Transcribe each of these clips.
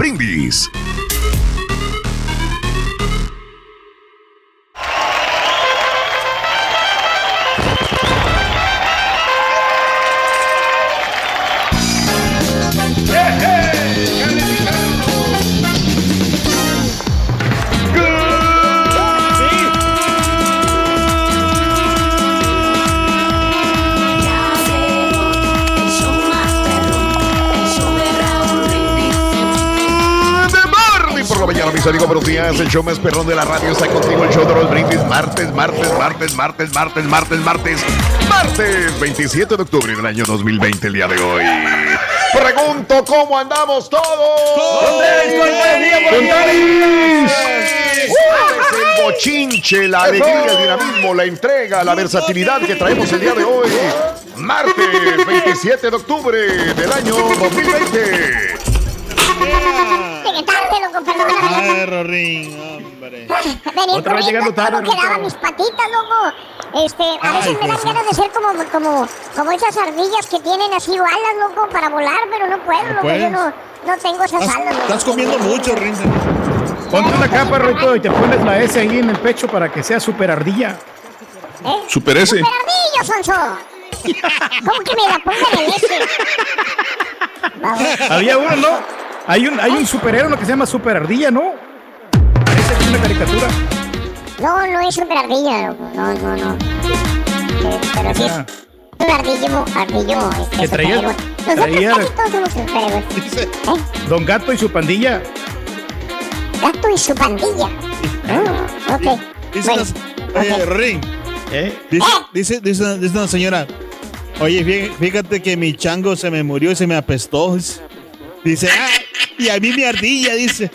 Brindis. Amigos, buenos días. El show más perrón de la radio está contigo. El show de los brindis. Martes, martes, martes, martes, martes, martes, martes, martes, 27 de octubre del año 2020, el día de hoy. Pregunto, ¿cómo andamos todos? ¡Con el bochinche, la alegría, el dinamismo, la entrega, la versatilidad que traemos el día de hoy. Martes 27 de octubre del año 2020. Llegué tarde, loco, perdón. Ay, Rorín, hombre. Venía Otra vez llegando tarde, ¿cómo quedaban mis patitas, loco? Este, a Ay, veces me dan ganas de ser como, como, como esas ardillas que tienen así alas, loco, para volar, pero no puedo, loco. Yo no, no tengo esas alas, loco. estás comiendo mucho, Rince. Ponte una capa, Rito, y te pones la S ahí en el pecho para que sea super ardilla. ¿Eh? Super S. ¡Super ardillo, Sonso! ¿Cómo que me la pongan en ese? Vamos. Había uno, ¿no? Hay un, hay un superhéroe que se llama super ardilla, ¿no? Parece que es una caricatura. No, no es super ardilla, loco. No, no, no. Eh, Pero sí es Ah. un ardillo, ardillo, este, Que traía-. Nosotros traía- casi todos somos superhéroes. Dice, ¿Eh? Don Gato y su pandilla. Gato y su pandilla. Ah, ok. dice, Bueno, una- oye, ok. Rorín, ¿eh? dice, dice, dice, dice una señora, oye, fí- fíjate que mi chango se me murió y se me apestó. Dice, Dice, ah, y a mí mi ardilla, dice.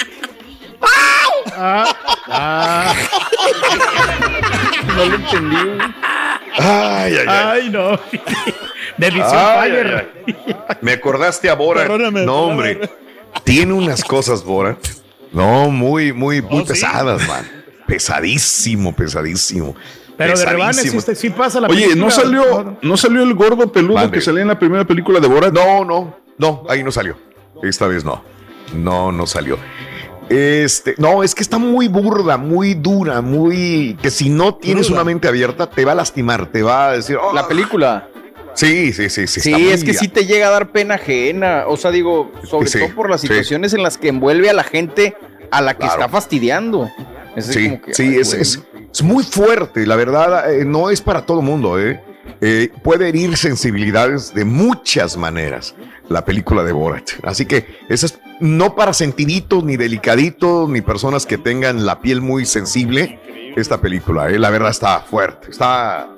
Ah, ah, No lo entendí. Ay, ay, ay. ay, no. De Edición Ay, Fire. ay, ay. Me acordaste a Bora. Perdóname, no, hombre. Tiene unas cosas, Bora. No, muy, muy, muy Oh, ¿sí? pesadas, man. Pesadísimo, pesadísimo. Pero de rebanes sí, sí pasa la Oye, ¿no salió, ¿no salió el gordo peludo que salía en la primera película de Borat? No, no, no, ahí no salió. Esta vez no. No, no salió. Este, no, es que está muy burda, muy dura, muy que si no tienes una mente abierta te va a lastimar, te va a decir, "Oh". La película. Sí, sí, sí, sí. Sí, es que sí te llega a dar pena ajena. O sea, digo, sobre Sí, todo por las sí. situaciones en las que envuelve a la gente a la que Claro. está fastidiando. Es Sí, como que, sí, ay, es, güey. es, es muy fuerte, la verdad, eh, no es para todo mundo, ¿eh? Eh, puede herir sensibilidades de muchas maneras la película de Borat. Así que esa es no para sentiditos, ni delicaditos, ni personas que tengan la piel muy sensible. Esta película, ¿eh? la verdad está fuerte, está...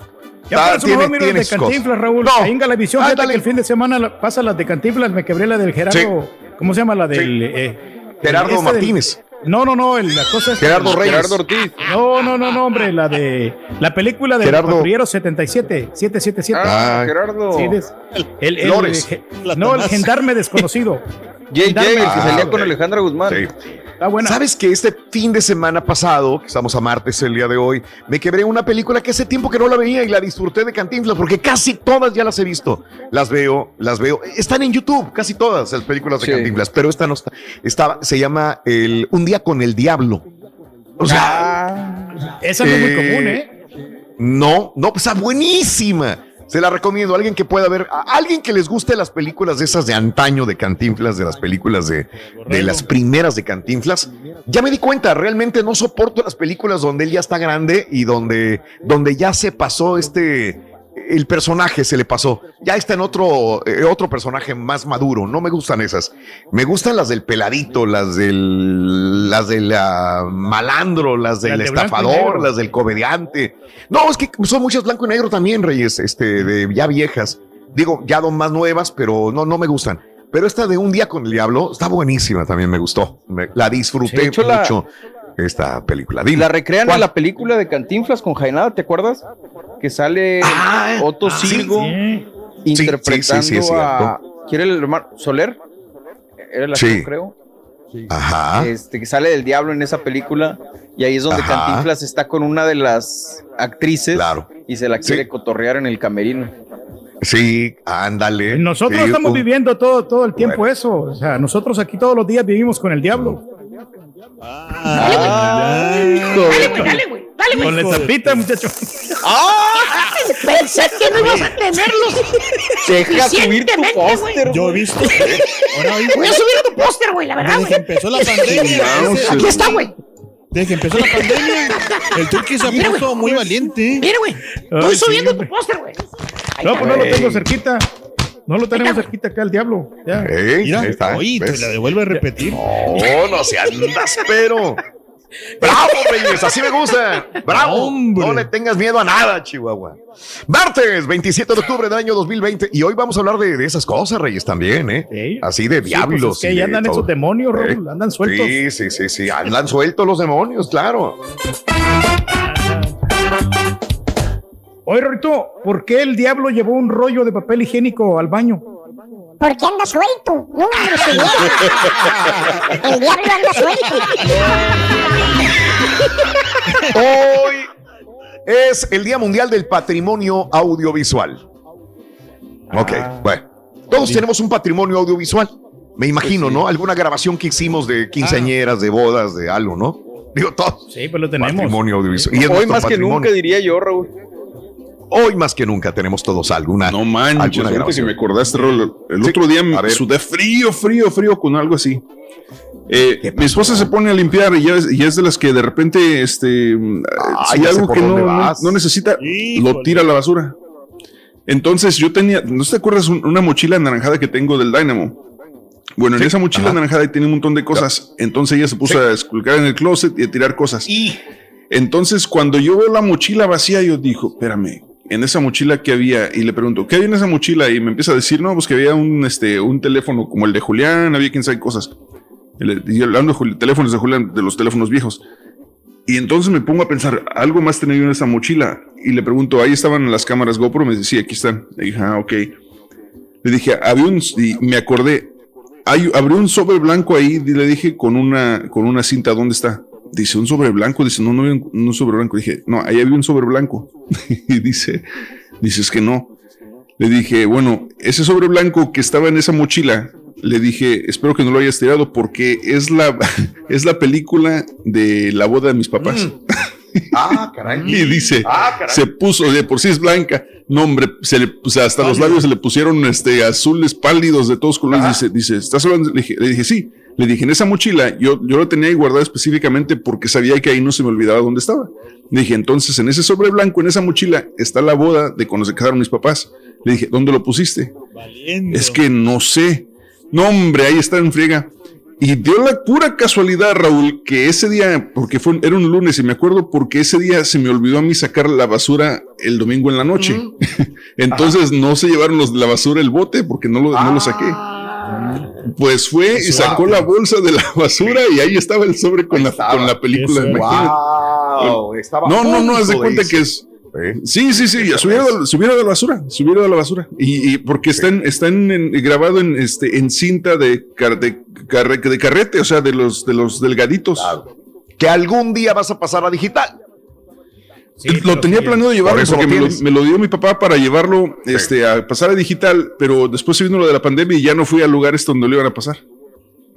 Ya está- eso mejor miro de Cantinflas. Raúl. No, Ahí en Galavisión, ándale. que el fin de semana la- pasa las de Cantinflas, me quebré la del Gerardo. ¿Cómo se llama la del. eh, Gerardo este del- Martínez. no, no, no, el- la cosa es. Gerardo Reyes. Gerardo Ortiz. No, no, no, no, hombre, la de. La película del Gerardo- patrullero 77, 777. Ah, Ah, Gerardo. Sí, des- el, el- Flores. el- no, el gendarme desconocido. JJ, el que Ah, salía con Alejandra Guzmán. Sí. Está buena. ¿Sabes que este fin de semana pasado, que estamos a martes el día de hoy, me quebré una película que hace tiempo que no la veía y la disfruté de Cantinflas porque casi todas ya las he visto. Las veo, las veo. Están en YouTube, casi todas las películas de Sí. Cantinflas, pero esta no está. Estaba, se llama el Un día con el diablo. O sea, Esa no es muy eh, común, ¿eh? no, no, pues está buenísima. Se la recomiendo. Alguien que pueda ver, a alguien que les guste las películas de esas de antaño de Cantinflas, de las películas de, de las primeras de Cantinflas. Ya me di cuenta, realmente no soporto las películas donde él ya está grande y donde, donde ya se pasó este, el personaje se le pasó. Ya está en otro, eh, otro personaje más maduro. No me gustan esas. Me gustan las del peladito, las del, las del ah, malandro, las del estafador, las del comediante. No, es que son muchas blanco y negro también, Reyes, este, de ya viejas. Digo, ya dos más nuevas, pero no, no me gustan. Pero esta de Un Día con el Diablo está buenísima, también me gustó. Me- la disfruté la- mucho, esta película. Dime. La recrean ¿Cuál? en la película de Cantinflas con Jaenada, ¿te acuerdas? Que sale Ah, Otto ah, sí, Sirgo Sí. interpretando sí, sí, es a. ¿Quiere el hermano? ¿Soler? Era el Sí. actor, creo. Ajá. Este, que sale del diablo en esa película. Y ahí es donde Ajá. Cantinflas está con una de las actrices. Claro. Y se la quiere Sí. cotorrear en el camerino. Sí, ándale. Nosotros Sí, estamos un- viviendo todo, todo el tiempo Bueno. eso. O sea, nosotros aquí todos los días vivimos con el diablo. De- Dale, güey, dale, güey. Dale, güey. Con la estampita, muchacho. Pensé que no ibas a tenerlos. Deja subir tu póster. Yo he visto. Ahora, Voy a subir tu póster, güey, la verdad, desde que empezó la pandemia. Aquí está, güey. Desde que empezó la pandemia, el turqui se ha Mira, puesto güey. muy valiente. Mira, güey. Estoy subiendo tu póster, güey. No, pues no lo tengo cerquita. No lo tenemos cerquita acá el diablo. Ya. Mira, ahí está, oye, te la devuelve a repetir. No, no se andas, pero. ¡Bravo, Reyes! Así me gusta. ¡Bravo! Hombre. No le tengas miedo a nada, Chihuahua. Martes, 27 de octubre del año 2020. Y hoy vamos a hablar de, de esas cosas, Reyes, también, ¿eh? Sí. Así de Sí, pues diablos. es que y ya de andan todo. esos demonios, ¿Eh? Raúl. Andan sueltos. Sí, sí, sí, sí. Andan sueltos los demonios, claro. Oye, Rorito, ¿por qué el diablo llevó un rollo de papel higiénico al baño? Porque anda suelto. No, hombre. El diablo anda suelto. Hoy es el Día Mundial del Patrimonio Audiovisual. Ok, bueno. Todos tenemos un patrimonio audiovisual. Me imagino, ¿no? Alguna grabación que hicimos de quinceañeras, de bodas, de algo, ¿no? Digo, todos. Sí, pues lo tenemos. Patrimonio audiovisual. Y es Hoy más que patrimonio. nunca, diría yo, Raúl. Hoy más que nunca tenemos todos alguna. No manches, alguna que me acordaste, Raúl, el Sí, otro día me sudé frío, frío, frío con algo así. Eh, mi esposa se pone a limpiar y ya, es- y es de las que de repente, este, ya sé algo que no, necesita, Híjole. lo tira a la basura. Entonces yo tenía, ¿no te acuerdas un- una mochila anaranjada que tengo del Dynamo? Bueno, en esa mochila ajá. anaranjada ahí tiene un montón de cosas. Entonces ella se puso a esculcar en el closet y a tirar cosas. Entonces, cuando yo veo la mochila vacía, yo digo, espérame, en esa mochila que había, y le pregunto, ¿qué había en esa mochila? Y me empieza a decir, no, pues que había un, este, un teléfono como el de Julián, había quién sabe cosas. Y hablando de teléfonos de Julián, de los teléfonos viejos. Y entonces me pongo a pensar, algo más tenía yo en esa mochila. Y le pregunto, ahí estaban las cámaras GoPro, me dice, sí, aquí están. Le dije, ah, ok. Le dije, había un, y me acordé, hay, abrió un sobre blanco ahí, y le dije con una, con una cinta, ¿dónde está? Dice, un sobre blanco, dice, no, no había un, un sobre blanco. Dije, no, ahí había un sobre blanco. y dice, dice, es que no. Le dije, bueno, ese sobre blanco que estaba en esa mochila, le dije, espero que no lo hayas tirado porque es la, es la película de la boda de mis papás. Ah, caray. Y dice, Ah, caray. se puso, de por sí es blanca. No, hombre, se le, o sea, hasta los labios se le pusieron este, azules pálidos de todos colores. Dice, dice, ¿estás hablando? Le dije, le dije, sí. Le dije, en esa mochila, yo, yo la tenía ahí guardada específicamente porque sabía que ahí no se me olvidaba dónde estaba. Le dije, entonces, en ese sobre blanco, en esa mochila, está la boda de cuando se casaron mis papás. Le dije, ¿dónde lo pusiste? Valiendo. Es que no sé. No, hombre, ahí está en friega. Y dio la pura casualidad, Raúl, que ese día, porque fue, era un lunes, y me acuerdo porque ese día se me olvidó a mí sacar la basura el domingo en la noche. Entonces no se llevaron los de la basura el bote porque no lo, no lo saqué. Pues fue y sacó la bolsa de la basura y ahí estaba el sobre con, la, con la película. Wow, estaba No, no, no, haz de cuenta que es. ¿Eh? Sí, sí, sí, subieron, de- subieron de la basura, subieron de la basura. Y, y porque están, están en- grabado en, este, en cinta de, car- de, carre- de carrete, o sea, de los, de los delgaditos. Que algún día vas a pasar a digital. Sí, lo tenía sí, planeado llevarlo Por porque lo me lo, me lo dio mi papá para llevarlo este, a pasar a digital, pero después se vino lo de la pandemia y ya no fui a lugares donde lo iban a pasar.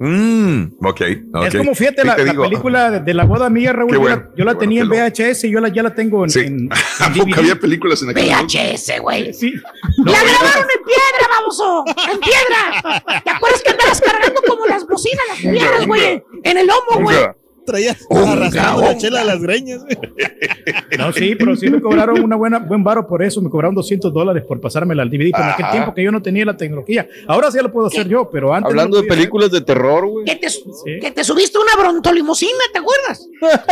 Mm, ok, ok. Es como fíjate Sí la, película de, de la boda mía, Raúl. Qué yo bueno, la, yo la tenía bueno en VHS y yo la, ya la tengo en, Sí. en- ¿A en poco DVD. había películas en aquel? VHS, güey. Sí. ¡La grabaron en piedra, baboso! ¡En piedra! ¿Te acuerdas que andabas cargando como las bocinas, las piedras, güey? En el lomo, güey. Traía arrastrando la chela a las greñas. No, sí, pero sí me cobraron una buena, buen varo por eso. Me cobraron 200 dólares por pasármela al DVD. Pero en aquel tiempo que yo no tenía la tecnología. Ahora sí lo puedo hacer yo, pero antes. Hablando no de podía. películas de terror, güey. Que te, que te subiste una brontolimusina, ¿te acuerdas?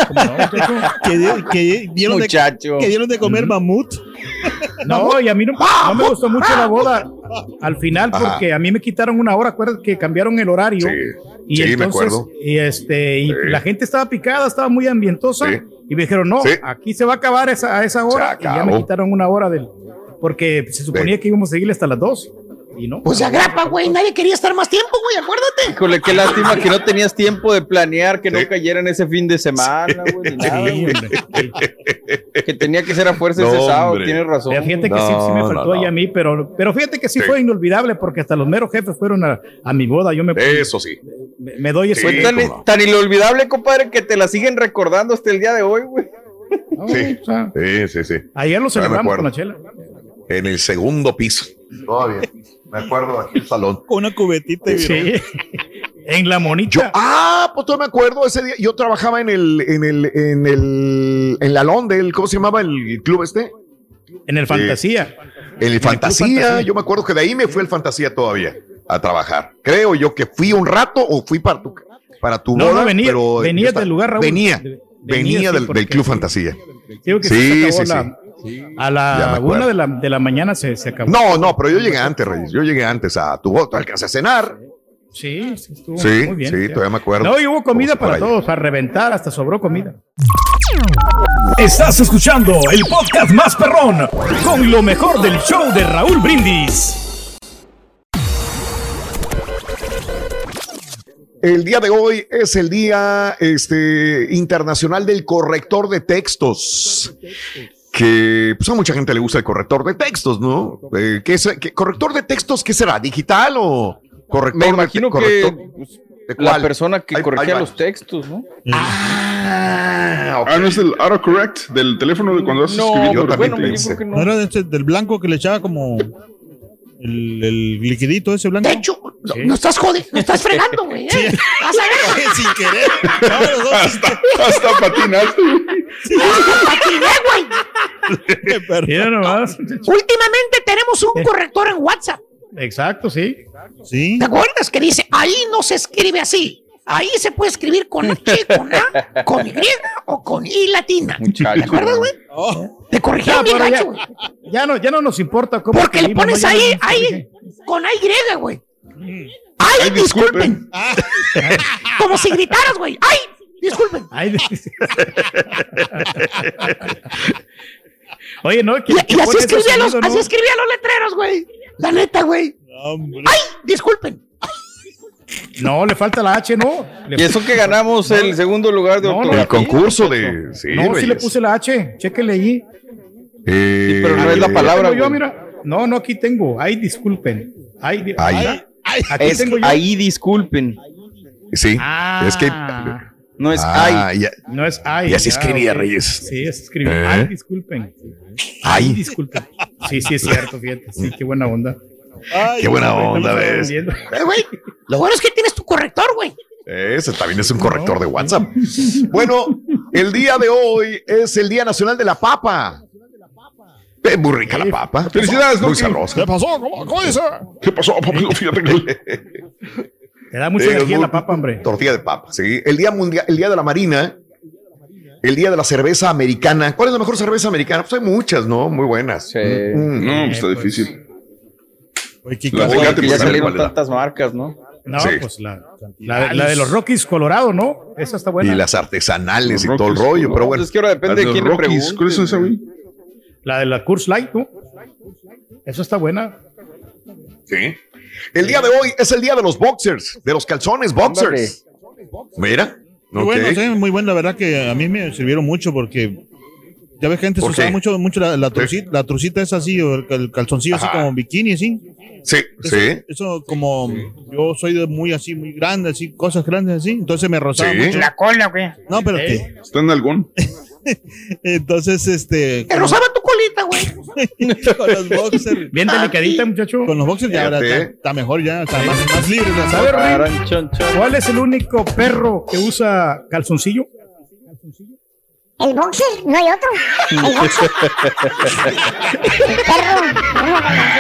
¿Cómo no, muchacho? Que, di- que dieron de, Muchacho. que dieron de comer mamut. No, y a mí no, no me gustó mucho la boda. al final Ajá. porque a mí me quitaron una hora, acuerdas que cambiaron el horario. Sí. Y Sí, me entonces, acuerdo. y este, y Sí. la gente estaba picada, estaba muy ambientosa. Y me dijeron, no, aquí se va a acabar esa, a esa hora. Y ya me quitaron una hora del. Porque se suponía que íbamos a seguir hasta las dos. Y no. Pues se agrapa, güey. Nadie quería estar más tiempo, güey. Acuérdate. Híjole, qué lástima que no tenías tiempo de planear, que no cayera en ese fin de semana, güey, Sí. Que tenía que ser a fuerza No, ese sábado, hombre. tienes razón. Pero fíjate que No, sí, sí me faltó no. ahí a mí, pero, pero fíjate que sí, Sí. fue inolvidable porque hasta los meros jefes fueron a, a mi boda. Yo me, Eso sí. me, me doy ese. Sí. Fue tan, cómo no. tan inolvidable, compadre, que te la siguen recordando hasta el día de hoy, güey. No, Sí. o sea, Sí, sí, sí. ayer lo celebramos con la chela. En el segundo piso. Todavía. Me acuerdo aquí el salón. Con una cubetita y Sí. en la monita. Yo, ah, pues todavía me acuerdo ese día. Yo trabajaba en el, en el, en el, en la Londel, ¿cómo se llamaba el club este? en el Fantasía. En el Fantasía. Fantasía. Yo me acuerdo que de ahí me fui al Fantasía todavía a trabajar. Creo yo que fui un rato o fui para tu, para tu No, boda. no, venía, pero venías esta- del lugar, Raúl. Venía. Venía sí, del, del Club Fantasía. Digo que Sí, sí, se acabó sí, la- A la una de la, de la mañana se, se acabó. No, no, pero yo llegué antes, Reyes. Yo llegué antes a tu boda. Alcancé a cenar. Sí, sí, estuvo Sí, muy bien. sí, todavía me acuerdo. No, y hubo comida para allá. todos, para reventar, hasta sobró comida. Estás escuchando el podcast más perrón con lo mejor del show de Raúl Brindis. El día de hoy es el día este, internacional del corrector de textos. Que pues a mucha gente le gusta el corrector de textos, ¿no? Eh, ¿qué es, qué- ¿Corrector de textos qué será? ¿Digital o corrector Me de- imagino que pues, de la cuál? persona que Hay- corregía hay los textos, ¿no? Ah, ok. Ah, no es el autocorrect del teléfono de cuando haces No, escribir. yo pero también bueno, yo pensé. creo que ¿No no. era de ese- del blanco que le echaba como el, el liquidito ese blanco? De hecho, no, Sí. no estás jodiendo, no estás fregando, güey. ¿eh? Vas a ver. Sin querer. No, Hasta, hasta patinaste. Patiné, güey. Mira nomás. Últimamente tenemos un corrector en WhatsApp. Exacto, sí. Sí. ¿Te acuerdas que dice, ahí no se escribe así? Ahí se puede escribir con H, con A, con Y o con I latina. ¿Te acuerdas, güey? Oh, Te corrigieron Ya, bien gacho, ya- güey. Ya no, ya no nos importa cómo. Porque le pones ¿no? Ahí, no ahí, con Y, güey. Ay, Ay, disculpen. Como si gritaras, güey. Ay, disculpen. Ay, Oye, no, que Y, y así escribía los, escribía los letreros, güey. La neta, güey. Ay, disculpen. No, le falta la H, no. Le- Y eso que ganamos el segundo lugar de No, no, El concurso de. Sí, no, sí le puse la H. Chéquele ahí. Eh, Sí, pero no es la eh, palabra. Yo, mira. No, no, aquí tengo. Ay, disculpen. Ay, Ahí. Ay, Aquí Es tengo yo. ahí disculpen. Sí. Ah, es que. No es Ah, ay. ya- No es ay. Y así ya, escribía. Reyes. Sí, así escribía. ¿Eh? Ay, disculpen. Ay, Ay. disculpen. Sí, sí, es cierto, fíjate. Sí, qué buena onda. Ay, Qué buena onda, ¿ves? Eh, güey, lo bueno es que tienes tu corrector, güey. Ese también es un corrector de WhatsApp. Bueno, el día de hoy es el Día Nacional de la Papa. Es muy rica la papa. Felicidades, Muy sabrosa. ¿Qué pasó? ¿Cómo, cómo dice? ¿Qué pasó, papito? Fíjate que. Te da mucha energía muy- la papa, hombre. Tortilla de papa, sí. El día mundial, el día de la marina, el día de la cerveza americana. ¿Cuál es la mejor cerveza americana? Pues hay muchas, ¿no? Muy buenas. Sí. Mm. No, pues está Eh, pues, difícil. Oye, ¿qué La cosa? Tecate, Que ya salieron tantas marcas, ¿no? No, Sí. pues la, la, de- la de los Rockies Colorado, ¿no? Esa está buena. Y las artesanales y todo el rollo, pero bueno. es que ahora depende de Las quién Rockies. pregunte. ¿Cuál es esa, güey? La de la Curse Light, ¿no? Esa está buena. Sí. El día de hoy es el día de los boxers, de los calzones boxers. Mira. Muy bueno, sí, muy bueno. La verdad que a mí me sirvieron mucho porque ya ves que antes ¿Por usaba qué? mucho, mucho la, la, trucita, la trucita es así, o el, el calzoncillo así Ajá. como bikini, así. Sí, Eso, sí. eso como yo soy de muy así, muy grande, así, cosas grandes así. Entonces me rozaba Sí. mucho. La cola, güey. No, pero ¿Eh? Está en algún. entonces, este. Te rozaba tu colita, güey. con los boxers. Bien delicadita, muchacho. Con los boxers ya ahora está, está mejor, ya está más, más libre. ya ¿Sabe, sabes. ¿Cuál es el único perro que usa calzoncillo? El boxer, no hay otro. El boxer. El perro.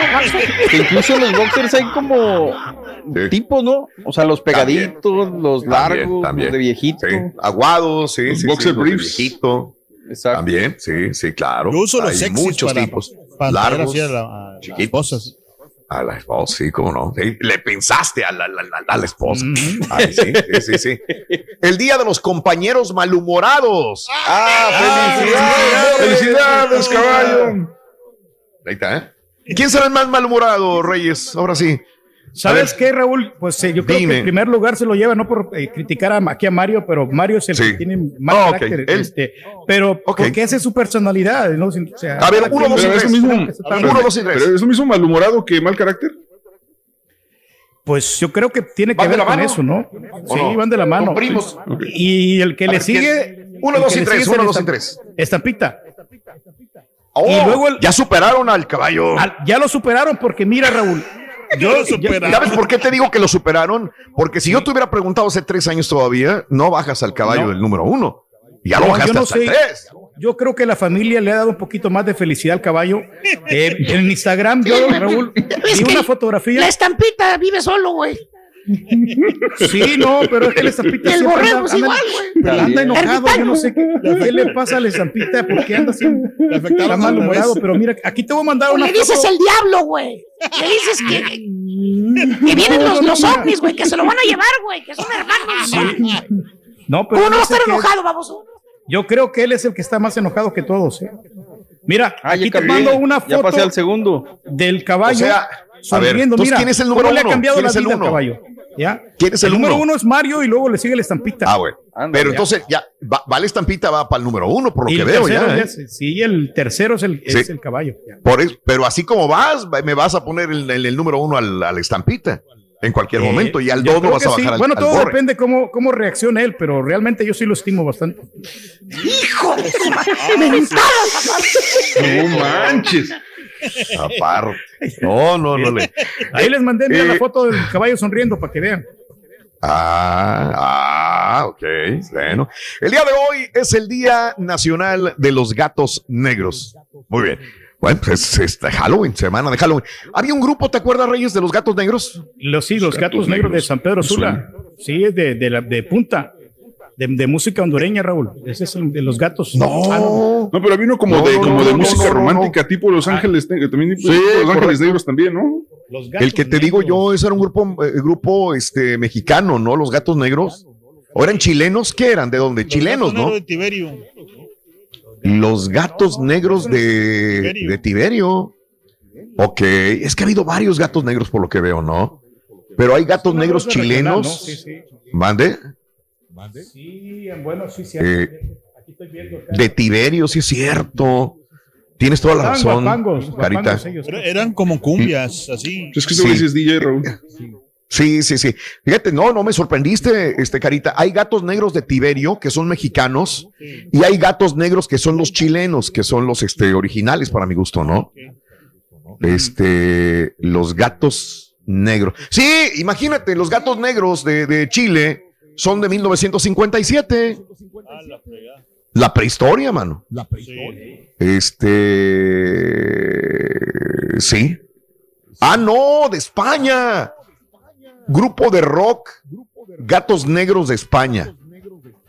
El boxer. Que incluso en los boxers hay como Sí. tipos, ¿no? O sea, los pegaditos, los largos, También, los de viejito. Sí. Aguados, sí. Los sí, boxer sí, los de briefs. viejito. Exacto. También, sí, sí, claro. Yo uso los Hay muchos para, tipos. para largos. así a la- a las chiquitos. cosas. A la esposa, sí, cómo no. Sí, le pensaste a la, la- la- a la esposa. Ay, sí, sí, sí, sí. El día de los compañeros malhumorados. ¡Ah, felicidades! ¡Felicidades, caballo! Ahí está, ¿eh? ¿Quién será el más malhumorado, Reyes? Ahora sí. ¿Sabes qué, Raúl? Pues eh, yo creo Dime. que en primer lugar se lo lleva, no por eh, criticar a, aquí a Mario, pero Mario es el Sí. que tiene más Ah, ok. carácter. Él- este, pero Ok. porque esa es su personalidad, ¿no? O sea, A ver, uno, dos y tres. mismo, Uno, dos y tres. pero es lo mismo malhumorado que mal carácter. Pues yo creo que tiene que ¿Van de ver con mano? eso, ¿no? ¿O Sí, no? van de la mano. Primos. Y el que A le ver, sigue. Uno, dos y tres, uno, dos y tres. Estampita. Oh, Y luego el- ya superaron al caballo. Al- ya lo superaron porque mira, Raúl. Yo lo superaron. ¿Sabes por qué te digo que lo superaron? Porque si yo te hubiera preguntado hace tres años todavía, no bajas al caballo No. del número uno. Ya lo No, bajaste yo no hasta sé. tres. Yo creo que la familia le ha dado un poquito más de felicidad al caballo. Eh, en Instagram, yo, Raúl, vi una fotografía. La estampita vive solo, güey. Sí, no, pero es que la estampita el siempre borrego anda, es anda- igual, güey. anda enojado. Yo no sé qué, qué le pasa a la estampita, porque anda así. Está al malhumorado, pero mira, aquí te voy a mandar una le dices foto. el diablo, güey. Le dices que, que vienen los, los ovnis, güey, que se lo van a llevar, güey, que son hermanos. No, pero ¿Cómo no va a estar enojado, baboso? Yo creo que él es el que está más enojado que todos. ¿eh? Mira, Ah, aquí te mando una Ya pasé foto al segundo. del caballo. O sea, a ver, Mira, ¿quién es el número cómo le uno? ha cambiado ¿Quién la es el vida al uno? caballo. ¿Ya? ¿Quién es el número uno? uno es Mario y luego le sigue la estampita. Ah, bueno. Ándale, Pero ya. entonces ya, va, va la estampita, va para el número uno, por lo y que el veo ya. ¿eh? es- Sí, el tercero es el, es Sí. el caballo. ya. Por eso- pero así como vas, va- me vas a poner el, el- el número uno al- a la estampita en cualquier Eh, momento y al dos lo creo vas a sí. bajar al Bueno, al todo borre. depende cómo, cómo reaccione él, pero realmente yo sí lo estimo bastante. Hijo de su madre. No manches. Aparte. No, no, no le. Ahí les mandé mira, Eh, la foto del caballo sonriendo para que vean. Ah, ah, ok. Bueno. El día de hoy es el Día Nacional de los Gatos Negros. Muy bien. Bueno, pues es, es de Halloween, semana de Halloween. Había un grupo, ¿te acuerdas, Reyes, de los gatos negros? Los, sí, los gatos, gatos negros de. San Pedro Sula. Sí, es de, de, la, de punta. De, de música hondureña, Raúl. Ese es el de los gatos. Ah, No. No, pero había uno como No, de, no, como no, de no, música no, no, no. romántica, tipo Los Ángeles Negros, también tipo Sí, Los Ángeles. Negros también, ¿no? Los gatos El que te digo yo, ese era un grupo, eh, grupo este, mexicano, ¿no? Los gatos negros. ¿O eran chilenos? ¿Qué eran? ¿De dónde? Chilenos, Los ¿no? de Tiberio. Los gatos negros de, Tiberio. de Tiberio. Ok, es que ha habido varios gatos negros por lo que veo, ¿no? Pero hay gatos negros ¿no? chilenos. Sí, sí. ¿Mande? Sí, bueno, sí, sí. Eh, Aquí estoy viendo. De Tiberio, sí es cierto. Tienes toda la razón, guapangos, Carita. guapangos ellos. Pero eran como cumbias, así. Es que Sí. dices DJ, Raúl. Sí, sí, sí. Fíjate, no, no me sorprendiste, este Carita. Hay gatos negros de Tiberio que son mexicanos y hay gatos negros que son los chilenos, que son los este, originales para mi gusto, ¿no? Este, los gatos negros. Sí, imagínate, los gatos negros de, de Chile son de 1957. Ah, la. La prehistoria, mano. Sí. Este, sí. Ah, no, de España. Grupo de rock, Gatos Negros de España.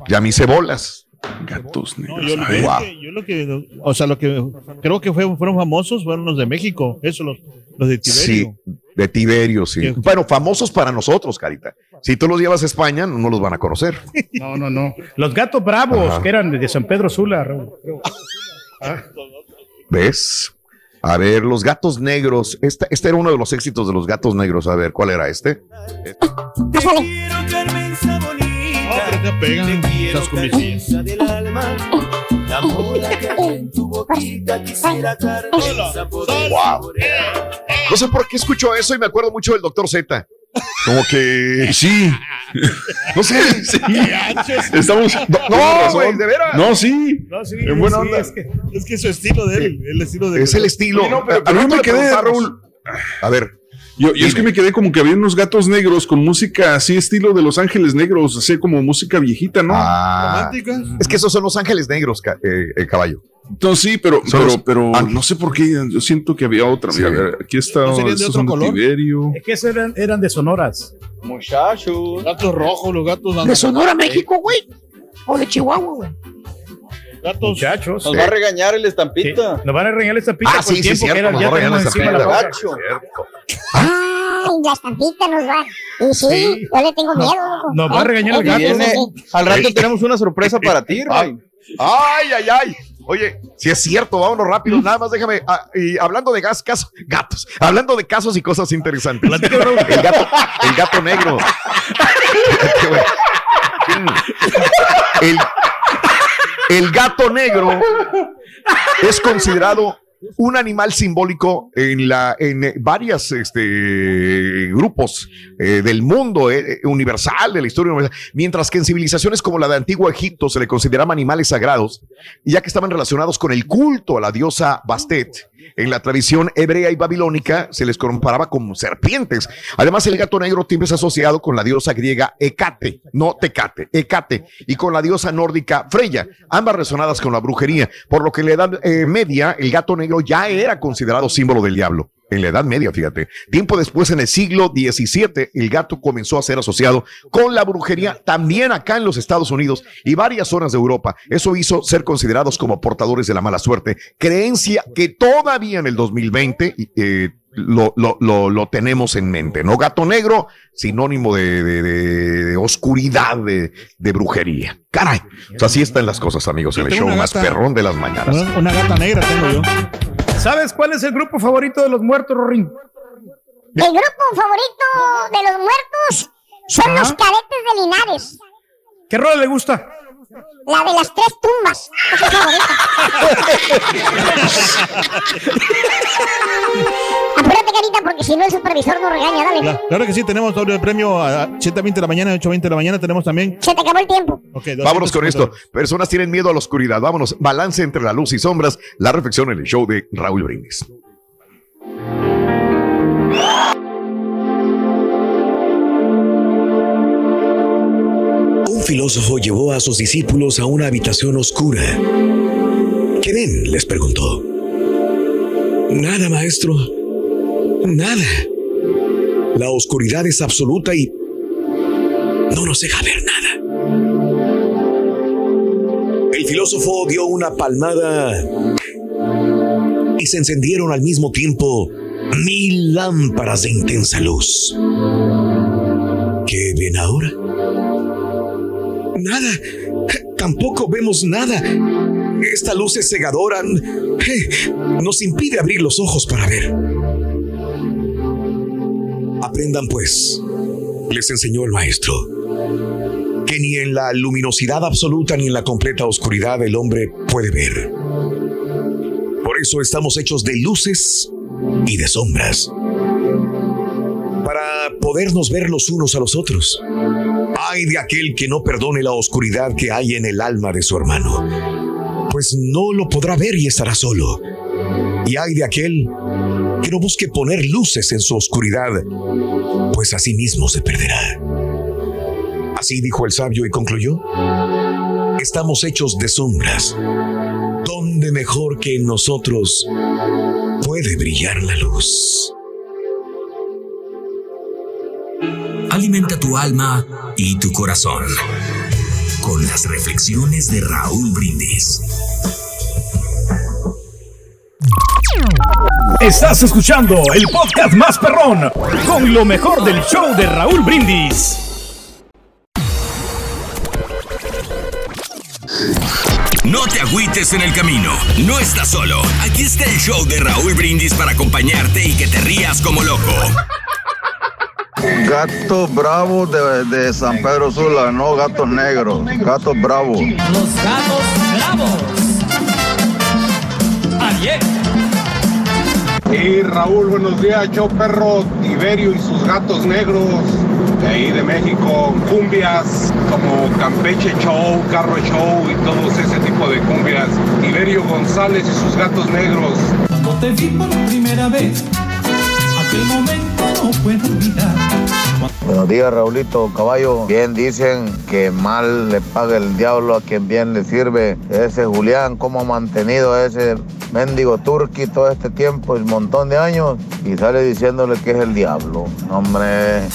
Ya me hice bolas. Gatos No, negros. yo, lo que- Wow. yo lo que, o sea, lo que creo que fue- fueron famosos fueron los de México, eso, los, los de Sí, Tiberio. De Tiberio, sí. ¿Qué? Bueno, famosos para nosotros, Carita. Si tú los llevas a España, no los van a conocer. No, no, no. Los gatos bravos, Ajá. que eran de San Pedro Sula, Raúl. ¿Ves? A ver, los gatos negros. Este, este era uno de los éxitos de los gatos negros. A ver, ¿cuál era este? Pásale. No, pero te pegan Wow. No sé por qué escucho eso y me acuerdo mucho del doctor Z. Como que. Sí, No sé. estamos. No, güey, de veras. No, sí. No, sí, En buena sí, onda. es que- Es que su estilo de él, el estilo de Es el estilo. Sí, no, pero- A mí me quedé. Raúl. A ver, Yo, yo es que me quedé como que había unos gatos negros con música así, estilo de Los Ángeles Negros, así como música viejita, ¿no? ah, románticas. es que esos son los ángeles negros, ca- eh, el caballo. Entonces sí, pero, pero, los pero ángeles. no sé por qué, yo siento que había otra. Mira, Sí. a ver, aquí está. ¿No de estos otro son de color? Tiberio. es que esos eran, eran de Sonoras. Muchachos. Gatos rojos, los gatos ¿De Sonora, México, güey? ¿O de Chihuahua, güey? Gatos. Muchachos. Nos va a regañar el estampita. Nos van a regañar el estampita Ah, por sí, tiempo cierto, que era, nos ya va a regañar tenemos el encima la. Gacho. Ay, la estampita nos va. Y sí, Sí. yo le tengo miedo, nos va a regañar el gato. Viene, al rato tenemos una sorpresa para ti, Ray. Ay, ay, ay. Oye, si es cierto, vámonos rápido. Nada más déjame. ah, y hablando de gas, casos, gatos, hablando de casos y cosas interesantes. El gato, el gato negro. El, el gato negro es considerado un animal simbólico en la en eh, varias este grupos eh, del mundo eh, universal de la historia universal, mientras que en civilizaciones como la de antiguo Egipto se le consideraban animales sagrados ya que estaban relacionados con el culto a la diosa Bastet en la tradición hebrea y babilónica se les comparaba como serpientes. Además, el gato negro siempre es asociado con la diosa griega Hecate, no Tecate, Hecate, y con la diosa nórdica Freya, ambas relacionadas con la brujería, por lo que en la Edad eh, Media el gato negro ya era considerado símbolo del diablo. En la Edad Media, fíjate. Tiempo después, en el siglo XVII, el gato comenzó a ser asociado con la brujería también acá en los Estados Unidos y varias zonas de Europa. Eso hizo ser considerados como portadores de la mala suerte. Creencia que todavía en el 2020 eh, lo, lo, lo, lo tenemos en mente, ¿no? Gato negro, sinónimo de, de- oscuridad, de, de brujería. Caray. Pues así están las cosas, amigos, en el show más perrón de las mañanas. Una, una gata negra tengo yo. ¿Sabes cuál es el grupo favorito de los muertos, Rorín? El grupo favorito de los muertos son los cadetes de Linares. ¿Qué rola le gusta? La de las tres tumbas. Esa es favorita. Apúrate, carita, porque si no el supervisor nos regaña, dale. La- Claro que sí, tenemos doble premio a 7.20 de la mañana, 8.20 de la mañana. Tenemos también. Se te acabó el tiempo. Ok, Vámonos con 250. esto. Personas tienen miedo a la oscuridad. Vámonos. Balance entre la luz y sombras. La reflexión en el show de Raúl Brindis. Filósofo llevó a sus discípulos a una habitación oscura. ¿Qué ven? les preguntó. Nada, maestro. Nada. La oscuridad es absoluta y no nos deja ver nada. El filósofo dio una palmada y se encendieron al mismo tiempo mil lámparas de intensa luz. ¿Qué ven ahora? Nada. Tampoco vemos nada. Esta luz es cegadora. Eh, Nos impide abrir los ojos para ver. Aprendan pues, les enseñó el maestro, que ni en la luminosidad absoluta ni en la completa oscuridad el hombre puede ver. Por eso estamos hechos de luces y de sombras. Para podernos ver los unos a los otros. Ay de aquel que no perdone la oscuridad que hay en el alma de su hermano, pues no lo podrá ver y estará solo. Y ay de aquel que no busque poner luces en su oscuridad, pues así mismo se perderá. Así dijo el sabio y concluyó, estamos hechos de sombras. ¿Dónde mejor que en nosotros puede brillar la luz? Alimenta tu alma y tu corazón con las reflexiones de Raúl Brindis. Estás escuchando el podcast más perrón con lo mejor del show de Raúl Brindis. No te agüites en el camino, no estás solo. Aquí está el show de Raúl Brindis para acompañarte y que te rías como loco. Gato bravo de, de San Pedro Sula, no gatos negros, gatos bravos. Los gatos bravos. Ayer. Y Raúl, buenos días, show perro, Tiberio y sus gatos negros, de ahí de México, cumbias como Campeche Show, Carro Show y todos ese tipo de cumbias. Tiberio González y sus gatos negros. Cuando te vi por primera vez, aquel momento puedo. Buenos días, Raulito Caballo. Bien dicen que mal le paga el diablo a quien bien le sirve. Ese Julián, cómo ha mantenido a ese mendigo turqui todo este tiempo, un montón de años, y sale diciéndole que es el diablo. Hombre.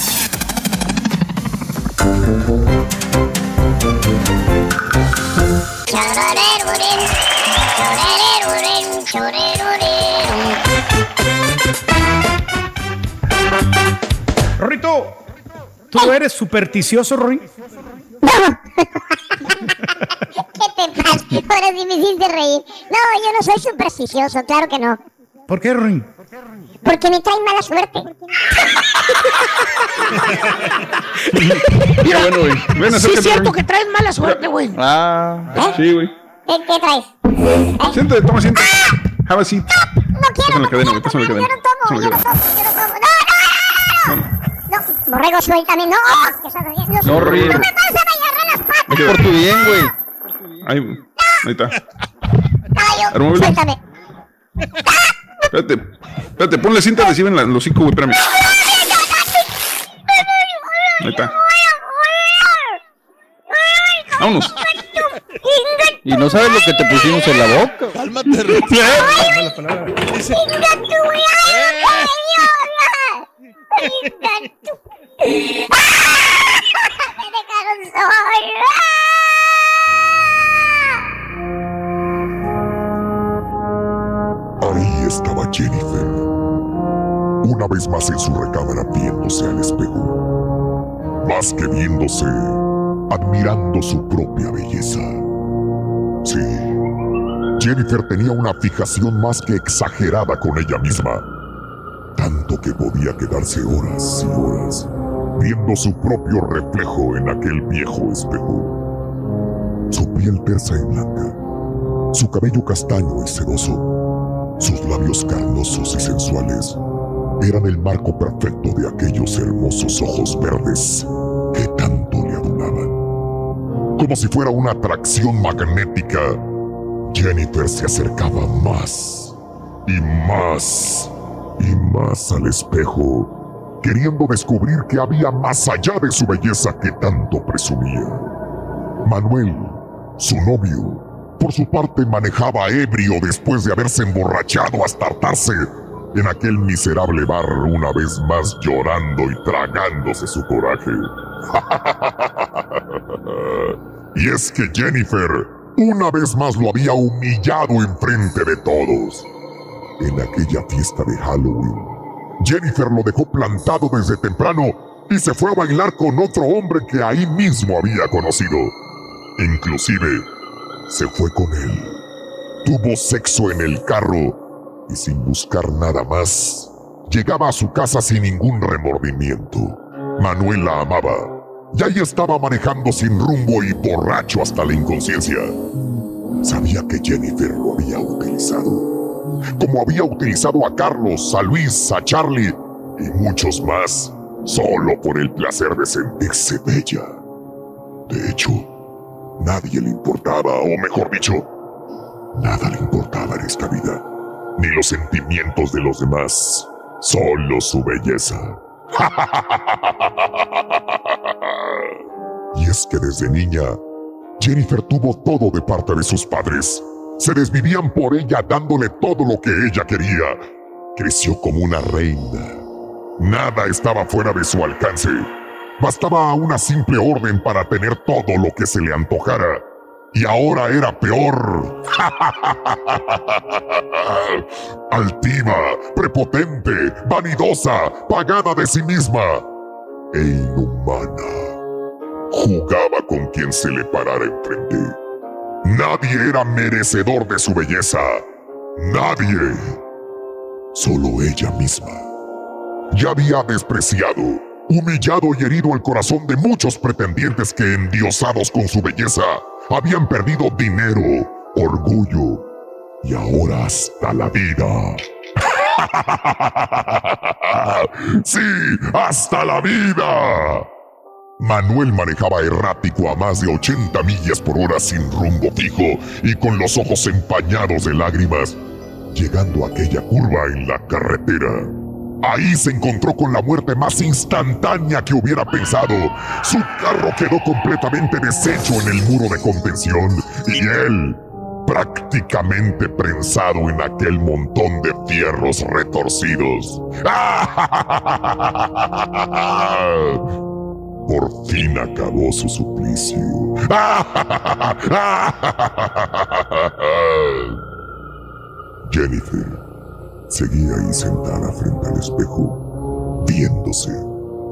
Rorrito, ¿tú eres supersticioso, Rory? ¿Qué te pasa? Ahora sí me hiciste reír. No, yo no soy supersticioso, claro que no. ¿Por qué, Rory? Porque me trae mala suerte. Qué bueno, güey. Ven, Sí, es cierto que traes mala suerte, güey. Ah, sí, güey. ¿Qué, qué traes? Siéntate, toma, siéntate. Have a seat. Pásame la cadena, güey, pásame la cadena. Pásame la cadena. Borrego, suéltame. No, ¿qué estás haciendo? No, Rory. No me vas a agarrar las patas. Es por tu bien, güey. Ahí, ahí está. Caballo, suéltame. Espérate, espérate, ponle cinta adhesiva en la- los hocico, güey, espérame. Ahí está. Vámonos. Y no sabes lo que te pusimos en la boca. Cálmate, Rory. Dice, Ahí estaba Jennifer, una vez más en su recámara viéndose al espejo. Más que viéndose, admirando su propia belleza. Sí, Jennifer tenía una fijación más que exagerada con ella misma. Tanto que podía quedarse horas y horas viendo su propio reflejo en aquel viejo espejo. Su piel tersa y blanca, su cabello castaño y sedoso, sus labios carnosos y sensuales eran el marco perfecto de aquellos hermosos ojos verdes que tanto le adoraban. Como si fuera una atracción magnética, Jennifer se acercaba más y más y más al espejo, queriendo descubrir que había más allá de su belleza que tanto presumía. Manuel, su novio, por su parte manejaba ebrio después de haberse emborrachado hasta hartarse en aquel miserable bar una vez más llorando y tragándose su coraje. y es que Jennifer una vez más lo había humillado enfrente de todos. En aquella fiesta de Halloween, Jennifer lo dejó plantado desde temprano y se fue a bailar con otro hombre que ahí mismo había conocido. Inclusive, se fue con él. Tuvo sexo en el carro y sin buscar nada más, llegaba a su casa sin ningún remordimiento. Manuel la amaba y ahí estaba manejando sin rumbo y borracho hasta la inconsciencia. Sabía que Jennifer lo había utilizado, como había utilizado a Carlos, a Luis, a Charlie y muchos más, solo por el placer de sentirse bella. De hecho, nadie le importaba, o mejor dicho, nada le importaba en esta vida, ni los sentimientos de los demás, solo su belleza. y es que desde niña, Jennifer tuvo todo de parte de sus padres. Se desvivían por ella dándole todo lo que ella quería. Creció como una reina. Nada estaba fuera de su alcance. Bastaba una simple orden para tener todo lo que se le antojara. Y ahora era peor. Altiva, prepotente, vanidosa, pagada de sí misma e inhumana. Jugaba con quien se le parara enfrente. Nadie era merecedor de su belleza. Nadie. Solo ella misma. Ya había despreciado, humillado y herido el corazón de muchos pretendientes que, endiosados con su belleza, habían perdido dinero, orgullo y ahora hasta la vida. sí, hasta la vida. Manuel manejaba errático a más de 80 millas por hora sin rumbo fijo y con los ojos empañados de lágrimas, llegando a aquella curva en la carretera. Ahí se encontró con la muerte más instantánea que hubiera pensado. Su carro quedó completamente deshecho en el muro de contención y él prácticamente prensado en aquel montón de fierros retorcidos. Por fin acabó su suplicio. Jennifer seguía ahí sentada frente al espejo, viéndose,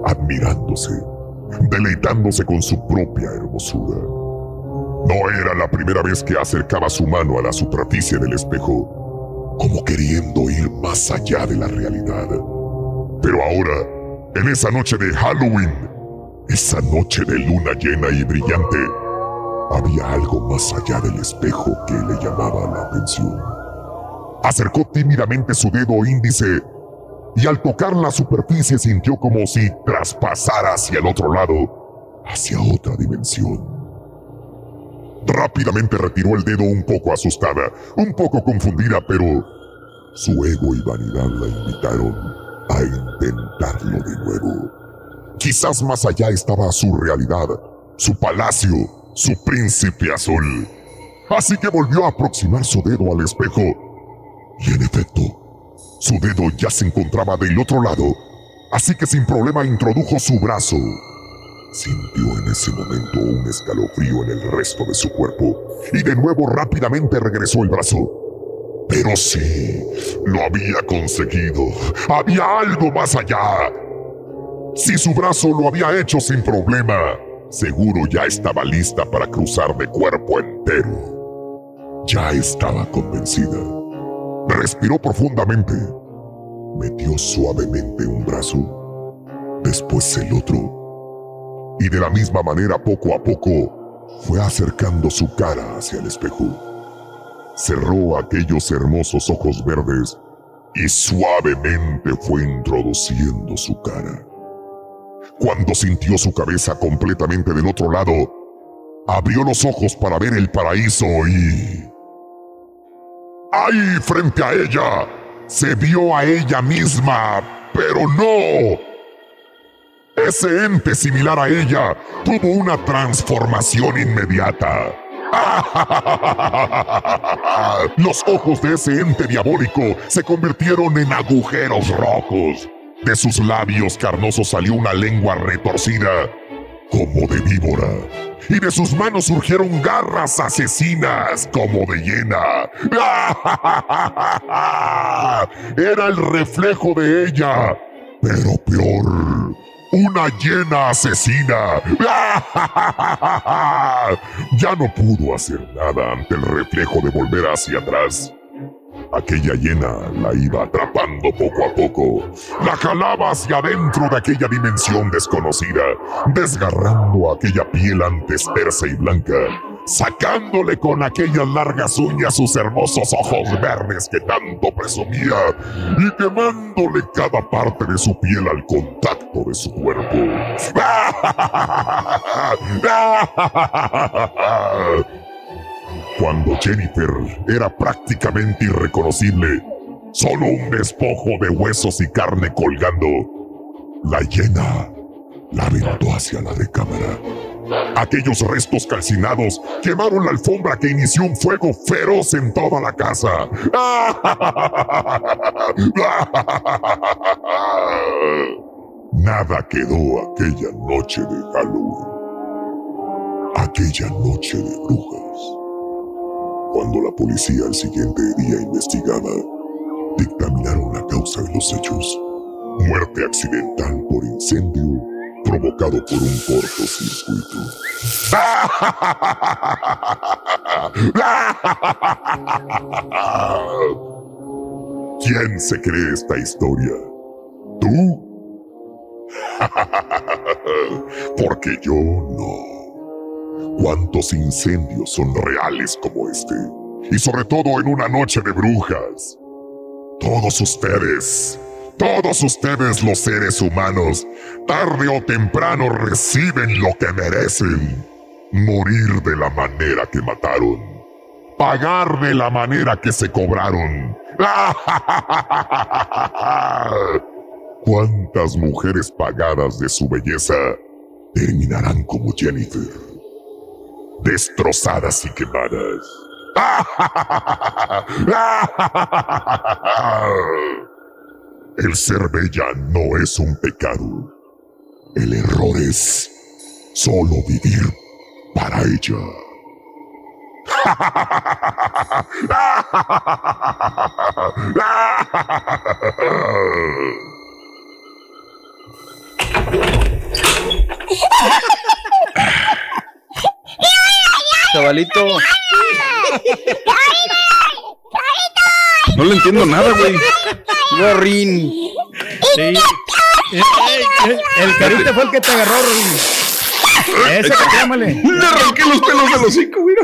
admirándose, deleitándose con su propia hermosura. No era la primera vez que acercaba su mano a la superficie del espejo, como queriendo ir más allá de la realidad. Pero ahora, en esa noche de Halloween, esa noche de luna llena y brillante, había algo más allá del espejo que le llamaba la atención. Acercó tímidamente su dedo índice y al tocar la superficie sintió como si traspasara hacia el otro lado, hacia otra dimensión. Rápidamente retiró el dedo un poco asustada, un poco confundida, pero su ego y vanidad la invitaron a intentarlo de nuevo. Quizás más allá estaba su realidad, su palacio, su príncipe azul. Así que volvió a aproximar su dedo al espejo. Y en efecto, su dedo ya se encontraba del otro lado, así que sin problema introdujo su brazo. Sintió en ese momento un escalofrío en el resto de su cuerpo y de nuevo rápidamente regresó el brazo. Pero sí, lo había conseguido. Había algo más allá. Si su brazo lo había hecho sin problema, seguro ya estaba lista para cruzar de cuerpo entero. Ya estaba convencida. Respiró profundamente. Metió suavemente un brazo, después el otro. Y de la misma manera, poco a poco, fue acercando su cara hacia el espejo. Cerró aquellos hermosos ojos verdes y suavemente fue introduciendo su cara. Cuando sintió su cabeza completamente del otro lado, abrió los ojos para ver el paraíso y... Ahí frente a ella, se vio a ella misma, pero no. Ese ente similar a ella tuvo una transformación inmediata. Los ojos de ese ente diabólico se convirtieron en agujeros rojos. De sus labios carnosos salió una lengua retorcida, como de víbora. Y de sus manos surgieron garras asesinas, como de hiena. Era el reflejo de ella, pero peor. Una hiena asesina. Ya no pudo hacer nada ante el reflejo de volver hacia atrás. Aquella hiena la iba atrapando poco a poco. La jalaba hacia adentro de aquella dimensión desconocida, desgarrando aquella piel antes tersa y blanca, sacándole con aquellas largas uñas sus hermosos ojos verdes que tanto presumía y quemándole cada parte de su piel al contacto de su cuerpo. Cuando Jennifer era prácticamente irreconocible, solo un despojo de huesos y carne colgando, la hiena la aventó hacia la recámara. Aquellos restos calcinados quemaron la alfombra que inició un fuego feroz en toda la casa. Nada quedó aquella noche de Halloween. Aquella noche de brujas. Cuando la policía al siguiente día investigaba, dictaminaron la causa de los hechos. Muerte accidental por incendio provocado por un cortocircuito. ¿Quién se cree esta historia? ¿Tú? Porque yo no. ¿Cuántos incendios son reales como este? Y sobre todo en una noche de brujas. Todos ustedes todos ustedes los seres humanos, tarde o temprano reciben lo que merecen. Morir de la manera que mataron. Pagar de la manera que se cobraron. ¿Cuántas mujeres pagadas de su belleza terminarán como Jennifer? Destrozadas y quemadas. El ser bella no es un pecado. El error es Solo vivir para ella. Chavalito. No le entiendo nada, güey. Gorrín. Sí. Eh, eh, eh, El carita fue el que te agarró, Rorín. Ese que llámale. Le arranqué los pelos del hocico, güey.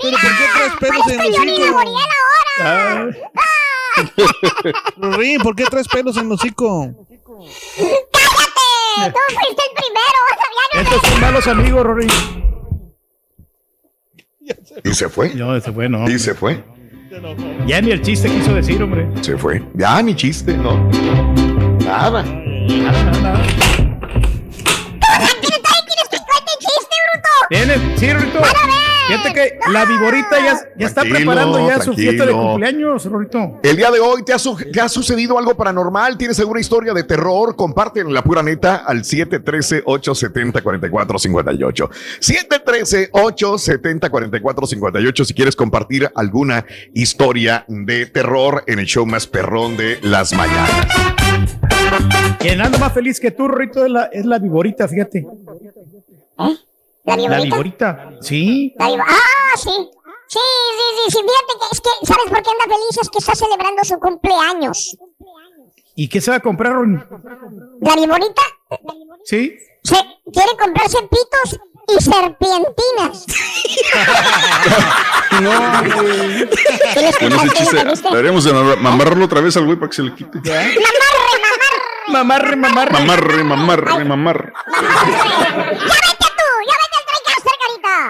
¿Pero por qué traes pelos en el hocico? Ah, Rorín, ¿por qué traes pelos en el hocico? ¡Cállate! Tú fuiste el primero. No Estos son malos amigos, Rorín. Y se fue. No, se fue, no. Y se fue. Ya ni el chiste quiso decir, hombre. Se fue. Ya, ni chiste, no. Nada. ¿Quieres que cuente el chiste, bruto? Tiene, sí, Rorito. Fíjate que la viborita ya, ya está preparando ya su fiesta de cumpleaños, Rorito. El día de hoy te ha, su- te ha sucedido algo paranormal, tienes alguna historia de terror, comparte en la pura neta al 713-870-4458. 713-870-4458 si quieres compartir alguna historia de terror en el show más perrón de las mañanas. Quien anda más feliz que tú, Rorito, es la, es la viborita, fíjate. ¿La La viborita? viborita, sí. La Ah, sí. Sí, sí, sí, sí. Fíjate que es que, ¿sabes por qué anda feliz? Es que está celebrando su cumpleaños. ¿Y qué se va a comprar? La viborita Sí. se quiere comprarse pitos y serpientinas. No, güey. Con ese chiste, deberíamos de mamarlo otra vez al güey para que se le quite. Mamarre, mamarre. Mamarre, mamarre, mamarre. Ya vete tú,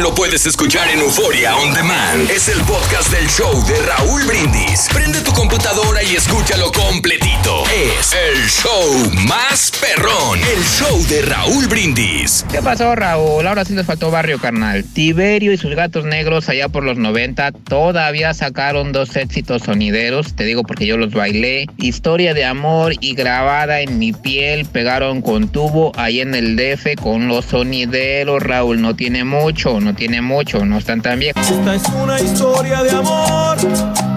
Lo puedes escuchar en Euforia On Demand. Es el podcast del show de Raúl Brindis. Prende tu computadora y escúchalo completito. Es el show más perrón. El show de Raúl Brindis. ¿Qué pasó, Raúl? Ahora sí les faltó barrio, carnal. Tiberio y sus gatos negros allá por los 90 todavía sacaron dos éxitos sonideros. Te digo porque yo los bailé. Historia de amor y grabada en mi piel pegaron con tubo ahí en el DF con los sonideros, Raúl. No tiene mucho, no tiene mucho, no están tan viejos. Esta es una historia de amor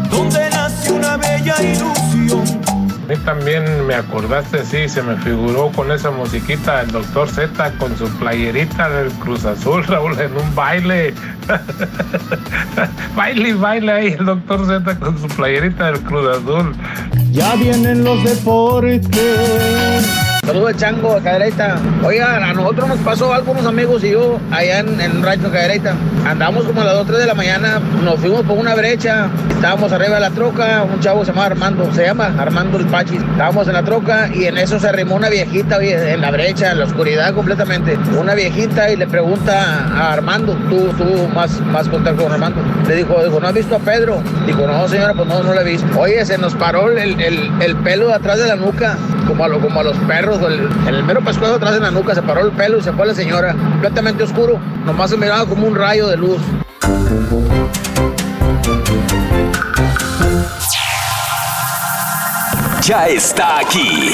donde nace una bella ilusión. A mí también me acordaste, sí, se me figuró con esa musiquita el doctor Z con su playerita del Cruz Azul, Raúl, en un baile. baile y baile ahí el doctor Z con su playerita del Cruz Azul. Ya vienen los deportes. Saludos al chango de Cadereyta. Oigan, a nosotros nos pasó algo, unos amigos y yo, allá en, en el rancho Cadereyta. Andamos como a las 2, 3 de la mañana, nos fuimos por una brecha, estábamos arriba de la troca, un chavo se llama Armando, se llama Armando el Pachis. Estábamos en la troca y en eso se arrimó una viejita, oye, en la brecha, en la oscuridad completamente. Una viejita y le pregunta a Armando, tú, tú más, más contacto con Armando. Le dijo, dijo, ¿no has visto a Pedro? Dijo, no, señora, pues no, no lo he visto. Oye, se nos paró el, el, el pelo de atrás de la nuca, como a, lo, como a los perros, el, el mero pescuezo atrás de la nuca, se paró el pelo y se fue la señora, completamente oscuro. Nomás se miraba como un rayo de luz. Ya está aquí.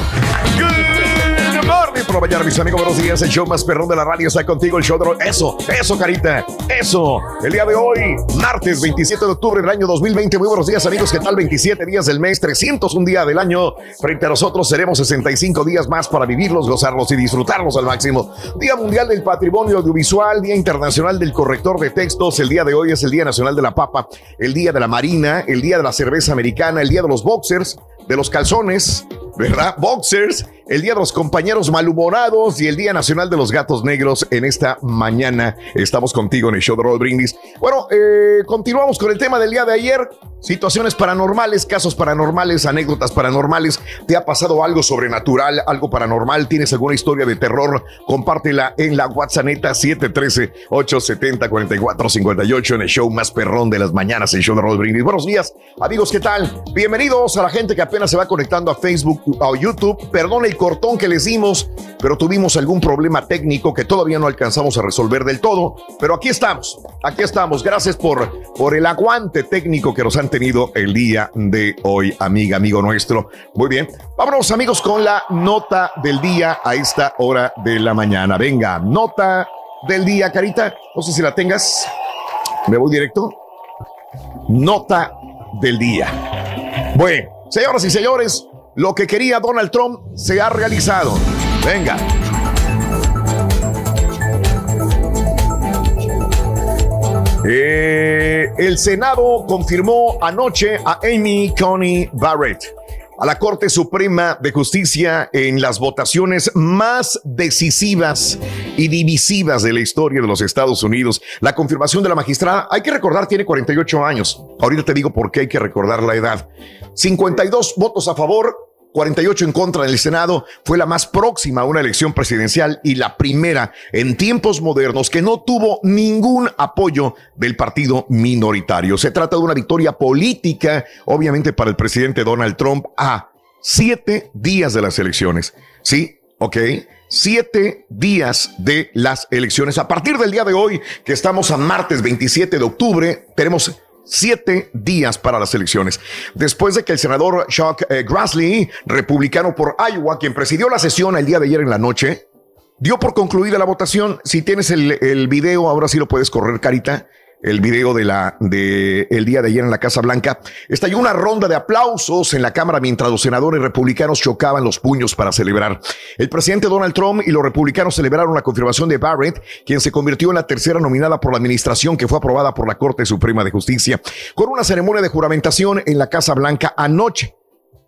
Por la mis amigos. Buenos días. El show más perrón de la radio está contigo. El show de. Eso, eso, carita. Eso. El día de hoy, martes 27 de octubre del año 2020. Muy buenos días, amigos. ¿Qué tal? 27 días del mes, 301 día del año. Frente a nosotros seremos 65 días más para vivirlos, gozarlos y disfrutarlos al máximo. Día Mundial del Patrimonio Audiovisual, Día Internacional del Corrector de Textos. El día de hoy es el Día Nacional de la Papa, el Día de la Marina, el Día de la Cerveza Americana, el Día de los Boxers, de los calzones, ¿verdad? Boxers el Día de los Compañeros Malhumorados y el Día Nacional de los Gatos Negros. En esta mañana estamos contigo en el show de Roll Brindis. Bueno, eh, continuamos con el tema del día de ayer. Situaciones paranormales, casos paranormales, anécdotas paranormales. ¿Te ha pasado algo sobrenatural, algo paranormal? ¿Tienes alguna historia de terror? Compártela en la WhatsApp 713-870-4458 en el show más perrón de las mañanas, el show de Roll Brindis. Buenos días, amigos, ¿qué tal? Bienvenidos a la gente que apenas se va conectando a Facebook o YouTube. Perdón el cortón que les dimos, pero tuvimos algún problema técnico que todavía no alcanzamos a resolver del todo. Pero aquí estamos, aquí estamos. Gracias por, por el aguante técnico que nos han tenido el día de hoy, amiga, amigo nuestro. Muy bien, vámonos amigos con la nota del día a esta hora de la mañana. Venga, nota del día, Carita. No sé si la tengas. Me voy directo. Nota del día. Bueno, señoras y señores, lo que quería Donald Trump se ha realizado. Venga. Eh, el Senado confirmó anoche a Amy Coney Barrett a la Corte Suprema de Justicia en las votaciones más decisivas y divisivas de la historia de los Estados Unidos. La confirmación de la magistrada, hay que recordar, tiene 48 años. Ahorita te digo por qué hay que recordar la edad. 52 votos a favor, 48 en contra del Senado, fue la más próxima a una elección presidencial y la primera en tiempos modernos que no tuvo ningún apoyo del partido minoritario. Se trata de una victoria política, obviamente para el presidente Donald Trump, a siete días de las elecciones. Sí, ok siete días de las elecciones. A partir del día de hoy, que estamos a martes 27 de octubre, tenemos siete días para las elecciones. Después de que el senador Chuck eh, Grassley, republicano por Iowa, quien presidió la sesión el día de ayer en la noche, dio por concluida la votación. Si tienes el, el video, ahora sí lo puedes correr, Carita el video de la de el día de ayer en la Casa Blanca, estalló una ronda de aplausos en la Cámara mientras los senadores republicanos chocaban los puños para celebrar. El presidente Donald Trump y los republicanos celebraron la confirmación de Barrett, quien se convirtió en la tercera nominada por la administración que fue aprobada por la Corte Suprema de Justicia, con una ceremonia de juramentación en la Casa Blanca anoche.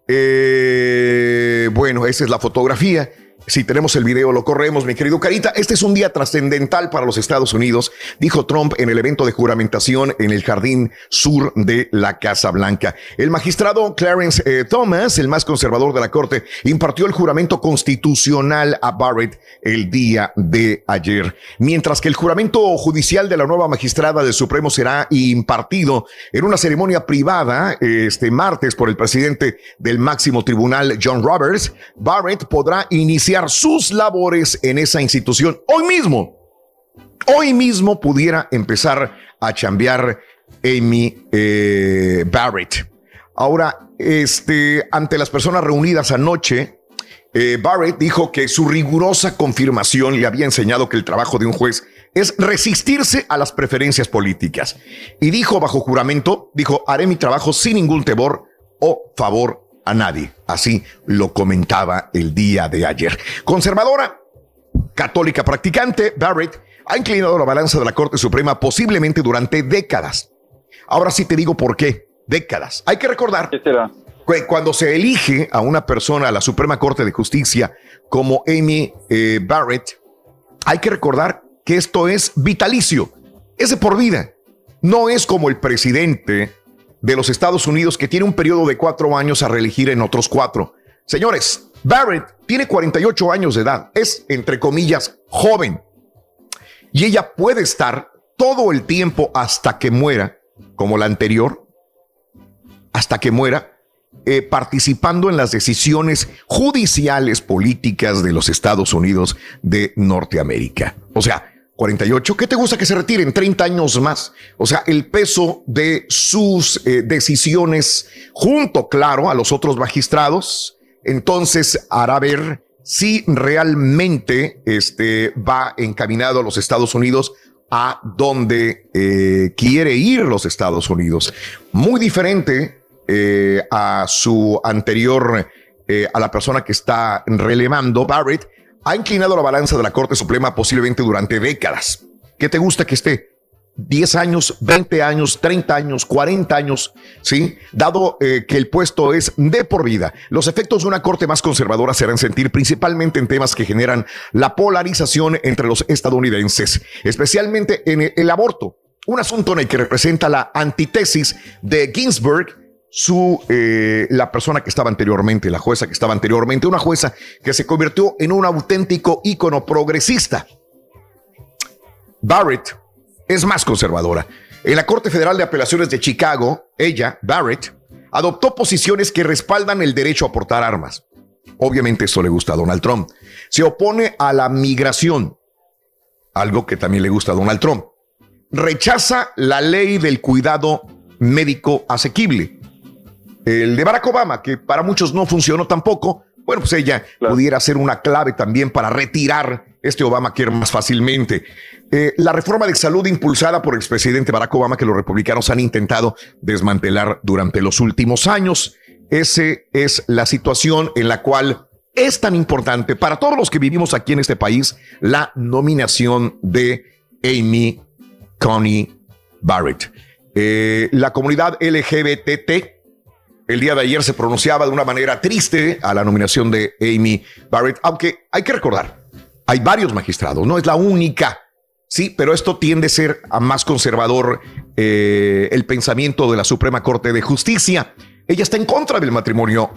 Eh, bueno, esa es la fotografía. Si tenemos el video, lo corremos, mi querido Carita. Este es un día trascendental para los Estados Unidos, dijo Trump en el evento de juramentación en el jardín sur de la Casa Blanca. El magistrado Clarence eh, Thomas, el más conservador de la corte, impartió el juramento constitucional a Barrett el día de ayer, mientras que el juramento judicial de la nueva magistrada del Supremo será impartido en una ceremonia privada este martes por el presidente del máximo tribunal, John Roberts. Barrett podrá iniciar sus labores en esa institución hoy mismo. Hoy mismo pudiera empezar a chambear Amy eh, Barrett. Ahora, este, ante las personas reunidas anoche, eh, Barrett dijo que su rigurosa confirmación le había enseñado que el trabajo de un juez es resistirse a las preferencias políticas. Y dijo bajo juramento, dijo, haré mi trabajo sin ningún temor o favor a nadie. Así lo comentaba el día de ayer. Conservadora, católica practicante, Barrett ha inclinado la balanza de la Corte Suprema posiblemente durante décadas. Ahora sí te digo por qué. Décadas. Hay que recordar que cuando se elige a una persona a la Suprema Corte de Justicia como Amy eh, Barrett, hay que recordar que esto es vitalicio. Es de por vida. No es como el presidente de los Estados Unidos que tiene un periodo de cuatro años a reelegir en otros cuatro. Señores, Barrett tiene 48 años de edad, es, entre comillas, joven. Y ella puede estar todo el tiempo hasta que muera, como la anterior, hasta que muera, eh, participando en las decisiones judiciales políticas de los Estados Unidos de Norteamérica. O sea, 48. ¿Qué te gusta que se retiren? 30 años más. O sea, el peso de sus eh, decisiones junto, claro, a los otros magistrados, entonces hará ver si realmente este, va encaminado a los Estados Unidos a donde eh, quiere ir los Estados Unidos. Muy diferente eh, a su anterior, a la persona que está relevando, Barrett, ha inclinado la balanza de la Corte Suprema posiblemente durante décadas. ¿Qué te gusta que esté? 10 años, 20 años, 30 años, 40 años, ¿sí? Dado eh, que el puesto es de por vida. Los efectos de una corte más conservadora se harán sentir principalmente en temas que generan la polarización entre los estadounidenses, especialmente en el, el aborto, un asunto en el que representa la antítesis de Ginsburg, su, eh, la persona que estaba anteriormente, la jueza que estaba anteriormente, una jueza que se convirtió en un auténtico ícono progresista. Barrett es más conservadora. En la Corte Federal de Apelaciones de Chicago, ella, Barrett, adoptó posiciones que respaldan el derecho a portar armas. Obviamente esto le gusta a Donald Trump. Se opone a la migración, algo que también le gusta a Donald Trump. Rechaza la ley del cuidado médico asequible. El de Barack Obama, que para muchos no funcionó tampoco, bueno, pues ella pudiera ser una clave también para retirar este Obamacare más fácilmente. Eh, la reforma de salud impulsada por el expresidente Barack Obama, que los republicanos han intentado desmantelar durante los últimos años. Esa es la situación en la cual es tan importante para todos los que vivimos aquí en este país la nominación de Amy Coney Barrett. Eh, la comunidad LGBTT el día de ayer se pronunciaba de una manera triste a la nominación de Amy Barrett, aunque hay que recordar, hay varios magistrados, no es la única, sí, pero esto tiende a ser a más conservador eh, el pensamiento de la Suprema Corte de Justicia. Ella está en contra del matrimonio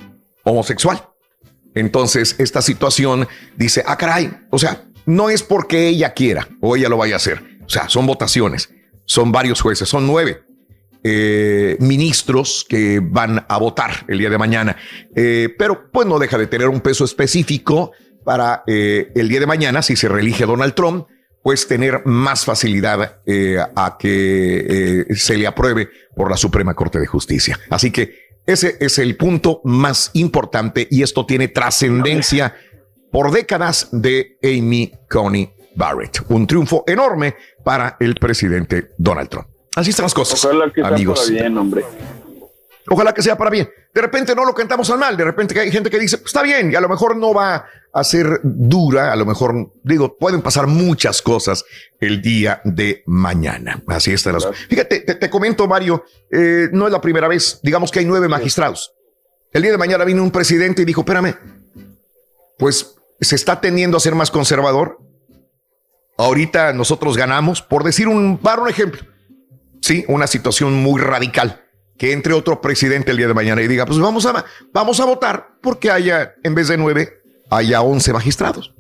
homosexual. Entonces, esta situación dice, ah, caray, o sea, no es porque ella quiera o ella lo vaya a hacer. O sea, son votaciones, son varios jueces, son nueve. Eh, ministros que van a votar el día de mañana. Eh, pero pues no deja de tener un peso específico para eh, el día de mañana, si se reelige Donald Trump, pues tener más facilidad a que se le apruebe por la Suprema Corte de Justicia. Así que ese es el punto más importante y esto tiene trascendencia por décadas de Amy Coney Barrett. Un triunfo enorme para el presidente Donald Trump. Así están las cosas. Ojalá que amigos. Sea para bien, hombre. Ojalá que sea para bien. De repente no lo cantamos al mal. De repente hay gente que dice, pues, está bien, y a lo mejor no va a ser dura. A lo mejor, digo, pueden pasar muchas cosas el día de mañana. Así están las cosas. Fíjate, te, comento, Mario, eh, no es la primera vez. Digamos que hay nueve magistrados. El día de mañana vino un presidente y dijo, espérame, pues se está tendiendo a ser más conservador. Ahorita nosotros ganamos, por decir un, dar un ejemplo sí, una situación muy radical. Que entre otro presidente el día de mañana y diga, pues vamos a, vamos a votar porque haya, en vez de nueve, haya once magistrados.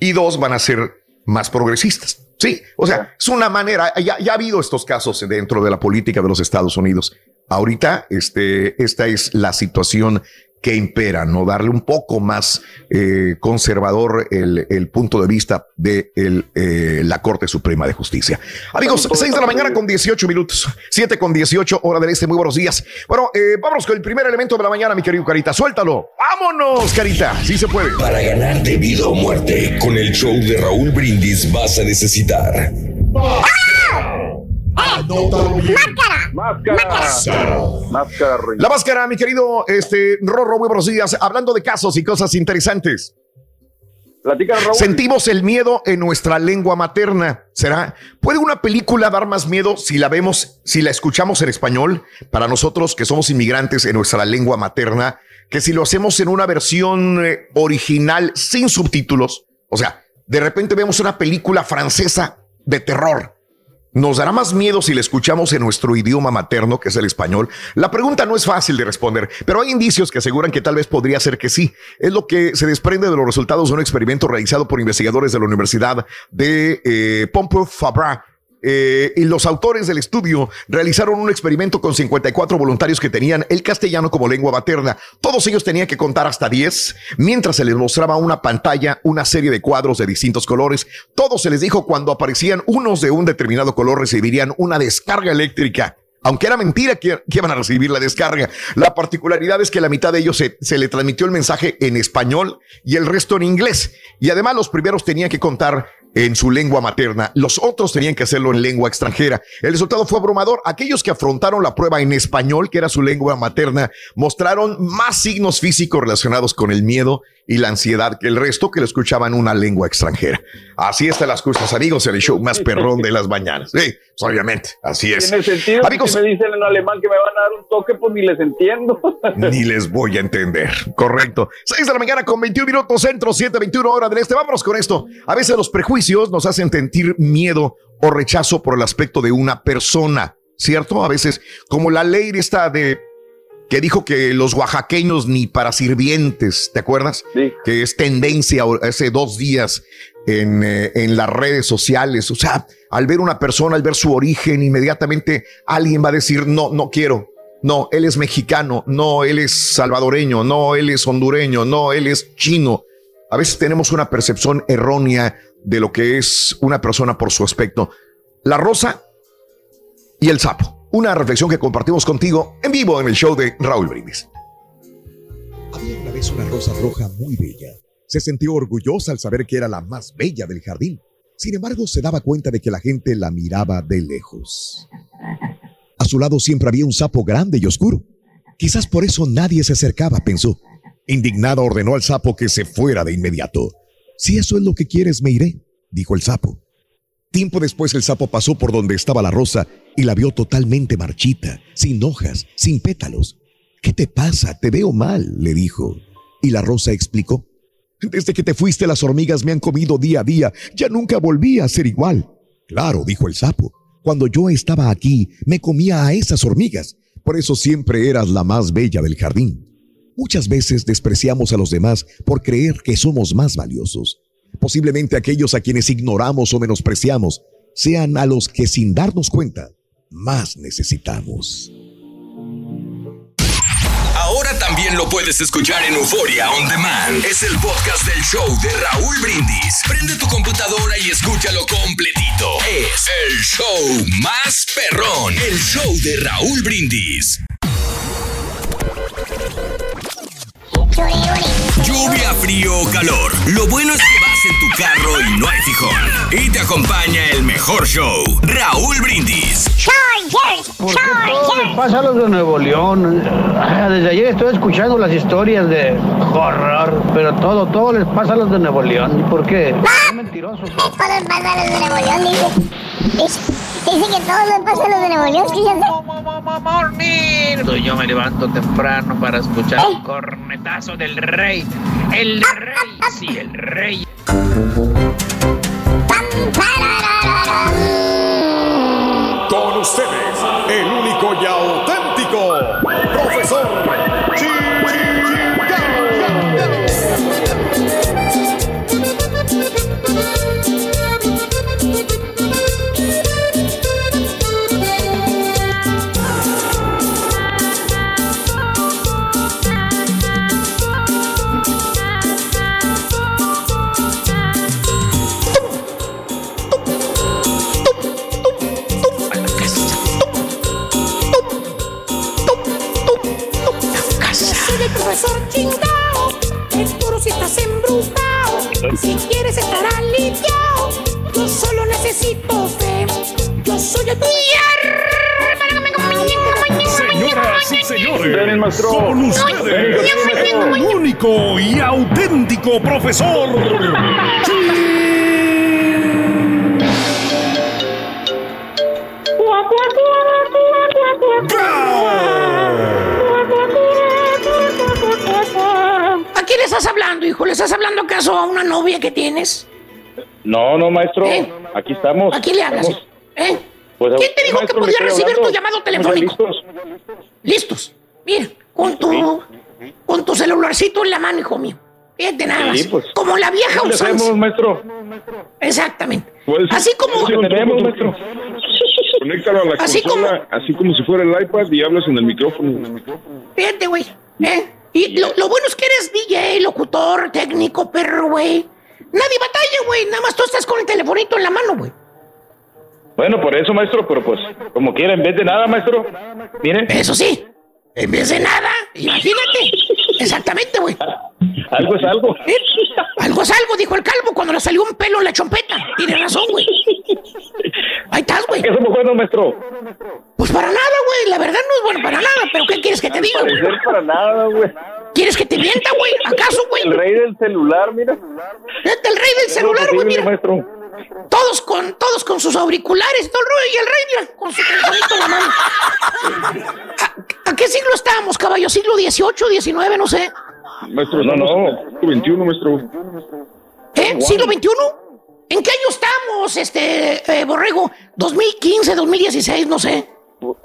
Y dos van a ser más progresistas. Sí, o sea, es una manera, ya, ha habido estos casos dentro de la política de los Estados Unidos. Ahorita, este, esta es la situación que impera, ¿no? Darle un poco más eh, conservador el, punto de vista de eh, la Corte Suprema de Justicia. Amigos, 6 de la mañana con 18 minutos, 7 con 18, hora del este, muy buenos días. Bueno, eh, vámonos con el primer elemento de la mañana, mi querido Carita, suéltalo. Vámonos, Carita, sí se puede. Para ganar de vida o muerte, con el show de Raúl Brindis vas a necesitar... Máscara. Máscara. Máscara. La máscara, mi querido este, Rorro, muy buenos días. Hablando de casos y cosas interesantes. Sentimos el miedo en nuestra lengua materna. ¿Será? ¿Puede una película dar más miedo si la vemos, si la escuchamos en español? Para nosotros que somos inmigrantes en nuestra lengua materna, que si lo hacemos en una versión eh, original sin subtítulos. O sea, de repente vemos una película francesa de terror ¿Nos dará más miedo si la escuchamos en nuestro idioma materno, que es el español? La pregunta no es fácil de responder, pero hay indicios que aseguran que tal vez podría ser que sí. Es lo que se desprende de los resultados de un experimento realizado por investigadores de la Universidad de eh, Pompeu Fabra eh, y los autores del estudio realizaron un experimento con 54 voluntarios que tenían el castellano como lengua materna. Todos ellos tenían que contar hasta 10 mientras se les mostraba una pantalla, una serie de cuadros de distintos colores. Todos se les dijo cuando aparecían unos de un determinado color recibirían una descarga eléctrica aunque era mentira que, iban a recibir la descarga. La particularidad es que la mitad de ellos se, se le transmitió el mensaje en español y el resto en inglés. Y además los primeros tenían que contar en su lengua materna. Los otros tenían que hacerlo en lengua extranjera. El resultado fue abrumador. Aquellos que afrontaron la prueba en español, que era su lengua materna, mostraron más signos físicos relacionados con el miedo y la ansiedad que el resto que lo escuchaban una lengua extranjera. Así están las cosas, amigos, en el show más perrón de las mañanas. Sí, pues, obviamente, así es. Tiene sentido. Amigos, si me dicen en alemán que me van a dar un toque, pues ni les entiendo. ni les voy a entender. Correcto. 6 de la mañana con 21 minutos centro, 7, 21 horas del este. Vámonos con esto. A veces los prejuicios nos hacen sentir miedo o rechazo por el aspecto de una persona, ¿cierto? A veces, como la ley está de que dijo que los oaxaqueños ni para sirvientes, ¿te acuerdas? Sí. Que es tendencia hace dos días en, eh, en, las redes sociales. O sea, al ver una persona, al ver su origen, inmediatamente alguien va a decir, no, no quiero. No, él es mexicano, no, él es salvadoreño, no, él es hondureño, no, él es chino. A veces tenemos una percepción errónea de lo que es una persona por su aspecto. La rosa y el sapo una reflexión que compartimos contigo en vivo en el show de Raúl Brindis. Había una vez una rosa roja muy bella. Se sintió orgullosa al saber que era la más bella del jardín. Sin embargo, se daba cuenta de que la gente la miraba de lejos. A su lado siempre había un sapo grande y oscuro. Quizás por eso nadie se acercaba, pensó. Indignada ordenó al sapo que se fuera de inmediato. Si eso es lo que quieres, me iré, dijo el sapo. Tiempo después el sapo pasó por donde estaba la rosa y la vio totalmente marchita, sin hojas, sin pétalos. ¿Qué te pasa? Te veo mal, le dijo. Y la rosa explicó. Desde que te fuiste las hormigas me han comido día a día, ya nunca volví a ser igual. Claro, dijo el sapo. Cuando yo estaba aquí, me comía a esas hormigas. Por eso siempre eras la más bella del jardín. Muchas veces despreciamos a los demás por creer que somos más valiosos. Posiblemente aquellos a quienes ignoramos o menospreciamos sean a los que sin darnos cuenta más necesitamos. Ahora también lo puedes escuchar en Euforia On Demand. Es el podcast del show de Raúl Brindis. Prende tu computadora y escúchalo completito. Es el show más perrón. El show de Raúl Brindis. Lluvia, frío o calor. Lo bueno es que vas en tu carro y no hay fijón. Y te acompaña el mejor show, Raúl Brindis. ¿Por qué todo les pasa a los de Nuevo León? Ah, Desde ayer estoy escuchando las historias de horror, pero todo, todo les pasa a los de Nuevo León. ¿Por qué? Son mentirosos. Todo les pasa a los de Nuevo León, dice. Dice, que todo les pasa a los de Nuevo León, fíjense. Yo me levanto temprano para escuchar el cornetazo del rey. El rey, sí, el rey. Si quieres estar aliviado, yo solo necesito fe. Yo soy el Señoras y señores, con ustedes, el único y auténtico profesor. ¿A estás hablando, hijo? ¿Le estás hablando acaso a una novia que tienes? No, no, maestro. ¿Eh? Aquí estamos. ¿A quién le hablas? ¿Eh? Pues, ¿Quién te dijo que maestro, podía recibir tu llamado telefónico? listos. Listos. Mira, con tu, con tu celularcito en la mano, hijo mío. Fíjate nada más. Sí, pues. Como la vieja ¿Qué le usanza. hacemos, maestro? Exactamente. Pues, Así como- ¿qué le tenemos, maestro? Conéctalo a la Así consola, así como si fuera el iPad y hablas en el micrófono. Fíjate, güey. ¿eh? Y lo, lo bueno es que eres DJ, locutor, técnico, perro, güey. Nadie batalla, güey. Nada más tú estás con el telefonito en la mano, güey. Bueno, por eso, maestro, pero pues, como quiera, en vez de nada, maestro. Mire. Eso sí, en vez de nada, imagínate. Exactamente, güey. Algo es algo. ¿Eh? Algo es algo, dijo el calvo cuando le salió un pelo en la chompeta. Tiene razón, güey. Ahí estás, güey. ¿Qué somos buenos, maestro? Pues para nada, güey. La verdad no es bueno para nada. ¿Pero qué quieres que te diga, güey? Parecer para nada, güey. ¿Quieres que te mienta, güey? ¿Acaso, güey? El rey del celular, mira. El rey del celular, güey, mira. maestro. Todos con, todos con sus auriculares, todo el rollo, y el rey, mira, con su telefonito en la mano. ¿A, a qué siglo estábamos, caballo? ¿Siglo XVIII, XIX, no sé? Maestro, no, no. Siglo XXI, maestro. ¿Eh? ¿Siglo XXI? ¿En qué año estamos, este, eh, Borrego? ¿2015, 2016, no sé?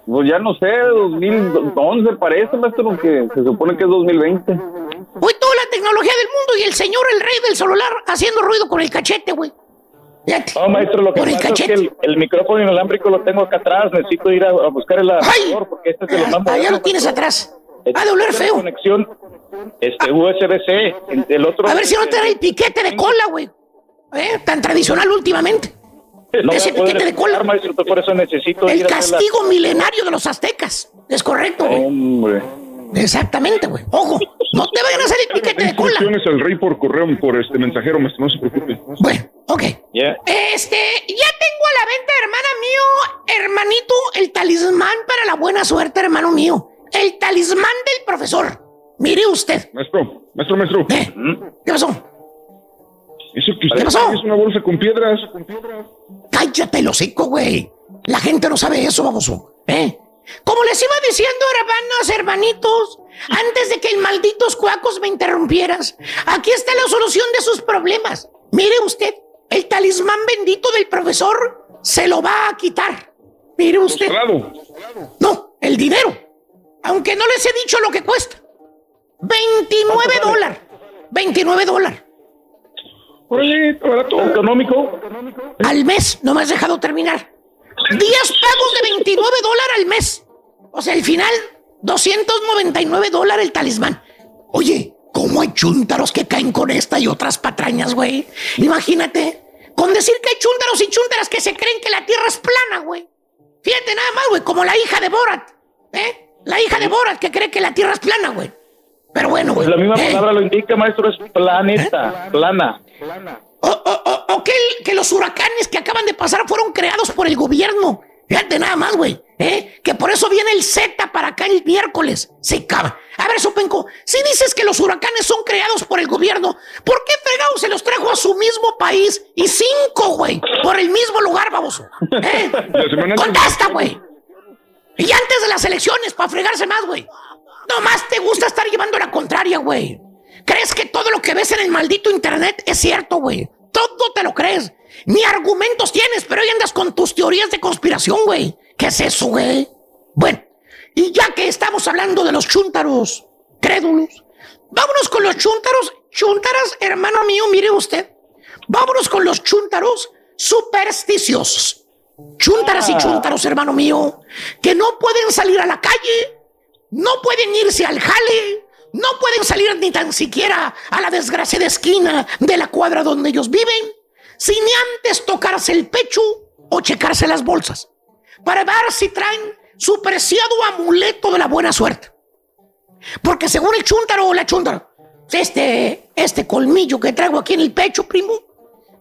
Pues ya no sé, 2011 parece, maestro, que se supone que es 2020. Hoy toda la tecnología del mundo y el señor, el rey del celular, haciendo ruido con el cachete, güey. Fíjate. No, maestro, lo que pasa es que el, el micrófono inalámbrico lo tengo acá atrás. Necesito ir a, a buscar el adaptador porque este es de los más Ah, ya lo tienes atrás. Este Ha de oler es de feo. conexión este, USB-C. El- El otro. A ver si no te da el piquete de cola, güey. ¿Eh? Tan tradicional últimamente. No ese a piquete de cola. maestro, por eso necesito El a castigo milenario de los aztecas. Es correcto, güey. Hombre. Exactamente, güey. Ojo, no te vayan a hacer el piquete de cola. Al rey por correo, por este mensajero, maestro, no se preocupe. Ok. Ya. Este, ya tengo a la venta, hermana mío, hermanito, el talismán para la buena suerte, hermano mío. El talismán del profesor. Mire usted. Maestro, maestro, maestro. ¿Qué pasó? Eso que ¿Qué usted pasó? es una bolsa con piedras. Cállate el hocico, güey. La gente no sabe eso, baboso. ¿Eh? Como les iba diciendo, hermanos, hermanitos, antes de que el malditos cuacos me interrumpieras, aquí está la solución de sus problemas. Mire usted, el talismán bendito del profesor se lo va a quitar. Mire usted. No, el dinero. Aunque no les he dicho lo que cuesta. 29 dólares. 29 dólares. Barato, económico. Al mes, no me has dejado terminar. 10 pagos de 29 dólares al mes. O sea, al final, 299 dólares el talismán. Oye, ¿cómo hay chúntaros que caen con esta y otras patrañas, güey? Imagínate, con decir que hay chúntaros y chúntaras que se creen que la tierra es plana, güey. Fíjate nada más, güey, como la hija de Borat, ¿eh? La hija de Borat que cree que la tierra es plana, güey. Pero bueno, güey. Pues la misma ¿eh? palabra lo indica, maestro, es planeta, plana. O que, el- que los huracanes que acaban de pasar fueron creados por el gobierno. Fíjate nada más, güey. ¿eh? Que por eso viene el Z para acá el miércoles. Se cava. A ver, Sopenco, si dices que los huracanes son creados por el gobierno, ¿por qué fregado se los trajo a su mismo país? Y cinco, güey, por el mismo lugar, baboso. ¿Eh? Contesta, güey. Y antes de las elecciones, para fregarse más, güey. Nomás te gusta estar llevando la contraria, güey. ¿Crees que todo lo que ves en el maldito internet es cierto, güey? Todo te lo crees. Ni argumentos tienes, pero hoy andas con tus teorías de conspiración, güey. ¿Qué es eso, güey? Bueno, y ya que estamos hablando de los chúntaros crédulos, vámonos con los chúntaros, chúntaras, hermano mío, mire usted. Vámonos con los chúntaros supersticiosos. Chúntaras y Ah. chúntaros, hermano mío, que no pueden salir a la calle, no pueden irse al jale, no pueden salir ni tan siquiera a la desgraciada esquina de la cuadra donde ellos viven, sin antes tocarse el pecho o checarse las bolsas, para ver si traen su preciado amuleto de la buena suerte. Porque según el chúntaro o la chúntara, este, este colmillo que traigo aquí en el pecho, primo,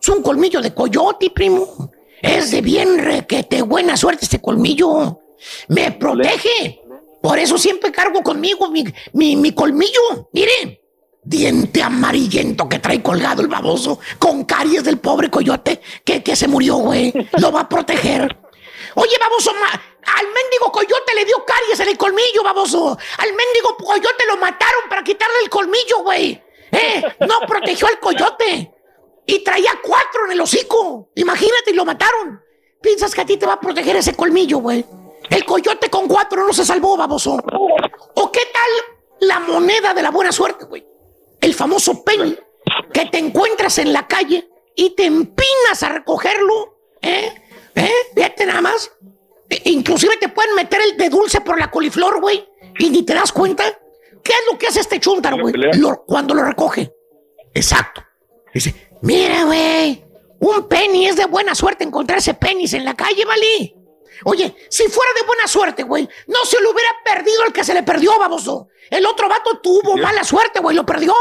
es un colmillo de coyote, primo. Es de bien requete buena suerte este colmillo. Me protege. Por eso siempre cargo conmigo mi, mi, mi colmillo. Mire, diente amarillento que trae colgado el baboso, con caries del pobre coyote que, que se murió, güey. Lo va a proteger. Oye, baboso, al mendigo coyote le dio caries en el colmillo, baboso. Al mendigo coyote lo mataron para quitarle el colmillo, güey. ¿Eh? No protegió al coyote. Y traía cuatro en el hocico. Imagínate, y lo mataron. ¿Piensas que a ti te va a proteger ese colmillo, güey? El coyote con cuatro no se salvó, baboso. ¿O qué tal la moneda de la buena suerte, güey? El famoso penny que te encuentras en la calle y te empinas a recogerlo, ¿eh? ¿Eh? Fíjate nada más. E- inclusive te pueden meter el de dulce por la coliflor, güey, y ni te das cuenta. ¿Qué es lo que hace este chúntaro, güey? Cuando lo recoge. Exacto. Dice, mira, güey, Un penny es de buena suerte encontrarse pennies en la calle, ¿vale? Oye, si fuera de buena suerte, güey, no se lo hubiera perdido el que se le perdió, baboso. El otro vato tuvo mala suerte, güey, lo perdió.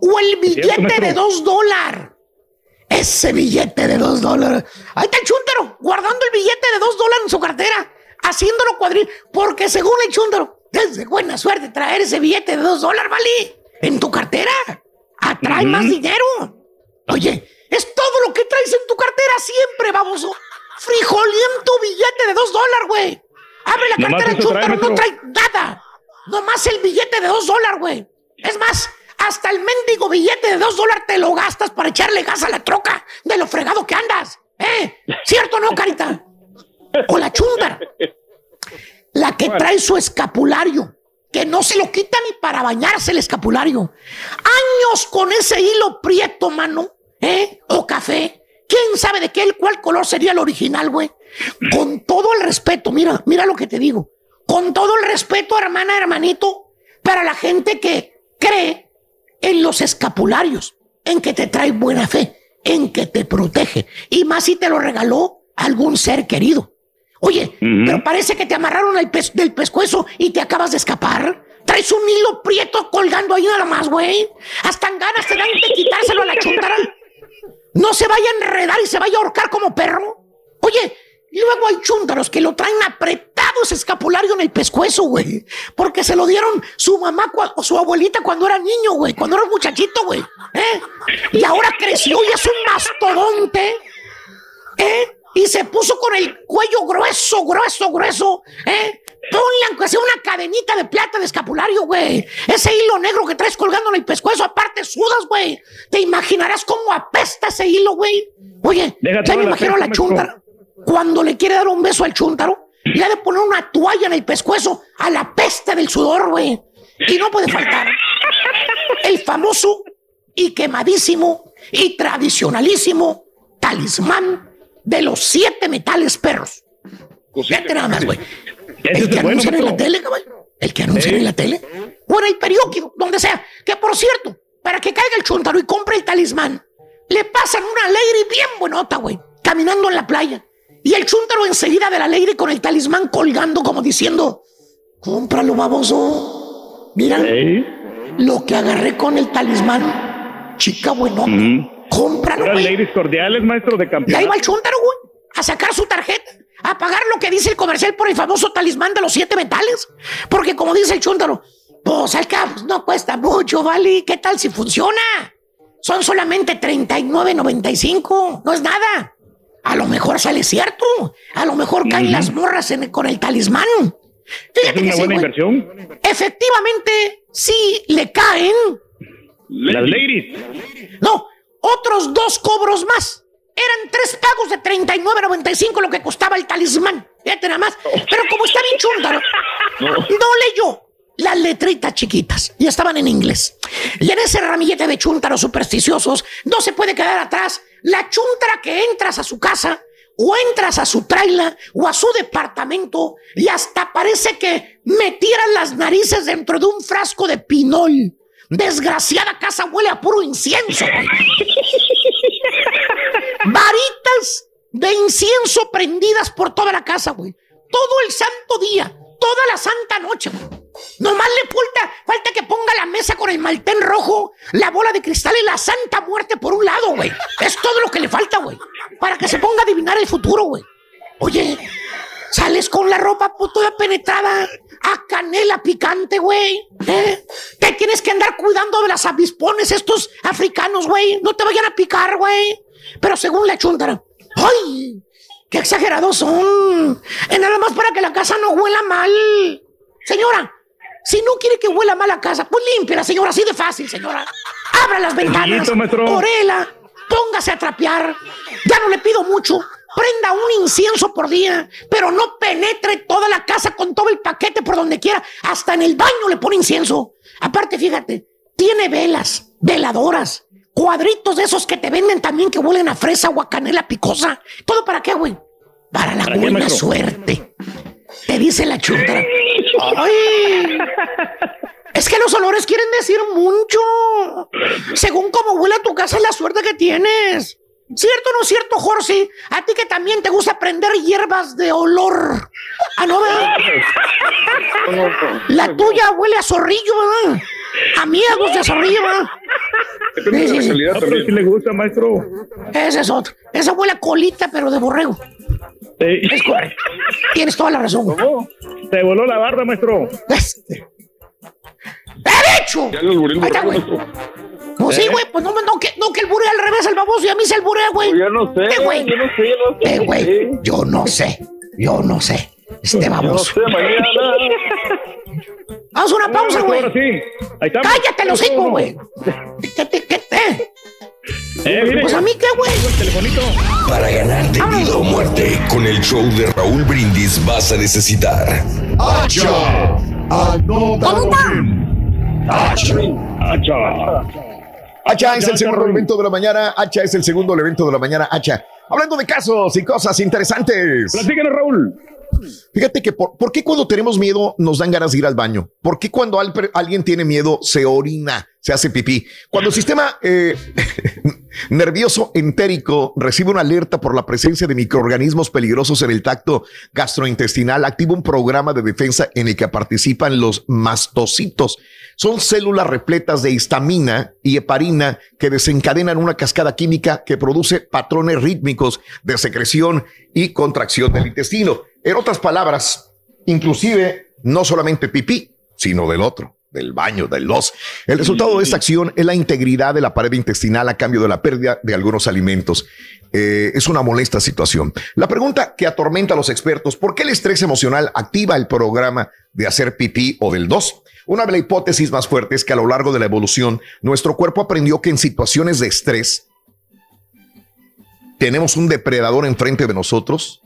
O el billete de dos dólares. Ese billete de dos dólares. Ahí está el chúntaro, guardando el billete de dos dólares en su cartera, haciéndolo cuadril. Porque según el chúntaro, es de buena suerte traer ese billete de dos dólares, ¿vale? En tu cartera. Atrae más dinero. Oye, es todo lo que traes en tu cartera siempre, baboso. Frijoliento billete de dos dólares, güey. Abre la Nomás cartera, chúntaro, no trae nada. Nomás el billete de dos dólares, güey. Es más, hasta el mendigo billete de dos dólares te lo gastas para echarle gas a la troca de lo fregado que andas. ¿Eh? ¿Cierto o no, carita? O la chunda. La que trae su escapulario. Que no se lo quita ni para bañarse el escapulario. Años con ese hilo prieto, mano. ¿Eh? O café. ¿Quién sabe de qué, cuál color sería el original, güey? Con todo el respeto, mira, mira lo que te digo. Con todo el respeto, hermana, hermanito, para la gente que cree en los escapularios, en que te trae buena fe, en que te protege. Y más si te lo regaló algún ser querido. Oye, pero parece que te amarraron el pes- del pescuezo y te acabas de escapar. Traes un hilo prieto colgando ahí nada más, güey. Hasta en ganas te dan de quitárselo a la chuntara. No se vaya a enredar y se vaya a ahorcar como perro. Oye, luego hay chúntaros que lo traen apretado ese escapulario en el pescuezo, güey. Porque se lo dieron su mamá o su abuelita cuando era niño, güey. Cuando era un muchachito, güey. ¿Eh? Y ahora creció y es un mastodonte. ¿Eh? Y se puso con el cuello grueso, grueso, grueso. ¿Eh? Ponle aunque sea una cadenita de plata de escapulario, güey. Ese hilo negro que traes colgando en el pescuezo, aparte sudas, güey. Te imaginarás cómo apesta ese hilo, güey. Oye, Deja ya me la imagino a la chúntara. Cuando le quiere dar un beso al chúntaro, le ha de poner una toalla en el pescuezo a la peste del sudor, güey. Y no puede faltar el famoso y quemadísimo y tradicionalísimo talismán de los siete metales perros. Fíjate nada más, güey. El que anuncian en la tele, caballo. El que anuncian en la tele. O en el periódico, donde sea. Que por cierto, para que caiga el chuntaro y compre el talismán, le pasan una lady bien buenota, güey. Caminando en la playa. Y el chúntaro enseguida de la lady con el talismán colgando como diciendo, cómpralo, baboso. Mira, lo que agarré con el talismán. Chica buenota. Cómpralo, Puras güey. ladies cordiales, maestro de Y ahí va el chúntaro, güey, a sacar su tarjeta, a pagar lo que dice el comercial por el famoso talismán de los siete metales. Porque como dice el chúntaro, pues al cabo no cuesta mucho, ¿vale? ¿Qué tal si funciona? Son solamente 39.95, no es nada. A lo mejor sale cierto, a lo mejor caen las morras en- con el talismán. Fíjate Es que una sí, buena güey. inversión. Efectivamente, sí le caen. Las ladies. No, otros dos cobros más. Eran tres pagos de 39.95 lo que costaba el talismán. Fíjate nada más. Pero como está bien chúndaro, no leyó las letritas chiquitas y estaban en inglés. Y en ese ramillete de chúntaros supersticiosos no se puede quedar atrás la chúntara que entras a su casa o entras a su traila o a su departamento y hasta parece que metieran las narices dentro de un frasco de pinol. Desgraciada casa huele a puro incienso. Varitas de incienso prendidas por toda la casa, güey. Todo el santo día, toda la santa noche, güey. Nomás le falta, falta que ponga la mesa con el maltén rojo, la bola de cristal y la santa muerte por un lado, güey. Es todo lo que le falta, güey. Para que se ponga a adivinar el futuro, güey. Oye, sales con la ropa pues, toda penetrada a canela picante, güey. ¿Eh? Te tienes que andar cuidando de las avispones estos africanos, güey. No te vayan a picar, güey. Pero según la chuntara, ¡ay! ¡Qué exagerados son! Es nada más para que la casa no huela mal. Señora, si no quiere que huela mal la casa, pues límpiala, señora, así de fácil, señora. Abra las ventanas, orela, póngase a trapear. Ya no le pido mucho. Prenda un incienso por día, pero no penetre toda la casa con todo el paquete por donde quiera. Hasta en el baño le pone incienso. Aparte, fíjate, tiene velas, veladoras, cuadritos de esos que te venden también que huelen a fresa o a canela picosa. ¿Todo para qué, güey? Para la ¿Para qué, buena suerte. Te dice la chuntara. ¡Ay! Es que los olores quieren decir mucho. Según cómo huele a tu casa, es la suerte que tienes. ¿Cierto o no es cierto, Jorge? A ti que también te gusta prender hierbas de olor. Ah, no, ¿verdad? La tuya huele a zorrillo, ¿verdad? A miegos de. Depende de la calidad Ah, pero también. si le gusta, maestro. Ese es otro. Esa huele a colita, pero de borrego. Es. Tienes toda la razón. güey. Se voló la barda, maestro. Este. ¡Derecho! Ya buril Ahí está, güey. Pues sí, güey, pues no, no, que, no que el buré al revés, el baboso, y a mí se el buré, güey. Yo no sé, ¿Qué, güey? yo no sé, yo no sé. ¿Qué, güey? Yo no sé, yo no sé. Este Yo no baboso. sé, mañana. Vamos a una pausa, güey. Ahora sí. Ahí está. Cállate los hocico, güey. ¿Qué, qué, qué, eh? Eh, mire. Pues a mí qué, güey. Para ganar de vida o muerte, con el show de Raúl Brindis vas a necesitar. ¡Hacha! Hacha es el segundo elemento de la mañana. Hacha es el segundo elemento de la mañana. Hacha. Hablando de casos y cosas interesantes. Platícanos, Raúl. Fíjate que por, ¿por qué cuando tenemos miedo nos dan ganas de ir al baño? ¿Por qué cuando al- alguien tiene miedo se orina, se hace pipí? Cuando el sistema eh, nervioso entérico recibe una alerta por la presencia de microorganismos peligrosos en el tacto gastrointestinal, activa un programa de defensa en el que participan los mastocitos. Son células repletas de histamina y heparina que desencadenan una cascada química que produce patrones rítmicos de secreción y contracción del intestino. En otras palabras, inclusive no solamente pipí, sino del otro, del baño, del los. El resultado de esta acción es la integridad de la pared intestinal a cambio de la pérdida de algunos alimentos. Eh, es una molesta situación. La pregunta que atormenta a los expertos, ¿por qué el estrés emocional activa el programa de hacer pipí o del dos? Una de las hipótesis más fuertes es que a lo largo de la evolución, nuestro cuerpo aprendió que en situaciones de estrés tenemos un depredador enfrente de nosotros,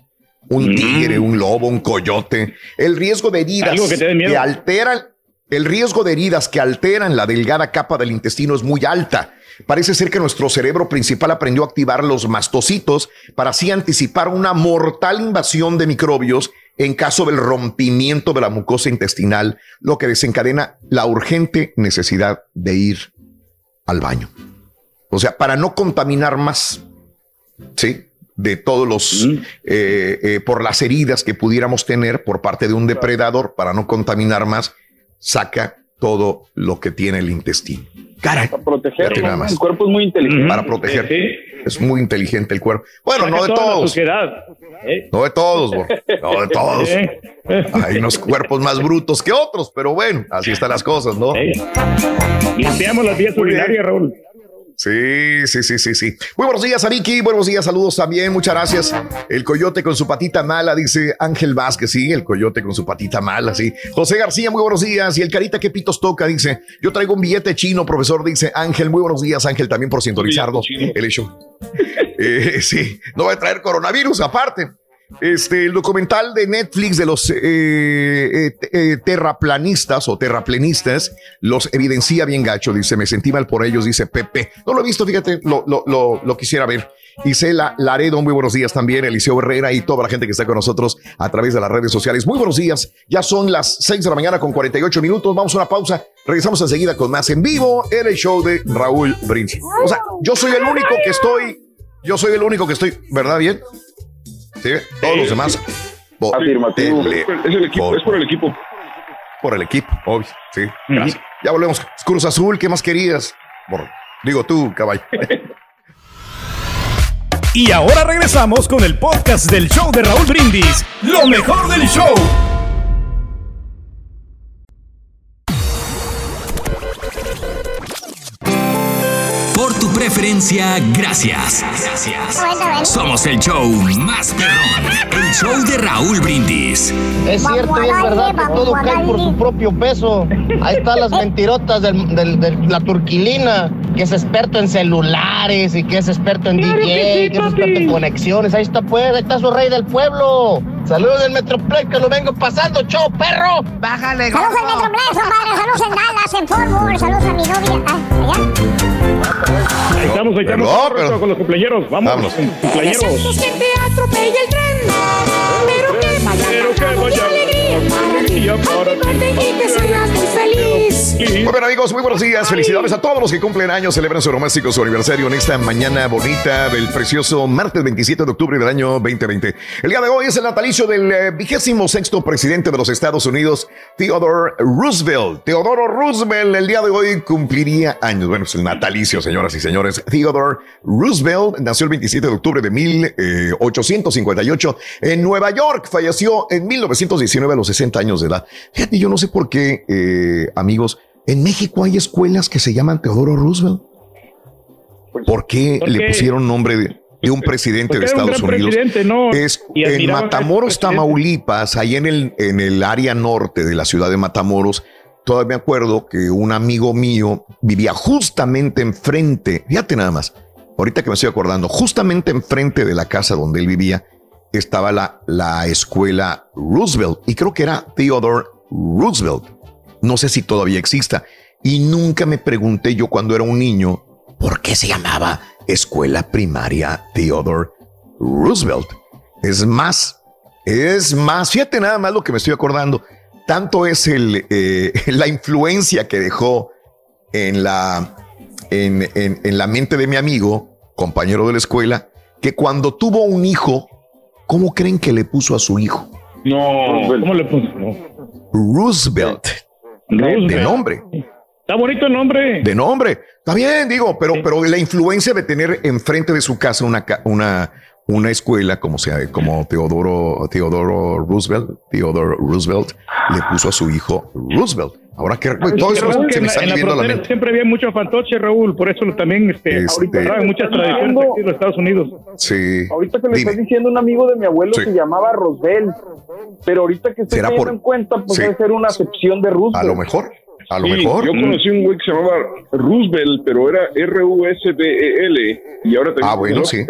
un tigre, un lobo, un coyote. El riesgo de heridas que que alteran, el riesgo de heridas que alteran la delgada capa del intestino es muy alta. Parece ser que nuestro cerebro principal aprendió a activar los mastocitos para así anticipar una mortal invasión de microbios en caso del rompimiento de la mucosa intestinal, lo que desencadena la urgente necesidad de ir al baño. O sea, para no contaminar más, ¿sí? De todos los, eh, eh, por las heridas que pudiéramos tener por parte de un depredador, para no contaminar más, saca todo lo que tiene el intestino. Caray. Para proteger, nada más. el cuerpo es muy inteligente. Para proteger. Sí. Es muy inteligente el cuerpo. Bueno, Saca no de todos. ¿eh? No de todos, bro. no de todos. Eh, Hay unos cuerpos más brutos que otros, pero bueno, así están las cosas, ¿no? eh. Limpiamos las vías urinarias, Raúl. Sí, sí, sí, sí, sí. Muy buenos días, Ariki. Buenos días, saludos también. Muchas gracias. El coyote con su patita mala, dice Ángel Vázquez. Sí, el coyote con su patita mala, sí. José García, muy buenos días. Y el carita que pitos toca, dice. Yo traigo un billete chino, profesor, dice Ángel. Muy buenos días, Ángel, también por sintonizarnos. El hecho. Eh, sí, no va a traer coronavirus aparte. Este, el documental de Netflix de los eh, eh, eh, terraplanistas o terraplenistas los evidencia bien gacho, dice, me sentí mal por ellos, dice Pepe. No lo he visto, fíjate, lo, lo, lo, lo quisiera ver. Isela Laredo, muy buenos días también, Eliseo Herrera y toda la gente que está con nosotros a través de las redes sociales. Muy buenos días, ya son las 6 de la mañana con 48 minutos, vamos a una pausa, regresamos enseguida con más en vivo en el show de Raúl Brindis. O sea, yo soy el único que estoy, yo soy el único que estoy, ¿verdad? Bien. ¿Sí? Todos los demás. Afirmativo. Es el equipo, es por el equipo. por el equipo, obvio. Sí, gracias. Ya volvemos. Cruz Azul, ¿qué más querías? Por- digo tú, caballo. Y ahora regresamos con el podcast del show de Raúl Brindis. Lo mejor del show. Preferencia, gracias. Gracias. Somos el show más perrón. El show de Raúl Brindis. Es cierto es verdad que todo cae por su propio peso. Ahí están las mentirotas del- del- de la turquilina, que es experto en celulares y que es experto en DJ, que, es experto en conexiones. Ahí está pues, ahí está su rey del pueblo. Saludos del Metroplex que lo vengo pasando, show perro. Bájale, Saludos en Metroplex, compadre. Saludos en Dallas, en Fort Worth. Saludos a mi novia. Ah, allá. Ahí estamos, ahí estamos correcto, pero- con los cumpleaños. Vamos, Vámonos. cumpleaños. que te atropella el tren, pero que vaya Pero que vaya. Alegría. para ti. Happy birthday y que seas muy feliz. Muy bien amigos, muy buenos días. Felicidades a todos los que cumplen años, celebran su doméstico, su aniversario en esta mañana bonita del precioso martes 27 de octubre del año 2020. El día de hoy es el natalicio del eh, vigésimo sexto presidente de los Estados Unidos, Theodore Roosevelt. Teodoro Roosevelt el día de hoy cumpliría años. Bueno, es el natalicio, señoras y señores. Theodore Roosevelt nació el 27 de octubre de 1858 en Nueva York. Falleció en 1919 a los 60 años de edad. Fíjate, yo no sé por qué, eh, amigos, en México hay escuelas que se llaman Teodoro Roosevelt. ¿Por qué ¿Por le pusieron nombre de, de un presidente de un Estados Unidos? presidente, ¿no? Es en Matamoros. Tamaulipas, ahí en el, en el área norte de la ciudad de Matamoros. Todavía me acuerdo que un amigo mío vivía justamente enfrente, fíjate nada más, ahorita que me estoy acordando, justamente enfrente de la casa donde él vivía estaba la, la escuela Roosevelt y creo que era Theodore Roosevelt. No sé si todavía exista. Y nunca me pregunté yo cuando era un niño por qué se llamaba Escuela Primaria Theodore Roosevelt. Es más, es más, fíjate nada más lo que me estoy acordando. Tanto es el, eh, la influencia que dejó en la, en, en- en la mente de mi amigo, compañero de la escuela, que cuando tuvo un hijo, ¿cómo creen que le puso a su hijo? No, ¿cómo le puso? Roosevelt. Roosevelt. De nombre. Está bonito el nombre. De nombre. Está bien, digo, pero, pero la influencia de tener enfrente de su casa una, una, una escuela como sea, como Teodoro, Teodoro Roosevelt, Theodore Roosevelt, le puso a su hijo Roosevelt. Ahora que todo eso Raúl, que se me está en la viendo la mente. siempre había mucho fantoche, Raúl, por eso también este, Este- ahorita traen muchas tradiciones aquí en los Estados Unidos. Sí. Ahorita que le estás diciendo un amigo de mi abuelo Sí. se llamaba Roswell, pero ahorita que estoy ¿Será teniendo por- en cuenta, pues Sí. debe ser una acepción de Roosevelt. A lo mejor, a lo Sí, mejor. Yo conocí un güey que se llamaba Roosevelt, pero era R-U-S-B-E-L. E Y ahora también. Ah, bueno, sí.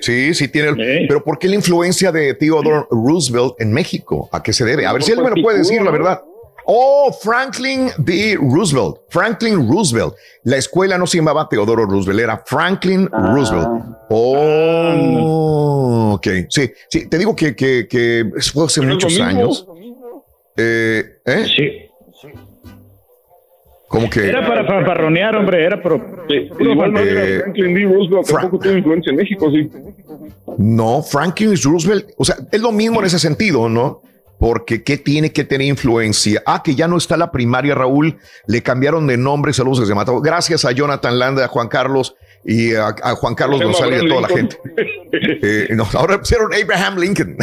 Sí, sí tiene. el- Pero ¿por qué la influencia de Theodore Roosevelt en México? ¿A qué se debe? A ver si él me lo puede decir, la verdad. Oh, Franklin D. Roosevelt. Franklin Roosevelt. La escuela no se llamaba Teodoro Roosevelt, era Franklin Roosevelt. Oh, ok. Sí, sí, te digo que, que, que fue hace muchos mismo. años. Eh, ¿eh? Sí. ¿Cómo que? Era para fanfarronear, hombre, era pro, puro Igual no fantasía. era Franklin D. Roosevelt, tampoco tuvo influencia en México, sí. No, Franklin Roosevelt, o sea, es lo mismo en ese sentido, ¿no? Porque ¿qué tiene que tener influencia? Ah, que ya no está la primaria, Raúl, le cambiaron de nombre, saludos desde Matado. Gracias a Jonathan Landa, a Juan Carlos y a, a Juan Carlos González y a toda la gente. Eh, no, ahora pusieron Abraham Lincoln.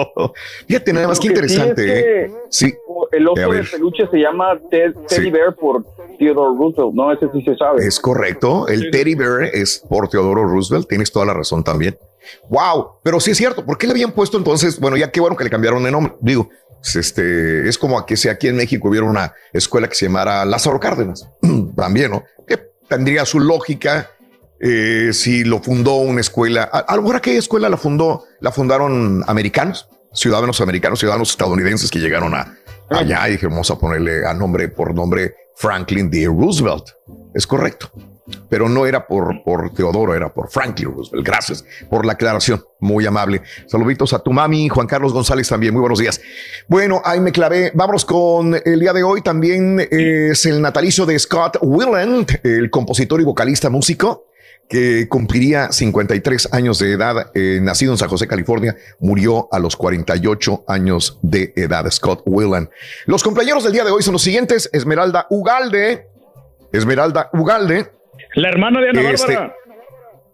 Fíjate nada más, que sí interesante, es que ¿eh? Sí. El oso de ver. peluche se llama Ted- Teddy Sí. Bear por Theodore Roosevelt, ¿no? Ese sí se sabe. Es correcto. El teddy bear es por Teodoro Roosevelt. Tienes toda la razón también. Wow. Pero sí es cierto. ¿Por qué le habían puesto entonces? Bueno, ya qué bueno que le cambiaron de nombre. Digo, pues, este es como a que si aquí en México hubiera una escuela que se llamara Lázaro Cárdenas. también, ¿no? Que tendría su lógica. eh, si lo fundó una escuela, a, a lo mejor aquella escuela la fundó, la fundaron americanos, ciudadanos americanos, ciudadanos estadounidenses que llegaron a allá y dijeron, vamos a ponerle a nombre por nombre Franklin D. Roosevelt. Es correcto. Pero no era por, Teodoro, era por Franklin Roosevelt. Gracias por la aclaración. Muy amable. Saluditos a tu mami, Juan Carlos González también. Muy buenos días. Bueno, ahí me clavé. Vámonos con el día de hoy. También es el natalicio de Scott Weiland, el compositor y vocalista músico que cumpliría 53 años de edad, eh, nacido en San José, California, murió a los 48 años de edad, Scott Weiland. Los compañeros del día de hoy son los siguientes, Esmeralda Ugalde, Esmeralda Ugalde, La hermana de Ana Este, Bárbara.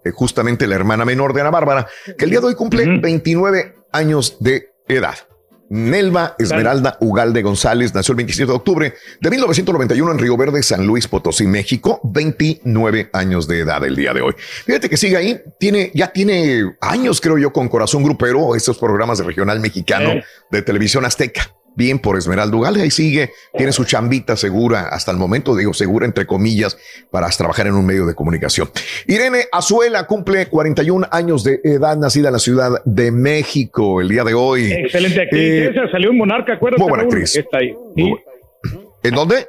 eh, justamente la hermana menor de Ana Bárbara, que el día de hoy cumple 29 años de edad. Nelva Esmeralda Ugalde González nació el 27 de octubre de 1991 en Río Verde, San Luis Potosí, México. 29 años de edad el día de hoy. Fíjate que sigue ahí. Tiene, ya tiene años, creo yo, con Corazón Grupero, estos programas de regional mexicano de televisión azteca. Bien por Esmeralda Ugalde, ahí sigue, tiene su chambita segura hasta el momento, digo segura entre comillas, para trabajar en un medio de comunicación. Irene Azuela cumple 41 años de edad, nacida en la Ciudad de México el día de hoy. Excelente actriz. Eh, salió en Monarca, acuérdate. muy buena Raúl? actriz. Está ahí. Muy bu- ¿En dónde?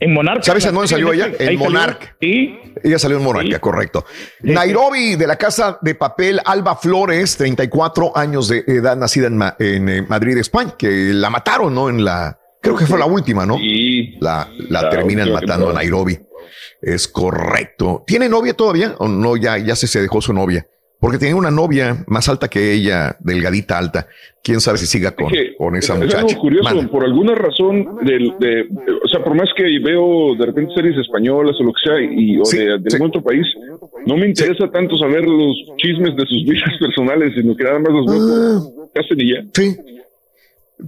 En Monarca. ¿Sabes en dónde salió ella? En. Monarca. Sí. Ella salió en Monarca, correcto. Nairobi, de la casa de papel Alba Flores, 34 años de edad, nacida en, Ma- en, eh, Madrid, España, que la mataron, ¿no? En la, creo que fue la última, ¿no? La, la La terminan matando a. Nairobi. Es correcto. ¿Tiene novia todavía? ¿O no? Ya, ya se, se dejó su novia. Porque tenía una novia más alta que ella, delgadita alta. Quién sabe si siga con, que con esa es muchacha. algo curioso, Manda. por alguna razón, del, de, o sea, por más que veo de repente series españolas o lo que sea, y, o Sí, de, de sí. otro país, no me interesa tanto saber los chismes de sus vidas personales, sino que nada más los veo hacen y ya. Sí.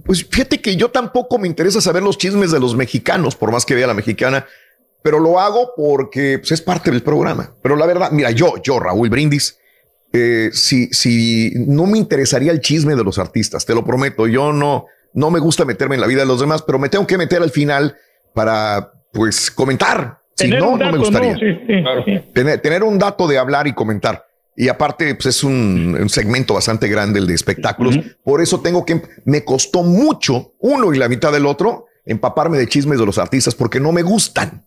Pues fíjate que yo tampoco me interesa saber los chismes de los mexicanos, por más que vea la mexicana, pero lo hago porque pues, es parte del programa. Pero la verdad, mira, yo, yo, Raúl Brindis, eh, si, si no me interesaría el chisme de los artistas, te lo prometo, yo no, no me gusta meterme en la vida de los demás, pero me tengo que meter al final para, pues, comentar. Si Tener no, un no dato, me gustaría. ¿no? Sí, sí, sí. Tener, tener un dato de hablar y comentar. Y aparte, pues es un, un segmento bastante grande el de espectáculos. Por eso tengo que, me costó mucho, uno y la mitad del otro, empaparme de chismes de los artistas porque no me gustan,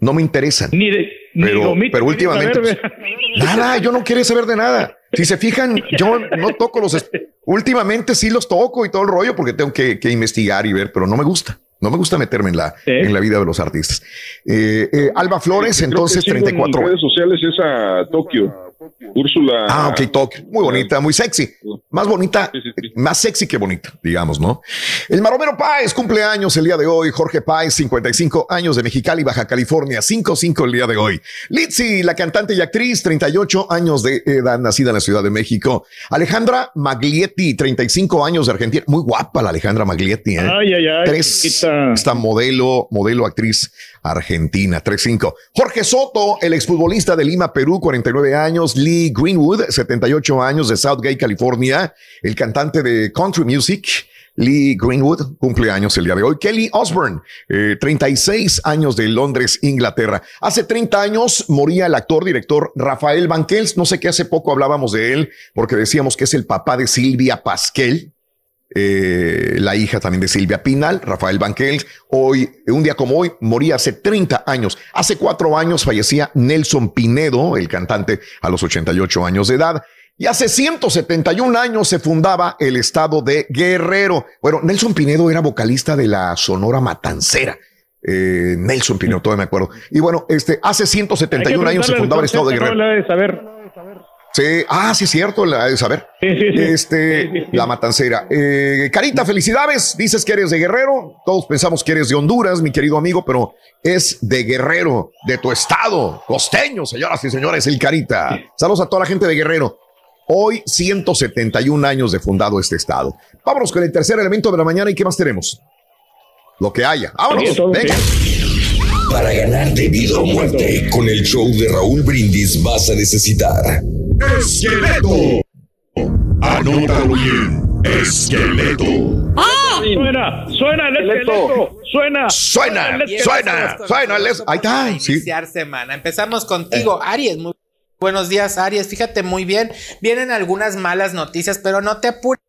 no me interesan. Ni de, ni Pero- omito, pero ni últimamente, saber, pues, Nada, yo no quiero saber de nada. Si se fijan, yo no toco los. Últimamente sí los toco y todo el rollo porque tengo que, que investigar y ver, pero no me gusta. No me gusta meterme en la, en la vida de los artistas. Eh, eh, Alba Flores, Creo que entonces sigo 34 En redes sociales es a Tokio. Úrsula. Ah, ok, Tokio. Muy bonita, muy sexy. Más bonita, más sexy que bonita, digamos, ¿no? El Maromero Páez cumpleaños el día de hoy. Jorge Páez, 55 años de Mexicali, Baja California, 5-5 el día de hoy. Litzy, la cantante y actriz, 38 años de edad, nacida en la Ciudad de México. Alejandra Maglietti, 35 años de Argentina. Muy guapa la Alejandra Maglietti, ¿eh? Ay, ay, ay, Tres, esta modelo, modelo actriz argentina, 3-5. Jorge Soto, el exfutbolista de Lima, Perú, 49 años. Lee Greenwood, 78 años de Southgate, California. El cantante de country music. Lee Greenwood, cumpleaños el día de hoy. Kelly Osbourne, eh, 36 años de Londres, Inglaterra. Hace 30 años moría el actor, director Rafael Banquels. No sé qué hace poco hablábamos de él, porque decíamos que es el papá de Silvia Pasquel eh, la hija también de Silvia Pinal, Rafael Banquel. Hoy, un día como hoy, moría hace 30 años. Hace cuatro años fallecía Nelson Pinedo, el cantante, a los 88 años de edad. Y hace 171 años se fundaba el estado de Guerrero. Bueno, Nelson Pinedo era vocalista de la Sonora Matancera. Eh, Nelson Pinedo, todavía me acuerdo. Y bueno, este, hace 171 años se fundaba el estado de Guerrero. saber. Sí, ah, sí, es cierto, la de saber. Este, la matancera. Eh, Carita, felicidades. Dices que eres de Guerrero. Todos pensamos que eres de Honduras, mi querido amigo, pero es de Guerrero, de tu estado, costeño, señoras y señores, el Carita. Saludos a toda la gente de Guerrero. Hoy, 171 años de fundado este estado. Vámonos con el tercer elemento de la mañana y ¿qué más tenemos? Lo que haya. Vámonos. Venga. Para ganar de vida o muerte, con el show de Raúl Brindis vas a necesitar. ¡Esqueleto! Anótalo bien. Esqueleto. Suena, suena el esqueleto. Suena. Suena, suena, suena. el Ahí está. Sí. iniciar semana. Empezamos contigo, Aries. Muy buenos días, Aries. Fíjate muy bien. Vienen algunas malas noticias, pero no te apures.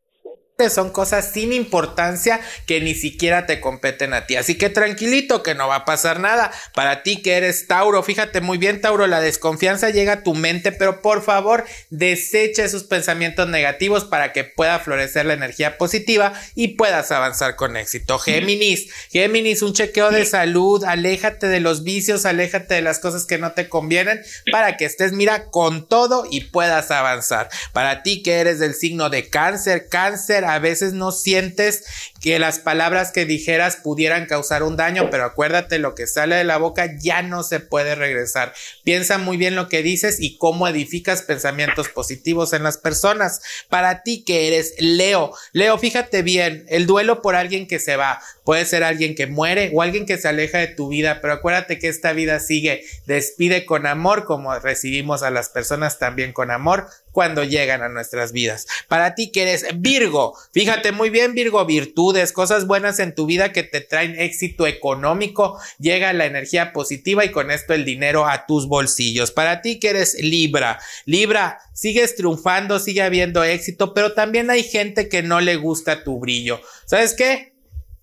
Son cosas sin importancia que ni siquiera te competen a ti. Así que tranquilito que no va a pasar nada. Para ti que eres Tauro, fíjate muy bien, Tauro, la desconfianza llega a tu mente, pero por favor desecha esos pensamientos negativos para que pueda florecer la energía positiva y puedas avanzar con éxito. Géminis, Géminis, un chequeo de salud, aléjate de los vicios, aléjate de las cosas que no te convienen para que estés, mira, con todo y puedas avanzar. Para ti que eres del signo de cáncer, cáncer, a veces no sientes que las palabras que dijeras pudieran causar un daño, pero acuérdate, lo que sale de la boca ya no se puede regresar. Piensa muy bien lo que dices y cómo edificas pensamientos positivos en las personas. Para ti que eres Leo, Leo, fíjate bien, el duelo por alguien que se va puede ser alguien que muere o alguien que se aleja de tu vida, pero acuérdate que esta vida sigue. Despide con amor como recibimos a las personas también con amor cuando llegan a nuestras vidas. Para ti que eres Virgo, fíjate muy bien Virgo, virtudes, cosas buenas en tu vida que te traen éxito económico, llega la energía positiva y con esto el dinero a tus bolsillos. Para ti que eres Libra, Libra, sigues triunfando, sigue habiendo éxito, pero también hay gente que no le gusta tu brillo. ¿Sabes qué?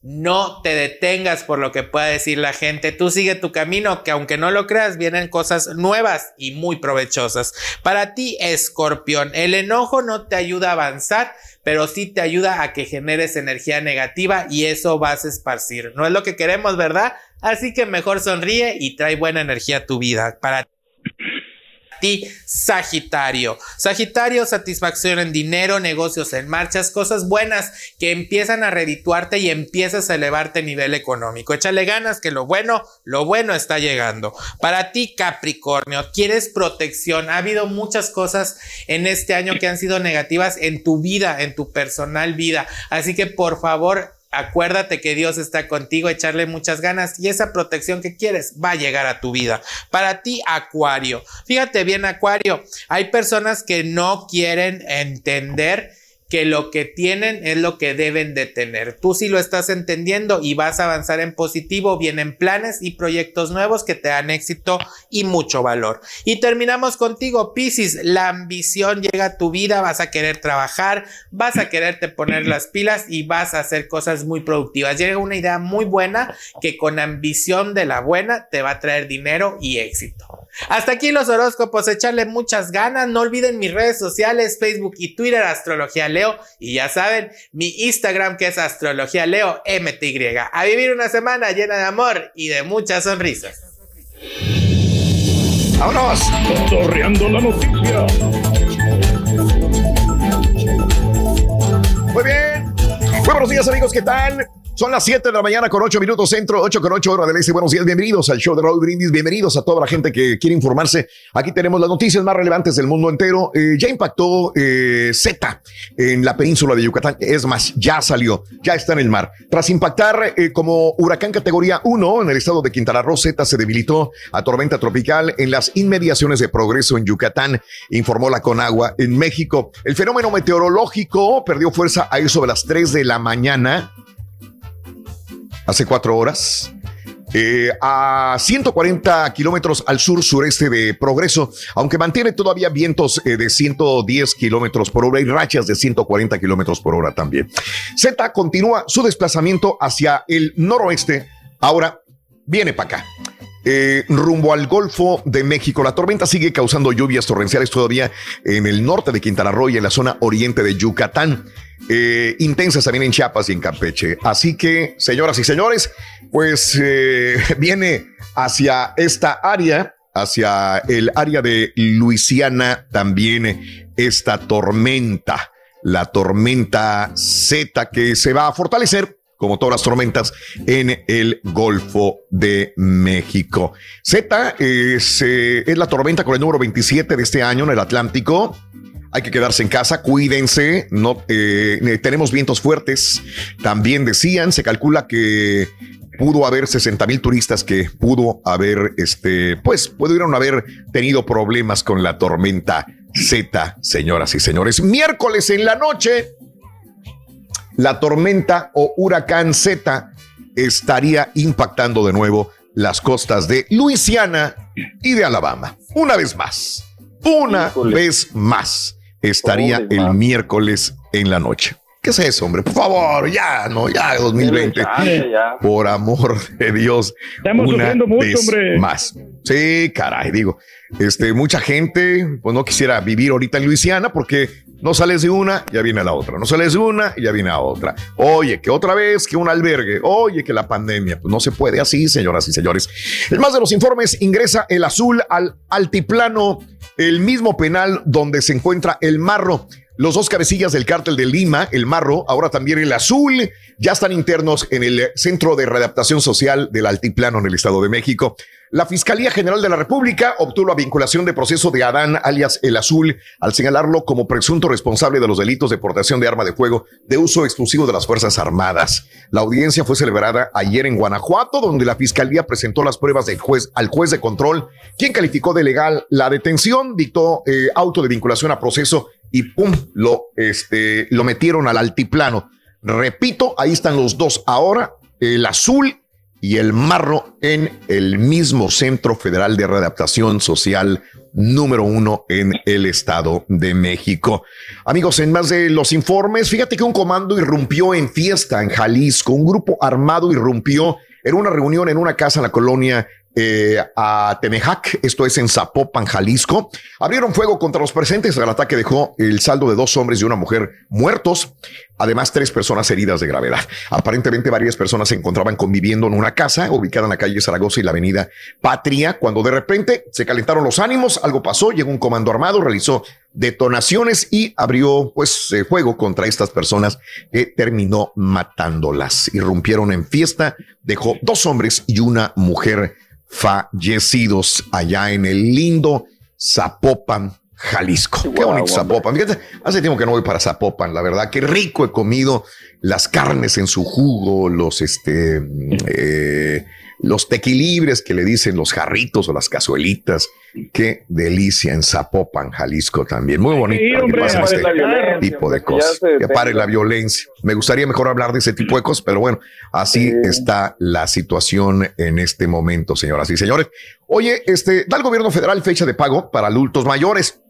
No te detengas por lo que pueda decir la gente. Tú sigue tu camino, que aunque no lo creas, vienen cosas nuevas y muy provechosas. Para ti, escorpión, el enojo no te ayuda a avanzar, pero sí te ayuda a que generes energía negativa y eso vas a esparcir. No es lo que queremos, ¿verdad? Así que mejor sonríe y trae buena energía a tu vida. Para ti, Sagitario. Sagitario, satisfacción en dinero, negocios en marchas, cosas buenas que empiezan a redituarte y empiezas a elevarte a nivel económico. Échale ganas que lo bueno, lo bueno está llegando. Para ti, Capricornio, quieres protección. Ha habido muchas cosas en este año que han sido negativas en tu vida, en tu personal vida. Así que por favor, Acuérdate que Dios está contigo, echarle muchas ganas y esa protección que quieres va a llegar a tu vida. Para ti, Acuario. Fíjate bien, Acuario, hay personas que no quieren entender que lo que tienen es lo que deben de tener. Tú sí lo estás entendiendo y vas a avanzar en positivo, vienen planes y proyectos nuevos que te dan éxito y mucho valor. Y terminamos contigo, Piscis, la ambición llega a tu vida, vas a querer trabajar, vas a quererte poner las pilas y vas a hacer cosas muy productivas. Llega una idea muy buena que con ambición de la buena te va a traer dinero y éxito. Hasta aquí los horóscopos, echarle muchas ganas. No olviden mis redes sociales, Facebook y Twitter, Astrología Leo. Y ya saben, mi Instagram que es Astrología Leo MTY. A vivir una semana llena de amor y de muchas sonrisas. ¡Vámonos! Torreando la noticia. Muy bien. Muy buenos días, amigos. ¿Qué tal? Son las 7 de la mañana con 8 minutos centro, 8 con 8 hora del este. Buenos días, bienvenidos al show de Raúl Brindis, bienvenidos a toda la gente que quiere informarse. Aquí tenemos las noticias más relevantes del mundo entero. Eh, ya impactó eh, Z en la península de Yucatán, es más, ya salió, ya está en el mar. Tras impactar eh, como huracán categoría 1 en el estado de Quintana Roo, Z se debilitó a tormenta tropical en las inmediaciones de Progreso en Yucatán, informó la Conagua en México. El fenómeno meteorológico perdió fuerza a eso de las 3 de la mañana hace cuatro horas. eh, a 140 kilómetros al sur sureste de Progreso, aunque mantiene todavía vientos eh, de 110 kilómetros por hora y rachas de 140 kilómetros por hora también. Z continúa su desplazamiento hacia el noroeste. Ahora viene para acá. Eh, rumbo al Golfo de México. La tormenta sigue causando lluvias torrenciales todavía en el norte de Quintana Roo y en la zona oriente de Yucatán. Eh, intensas también en Chiapas y en Campeche. Así que, señoras y señores, pues eh, viene hacia esta área, hacia el área de Luisiana también esta tormenta, la tormenta Z que se va a fortalecer como todas las tormentas, en el Golfo de México. Z es, eh, la tormenta con el número 27 de este año en el Atlántico. Hay que quedarse en casa, cuídense. No, eh, tenemos vientos fuertes. También decían, se calcula que pudo haber 60 mil turistas que pudo haber, este, pues pudieron haber tenido problemas con la tormenta Z, señoras y señores. Miércoles en la noche la tormenta o huracán Z estaría impactando de nuevo las costas de Luisiana y de Alabama. Una vez más, una Híjole. vez más, estaría el miércoles en la noche. ¿Qué es eso, hombre? Por favor, ya, no, ya 2020. Chance, ya. Por amor de Dios. Estamos una sufriendo mucho, vez hombre. Más. Sí, caray, digo. Este, mucha gente, pues no quisiera vivir ahorita en Luisiana porque no sales de una, ya viene la otra. No sales de una, ya viene la otra. Oye, que otra vez, que un albergue. Oye, que la pandemia. Pues no se puede así, señoras y señores. El más de los informes, ingresa el azul al altiplano, el mismo penal donde se encuentra el marro. Los dos cabecillas del cártel de Lima, el Marro, ahora también el Azul, ya están internos en el Centro de Readaptación Social del Altiplano en el Estado de México. La Fiscalía General de la República obtuvo la vinculación de proceso de Adán, alias el Azul, al señalarlo como presunto responsable de los delitos de portación de arma de fuego de uso exclusivo de las Fuerzas Armadas. La audiencia fue celebrada ayer en Guanajuato, donde la Fiscalía presentó las pruebas del juez al juez de control, quien calificó de legal la detención, dictó eh, auto de vinculación a proceso y pum, lo, este, lo metieron al altiplano. Repito, ahí están los dos ahora, el azul y el marro en el mismo Centro Federal de Readaptación Social número uno en el Estado de México. Amigos, en más de los informes, fíjate que un comando irrumpió en fiesta en Jalisco. Un grupo armado irrumpió en una reunión en una casa en la colonia eh, a Temejac, esto es en Zapopan, Jalisco. Abrieron fuego contra los presentes. El ataque dejó el saldo de dos hombres y una mujer muertos, además tres personas heridas de gravedad. Aparentemente varias personas se encontraban conviviendo en una casa ubicada en la calle Zaragoza y la avenida Patria, cuando de repente se calentaron los ánimos, algo pasó, llegó un comando armado, realizó detonaciones y abrió pues eh, fuego contra estas personas que terminó matándolas. Irrumpieron en fiesta, dejó dos hombres y una mujer fallecidos allá en el lindo Zapopan, Jalisco. Qué bonito Zapopan. Fíjate, hace tiempo que no voy para Zapopan, la verdad. Qué rico he comido las carnes en su jugo, los este, eh, los tequilibres que le dicen los jarritos o las cazuelitas. Qué delicia en Zapopan, Jalisco también. Muy bonito. Sí, hombre, que este tipo de cosas. Que pare la violencia. Me gustaría mejor hablar de ese tipo de cosas, pero bueno, así está la situación en este momento, señoras y señores. Oye, este, da el gobierno federal fecha de pago para adultos mayores.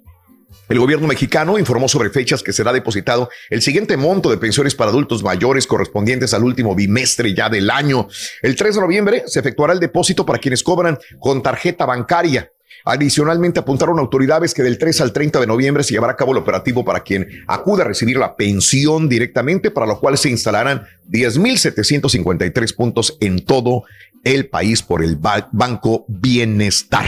El gobierno mexicano informó sobre fechas que será depositado el siguiente monto de pensiones para adultos mayores correspondientes al último bimestre ya del año. El 3 de noviembre se efectuará el depósito para quienes cobran con tarjeta bancaria. Adicionalmente apuntaron autoridades que del 3 al 30 de noviembre se llevará a cabo el operativo para quien acuda a recibir la pensión directamente, para lo cual se instalarán 10.753 puntos en todo el país por el Ba- Banco Bienestar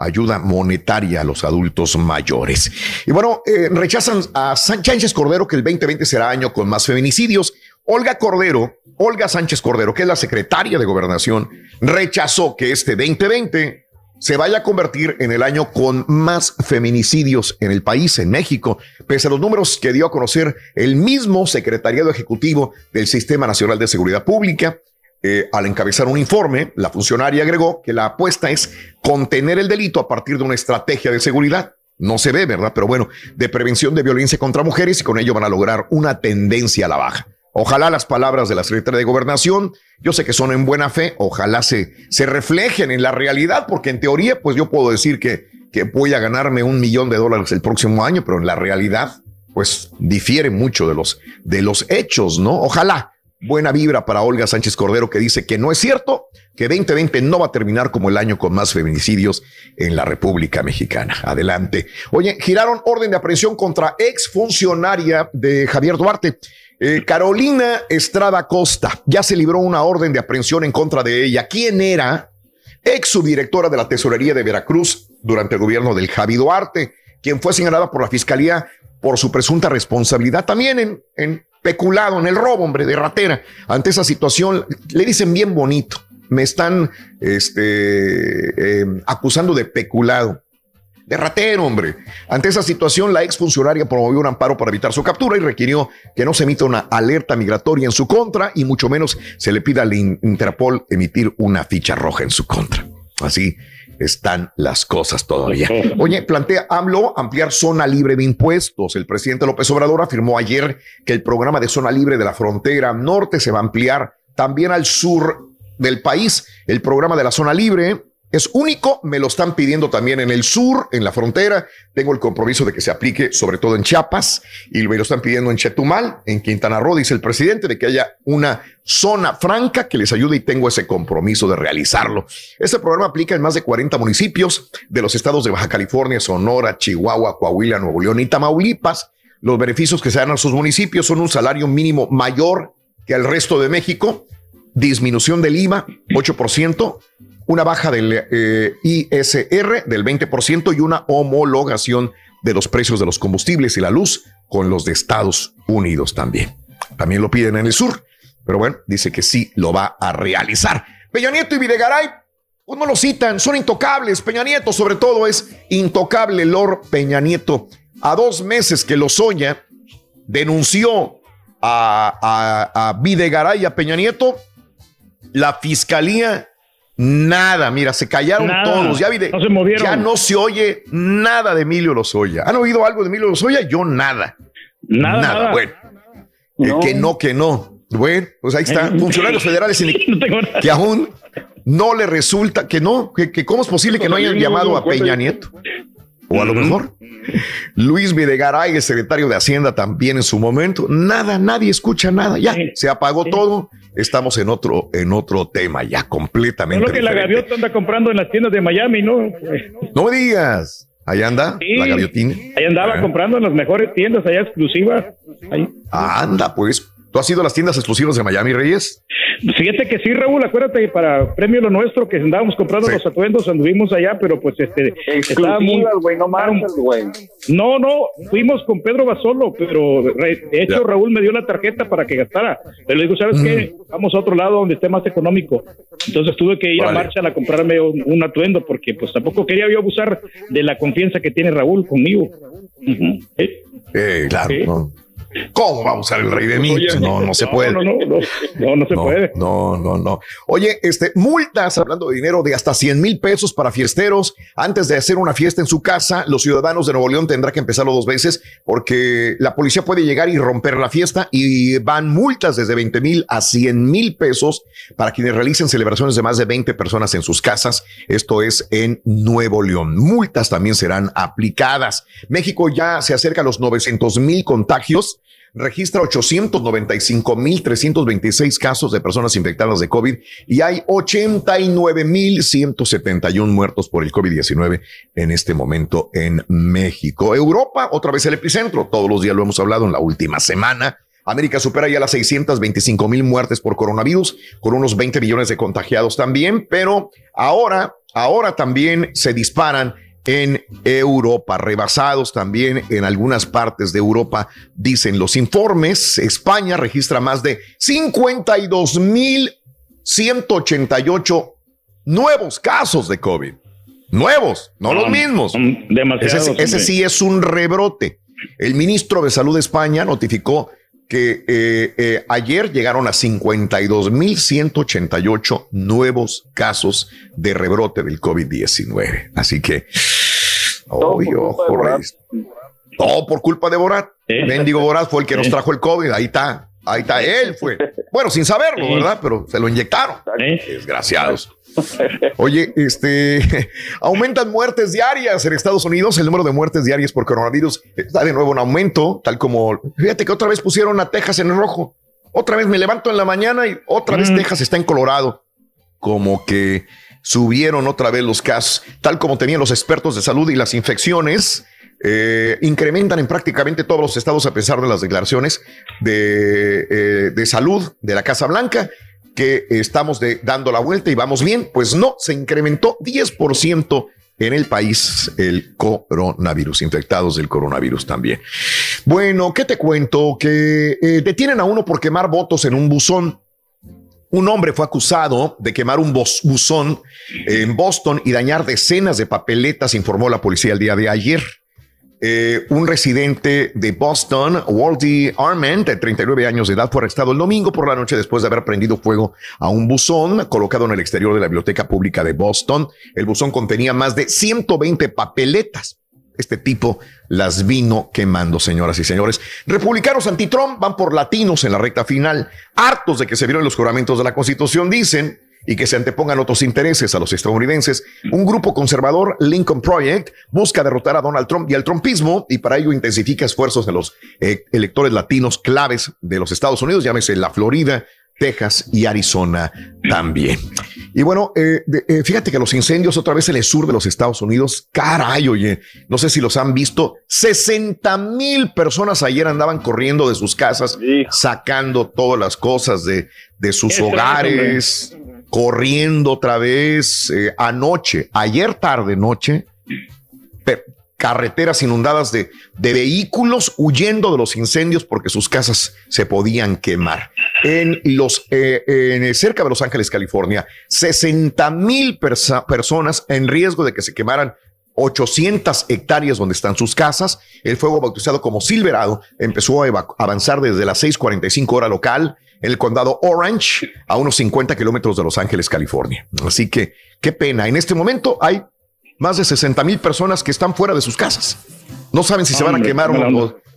ayuda monetaria a los adultos mayores. Y bueno, eh, rechazan a Sánchez Cordero que el 2020 será año con más feminicidios. Olga Cordero, Olga Sánchez Cordero, que es la secretaria de Gobernación, rechazó que este 2020 se vaya a convertir en el año con más feminicidios en el país, en México, pese a los números que dio a conocer el mismo secretariado ejecutivo del Sistema Nacional de Seguridad Pública. Eh, al encabezar un informe, la funcionaria agregó que la apuesta es contener el delito a partir de una estrategia de seguridad. No se ve, ¿verdad? Pero bueno, de prevención de violencia contra mujeres y con ello van a lograr una tendencia a la baja. Ojalá las palabras de la secretaria de Gobernación, yo sé que son en buena fe, ojalá se, se reflejen en la realidad, porque en teoría, pues yo puedo decir que, que voy a ganarme un millón de dólares el próximo año, pero en la realidad, pues difiere mucho de los, de los hechos, ¿no? Ojalá buena vibra para Olga Sánchez Cordero que dice que no es cierto, que 2020 no va a terminar como el año con más feminicidios en la República Mexicana. Adelante. Oye, giraron orden de aprehensión contra ex funcionaria de Javier Duarte. Eh, Carolina Estrada Costa, ya se libró una orden de aprehensión en contra de ella. ¿Quién era? Ex subdirectora de la Tesorería de Veracruz durante el gobierno del Javi Duarte, quien fue señalada por la Fiscalía por su presunta responsabilidad también en, en peculado, en el robo, hombre, de ratera. Ante esa situación, le dicen bien bonito. Me están este, eh, acusando de peculado. De ratero, hombre. Ante esa situación, la exfuncionaria promovió un amparo para evitar su captura y requirió que no se emita una alerta migratoria en su contra y mucho menos se le pida al In- Interpol emitir una ficha roja en su contra. Así están las cosas todavía. Oye, plantea AMLO ampliar zona libre de impuestos. El presidente López Obrador afirmó ayer que el programa de zona libre de la frontera norte se va a ampliar también al sur del país. El programa de la zona libre es único, me lo están pidiendo también en el sur, en la frontera. Tengo el compromiso de que se aplique sobre todo en Chiapas y me lo están pidiendo en Chetumal, en Quintana Roo, dice el presidente, de que haya una zona franca que les ayude y tengo ese compromiso de realizarlo. Este programa aplica en más de 40 municipios de los estados de Baja California, Sonora, Chihuahua, Coahuila, Nuevo León y Tamaulipas. Los beneficios que se dan a sus municipios son un salario mínimo mayor que al resto de México, disminución del IVA, 8%, una baja del eh, ISR del 20% y una homologación de los precios de los combustibles y la luz con los de Estados Unidos también. También lo piden en el sur, pero bueno, dice que sí lo va a realizar. Peña Nieto y Videgaray, pues no lo citan, son intocables. Peña Nieto, sobre todo, es intocable Lord Peña Nieto. A dos meses que Lozoya denunció a, a, a Videgaray y a Peña Nieto, la fiscalía Nada, mira, se callaron Nada. todos. Ya, vi de- No se movieron. ya no se oye nada de Emilio Lozoya. ¿Han oído algo de Emilio Lozoya? Yo nada. Nada, nada. Bueno, Eh, que no, que no. Bueno, pues ahí está. Funcionarios federales que aún no le resulta, que no, que, que cómo es posible que no hayan llamado a Peña Nieto. O a lo mejor Luis Videgaray, el secretario de Hacienda, también en su momento. Nada, nadie escucha nada. Ya se apagó todo. Estamos en otro, en otro tema ya completamente. Es lo que la diferente. gaviota anda comprando en las tiendas de Miami, ¿no? No me digas. Ahí anda Sí. la gaviotina. Ahí andaba Ah. comprando en las mejores tiendas allá exclusivas. Ahí. Anda, pues. ¿Tú has ido a las tiendas exclusivas de Miami, Reyes? Fíjate que sí, Raúl, acuérdate que para premio lo nuestro que andábamos comprando Sí. los atuendos, anduvimos allá, pero pues este Exclusivas, güey, no marcas, güey. No, no, fuimos con Pedro Basolo, pero de hecho Ya. Raúl me dio la tarjeta para que gastara. Pero le digo, ¿sabes qué? Vamos a otro lado donde esté más económico. Entonces tuve que ir a marcha a comprarme un, un atuendo porque pues tampoco quería yo abusar de la confianza que tiene Raúl conmigo. ¿Eh? Eh, claro. No. ¿Cómo va a usar el rey de mí? Oye, Pues no, no se puede. No, no, no, no, no se puede. No, no, no. Oye, este, multas, hablando de dinero, de hasta 100 mil pesos para fiesteros. Antes de hacer una fiesta en su casa, los ciudadanos de Nuevo León tendrán que empezarlo dos veces porque la policía puede llegar y romper la fiesta y van multas desde 20 mil a 100 mil pesos para quienes realicen celebraciones de más de 20 personas en sus casas. Esto es en Nuevo León. Multas también serán aplicadas. México ya se acerca a los 900 mil contagios registra 895.326 casos de personas infectadas de COVID y hay 89.171 muertos por el COVID-19 en este momento en México. Europa, otra vez el epicentro, todos los días lo hemos hablado en la última semana. América supera ya las 625 mil muertes por coronavirus, con unos 20 millones de contagiados también, pero ahora, ahora también se disparan en Europa, rebasados también en algunas partes de Europa, dicen los informes. España registra más de 52 mil 188 nuevos casos de COVID. Nuevos, no, los mismos. Ese, sí es un rebrote. El ministro de Salud de España notificó que eh, eh, ayer llegaron a 52.188 nuevos casos de rebrote del COVID-19. Así que, Reyes. Todo por culpa de Borat. Mendigo Borat fue el que nos trajo el COVID. Ahí está. Ahí está. Él fue. Bueno, sin saberlo. ¿verdad? Pero se lo inyectaron. Desgraciados. Oye, este aumentan muertes diarias en Estados Unidos. El número de muertes diarias por coronavirus está de nuevo en aumento, tal como fíjate que otra vez pusieron a Texas en el rojo. Otra vez me levanto en la mañana y otra vez Texas está en Colorado. Como que subieron otra vez los casos, tal como tenían los expertos de salud y las infecciones. eh, incrementan en prácticamente todos los estados a pesar de las declaraciones de, eh, de salud de la Casa Blanca que estamos de- dando la vuelta y vamos bien. Pues no, se incrementó 10% en el país el coronavirus, infectados del coronavirus también. Bueno, ¿qué te cuento? Que eh, detienen a uno por quemar votos en un buzón. Un hombre fue acusado de quemar un buzón en Boston y dañar decenas de papeletas, informó la policía el día de ayer. Eh, un residente de Boston, Waldy Armand, de 39 años de edad, fue arrestado el domingo por la noche después de haber prendido fuego a un buzón colocado en el exterior de la Biblioteca Pública de Boston. El buzón contenía más de 120 papeletas. Este tipo las vino quemando, señoras y señores. Republicanos anti-Trump van por latinos en la recta final, hartos de que se vieron los juramentos de la Constitución, dicen, y que se antepongan otros intereses a los estadounidenses. Un grupo conservador, Lincoln Project, busca derrotar a Donald Trump y al trumpismo y para ello intensifica esfuerzos de los eh, electores latinos claves de los Estados Unidos, llámese la Florida, Texas y Arizona también. Y bueno, eh, de- eh, fíjate que los incendios otra vez en el sur de los Estados Unidos, caray, oye, no sé si los han visto, 60 mil personas ayer andaban corriendo de sus casas, sacando todas las cosas de, de sus hogares, corriendo otra vez. eh, anoche, ayer tarde, noche, carreteras inundadas de, de vehículos huyendo de los incendios porque sus casas se podían quemar. En los, eh, en, cerca de Los Ángeles, California, 60 mil personas en riesgo de que se quemaran 800 hectáreas donde están sus casas. El fuego bautizado como Silverado empezó a avanzar desde las 6:45 hora local en el condado Orange a unos 50 kilómetros de Los Ángeles, California. Así que qué pena. En este momento hay más de 60 mil personas que están fuera de sus casas. No saben si se van a quemar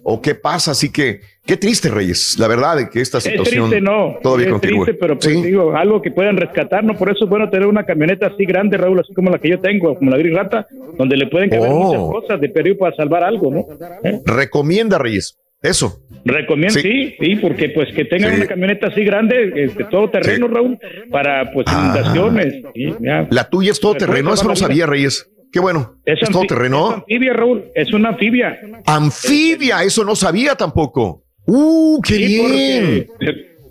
o, qué pasa. Así que qué triste, Reyes, la verdad, de que esta situación es triste, no. todavía es continúe. triste, pero pues, Sí. digo, algo que puedan rescatar, ¿no? Por eso es bueno tener una camioneta así grande, Raúl, así como la que yo tengo, como la Gris Rata, donde le pueden caber Oh. muchas cosas de perdido para salvar algo, ¿no? ¿Eh? Recomienda, Reyes, eso. Recomiendo, Sí. sí. sí, porque pues que tengan Sí. una camioneta así grande, este, todo terreno, Raúl, para pues inundaciones. Ah. La tuya es todo terreno, eso no sabía, Reyes. Qué bueno. Es, Es, todo terreno. es anfibia, Raúl, es una anfibia. Anfibia, eso no sabía tampoco. ¡Uh, qué bien!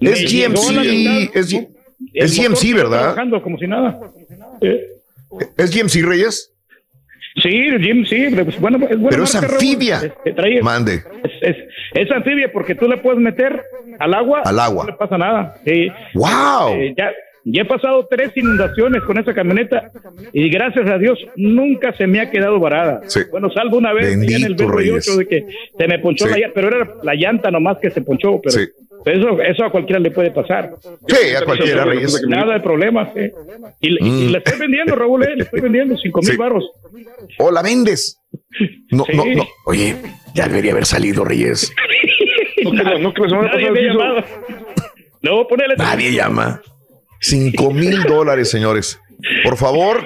Es GMC, es, GMC, ¿verdad? Como si nada. Eh, ¿Es GMC, Reyes? Sí, Jim, sí, pues, bueno, es buena Pero es marca, Raúl. anfibia. Trae- Mande. Es, es, es anfibia porque tú le puedes meter al agua. Al agua. No le pasa nada. Sí. ¡Wow! Eh, ya, ya he pasado tres inundaciones con esa camioneta y gracias a Dios nunca se me ha quedado varada. Sí. Bueno, salvo una vez en el Bendito, B8 Reyes. de que se me ponchó Sí. la llanta, pero era la llanta nomás que se ponchó, pero Sí. Eso, eso a cualquiera le puede pasar. Sí, a cualquiera, Reyes. Nada de problemas. eh. Y, le- y Mm. le estoy vendiendo, Raúl, eh, le estoy vendiendo cinco mil Sí. baros. ¿O la vendes? No, Sí. no, no. Oye, ya debería haber salido, Reyes. No que, la- no que la semana Nadie me llamaba. No, ponele. Nadie llama. Cinco mil dólares, señores. Por favor,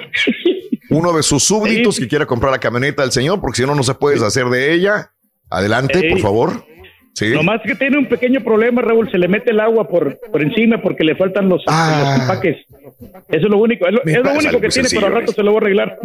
uno de sus súbditos que quiera comprar la camioneta del señor, porque si no, no se puede deshacer de ella. Adelante, por favor. Sí. Nomás que tiene un pequeño problema, Raúl, se le mete el agua por, por encima porque le faltan los, Ah. los empaques. Eso es lo único, es lo, es único que tiene, pero al rato Reyes. se lo voy a arreglar.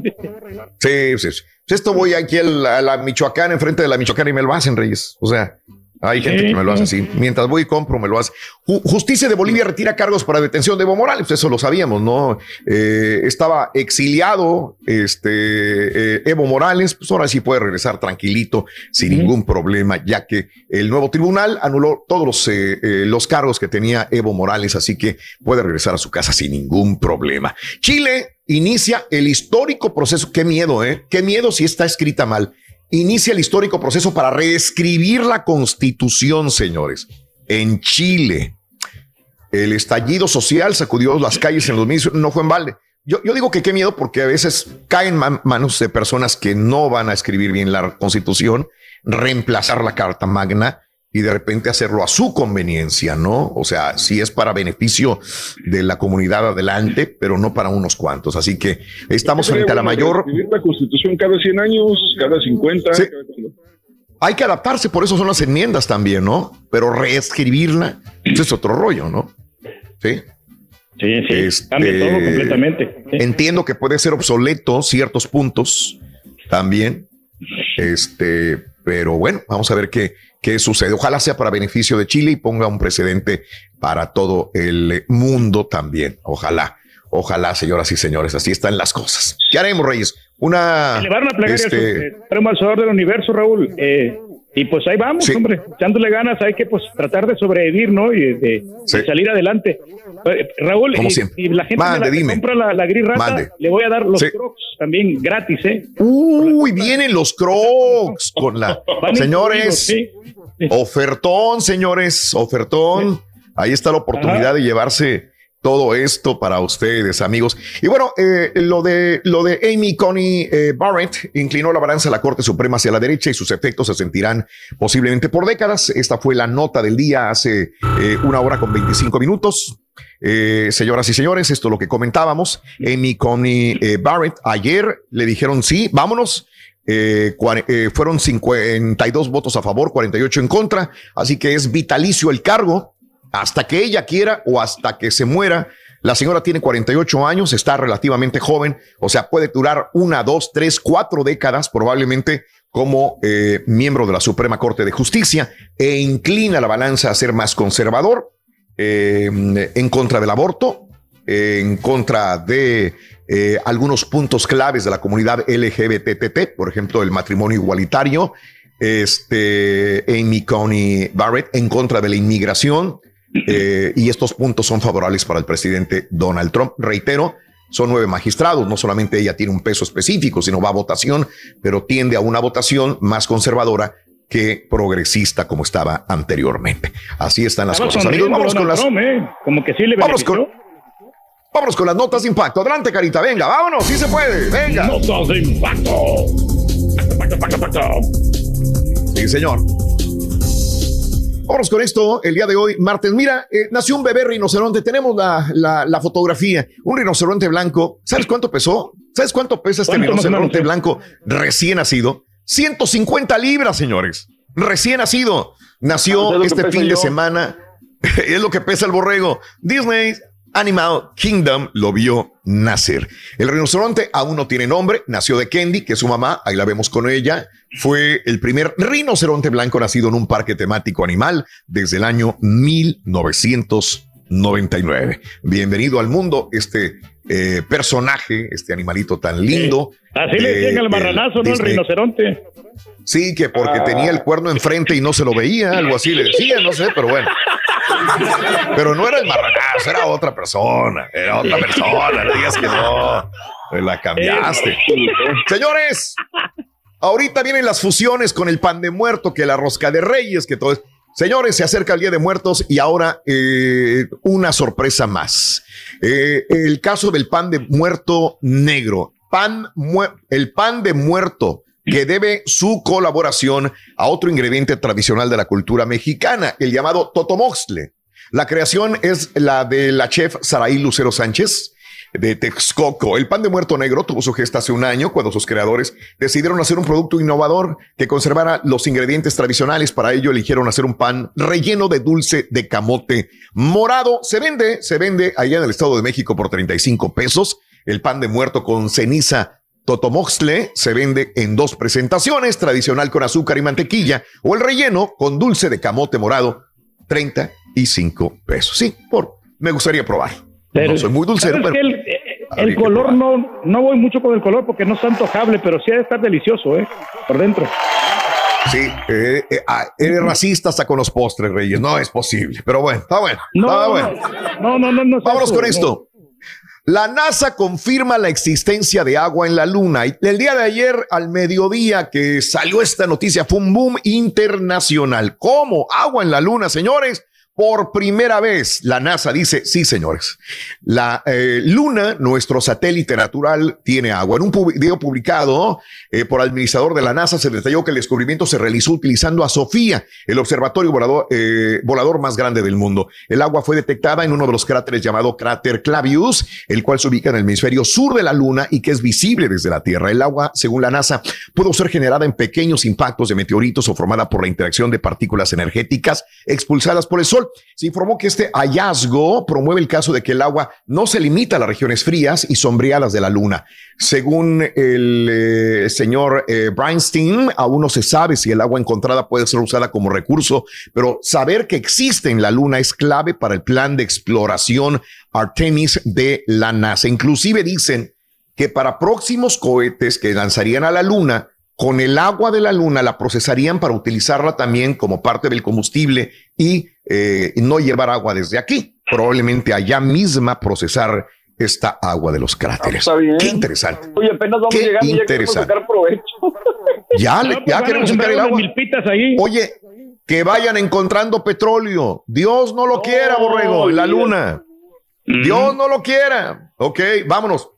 Sí, sí, sí. Pues Esto voy aquí a la, a la Michoacán, enfrente de la Michoacán y me lo hacen, Reyes. O sea, hay gente que me lo hace sí. así. Mientras voy y compro, me lo hace. Ju- Justicia de Bolivia retira cargos para detención de Evo Morales. Eso lo sabíamos, ¿no? Eh, estaba exiliado este eh, Evo Morales. Pues ahora sí puede regresar tranquilito, sin ningún problema, ya que el nuevo tribunal anuló todos los, eh, eh, los cargos que tenía Evo Morales. Así que puede regresar a su casa sin ningún problema. Chile inicia el histórico proceso. Qué miedo, ¿eh? Qué miedo si está escrita mal. Inicia el histórico proceso para reescribir la constitución, señores. En Chile, el estallido social sacudió las calles en los meses, no fue en balde. Yo, yo digo que qué miedo porque a veces caen man- manos de personas que no van a escribir bien la constitución, reemplazar la carta magna y de repente hacerlo a su conveniencia, ¿no? O sea, si es para beneficio de la comunidad adelante, pero no para unos cuantos. Así que estamos frente a la mayor reescribir la constitución cada 100 años, cada 50. Sí. cada- hay que adaptarse, por eso son las enmiendas también, ¿no? Pero reescribirla pues es otro rollo, ¿no? Sí. Sí, sí, Este, cambia todo completamente. Sí. Entiendo que puede ser obsoleto ciertos puntos también. Este, pero bueno, vamos a ver qué, qué sucede. Ojalá sea para beneficio de Chile y ponga un precedente para todo el mundo también. Ojalá, ojalá, señoras y señores, así están las cosas. ¿Qué haremos, Reyes? Una. Elevar una plegaria este, al Supremo Salvador del universo, Raúl. Eh, y pues ahí vamos, Sí. hombre, echándole ganas, hay que pues tratar de sobrevivir, ¿no? Y de, salir adelante. Eh, Raúl, Como y, siempre. y la gente Mande, la dime. compra la, la gris rata, Mande. le voy a dar los Sí. crocs también gratis, ¿eh? Uy, vienen los crocs con la. Señores, incluidos, ofertón, señores, ofertón. Ahí está la oportunidad Ajá. de llevarse todo esto para ustedes, amigos. Y bueno, eh, lo de lo de Amy Coney eh, Barrett inclinó la balanza de la Corte Suprema hacia la derecha y sus efectos se sentirán posiblemente por décadas. Esta fue la nota del día hace eh, una hora con 25 minutos. Eh, señoras y señores, esto es lo que comentábamos. Amy Coney Barrett ayer le dijeron sí, vámonos. Eh, eh, fueron 52 votos a favor, 48 en contra, así que es vitalicio el cargo hasta que ella quiera o hasta que se muera. La señora tiene 48 años, está relativamente joven, o sea, puede durar una, dos, tres, cuatro décadas probablemente como eh, miembro de la Suprema Corte de Justicia e inclina la balanza a ser más conservador eh, en contra del aborto, en contra de eh, algunos puntos claves de la comunidad LGBTT, por ejemplo, el matrimonio igualitario, este, Amy Coney Barrett, en contra de la inmigración, eh, y estos puntos son favorables para el presidente Donald Trump. Reitero, son nueve magistrados, no solamente ella tiene un peso específico, sino va a votación, pero tiende a una votación más conservadora que progresista como estaba anteriormente. Así están las Estaba cosas. Amigos, vámonos con las, Trump, ¿eh? Como que sí le Vámonos con- vámonos con las notas de impacto. Adelante, Carita, venga, vámonos, sí se puede, venga. Notas de impacto. Impacto, impacto, impacto. Sí, señor. Vamos con esto el día de hoy, martes. Mira, eh, nació un bebé rinoceronte. Tenemos la, la, la, fotografía. Un rinoceronte blanco. ¿Sabes cuánto pesó? ¿Sabes cuánto pesa este rinoceronte blanco recién nacido? 150 libras, señores. Recién nacido. Nació ah, este fin de semana. es lo que pesa el borrego. Disney Animal Kingdom lo vio nacer. El rinoceronte aún no tiene nombre, nació de Kendi, que es su mamá, ahí la vemos con ella. Fue el primer rinoceronte blanco nacido en un parque temático animal desde el año 1999. Bienvenido al mundo este eh, personaje, este animalito tan lindo. Así le decían al marranazo, ¿no? El rinoceronte. Sí, que porque ah. tenía el cuerno enfrente y no se lo veía, algo así le decía, no sé, pero bueno. Pero no era el marranazo, era otra persona, era otra persona, no digas que no, la cambiaste. Señores, ahorita vienen las fusiones con el pan de muerto, que la rosca de reyes, que todo es... Señores, se acerca el Día de Muertos y ahora eh, una sorpresa más. Eh, el caso del pan de muerto negro. Pan el pan de muerto que debe su colaboración a otro ingrediente tradicional de la cultura mexicana, el llamado totomoxle. La creación es la de la chef Saraí Lucero Sánchez de Texcoco. El pan de muerto negro tuvo su gesta hace un año cuando sus creadores decidieron hacer un producto innovador que conservara los ingredientes tradicionales. Para ello eligieron hacer un pan relleno de dulce de camote morado. Se vende, se vende allá en el Estado de México por 35 pesos. El pan de muerto con ceniza Totomoxle se vende en dos presentaciones, tradicional con azúcar y mantequilla o el relleno con dulce de camote morado, 35 pesos. Sí, por, me gustaría probar. no soy muy dulcero, pero... El, color no, no voy mucho con el color porque no es antojable, pero sí ha de estar delicioso, ¿eh? Por dentro. Sí, eh, eh, ah, eres racista hasta con los postres, Reyes. No es posible, pero bueno, está bueno. No, bueno. no, no, no, no. Vámonos con esto. La NASA confirma la existencia de agua en la Luna. Y el día de ayer, al mediodía que salió esta noticia, fue un boom internacional. ¿Cómo? Agua en la Luna, señores. Por primera vez, la NASA dice, sí, señores, la eh, Luna, nuestro satélite natural, tiene agua. En un video publicado eh, por el administrador de la NASA se detalló que el descubrimiento se realizó utilizando a Sofía, el observatorio volador, eh, volador más grande del mundo. El agua fue detectada en uno de los cráteres llamado cráter Clavius, el cual se ubica en el hemisferio sur de la Luna y que es visible desde la Tierra. El agua, según la NASA, pudo ser generada en pequeños impactos de meteoritos o formada por la interacción de partículas energéticas expulsadas por el Sol. Se informó que este hallazgo promueve el caso de que el agua no se limita a las regiones frías y sombreadas de la Luna. Según el eh, señor eh, aún no se sabe si el agua encontrada puede ser usada como recurso, pero saber que existe en la Luna es clave para el plan de exploración Artemis de la NASA. Inclusive dicen que para próximos cohetes que lanzarían a la Luna, con el agua de la luna la procesarían para utilizarla también como parte del combustible y eh, no llevar agua desde aquí, probablemente allá misma procesar esta agua de los cráteres. Qué interesante. Oye, apenas vamos Qué llegando interesante. ya queremos sacar provecho. Ya, le, ya queremos sacar el agua. Ahí. Oye, que vayan encontrando petróleo. Dios no lo quiera, borrego, en la luna. Dios no lo quiera. Ok, vámonos.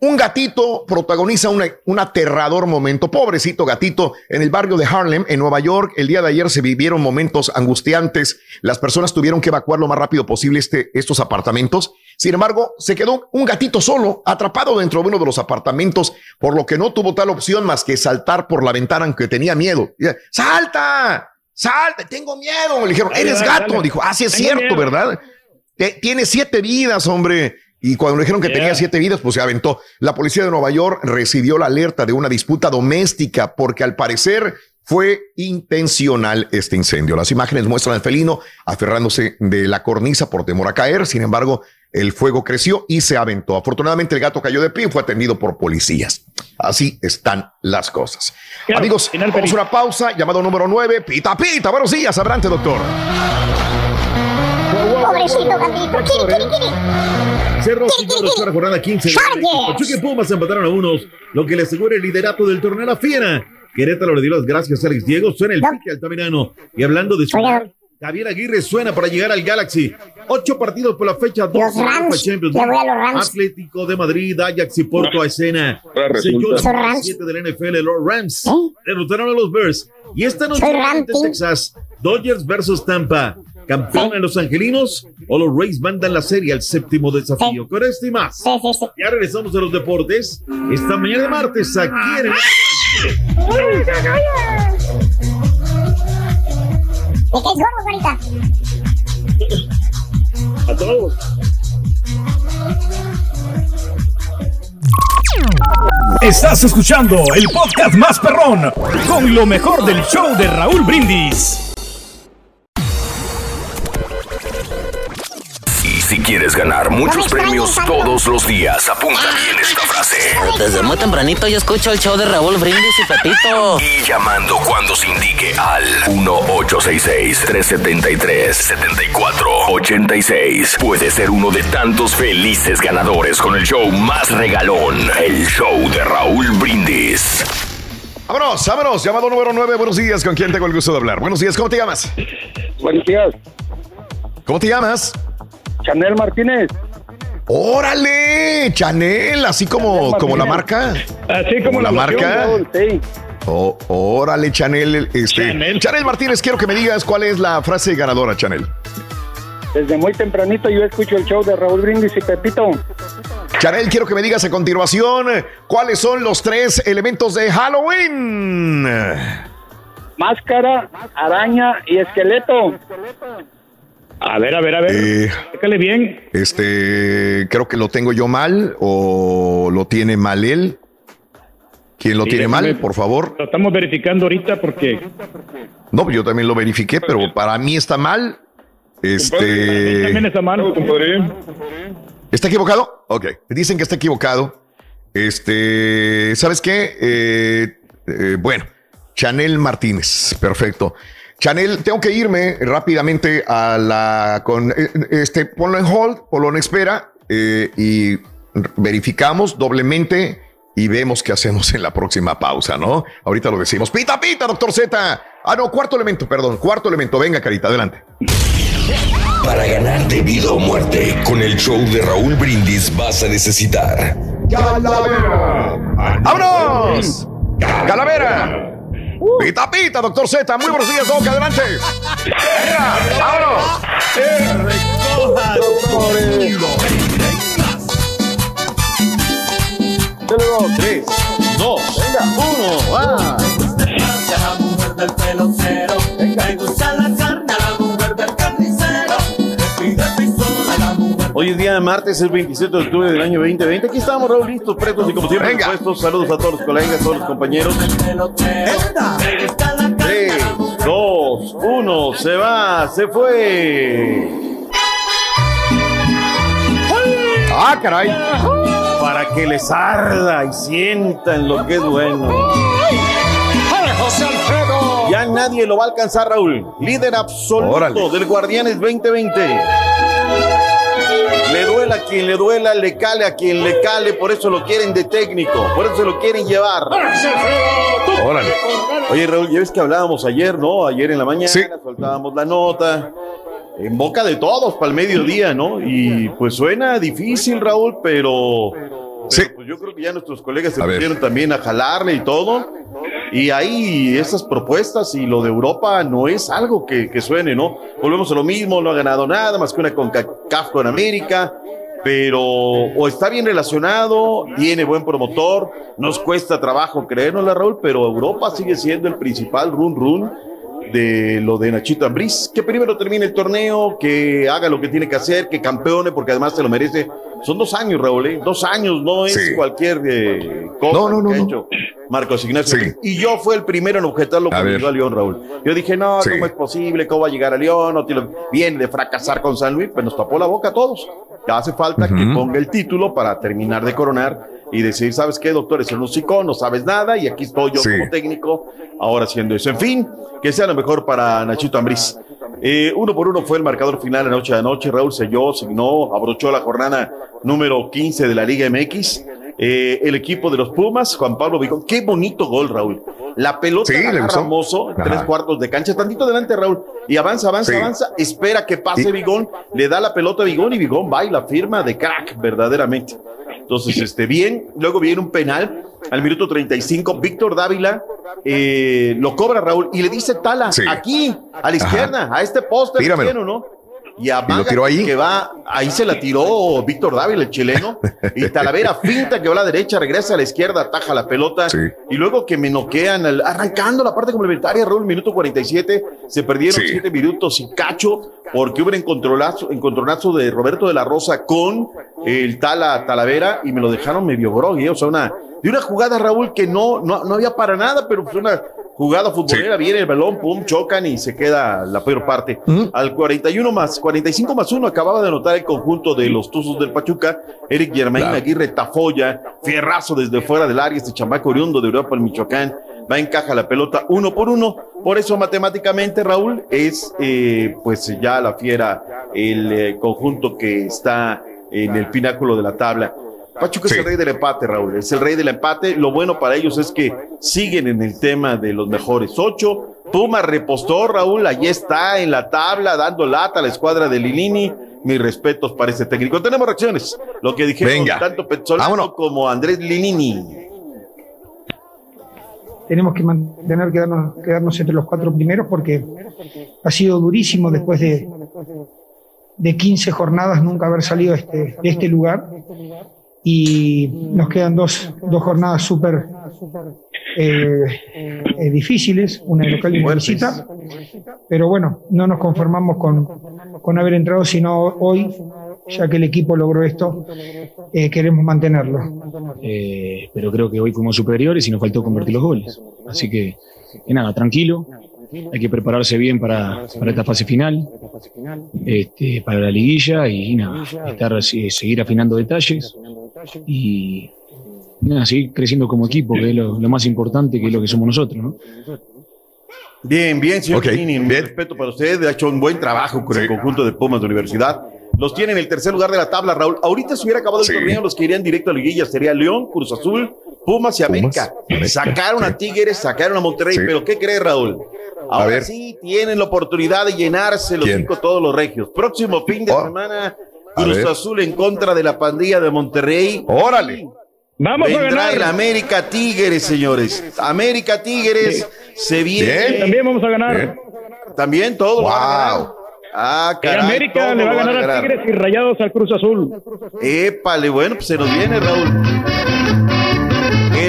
Un gatito protagoniza un aterrador momento. Pobrecito gatito. En el barrio de Harlem, en Nueva York, el día de ayer se vivieron momentos angustiantes. Las personas tuvieron que evacuar lo más rápido posible este, estos apartamentos. Sin embargo, se quedó un gatito solo, atrapado dentro de uno de los apartamentos, por lo que no tuvo tal opción más que saltar por la ventana, aunque tenía miedo. ¡Salta! ¡Salta! Tengo miedo. Le dijeron, eres gato. Dijo, ah, sí es cierto, ¿verdad? Tiene siete vidas, hombre. Y cuando le dijeron que tenía siete vidas, pues se aventó. La policía de Nueva York recibió la alerta de una disputa doméstica porque al parecer fue intencional este incendio. Las imágenes muestran al felino aferrándose de la cornisa por temor a caer. Sin embargo, el fuego creció y se aventó. Afortunadamente, el gato cayó de pie y fue atendido por policías. Así están las cosas. Amigos, vamos a una pausa. Llamado número nueve. Pita, pita. Buenos días. Adelante, doctor. Pobrecito gatito. Kiri, kiri, kiri. Cerró la jornada 15. Pachuca y Pumas empataron a unos, lo que le asegura el liderato del torneo a la fiera. Querétaro le dio las gracias a Alex Diego. Suena el pique altamirano. Y hablando de su. Javier Aguirre suena para llegar al Galaxy. Ocho partidos por la fecha. Dos Rams. Champions. Le voy a los Rams. Atlético de Madrid, Ajax y Porto a escena. Señor Rams. 7 del NFL, los Rams. Derrotaron a los Bears. Y esta noche Texas, Dodgers versus Tampa. ¿Campeón en los angelinos o los Rays mandan la serie al séptimo desafío? Con esto y más. Ya regresamos a los deportes. Esta mañana de martes aquí en el... ¿De qué ahorita? A todos. Estás escuchando el podcast más perrón con lo mejor del show de Raúl Brindis. Si quieres ganar muchos premios todos los días, apunta bien esta frase. Desde muy tempranito yo escucho el show de Raúl Brindis y Pepito. Y llamando cuando se indique al 1-866-373-7486. Puede ser uno de tantos felices ganadores con el show más regalón, el show de Raúl Brindis. Vámonos, vámonos. Llamado número 9. Buenos días. ¿Con quién tengo el gusto de hablar? Buenos días. ¿Cómo te llamas? Buenos días. ¿Cómo te llamas? Chanel Martínez. ¡Órale! Chanel, así como, como la marca. Así como la marca. Sí. Oh, órale, Chanel. Este, Chanel. Chanel Martínez, quiero que me digas cuál es la frase ganadora, Chanel. Desde muy tempranito yo escucho el show de Raúl Brindis y Pepito. Chanel, quiero que me digas a continuación cuáles son los tres elementos de Halloween. Máscara, araña y esqueleto. A ver, a ver, a ver. Eh, bien. Este, creo que lo tengo yo mal o lo tiene mal él. ¿Quién lo Sí, tiene déjame- mal, por favor? Lo estamos verificando ahorita porque No, pues yo también lo verifiqué, pero para mí está mal. Este. también está mal. ¿Está equivocado? Ok. Dicen que está equivocado. Este. ¿Sabes qué? Eh, eh, bueno, Chanel Martínez. Perfecto. Chanel, tengo que irme rápidamente a la. con eh, Este, ponlo en hold, ponlo en espera eh, y verificamos doblemente y vemos qué hacemos en la próxima pausa, ¿no? Ahorita lo decimos. Pita, pita, doctor Z. Ah, no, cuarto elemento, perdón. Cuarto elemento. Venga, carita, adelante. Para ganar de vida o muerte, con el show de Raúl Brindis vas a necesitar. ¡Vámonos! ¡Calavera! Pita, pita, doctor Z. Muy buenos días, Doc. Adelante. Venga, vámonos. Tres, dos, uno, va. Hoy es día de martes, el 27 de octubre del año 2020. Aquí estamos, Raúl, listos, pretos y como siempre, dispuestos. Saludos a todos los colegas, a todos los compañeros. Tres, dos, uno, se va, se fue. Ah, caray. Para que les arda y sientan lo que es bueno. José Alfredo. Ya nadie lo va a alcanzar, Raúl. Líder absoluto Órale. del Guardianes 2020. Le duela a quien le duela, le cale a quien le cale, por eso lo quieren de técnico, por eso se lo quieren llevar. Órale. Oye, Raúl, ya ves que hablábamos ayer, ¿no? Ayer en la mañana soltábamos la nota. En boca de todos para el mediodía, ¿no? Y pues suena difícil, Raúl, pero, pero, pues yo creo que ya nuestros colegas se pusieron también a jalarle y todo. Y ahí esas propuestas y lo de Europa no es algo que, que suene, ¿no? Volvemos a lo mismo, no ha ganado nada más que una con CAF con América, pero o está bien relacionado, tiene buen promotor, nos cuesta trabajo creérnosla, Raúl, pero Europa sigue siendo el principal run run de lo de Nachito Ambriz, que primero termine el torneo, que haga lo que tiene que hacer, que campeone, porque además se lo merece. Son dos años, Raúl, ¿eh? dos años, no es Sí. cualquier eh, cosa que ha hecho Marcos Ignacio. Y yo fue el primero en objetarlo cuando llegó a León, Raúl. Yo dije, no, Sí. ¿cómo es posible? ¿Cómo va a llegar a León? No tiene- viene de fracasar con San Luis, pues nos tapó la boca a todos. Ya hace falta que ponga el título para terminar de coronar y decir, ¿sabes qué, doctor? Es un hocico, no sabes nada y aquí estoy yo Sí. como técnico ahora haciendo eso. En fin, que sea lo mejor para Nachito Ambriz. Eh, uno por uno fue el marcador final la noche de anoche. Raúl selló, signó, abrochó la jornada número 15 de la Liga MX. Eh, el equipo de los Pumas, Juan Pablo Vigón. Qué bonito gol, Raúl. La pelota Sí, la tres cuartos de cancha, tantito delante, Raúl. Y avanza, avanza, Sí. avanza. Espera que pase Y- Vigón, le da la pelota a Vigón y Vigón va y la firma de crack, verdaderamente. Entonces, este, bien. Luego viene un penal al minuto 35. Víctor Dávila eh, lo cobra Raúl y le dice Tala, aquí, a la izquierda, a este poste Tíramelo. lleno, ¿no? Y a ¿Y lo tiró ahí? que va, ahí se la tiró Víctor Dávila, el chileno, y Talavera finta que va a la derecha, regresa a la izquierda, ataja la pelota, y luego que me noquean, al- arrancando la parte complementaria, Raúl, minuto 47, se perdieron Sí. siete minutos y cacho, porque hubo un encontronazo, encontronazo de Roberto de la Rosa con el Tala Talavera, y me lo dejaron medio groggy, o sea, una, de una jugada, Raúl, que no, no, no había para nada, pero fue una jugada futbolera, viene el balón, pum, chocan y se queda la peor parte. Al 41 más, 45 más 1 acababa de anotar el conjunto de los Tuzos del Pachuca, Eric Germain Aguirre Tafoya, fierrazo desde fuera del área, este chamaco oriundo de Europa, el Michoacán, va encaja la pelota uno por uno, por eso matemáticamente Raúl es eh, pues ya la fiera, el eh, conjunto que está en el pináculo de la tabla. Pachuca es el rey del empate, Raúl. Es el rey del empate. Lo bueno para ellos es que siguen en el tema de los mejores ocho. Puma repostó, Raúl. Allí está en la tabla, dando lata a la escuadra de Lilini. Mis respetos para este técnico. Tenemos reacciones. Lo que dijeron Venga. tanto Pezzolano como Andrés Lilini. tenemos que mantener, quedarnos, quedarnos entre los cuatro primeros porque ha sido durísimo después de, de 15 jornadas nunca haber salido este, de este lugar y nos quedan dos, dos jornadas súper eh, eh, difíciles, una de local y una visita, pero bueno, no nos conformamos con, con haber entrado, sino hoy, ya que el equipo logró esto, eh, queremos mantenerlo. Eh, pero creo que hoy fuimos superiores y nos faltó convertir los goles. Así que, que nada, tranquilo. Hay que prepararse bien para, para esta fase final, este, para la liguilla y, nada, estar, seguir afinando detalles y nada, seguir creciendo como equipo, que es lo, lo más importante, que es lo que somos nosotros. ¿no? Bien, bien, señor Ok, Lilini, un respeto para usted. Ha hecho un buen trabajo con el conjunto de Pumas de Universidad. Los tiene en el tercer lugar de la tabla, Raúl. Ahorita si hubiera acabado el Sí. torneo, los que irían directo a la liguilla sería León, Cruz Azul, Pumas y América. Sacaron a Tigres, sacaron a Monterrey, Sí. pero ¿qué cree Raúl? Ahora ver. sí tienen la oportunidad de llenarse los ¿Quién? cinco todos los regios. Próximo fin de Oh. semana, A Cruz. Azul en contra de la pandilla de Monterrey. Órale. Vamos a Vendrá el ganar. América Tigres, señores. América Tigres se viene. Bien. También vamos a ganar. Bien. También a ganar. Wow. Ah, El caray, América le va a ganar a Tigres y Rayados al Cruz Azul. Épale, bueno, pues se nos viene, Raúl.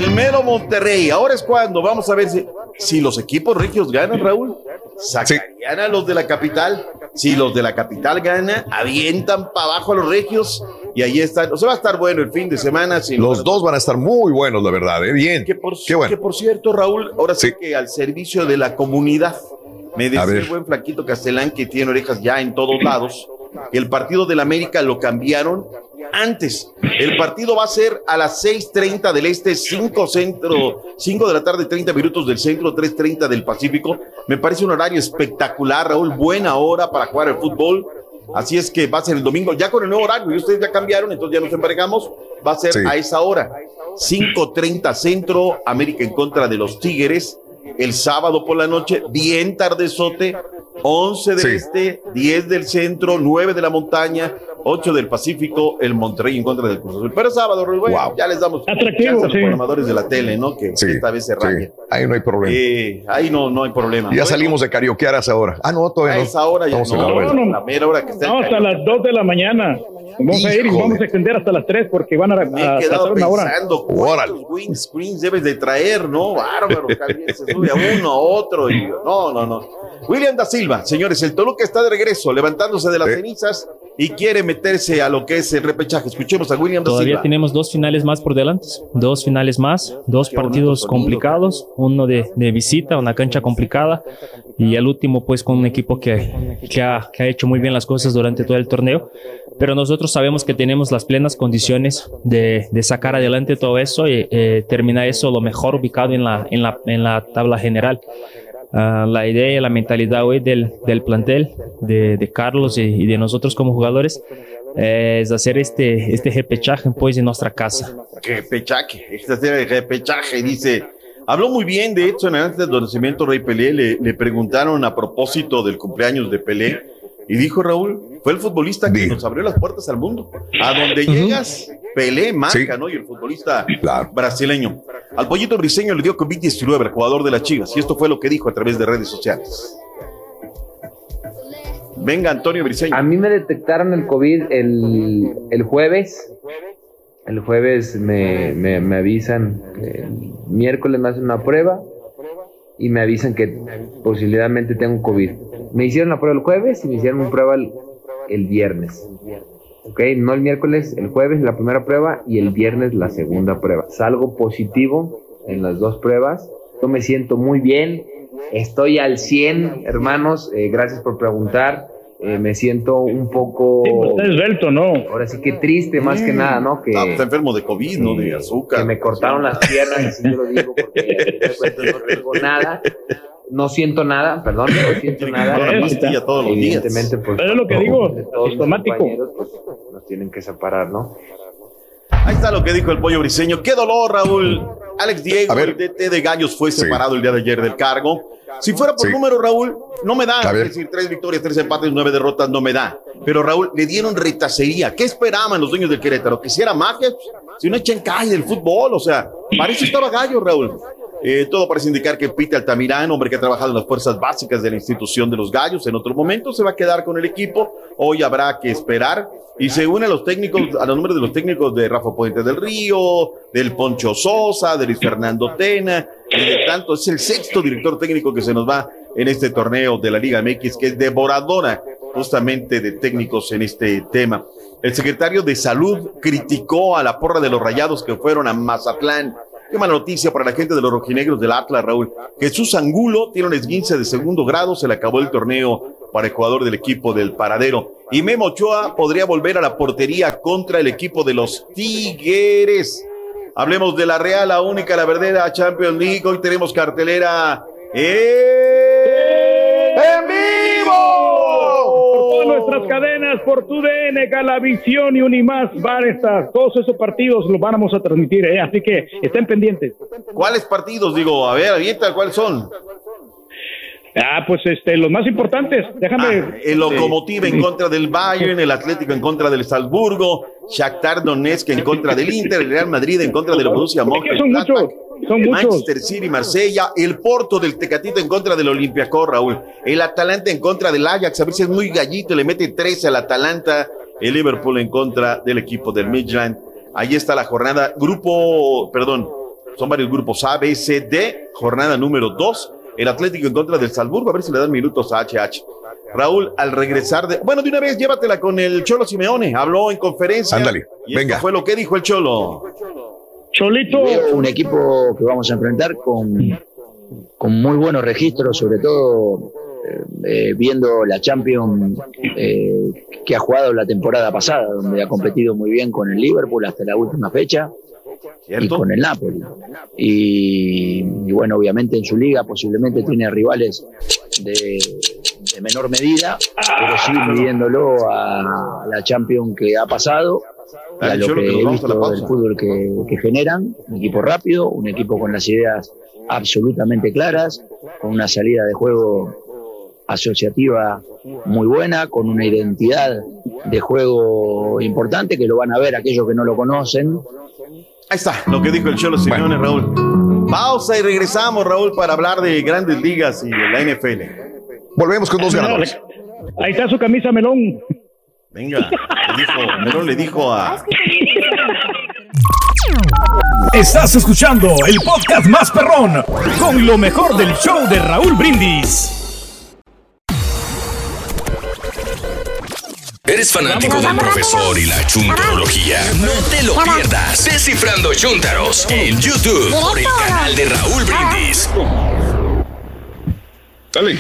El mero Monterrey. Ahora es cuando vamos a ver si, si los equipos regios ganan, Raúl. Sacarían a los de la capital. Si los de la capital ganan, avientan para abajo a los regios. Y ahí están. O sea, va a estar bueno el fin de semana. Los dos van a estar muy buenos, la verdad. ¿eh? Bien. que por, Qué bueno. que por cierto, Raúl, ahora sí que al servicio de la comunidad, me decía el buen flaquito Castellán que tiene orejas ya en todos lados, el partido del América lo cambiaron antes. El partido va a ser a las 6:30 del este, 5 centro, 5 de la tarde, 30 minutos del centro, 3:30 del Pacífico. Me parece un horario espectacular, Raúl, buena hora para jugar al fútbol. Así es que va a ser el domingo, ya con el nuevo horario, y ustedes ya cambiaron, entonces ya nos embargamos, va a ser Sí. a esa hora. 5.30 centro, América en contra de los Tigres. El sábado por la noche, bien tardezote, 11 del Sí. este, 10 del centro, 9 de la montaña, 8 del Pacífico, el Monterrey en contra del Cruz Azul. Pero sábado, bueno, Wow. ya les damos Atractivo, a los sí. programadores de la tele, ¿no? Que Sí, esta vez se sí. rayen. Ahí no hay problema. Eh, ahí no, no hay problema. ya Bueno, salimos de carioquearas ahora. Ah, no, A todavía no. esa hora ya no, no, no. la mera hora que está No, hasta las 2 de la mañana. Vamos a ir y vamos a extender hasta las 3 porque van a, Me he a quedado una pensando Órale. cuántos windscreens debes de traer, ¿no? Bárbaro, Javier, se sube a uno, a otro. Y, no, no, no. William da Silva, señores, el Toluca está de regreso, levantándose de las Sí. cenizas y quiere meterse a lo que es el repechaje. Escuchemos a William da Todavía Silva. tenemos dos finales más por delante, dos finales más, dos Qué partidos complicados, uno de, de visita, una cancha complicada y el último pues con un equipo que, que, ha, que ha hecho muy bien las cosas durante todo el torneo, pero nosotros sabemos que tenemos las plenas condiciones de, de sacar adelante todo eso y eh, terminar eso lo mejor ubicado en la, en la, en la tabla general. Ah, la idea la mentalidad hoy del, del plantel, de, de Carlos y, y de nosotros como jugadores, eh, es hacer este, este repechaje pues en nuestra casa. Repechaje, esta serie de repechaje, dice. Habló muy bien, de en antes del nacimiento Rey Pelé, le, le preguntaron a propósito del cumpleaños de Pelé, Y dijo Raúl, fue el futbolista que nos abrió las puertas al mundo. A donde llegas, Pelé, marca, ¿no? Y el futbolista brasileño. Al pollito briseño le dio COVID-19 al jugador de las Chivas. Y esto fue lo que dijo a través de redes sociales. Venga, Antonio Briseño. A mí me detectaron el COVID el, el jueves. El jueves me, me, me avisan, que el miércoles me hacen una prueba y me avisan que posiblemente tengo COVID. Me hicieron la prueba el jueves y me hicieron una prueba el, el viernes. Ok, no el miércoles, el jueves la primera prueba y el viernes la segunda prueba. Salgo positivo en las dos pruebas. Yo me siento muy bien, estoy al 100, hermanos. eh, gracias por preguntar. Eh, me siento un poco. Está esbelto, ¿no? Ahora sí que triste, más que nada, ¿no? Que, Ah, está enfermo de COVID, no de azúcar. que me cortaron las piernas, así yo lo digo, porque no tengo nada. No siento nada, perdón, no siento nada. La pastilla todos los días. Evidentemente, pues. Pero es lo que digo, todos compañeros, pues, nos tienen que separar, ¿no? Ahí está lo que dijo el pollo briseño. ¡Qué dolor, Raúl! Alex Diego, el DT de Gallos, fue separado el día de ayer del cargo. Si fuera por Sí. número, Raúl, no me da. Es decir, tres victorias, tres empates, nueve derrotas, no me da. Pero Raúl, le dieron retacería. ¿Qué esperaban los dueños del Querétaro? ¿Que si era magia? Si una calle del fútbol, o sea, para eso estaba Gallo, Raúl. Eh, todo parece indicar que Pete Altamirán, hombre que ha trabajado en las fuerzas básicas de la institución de los Gallos, en otro momento se va a quedar con el equipo. Hoy habrá que esperar. Y se une a los técnicos, a los números de los técnicos de Rafa Puente del Río, del Poncho Sosa, de Fernando Tena, y de tanto, es el sexto director técnico que se nos va en este torneo de la Liga MX, que es devoradora justamente de técnicos en este tema. El secretario de Salud criticó a la porra de los rayados que fueron a Mazatlán. Qué mala noticia para la gente de los rojinegros del Atlas, Raúl. Jesús Angulo tiene un esguince de segundo grado, se le acabó el torneo para el jugador del equipo del Paradero. Y Memo Ochoa podría volver a la portería contra el equipo de los Tigres. Hablemos de la Real, la única, la verdadera Champions League. Hoy tenemos cartelera en. Por todas nuestras cadenas, por tu DN, Galavisión y Unimás van a estar. Todos esos partidos los vamos a transmitir, ¿eh? así que estén pendientes. ¿Cuáles partidos? Digo, a ver, avienta, ¿cuáles son? Ah, pues este, los más importantes. Déjame. Ah, el Lokomotiv en contra del Bayern, el Atlético en contra del Salzburgo, Shakhtar Donetsk en contra del Inter, el Real Madrid en contra del Borussia que son Mönchengladbach, muchos. Manchester City, Marsella, el Porto del Tecatito en contra del Olympiacos, Raúl, el Atalanta en contra del Ajax, a ver si es muy gallito, le mete 13 al Atalanta, el Liverpool en contra del equipo del Midland. Ahí está la jornada, grupo, perdón, son varios grupos A, B, C, D, jornada número 2. El Atlético en contra del Salzburgo, a ver si le dan minutos a HH. Raúl, al regresar de. Bueno, de una vez llévatela con el Cholo Simeone. Habló en conferencia. Ándale, venga. Esto fue lo que dijo el Cholo. Cholito. Veo un equipo que vamos a enfrentar con, con muy buenos registros, sobre todo eh, eh, viendo la Champions eh, que ha jugado la temporada pasada, donde ha competido muy bien con el Liverpool hasta la última fecha y con el Napoli. Y, y bueno, obviamente en su liga posiblemente tiene rivales de, de menor medida, pero sí midiéndolo a la Champions que ha pasado y a Dale, lo que he la visto del fútbol que, que generan, un equipo rápido, un equipo con las ideas absolutamente claras, con una salida de juego asociativa muy buena, con una identidad de juego importante que lo van a ver aquellos que no lo conocen. Ahí está, lo que dijo el Cholo Simeone, Raúl. Pausa y regresamos, Raúl, para hablar de grandes ligas y de la NFL. Volvemos con dos ganadores. Ahí está su camisa melón. Venga, le dijo, Melón le dijo a. Estás escuchando el podcast más perrón con lo mejor del show de Raúl Brindis. ¿Eres fanático del profesor y la chuntarología? No te lo pierdas. Descifrando Chuntaros en YouTube por el canal de Raúl Brindis.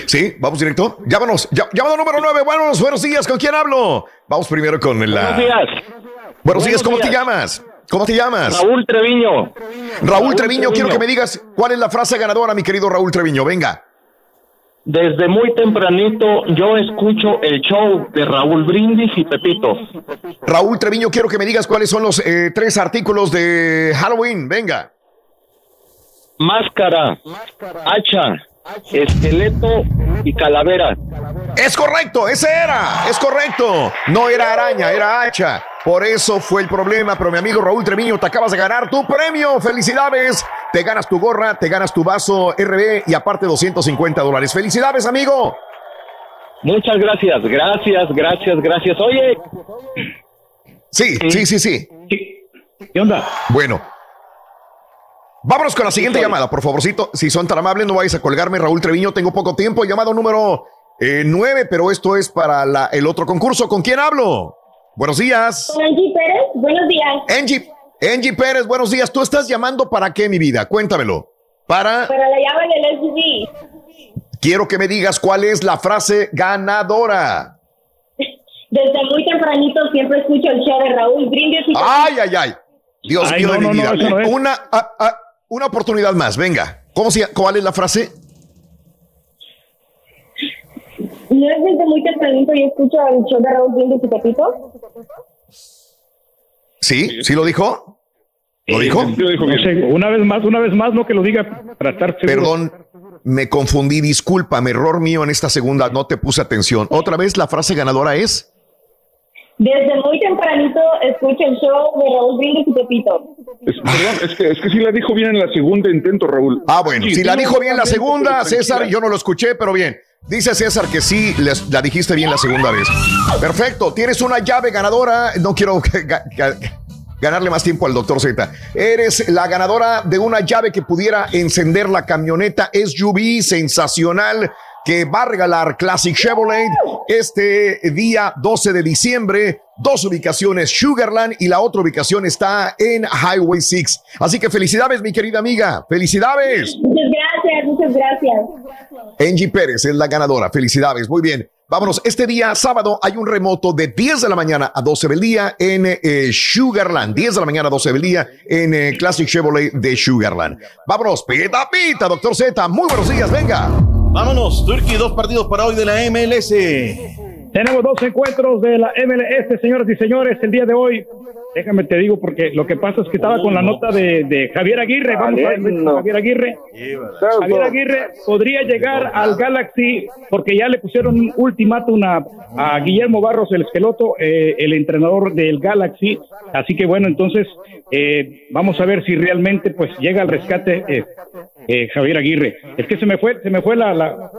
Sí, vamos directo. Llámanos, llá- llamado número 9. Buenos, buenos días. ¿Con quién hablo? Vamos primero con la. Buenos días. Buenos, Buenos días, ¿cómo te llamas? ¿Cómo te llamas? Raúl Treviño. Raúl, Treviño, quiero que me digas cuál es la frase ganadora, mi querido Raúl Treviño. Venga. Desde muy tempranito yo escucho el show de Raúl Brindis y Pepito. Raúl Treviño, quiero que me digas cuáles son los eh, tres artículos de Halloween. Venga. Máscara, hacha, esqueleto y calavera. Es correcto, ese era, es correcto. No era araña, era hacha. Por eso fue el problema, pero mi amigo Raúl Treviño, te acabas de ganar tu premio. Felicidades. Te ganas tu gorra, te ganas tu vaso RB y aparte 250 dólares. Felicidades, amigo. Muchas gracias, gracias, gracias, gracias. Oye. Sí, sí, sí, sí. ¿Qué onda? Bueno. Vámonos con la siguiente llamada, por favorcito. Si son tan amables, no vayas a colgarme, Raúl Treviño. Tengo poco tiempo. Llamado número 9, pero esto es para la- el otro concurso. ¿Con quién hablo? Buenos días. Angie Pérez, buenos días. Angie, Angie Pérez, buenos días. ¿Tú estás llamando para qué, mi vida? Cuéntamelo. Para. Para la llave del SUV. Quiero que me digas cuál es la frase ganadora. Desde muy tempranito siempre escucho el show de Raúl Brindis y Ay, ay, ay. Dios Ay, mío de mi no, vida. no una, ah, ah, una oportunidad más, venga. ¿Cómo se, ¿Cuál es la frase? ¿No es desde muy tempranito y escucho el show de Raúl Brindis y Pepito? ¿Sí? ¿Sí lo dijo? ¿Lo dijo? No sé, una vez más, una vez más, no que lo diga para estar seguro. Perdón, me confundí, discúlpame, error mío en esta segunda, no te puse atención. Otra vez la frase ganadora es. Desde muy tempranito escucho el show de Raúl Brindis y Pepito. Es, perdón, es que, es que sí la dijo bien en la segunda intento, Raúl. Ah, bueno, Sí, si la sí, dijo bien la segunda, César, yo no lo escuché, pero bien. Dice César que sí, les- la dijiste bien la segunda vez. Perfecto, tienes una llave ganadora. No quiero ga- ga- ganarle más tiempo al doctor Z. Eres la ganadora de una llave que pudiera encender la camioneta SUV sensacional que va a regalar Classic Chevrolet este día 12 de diciembre. Dos ubicaciones, Sugarland y la otra ubicación está en Highway 6. Así que felicidades, mi querida amiga. Felicidades. Muchas muchas gracias. Angie Pérez es la ganadora. Felicidades. Muy bien. Vámonos. Este día, sábado, hay un remoto de 10 de la mañana a 12 del día en eh, Sugarland. 10 de la mañana a 12 del día en eh, Classic Chevrolet de Sugarland. Vámonos. Pita, pita, doctor Z. Muy buenos días. Venga. Vámonos, Turkey, dos partidos para hoy de la MLS. Tenemos dos encuentros de la MLS, señoras y señores, el día de hoy. Déjame te digo, porque lo que pasa es que estaba con la nota de, de Javier Aguirre. Vamos a ver, Javier Aguirre. Javier Aguirre podría llegar al Galaxy porque ya le pusieron un ultimátum a, a Guillermo Barros, el esqueloto, eh, el entrenador del Galaxy. Así que bueno, entonces eh, vamos a ver si realmente pues llega al rescate eh, eh, Javier Aguirre. Es que se me fue, se me fue la, la,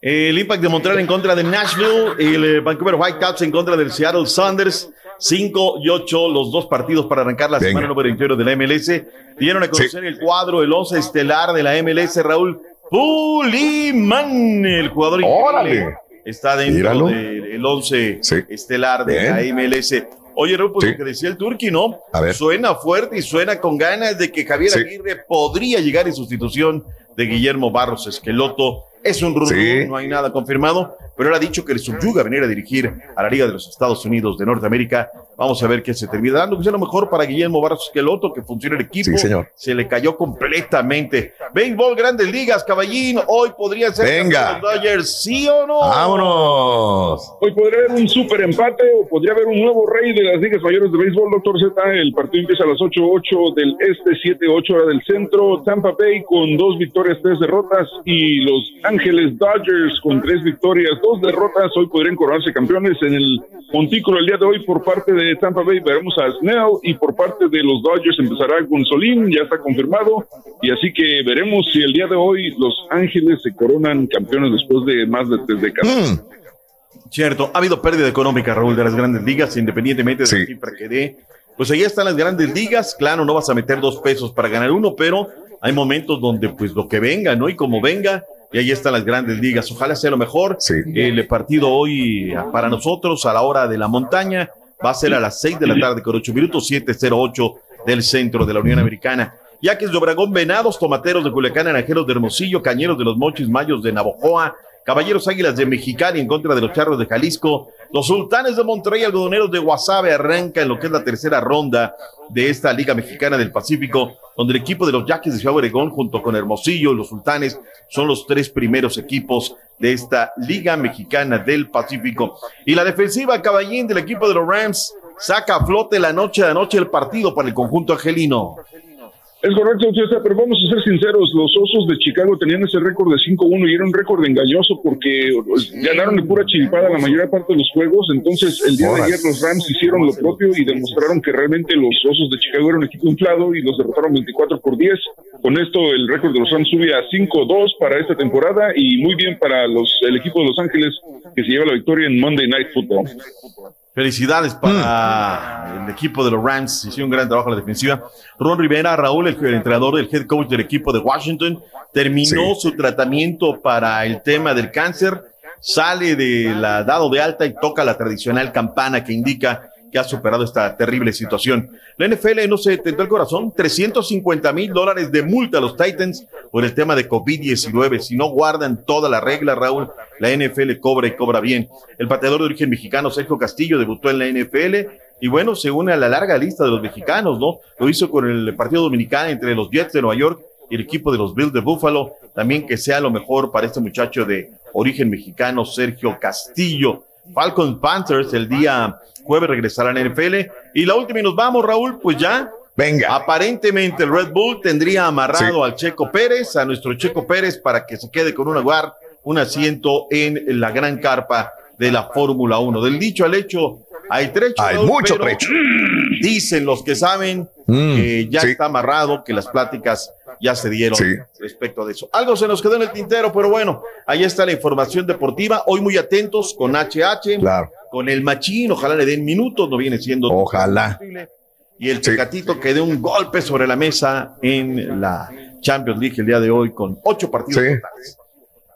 El Impact de Montreal en contra de Nashville, el eh, Vancouver Whitecaps en contra del Seattle Saunders. 5 y 8 los dos partidos para arrancar la Venga. semana número 21 de la MLS. Dieron a conocer el cuadro, el 11 estelar de la MLS, Raúl Puliman, el jugador Órale. Está dentro del 11 estelar de la MLS. Oye, Raúl, pues Sí. lo que decía el Turqui, ¿no? A ver. Suena fuerte y suena con ganas de que Javier Sí. Aguirre podría llegar en sustitución de Guillermo Barros Esqueloto. Es un rumor, Sí. no hay nada confirmado, pero él ha dicho que le subyuga venir a dirigir a la Liga de los Estados Unidos de Norteamérica. Vamos a ver qué se termina dando. Que sea lo mejor para Guillermo Barros Esqueloto, que funcione el equipo. Sí, señor. Se le cayó completamente. Béisbol, grandes ligas, caballín. Hoy podría ser Venga. los Dodgers, ¿sí o no? Vámonos. Hoy podría haber un super empate o podría haber un nuevo rey de las ligas mayores de béisbol, doctor Z. El partido empieza a las 8-8 del este, 7-8 hora del centro. Tampa Bay con dos victorias, tres derrotas. Y Los Ángeles Dodgers con tres victorias, dos derrotas. Hoy podrían coronarse campeones en el montículo el día de hoy por parte de Tampa Bay. Veremos a Snell y por parte de los Dodgers empezará Gonzolín, ya está confirmado. Y así que veremos si el día de hoy Los Ángeles se coronan campeones después de más de tres décadas. Mm. Cierto, ha habido pérdida económica, Raúl, de las grandes ligas, independientemente de la cifra que dé. Pues ahí están las grandes ligas. Claro, no vas a meter dos pesos para ganar uno, pero hay momentos donde, pues, lo que venga, ¿no? Y como venga, y ahí están las grandes ligas. Ojalá sea lo mejor. El partido hoy ah, para nosotros a la hora de la montaña va a ser a las 6 de la tarde con 8 minutos, 708 del centro de la Unión Americana. Yaques de Obregón, Venados, Tomateros de Culiacán, Naranjeros de Hermosillo, Cañeros de los Mochis, Mayos de Navojoa, Caballeros Águilas de Mexicali en contra de los Charros de Jalisco, los Sultanes de Monterrey, Algodoneros de Guasave arranca en lo que es la tercera ronda de esta Liga Mexicana del Pacífico, donde el equipo de los Yaquis de Ciudad Obregón junto con Hermosillo y los Sultanes son los tres primeros equipos de esta Liga Mexicana del Pacífico. Y la defensiva Caballín del equipo de los Rams saca a flote la noche de anoche el partido para el conjunto angelino. Es correcto, pero vamos a ser sinceros, los Osos de Chicago tenían ese récord de 5-1 y era un récord engañoso porque pues, ganaron de pura chiripada la mayor parte de los juegos, entonces el día de ayer los Rams hicieron lo propio y demostraron que realmente los Osos de Chicago eran un equipo inflado y los derrotaron 24 por 10. Con esto el récord de los Rams sube a 5-2 para esta temporada y muy bien para los el equipo de Los Ángeles que se lleva la victoria en Monday Night Football. Felicidades para el equipo de los Rams. Hicieron un gran trabajo en la defensiva. Ron Rivera, Raúl, el, el entrenador del head coach del equipo de Washington, terminó su tratamiento para el tema del cáncer. Sale de la dado de alta y toca la tradicional campana que indica que ha superado esta terrible situación. La NFL no se tentó el corazón, 350 mil dólares de multa a los Titans por el tema de COVID-19. Si no guardan toda la regla, Raúl, la NFL cobra y cobra bien. El pateador de origen mexicano, Sergio Castillo, debutó en la NFL y bueno, se une a la larga lista de los mexicanos, ¿no? Lo hizo con el partido dominicano entre los Jets de Nueva York y el equipo de los Bills de Buffalo. También que sea lo mejor para este muchacho de origen mexicano, Sergio Castillo. Falcons Panthers el día jueves regresarán a la NFL. Y la última y nos vamos, Raúl, pues ya. Venga. Aparentemente el Red Bull tendría amarrado al Checo Pérez, a nuestro Checo Pérez, para que se quede con un lugar, un asiento en la gran carpa de la Fórmula 1. Del dicho al hecho, hay trecho. Hay Raúl, mucho trecho. Dicen los que saben Mm, que ya sí. está amarrado, que las pláticas ya se dieron Sí. respecto de eso. Algo se nos quedó en el tintero, pero bueno, ahí está la información deportiva. Hoy muy atentos con HH, Claro. con el Machín, ojalá le den minutos, no viene siendo. Ojalá. Y el Tecatito que dé un golpe sobre la mesa en la Champions League el día de hoy con ocho partidos. Sí.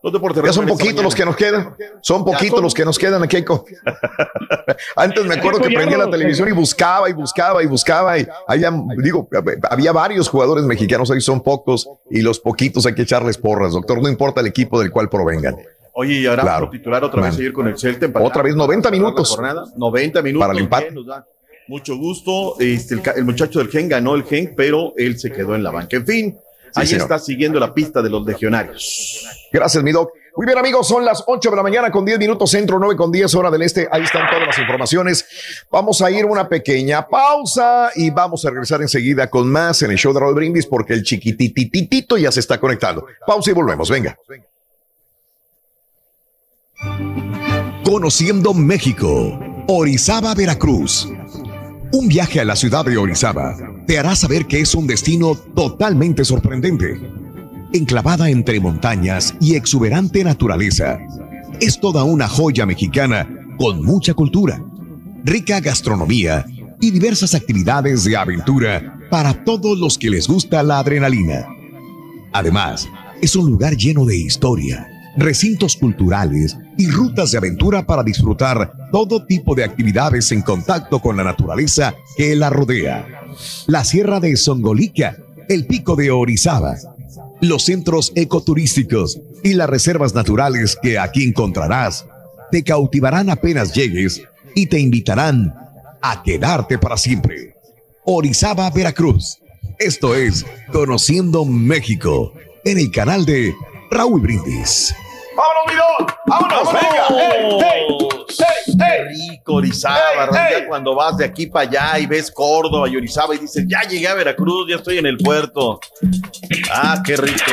Totales. Los deportes Ya son poquitos los que nos quedan. Son poquitos son. los que nos quedan aquí. Keiko. Antes me acuerdo que prendía la televisión y buscaba y buscaba y buscaba. Y había, digo, había varios jugadores mexicanos, ahí son pocos y los poquitos hay que echarles porras, doctor. No importa el equipo del cual provengan. Oye, y ahora Claro. otro titular otra vez ayer con el Celta. Otra vez 90 Para cerrar la minutos. jornada, 90 minutos. Para el empate. bien, nos da mucho gusto. Este, el, el muchacho del Gen ganó el Gen, pero él se quedó en la banca. En fin, ahí señor. está siguiendo la pista de los legionarios. Gracias, mi doc. Muy bien, amigos, son las 8 de la mañana con 10 minutos centro, 9 con 10 hora del este. Ahí están todas las informaciones. Vamos a ir a una pequeña pausa y vamos a regresar enseguida con más en el show de Raúl Brindis porque el chiquitititito ya se está conectando. Pausa y volvemos. Venga. Conociendo México, Orizaba, Veracruz. Un viaje a la ciudad de Orizaba te hará saber que es un destino totalmente sorprendente. Enclavada entre montañas y exuberante naturaleza, es toda una joya mexicana con mucha cultura, rica gastronomía y diversas actividades de aventura para todos los que les gusta la adrenalina. Además, es un lugar lleno de historia, recintos culturales y rutas de aventura para disfrutar todo tipo de actividades en contacto con la naturaleza que la rodea. La Sierra de Songolica, el Pico de Orizaba, los centros ecoturísticos y las reservas naturales que aquí encontrarás te cautivarán apenas llegues y te invitarán a quedarte para siempre. Orizaba, Veracruz. Esto es Conociendo México en el canal de Raúl Brindis. ¡Vámonos, doc! ¡Vámonos! ¡Venga! ¡Hey, hey, Qué rico, Orizaba, ya cuando vas de aquí para allá y ves Córdoba y Orizaba y dices, ya llegué a Veracruz, ya estoy en el puerto. Ah, qué rico.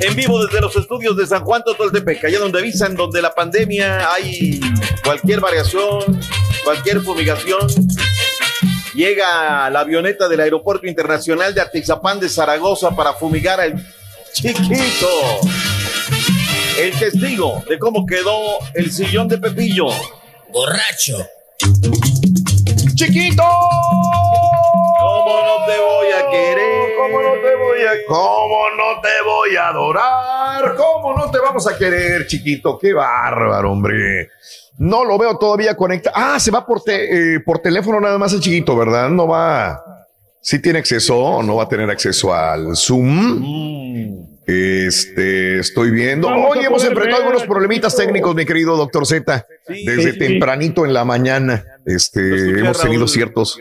En vivo desde los estudios de San Juan Totoltepec, allá donde avisan, donde la pandemia hay cualquier variación, cualquier fumigación. Llega la avioneta del Aeropuerto Internacional de Atizapán de Zaragoza para fumigar al chiquito. El testigo de cómo quedó el sillón de Pepillo. Borracho. ¡Chiquito! ¿Cómo no te voy a querer? ¿Cómo no te voy a cómo no te voy a adorar? ¿Cómo no te vamos a querer, chiquito? Qué bárbaro, hombre. No lo veo todavía conectado. Ah, se va por, te- eh, por teléfono nada más el chiquito, ¿verdad? No va. Sí tiene acceso o no va a tener acceso al Zoom. Este, estoy viendo. Vamos Hoy hemos enfrentado ver, algunos problemitas técnicos, mi querido doctor Z. Desde sí, tempranito en la mañana. Este, hemos tenido Raúl. ciertos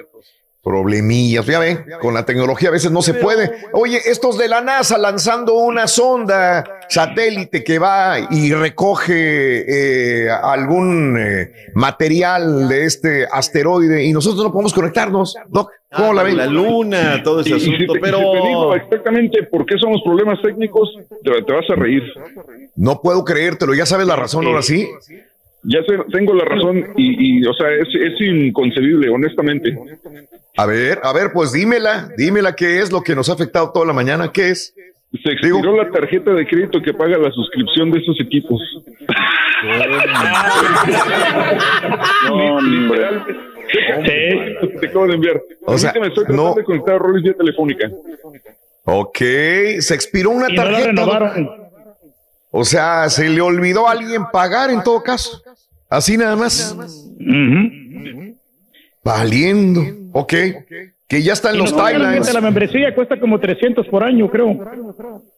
Problemillas, ya ven, con la tecnología a veces no se puede. Oye, estos de la NASA lanzando una sonda satélite que va y recoge eh, algún eh, material de este asteroide y nosotros no podemos conectarnos, Doc. ¿Cómo la ven? La luna, todo ese Y si asunto, te, pero... si te digo exactamente por qué son los problemas técnicos, te, te vas a reír. No puedo creértelo, ya sabes la razón ahora sí. Ya sé, tengo la razón y, y, o sea, es, es inconcebible, honestamente. A ver, a ver, pues dímela, dímela qué es lo que nos ha afectado toda la mañana, qué es. Se expiró la tarjeta de crédito que paga la suscripción de esos equipos. no, hombre. Te acabo de enviar. O sea, Permíteme, estoy tratando no. de conectar a Rollins vía telefónica. Ok, se expiró una Y no la tarjeta. renovaron. O sea, se le olvidó a alguien pagar en todo caso. Así nada más. Valiendo. Ok. Que ya está en Y los no, timelines. La membresía cuesta como 300 por año, creo.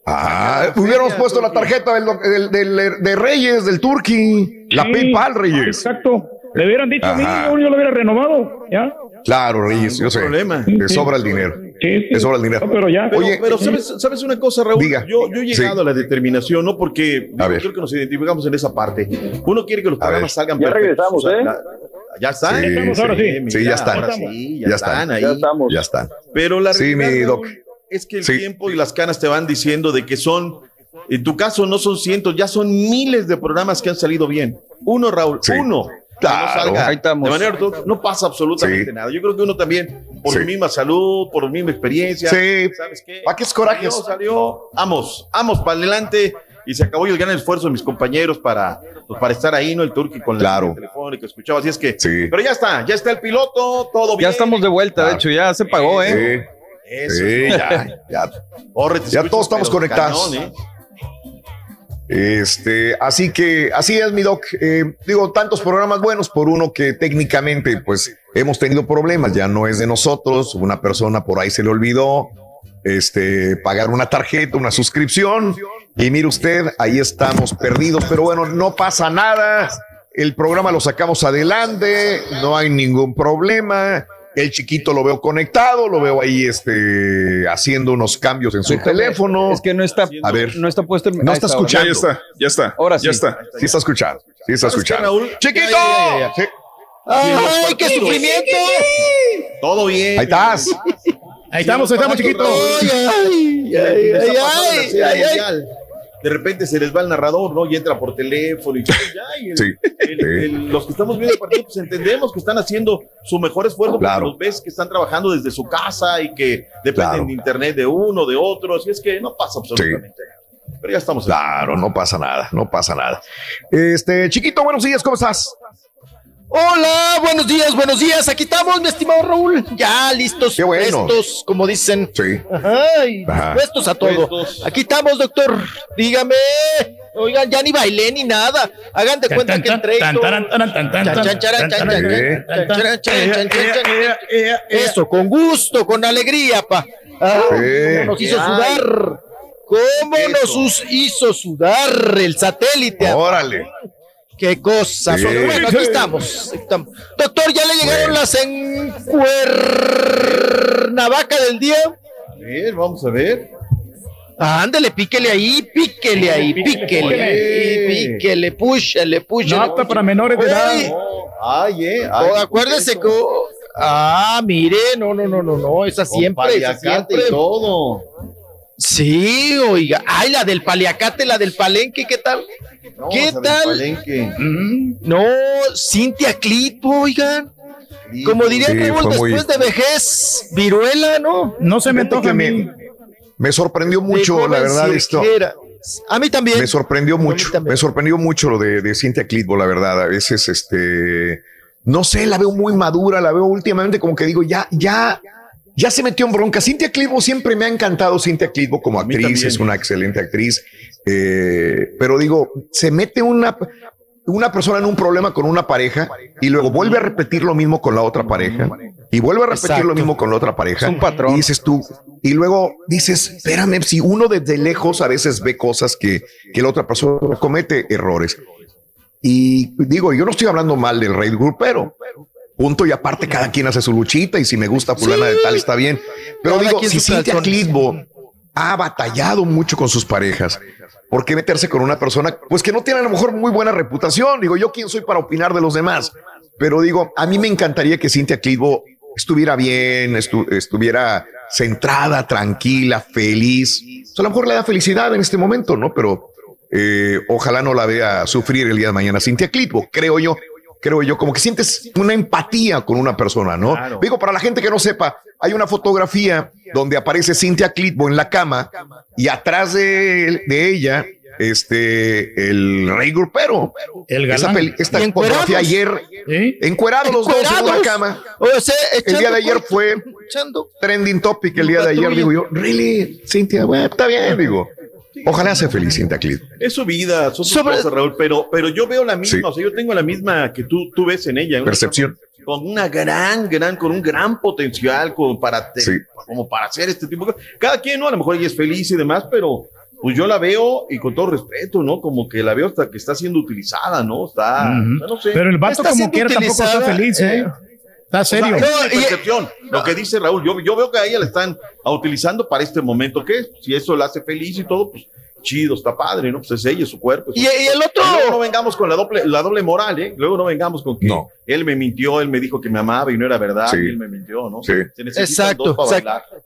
Ah, hubiéramos puesto la tarjeta del, del- del- de Reyes, del Turkey, la PayPal Reyes. Exacto. Le hubieran dicho a mí, yo, yo lo hubiera renovado. ¿Ya? Claro, Reyes, yo sé. problema. Le sobra el dinero. Le sobra el dinero. pero ya. Pero, Oye, pero ¿sabes, ¿sabes una cosa, Raúl? Diga. Yo, yo he llegado Sí. a la determinación, ¿no? Porque yo creo que nos identificamos en esa parte. Uno quiere que los programas salgan Ya perfectos. regresamos, ¿eh? la- ya están. Sí, Estamos sí, ahora sí. sí, Mira, ya están. ahora sí, ya, Ya están, están. ahí. Ya estamos. Ya están. Pero la Sí, realidad, mi Raúl, doc. es que el Sí. tiempo y las canas te van diciendo de que son, en tu caso no son cientos, ya son miles de programas que han salido bien. Uno, Raúl, uno. No Ahí estamos. De manera ortodoxa, no pasa absolutamente Sí. nada. Yo creo que uno también, por Sí. misma salud, por misma experiencia, Sí. ¿sabes qué? ¿Para qué es corajes? Salió, salió, vamos, vamos para adelante. Y se acabó el gran esfuerzo de mis compañeros para, pues, para estar ahí, ¿no? El turqui con la Claro. línea telefónica, escuchaba. Así es que, Sí. pero ya está, ya está el piloto, todo bien. Ya estamos de vuelta, de hecho, ya se pagó, ¿eh? Sí. Eso, Sí, ¿no? ya, ya. Corre, Ya todos estamos conectados. cañón, ¿eh? Este, así que, así es, mi doc. Eh, digo, tantos programas buenos por uno que técnicamente, pues, hemos tenido problemas. Ya no es de nosotros. Una persona por ahí se le olvidó, este, pagar una tarjeta, una suscripción. Y mire usted, ahí estamos perdidos. Pero bueno, no pasa nada. El programa lo sacamos adelante. No hay ningún problema. El chiquito lo veo conectado, lo veo ahí, este, haciendo unos cambios en su Déjame, teléfono. Es que no está, A ver. no está puesto en No está escuchando. Ya está, ya está. Ahora sí. Ya está. Sí está escuchando. Sí está ¿Sabes qué, escuchando. Raúl? ¡Chiquito! Ya, ya, ya, ya. Sí. ¡Ay, qué sufrimiento! Todo bien. Ahí estás. Ahí estamos, ahí estamos, chiquito. Ay, ay, ay, ay, ay, ay, ay. De repente se les va el narrador, ¿no? Y entra por teléfono y, ya, y el- Sí, el- el- los que estamos viendo el partido, pues entendemos que están haciendo su mejor esfuerzo, porque Claro. los ves que están trabajando desde su casa y que dependen Claro. de internet de uno, de otro, así es que no pasa absolutamente nada. Pero ya estamos. Claro, no pasa nada, no pasa nada. Este, chiquito, buenos días, ¿cómo estás? Hola, buenos días, buenos días. Aquí estamos, mi estimado Raúl. Ya listos, Qué bueno. prestos, como dicen. Sí. Ay, Ajá. a todo. Aquí estamos, doctor. Dígame. Oigan, ya ni bailé ni nada. Hagan de cuenta que entré. Eso, con gusto, con alegría, pa. Ah, Sí. cómo nos hizo sudar. ¿Cómo nos hizo sudar el satélite? Órale. Qué cosa. Sí. Bueno, aquí estamos. aquí estamos. Doctor, ¿ya le llegaron Bueno. las encuernavaca del día? A ver, vamos a ver. Ándale, píquele ahí, píquele ahí, píquele ahí, píquele, púchale, púchale. No apta para menores de edad. Ey, Ay, eh. acuérdese que. Ah, mire, no, no, no, no, no, esa siempre, esa siempre. y todo. Sí, oiga. Ay, la del paliacate, la del palenque, ¿qué tal? No, ¿Qué tal? Palenque. Mm, no, Cintia Clitbo, oigan. Como diría Sí, Raúl, fue muy- después de vejez, viruela, ¿no? No se me Fíjate antoja que a mí. me, me sorprendió mucho, la verdad, esto. A mí también. Me sorprendió mucho, me sorprendió mucho lo de, de Cintia Clitbo, la verdad. A veces, este, no sé, la veo muy madura, la veo últimamente como que digo, ya, ya, ya se metió en bronca. Cintia Clitbo siempre me ha encantado, Cintia Clitbo como actriz, es una excelente actriz. Eh, pero digo, se mete una, una persona en un problema con una pareja y luego vuelve a repetir lo mismo con la otra pareja y vuelve a repetir Exacto. lo mismo con la otra pareja. Es un patrón. Y dices tú, y luego dices, espérame, si uno desde lejos a veces ve cosas que, que la otra persona comete errores. Y digo, yo no estoy hablando mal del rey grupero, Punto y aparte cada quien hace su luchita y si me gusta fulana de tal está bien. Pero Cada digo, si Cintia. Clitbo ha batallado mucho con sus parejas, ¿por qué meterse con una persona pues que no tiene a lo mejor muy buena reputación? Digo, yo quién soy para opinar de los demás, pero digo, a mí me encantaría que Cintia Clitbo estuviera bien, estu- estuviera centrada, tranquila, feliz. O sea, a lo mejor le da felicidad en este momento, ¿no? Pero eh, ojalá no la vea sufrir el día de mañana. Cintia Clitbo, creo yo, creo yo, como que sientes una empatía con una persona, ¿no? Digo, para la gente que no sepa, hay una fotografía donde aparece Cintia Clitbo en la cama y atrás de, de ella, este, el rey grupero. El Esa galán. peli- esta fotografía ayer, encuerados los dos en una cama. O sea, El día de ayer fue echando- trending topic el día de ayer, digo yo, really, Cintia, bueno, está bien, digo. Ojalá sea feliz Cintia Clitbo. Es su vida, son sus Sobre- cosas, Raúl, pero, pero yo veo la misma, Sí. o sea, yo tengo la misma que tú, tú ves en ella. Percepción. Con una gran, gran, con un gran potencial, como para, te- Sí. como para hacer este tipo de cosas. Cada quien, ¿no? A lo mejor ella es feliz y demás, pero pues yo la veo y con todo respeto, ¿no? Como que la veo hasta que está siendo utilizada, ¿no? Está, Ujú. no sé. Pero el vato Está como quiera tampoco está feliz, ¿eh? eh. Está O sea, serio. No. Lo que dice Raúl, yo, yo veo que a ella la están utilizando para este momento, que si eso la hace feliz y todo, pues chido, está padre, ¿no? Pues es ella, su cuerpo. es Y, su- y el otro, Y luego no vengamos con la doble, la doble moral, ¿eh? Luego no vengamos con que No. él me mintió, él me dijo que me amaba y no era verdad, Sí. y él me mintió, ¿no? Sí. Se necesitan Exacto, dos para exacto. bailar.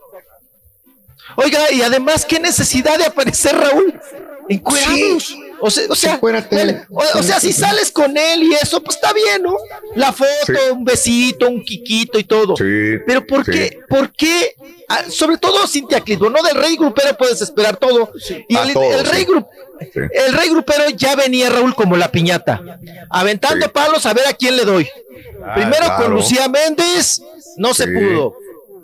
oiga, y además, qué necesidad de aparecer Raúl encuerados. O sea, o sea, Encuérate. él- o, o sea, si sales con él y eso, pues está bien, ¿no? La foto, Sí. un besito, un quiquito y todo. Sí. Pero ¿por sí. qué? ¿Por qué? Ah, sobre todo Cintia Clitbo, ¿no? Del rey grupero puedes esperar todo. Y A el, todos, el rey sí. gru- Sí. el rey grupero ya venía Raúl como la piñata, aventando Sí. palos a ver a quién le doy. Primero claro. con Lucía Méndez, no se pudo.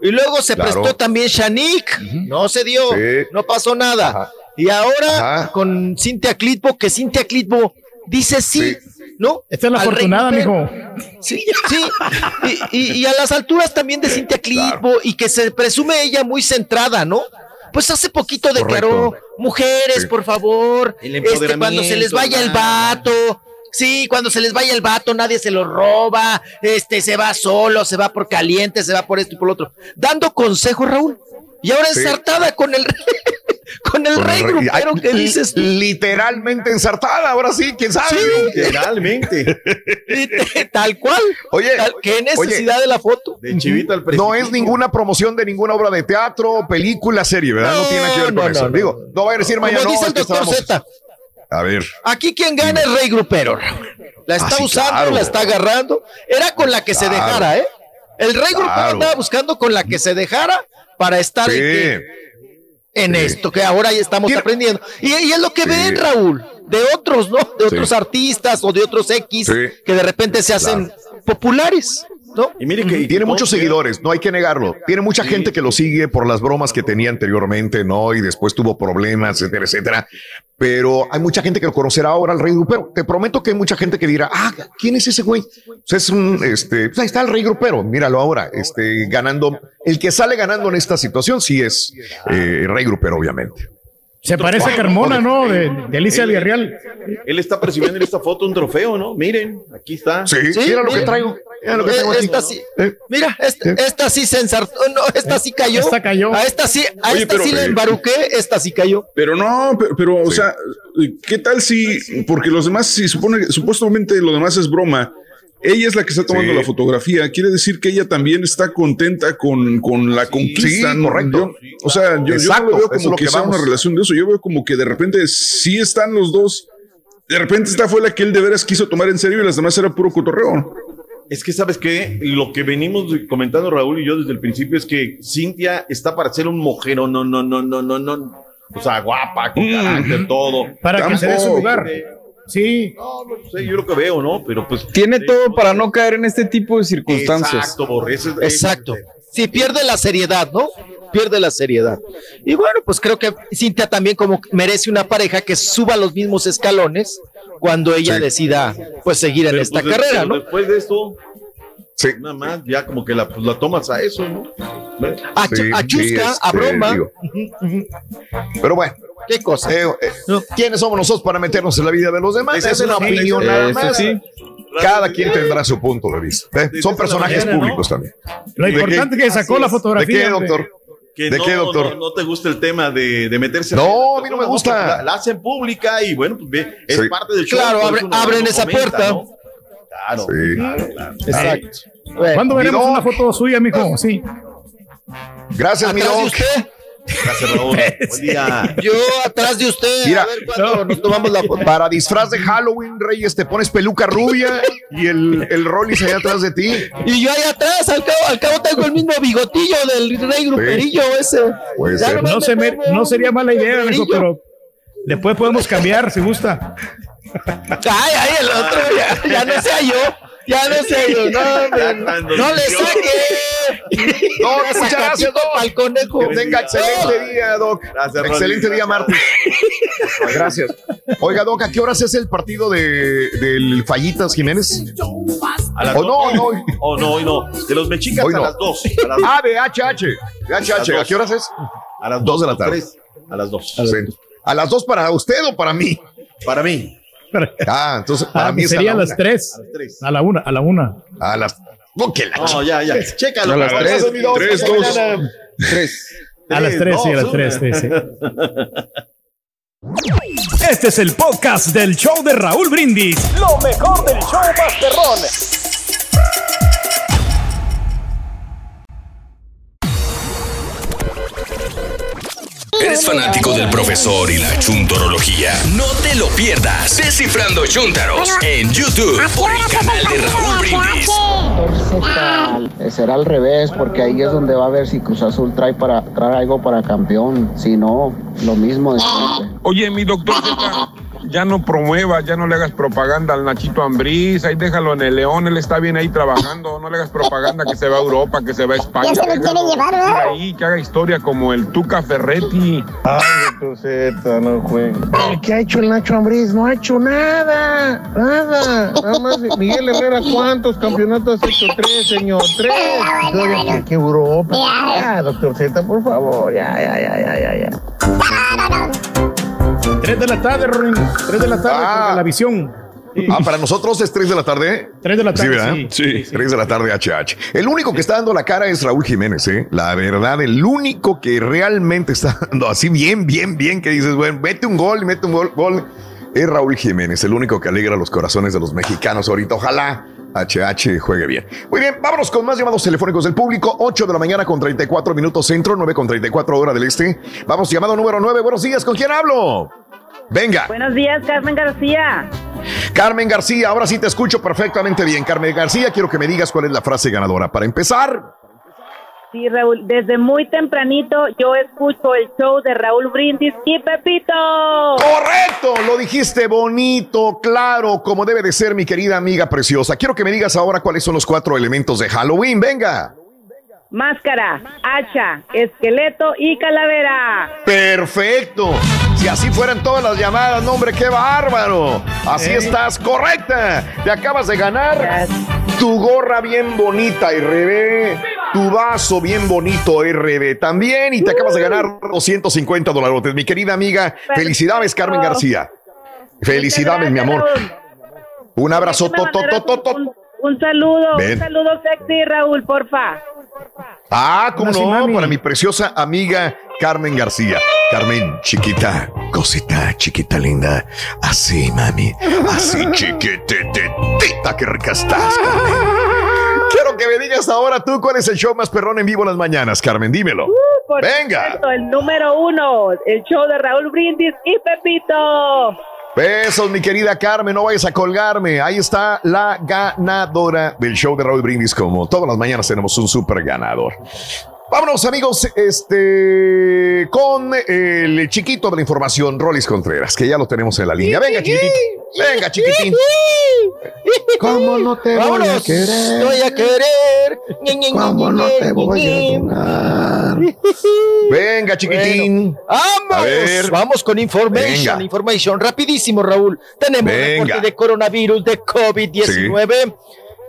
Y luego se Claro. prestó también Shanik, no se dio, Sí. no pasó nada. Ajá. Y ahora Ajá. con Cintia Clitbo, que Cintia Clitbo dice sí, Sí. ¿no? Esta es la Al afortunada, mijo. Sí, sí. Y, y- y a las alturas también de Cintia Clitbo y que se presume ella muy centrada, ¿no? Pues hace poquito declaró, Correcto. mujeres, Sí. por favor, este, cuando se les vaya el vato, sí, cuando se les vaya el vato, nadie se lo roba, este, se va solo, se va por caliente, se va por esto y por lo otro, dando consejos, Raúl. Y ahora Sí. ensartada con el, con el Con el rey rey- grupero que dices, Literalmente ensartada, ahora sí, quién sabe. Literalmente. tal cual. Oye, Tal- ¿Qué necesidad oye, de la foto? De chivita al No es ninguna promoción de ninguna obra de teatro, película, serie, ¿verdad? No, No, tiene nada que ver con no, eso. no. Digo, no va a decir mañana. Como dice el doctor estábamos- Z, A ver. aquí quien gana es Rey Grupero. La está Ah, sí, usando, claro. la está agarrando. Era con la que se Claro. dejara, ¿eh? El Rey Grupero Claro. andaba buscando con la que se dejara para estar Sí. en, qué? en Sí. esto que ahora ya estamos aprendiendo. Y, y es lo que Sí. ven, Raúl, de otros, ¿no? De otros artistas o de otros X que de repente se hacen populares, ¿no? Y mire que y Tiene muchos seguidores, no hay que negarlo. Tiene mucha gente que lo sigue por las bromas que tenía anteriormente, ¿no? Y después tuvo problemas, etcétera, etcétera. Pero hay mucha gente que lo conocerá ahora al Rey Grupero. Te prometo que hay mucha gente que dirá, ah, ¿quién es ese güey? Pues es un, este, pues ahí está el Rey Grupero, míralo ahora, este, ganando. El que sale ganando en esta situación sí es eh, Rey Grupero, obviamente. Se parece a Carmona, ¿no? De, de Alicia Villarreal. Él está percibiendo en esta foto un trofeo, ¿no? Miren, aquí está. Sí, Sí, mira lo que traigo. Mira lo que Eh, tengo esta sí. Eh, Mira, esta, Sí. esta sí se ensartó, no, esta sí cayó. Esta cayó. A esta sí, a Oye, esta pero- sí la embaruqué, esta sí cayó. Pero no, pero, pero, o sea, ¿qué tal si, porque los demás, si supone, supuestamente lo demás es broma, ella es la que está tomando Sí. la fotografía, quiere decir que ella también está contenta con, con la conquista. Sí, ¿no? correcto. Yo- o sea, yo, yo no lo veo como lo que, que sea una relación de eso, yo veo como que de repente sí están los dos, de repente esta fue la que él de veras quiso tomar en serio y las demás era puro cotorreo. Es que, ¿sabes qué? Lo que venimos comentando Raúl y yo desde el principio es que Cintia está para ser un mojero, no, no, no, no, no, no. O sea, guapa, con carácter, todo. Para que se dé su lugar. Sí. No, no sé, yo lo que veo, ¿no? Pero pues. Tiene sí, todo para no caer en este tipo de circunstancias. Exacto, Borre, es- Exacto. Sí, pierde la seriedad, ¿no? Pierde la seriedad. Y bueno, pues creo que Cintia también como merece una pareja que suba los mismos escalones cuando ella Sí. decida pues seguir en Pero, esta pues, carrera, ¿no? Después de esto, Sí. nada más, ya como que la, pues, la tomas a eso, ¿no? A, Sí, a chusca, a este, broma. digo. Ujú. Pero bueno, ¿Qué cosa? eh, eh, ¿quiénes somos nosotros para meternos en la vida de los demás? Esa Es una opinión nada más. sí. Cada quien tendrá su punto de vista. ¿eh? Son personajes mañana, ¿no? públicos también. Lo ¿De importante qué? es que sacó la fotografía. ¿De qué, hombre. doctor? Que ¿De no, qué, doctor? No, no te gusta el tema de, de meterse. No, a mí no me gusta. La, la hacen pública y bueno, pues es Sí. parte del show. Claro, por abre- abren esa comenta, puerta. ¿no? Claro, Sí. claro, claro. Exacto. ¿Cuándo veremos Doc. una foto suya, mijo? Sí. Gracias, mi ¿Atrás de doc. usted? Gracias, Raúl. Buen día. Yo atrás de usted. Mira. a ver cuándo nos tomamos la foto. Para disfraz de Halloween, Reyes, te pones peluca rubia y el, el Rollis allá atrás de ti. Y yo ahí atrás, al cabo, al cabo tengo el mismo bigotillo del rey gruperillo ese. No, me se me- pongo no sería mala idea, pero después podemos cambiar si gusta. Ay, ay, el otro, ya, ya no sea yo. Ya no sé yo, no, no le saque. Una muchas gracias, Doc. pa'l conejo. Que tenga excelente día, Doc. Gracias, Rolly. excelente día, martes. Gracias. Oiga, Doc, ¿a qué horas es el partido de, del Fallitas Jiménez? A las ¿O no, dos. no? Oh, no, hoy no. De los mexicas Hoy a no. las dos. A las, Ah, de HH. De HH. ¿A dos. qué horas es? a las dos de la tarde. tres. A las dos. Sí. ¿A las dos para usted o para mí? Para mí. Ah, entonces para Ah, mí es a sería la a las una. tres. A las tres. A la una, a la una. A las. No, que la No, ya, ya. Chécalo. A las tres, dos. Tres. A las tres, sí, a las tres, sí, sí. Este es el podcast del show de Raúl Brindis. Lo mejor del show Masterrón. ¿Eres fanático del profesor y la chuntorología? No te lo pierdas. Descifrando Chuntaros en YouTube por el canal de Raúl Brindis. Será al revés, porque ahí es donde va a ver si Cruz Azul trae, para, trae algo para campeón. Si no, lo mismo de siempre. Oye, mi doctor Z, ya no promuevas, ya no le hagas propaganda al Nachito Ambriz, ahí déjalo en el León, él está bien ahí trabajando, no le hagas propaganda que se va a Europa, que se va a España. Ya se lo quiere llevar, ¿verdad? ahí, que haga historia como el Tuca Ferretti. Ay, doctor Z, no juegue. ¿Qué ha hecho el Nacho Ambriz? No ha hecho nada, nada. Nada más, Miguel Herrera, ¿cuántos campeonatos ha hecho? Tres, señor, tres. Oiga, ¿qué, qué Europa? Ya, doctor Z, por favor, ya, ya, ya, ya, ya, ya. Tres de la tarde, Rorín. Tres de la tarde, Ah. porque la visión. Ah, para nosotros es 3 de la tarde. Tres de la tarde, ¿verdad? sí. Sí, 3 de la tarde, HH. El único que está dando la cara es Raúl Jiménez, ¿eh? La verdad, el único que realmente está dando así bien, bien, bien, que dices, bueno, mete un gol, mete un gol, gol. Es Raúl Jiménez, el único que alegra los corazones de los mexicanos ahorita. Ojalá HH juegue bien. Muy bien, vámonos con más llamados telefónicos del público. 8 de la mañana con 34 minutos centro, 9 con 34 hora del este. Vamos, llamado número 9. Buenos días, ¿con quién hablo? Venga. Buenos días, Carmen García. Carmen García, ahora sí te escucho perfectamente bien. Carmen García, quiero que me digas cuál es la frase ganadora. Para empezar, Sí, Raúl, desde muy tempranito yo escucho el show de Raúl Brindis y Pepito. correcto, lo dijiste bonito, claro, como debe de ser mi querida amiga preciosa. Quiero que me digas ahora cuáles son los cuatro elementos de Halloween. Venga. Máscara, hacha, esqueleto y calavera. Perfecto. Si así fueran todas las llamadas, no, hombre, qué bárbaro. Así Eh. estás, correcta. Te acabas de ganar tu gorra bien bonita, RB. Tu vaso bien bonito, RB también. Y te acabas de ganar 250 dólares. Mi querida amiga, felicidades, Carmen García. Felicidades, mi amor. Un abrazo. Un, un saludo, Ven. un saludo sexy, Raúl, porfa. Ah, cómo no, para mi preciosa amiga Carmen García. Carmen, chiquita, cosita, chiquita linda. Así, mami. Así, chiquititita, qué rica estás, Carmen. Quiero que me digas ahora tú cuál es el show más perrón en vivo en las mañanas, Carmen, dímelo. Por Venga. el número uno, el show de Raúl Brindis y Pepito. Besos, mi querida Carmen, no vayas a colgarme. Ahí está la ganadora del show de Raúl Brindis. Como todas las mañanas tenemos un super ganador. Vámonos, amigos, este, con el chiquito de la información, Rolis Contreras, que ya lo tenemos en la línea. Venga, chiquitín. Venga, chiquitín. ¿Cómo no te voy a Vámonos, querer? voy a querer. ¿Cómo no te voy a donar? Venga, chiquitín. Vamos, A ver. vamos con information, Venga. information, rapidísimo, Raúl. Tenemos Venga. reporte de coronavirus, de COVID-19.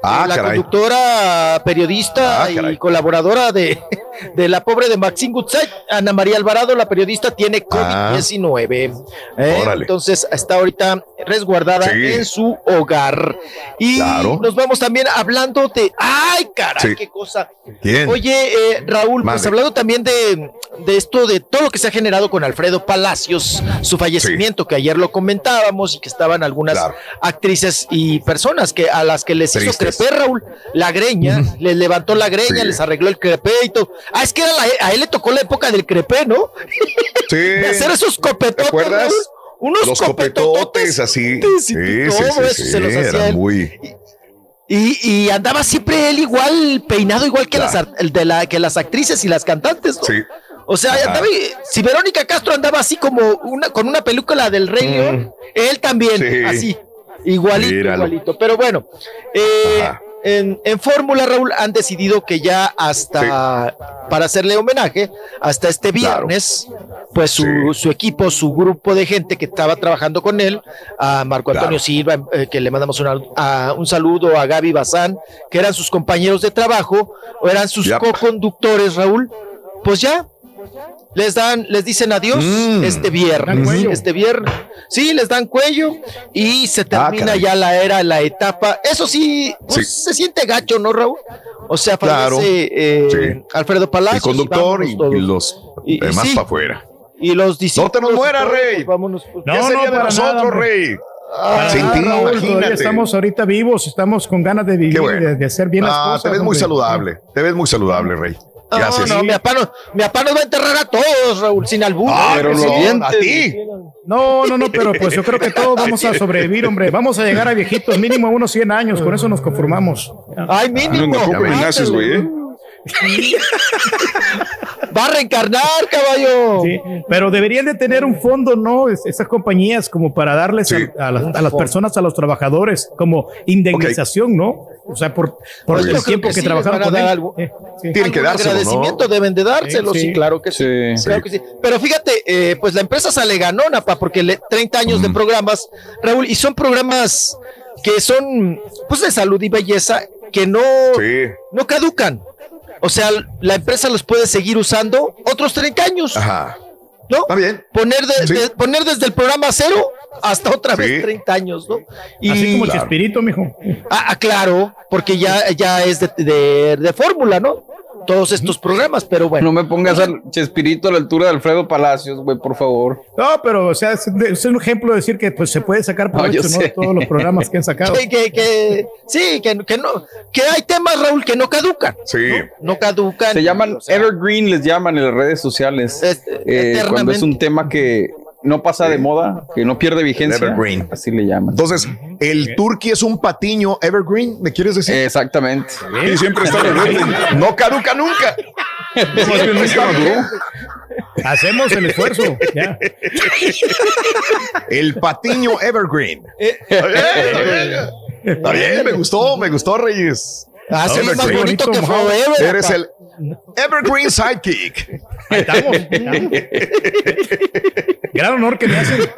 Ah, la caray. conductora, periodista Ah, caray. y colaboradora de, de la pobre de Maxine Goodside, Ana María Alvarado, la periodista, tiene COVID-19. ¿eh? Entonces está ahorita resguardada Sí. en su hogar. Y Claro. nos vamos también hablando de. ¡Ay, caray! Sí. ¡Qué cosa! ¿Quién? Oye, eh, Raúl, pues hablando también de, de esto, de todo lo que se ha generado con Alfredo Palacios, su fallecimiento, que ayer lo comentábamos y que estaban algunas actrices y personas que a las que les hizo Tristes. Crepé, Raúl, la greña, les levantó la greña, Sí. les arregló el crepé y todo. Ah, es que era la- a él le tocó la época del crepé, ¿no? Sí. De hacer esos copetotes. ¿Te acuerdas? Raúl. Unos Los copetotes. copetotes así. Sí, todo sí, eso se los hacía él. muy. Y, y andaba siempre él igual, peinado igual que, las, ar- el de la, que las actrices y las cantantes, ¿no? Sí. O sea, andaba, si Verónica Castro andaba así como una, con una película del Rey Mm. León, él también, Sí. así, igualito, Míralo. igualito. Pero bueno, eh, en, en Fórmula, Raúl, han decidido que ya hasta, para hacerle homenaje, hasta este viernes, pues su, su equipo, su grupo de gente que estaba trabajando con él, a Marco Antonio Claro. Silva, eh, que le mandamos una- a- un saludo a Gaby Bazán, que eran sus compañeros de trabajo, o eran sus Yep. co-conductores, Raúl, pues ya. Les dan, les dicen adiós Mm. este viernes, este viernes, sí, les dan cuello y se termina caray. ya la era, la etapa. Eso sí, pues, Sí. se siente gacho, ¿no, Raúl? O sea, Claro. eh, Sí. Alfredo Palacios. El conductor y, todos. y los Y- y demás sí. para afuera. Y los discípulos. No te nos mueras, y todo, Rey. pues, vámonos, pues. No, ¿Qué sería no, de para nosotros, nada. Rey? Ti, Raúl, estamos ahorita vivos, estamos con ganas de vivir, bueno. de, de hacer bien las Ah, cosas. te ves muy hombre. saludable. Te ves muy saludable, Rey. No, Gracias. no, mi papá, no, mi papá nos va a enterrar a todos, Raúl, sin albur. Ah, Pero no, los a dientes. ti. No, no, no, pero pues yo creo que todos vamos a sobrevivir, hombre. Vamos a llegar a viejitos, mínimo a unos 100 años, con eso nos conformamos. Ay, mínimo. No, ves. ni naces, güey, ¿eh? Va a reencarnar, caballo. Sí, pero deberían de tener un fondo, ¿no? Es- Esas compañías como para darles a- Sí. a, las, a las personas, a los trabajadores, como indemnización, ¿no? O sea, por, por el tiempo que que, sí, trabajaron con él. algo. Eh, sí. Tienen que dárselo, agradecimiento ¿no? deben de dárselo, Sí, claro que sí. Sí. Claro que sí. Pero fíjate, eh, pues la empresa sale ganona, pa, porque le, 30 años de programas, Raúl, y son programas que son, pues, de salud y belleza, que no, no caducan. O sea, la empresa los puede seguir usando otros 30 años, Ajá. ¿no? Está bien. Poner, de- poner desde el programa cero hasta otra Sí. vez 30 años, ¿no? Y, Así como Claro. Chespirito, mijo. Ah, ah, claro, porque ya, ya es de, de, de fórmula, ¿no? Todos estos programas, pero bueno. No me pongas al Chespirito a la altura de Alfredo Palacios, güey, por favor. No, pero o sea, es, es un ejemplo de decir que pues se puede sacar No, provecho, ¿no? De todos los programas que han sacado. que, que, que- sí, que, que no, que hay temas, Raúl, que no caducan. Sí. No caducan. Se llaman o sea, Evergreen, les llaman en las redes sociales. Es- Eh, cuando es un tema que no pasa de moda, que no pierde vigencia. Evergreen. Así le llaman. Entonces, el turkey es un patiño evergreen, ¿me quieres decir? Exactamente. Y siempre está de verde. No caduca nunca. Hacemos el esfuerzo. ya. El patiño evergreen. Eh, Está bien, me gustó, me gustó, Reyes. Ah, sí, es más bonito que Forever. Eres el evergreen sidekick. Ahí estamos. Gran honor que me hacen.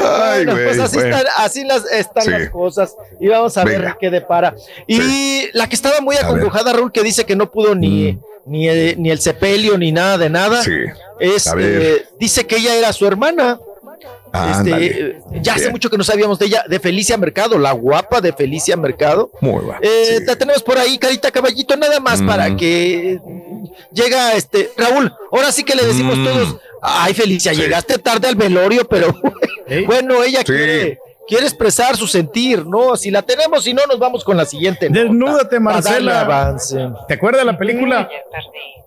Ay, Bueno, pues así bueno. están, así las, están Sí. las cosas. Y vamos a ver qué depara. Y la que estaba muy. Mm. acongojada, Raúl, que dice que no pudo ni, ni, eh, ni el sepelio ni nada de nada. Sí. Es, eh, dice que ella era su hermana. Ándale. Este, ya hace Bien. mucho que no sabíamos de ella, de Felicia Mercado, la guapa de Felicia Mercado. Muy bueno. Eh, sí. La tenemos por ahí, Carita Caballito, nada más Mm. para que llega este Raúl. Ahora sí que le decimos Mm. todos, ay Felicia, Sí. llegaste tarde al velorio, pero ¿Eh? bueno, ella Sí. quiere, quiere expresar su sentir, ¿no? Si la tenemos, si no, nos vamos con la siguiente. nota, Desnúdate, darle Marcela. avance. ¿Te acuerdas de la película?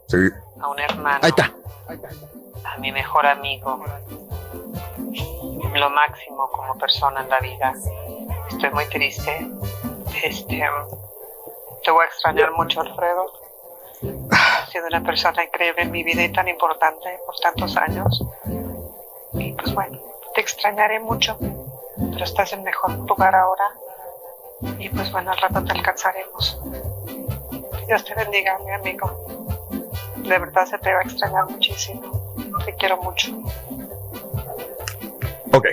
Sí. a un hermano, Ahí está. a mi mejor amigo, lo máximo como persona en la vida. Estoy muy triste. Este, te voy a extrañar mucho, Alfredo. Has sido una persona increíble en mi vida y tan importante por tantos años. Y pues bueno, te extrañaré mucho, pero estás en mejor lugar ahora. Y pues bueno, al rato te alcanzaremos. Dios te bendiga, mi amigo. De verdad se te va a extrañar muchísimo. Te quiero mucho. Ok.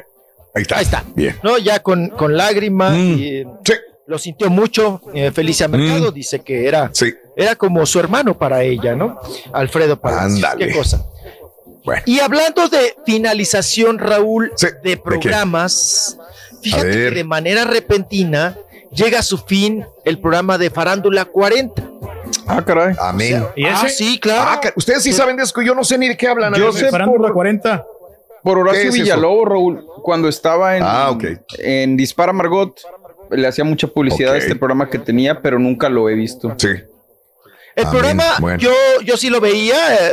Ahí está. Ahí está. Bien. ¿No? Ya con, con lágrima. Mm. y- Sí. Lo sintió mucho. eh, Felicia Mercado dice que era, era como su hermano para ella, ¿no? Alfredo Palacios. Qué cosa. Y hablando de finalización, Raúl, de programas, fíjate que de manera repentina llega a su fin el programa de Farándula 40. Ah, caray. Amén. ¿Y ese? Ah, sí, claro. Ah, Ustedes sí saben de eso, yo no sé ni de qué hablan. Yo sé Farándula por- 40. Por ¿Qué Horacio es? Villalobos, Raúl, cuando estaba en, Ah, en Dispara Margot, le hacía mucha publicidad a este programa que tenía, pero nunca lo he visto. Sí. El Amén. programa, Bueno. yo, yo sí lo veía, eh,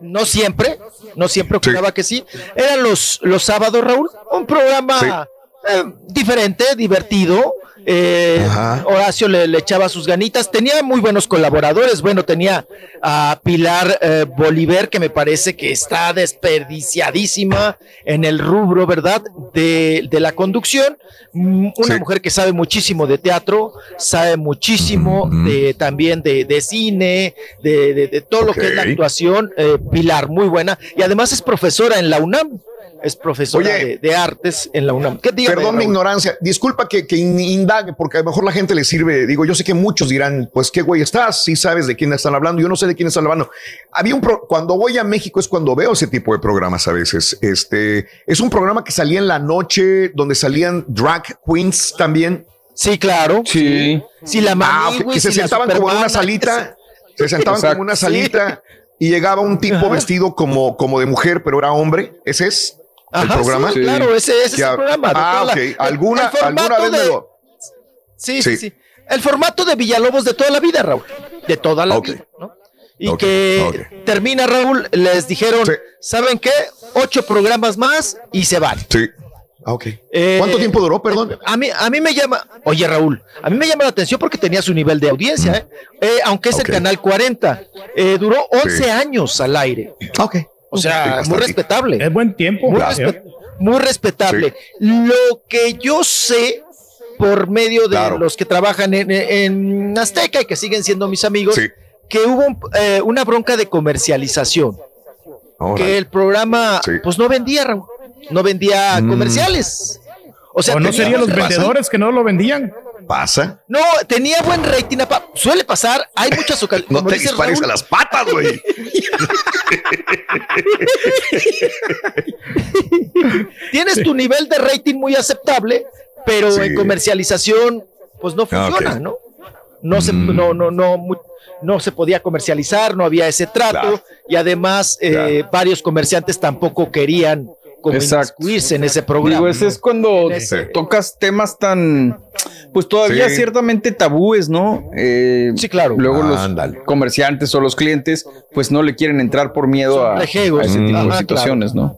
no siempre, no siempre ocurraba que sí. Eran los, los sábados, Raúl, un programa eh, diferente, divertido. Eh, Horacio le, le echaba sus ganitas, tenía muy buenos colaboradores. Bueno, tenía a Pilar eh, Bolívar, que me parece que está desperdiciadísima en el rubro, ¿verdad? De, de la conducción. Mm, Una mujer que sabe muchísimo de teatro, sabe muchísimo de, también de, de cine, de, de- todo lo que es la actuación. eh, Pilar, muy buena. Y además es profesora en la UNAM. Es profesora Oye. de, de artes en la UNAM. ¿Qué Perdón mi ignorancia. Disculpa que, que in- indague, porque a lo mejor la gente le sirve. Digo, yo sé que muchos dirán, pues qué güey estás, si sabes de quién están hablando. Yo no sé de quién están hablando. Había un pro- cuando voy a México es cuando veo ese tipo de programas a veces. Este es un programa que salía en la noche, donde salían drag queens también. Sí, claro. Sí. Sí, la Ah, ok, Manigui, que se sí, sentaban como en una salita. Se sentaban Exacto. como en una salita y llegaba un tipo vestido como, como de mujer, pero era hombre. Ese es el Ajá, programa. sí, claro, ese, ese es el programa. Ah, la- ok. el- ¿Alguna, el alguna vez me de- lo. Sí, sí, Sí. sí. El formato de Villalobos de toda la vida, Raúl. De toda la vida, ¿no? Y que termina, Raúl, les dijeron, ¿saben qué? Ocho programas más y se van. Sí. Ah, ok. Eh, ¿Cuánto tiempo duró, perdón? A mí, a mí me llama, oye Raúl, a mí me llama la atención porque tenía su nivel de audiencia, ¿eh? Eh, aunque es el canal 40, eh, duró 11 Sí. años al aire. Ok. O sea, Sí, muy respetable. Es buen tiempo. Muy, Claro. respe- muy respetable. Lo que yo sé por medio de Claro. los que trabajan en, en Azteca y que siguen siendo mis amigos, que hubo un- eh, una bronca de comercialización. Órale. Que el programa, Sí. pues no vendía, Raúl, no vendía Mm. comerciales. O sea, ¿O no serían los vendedores que no lo vendían? ¿Pasa? No, tenía buen rating. Suele pasar, hay muchas ocasiones. No te dispares a las patas, güey. Tienes tu nivel de rating muy aceptable, pero Sí. en comercialización, pues no Ah, funciona. ¿no? No se, Mm. no, no, no, mu- no se podía comercializar, no había ese trato, Claro. y además eh, varios comerciantes tampoco querían inmiscuirse en ese programa. Digo, ese ¿no? es cuando Ese. tocas temas tan, pues todavía Sí. ciertamente tabúes, ¿no? Eh, sí, claro. Luego los comerciantes o los clientes, pues no le quieren entrar por miedo a, a ese tipo de claro. situaciones, ¿no?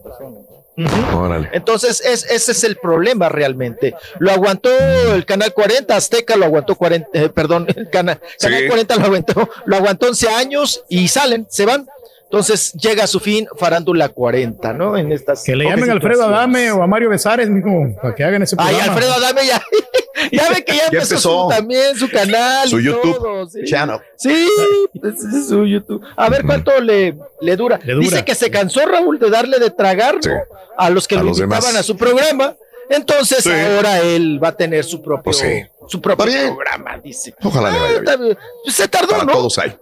Entonces, es, ese es el problema realmente. Lo aguantó el Canal 40, Azteca lo aguantó 40, eh, perdón, el cana- Canal Sí. 40 lo aguantó, lo aguantó 11 años y salen, se van. Entonces llega a su fin Farándula 40, ¿no? En estas Que le llamen a Alfredo. Adame o a Mario Besares, mijo, para que hagan ese Ay, programa. Alfredo Adame ya, ya ve que ya, Ya empezó, empezó. su- también su canal. Su y YouTube todo, sí. channel. Sí, ese es su YouTube. A ver cuánto le, le, dura. Le dura. Dice que se cansó Raúl de darle de tragar ¿no? Sí. a los que A lo los invitaban demás. a su programa. Entonces Sí. ahora él va a tener su propio, Pues sí. su propio programa, dice. Ojalá le vaya Ah, bien. bien. Pues se tardó, Para ¿no? todos hay.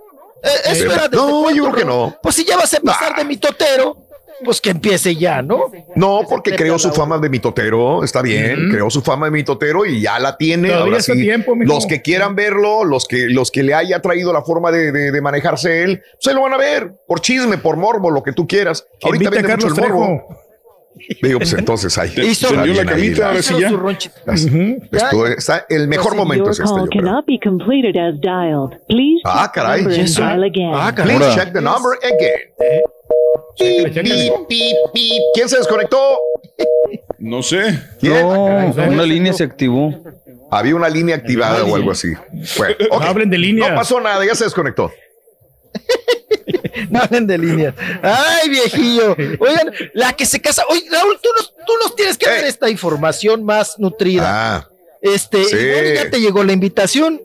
Eh, No, yo creo que no. Pues si ya vas a empezar de mi totero, pues que empiece ya, ¿no? No, porque creó su fama de mitotero, está bien, Ujú. creó su fama de mitotero y ya la tiene. Ahora sí, tiempo, los que quieran verlo, los que, los que le haya traído la forma de, de- de manejarse él, se lo van a ver por chisme, por morbo, lo que tú quieras. Que Ahorita a vende mucho el morbo. Digo, pues entonces ahí. Hizo- la camita, ahora sí ya. su ronchito. Esto está el mejor momento es este. call yo creo. cannot be completed as dialed. Please Ah, the caray. Ah, caray. Please Ahora. check the number again. Pip, pip, pip, pip. ¿Quién se desconectó? No sé. ¿Quién? No, una línea se activó. Había una línea activada o algo así. Bueno. No hablen de líneas. No pasó nada, ya se desconectó. No hablen de líneas. Ay, viejillo. Oigan, la que se casa. Oye, Raúl, tú nos, tú nos tienes que dar esta información más nutrida. Ah, este, sí. ya te llegó la invitación.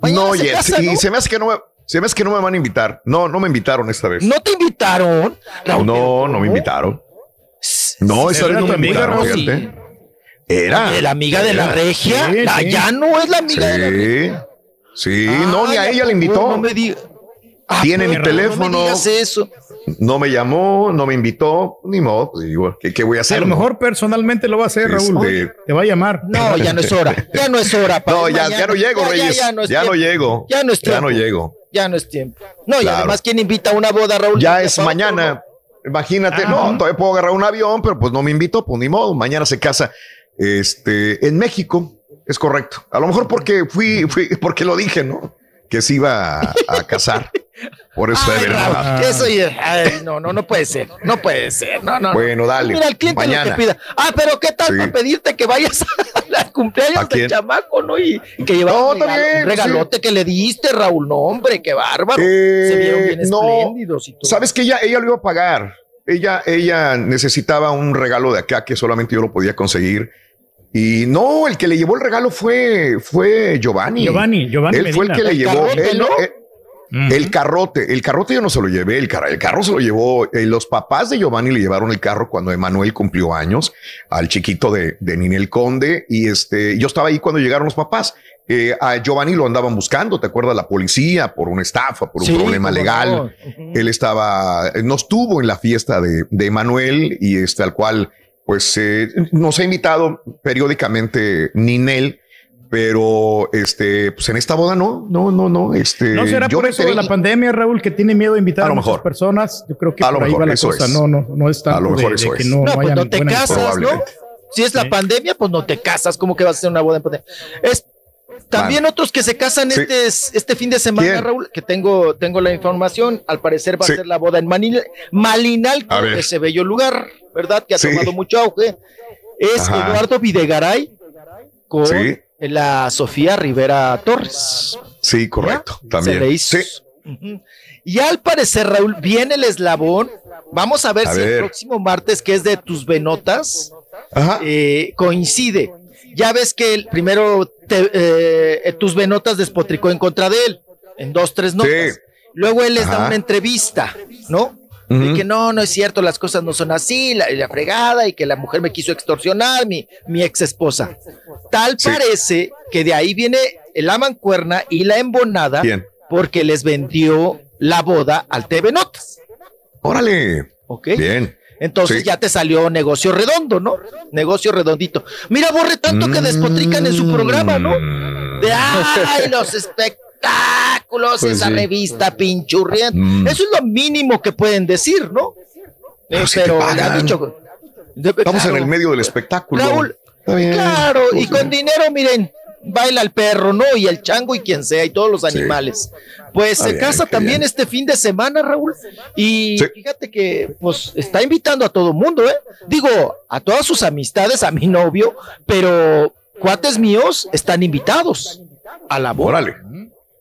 Mañana no, se Jet, casa, sí, ¿no? se me hace que no me, se me hace que no me van a invitar. No, no me invitaron esta vez. ¿No te invitaron? Raúl, no, no me invitaron. No, esta ¿Era vez no tu me amiga, invitaron, fíjate. Era. De la amiga de la regia. Sí, La- sí. Ya no es la amiga de la regia. Sí, sí, no, ni a ella ¿a le invitó. poco No me diga- Ah, Tiene mi pero no me teléfono. digas eso. No me llamó, no me invitó, ni modo. Pues digo, ¿qué, qué voy a hacer? A lo no? mejor personalmente lo va a hacer, Raúl. Este- Te va a llamar. No, ya no es hora. Ya no es hora. pa- No, ya, ya no llego, Ya, ya, Reyes. ya no es ya no llego. Ya no es tiempo. no y además, ¿quién invita a una boda, Raúl? Ya ¿De es mañana. Imagínate, Ajá. no, todavía puedo agarrar un avión, pero pues no me invitó, pues ni modo. Mañana se casa este, en México. Es correcto. A lo mejor porque fui, fui porque lo dije, ¿no? Que se iba a, a casar. Por eso Ay, de Raúl, verdad. eso ay, no, no, no puede ser, no puede ser, no, no. no. Bueno, dale, Mira, el cliente mañana. lo que pida. Ah, pero ¿qué tal Sí. para pedirte que vayas al cumpleaños del chamaco, no? Y, que llevas No, un, regalo- bien, un regalote que le diste, Raúl, no, hombre, qué bárbaro. Eh, Se vieron bien no, espléndidos y todo. Sabes que ella, ella lo iba a pagar. Ella, ella necesitaba un regalo de acá que solamente yo lo podía conseguir. Y no, el que le llevó el regalo fue, fue Giovanni. Giovanni, Giovanni Él fue el que le El llevó. carrote, él- El carrote, el carrote yo no se lo llevé, el, car- el carro se lo llevó, eh, los papás de Giovanni le llevaron el carro cuando Emanuel cumplió años, al chiquito de, de Ninel Conde, y este, yo estaba ahí cuando llegaron los papás. Eh, a Giovanni lo andaban buscando, ¿te acuerdas? La policía por una estafa, por un Sí, problema legal. Él estaba, no estuvo en la fiesta de, de Emanuel y este al cual pues eh, nos ha invitado periódicamente Ninel, pero este, pues en esta boda no, no, no, no, este. ¿No será yo por eso de la pandemia, Raúl, que tiene miedo de invitar A a, lo muchas mejor. personas? Yo creo que A por lo ahí mejor, va la eso cosa. es. No, no, no es tanto A lo mejor de, eso de que es. no, No, no pues no te casas, ¿no? Si es la pandemia, pues no te casas. ¿Cómo que vas a hacer una boda en pandemia? Es también otros que se casan Sí. este, este fin de semana, ¿Quién? Raúl, que tengo, tengo la información. Al parecer va Sí. a ser la boda en Manil- Malinalco, A ver. ese bello lugar, ¿verdad? Que ha Sí. tomado mucho auge. Es Ajá. Eduardo Videgaray con Sí. La Sofía Rivera Torres. Sí, correcto. También. Se le hizo. Sí. Y al parecer, Raúl, viene el eslabón. Vamos a ver A si el próximo martes, que es de tus venotas, eh, coincide. Ya ves que el primero te- eh, tus venotas despotricó en contra de él, en dos, tres notas. Sí. Luego él les da una entrevista, ¿no? De que no, no es cierto, las cosas no son así, la, la fregada, y que la mujer me quiso extorsionar, mi, mi ex esposa. Tal Sí. parece que de ahí viene la mancuerna y la embonada, Bien. porque les vendió la boda al TV Notas. Órale. ¿Ok? Bien. Entonces Sí. ya te salió negocio redondo, ¿no? Negocio redondito. Mira, borre tanto que despotrican en su programa, ¿no? Mm. De ay, los espectáculos, Pues esa sí. revista pinchurrienta. Mm. Eso es lo mínimo que pueden decir, ¿no? Pero Eh, si te pero le pagan. han dicho. de- Estamos en el medio del espectáculo. Raúl, bien. Claro, y Pues, con dinero, miren, baila el perro, ¿no? Y el chango y quien sea, y todos los animales. Pues Está se bien, casa también bien. este fin de semana, Raúl. Y Sí. fíjate que, pues, está invitando a todo mundo, ¿eh? Digo, a todas sus amistades, a mi novio, pero cuates míos están invitados a la boda. Órale.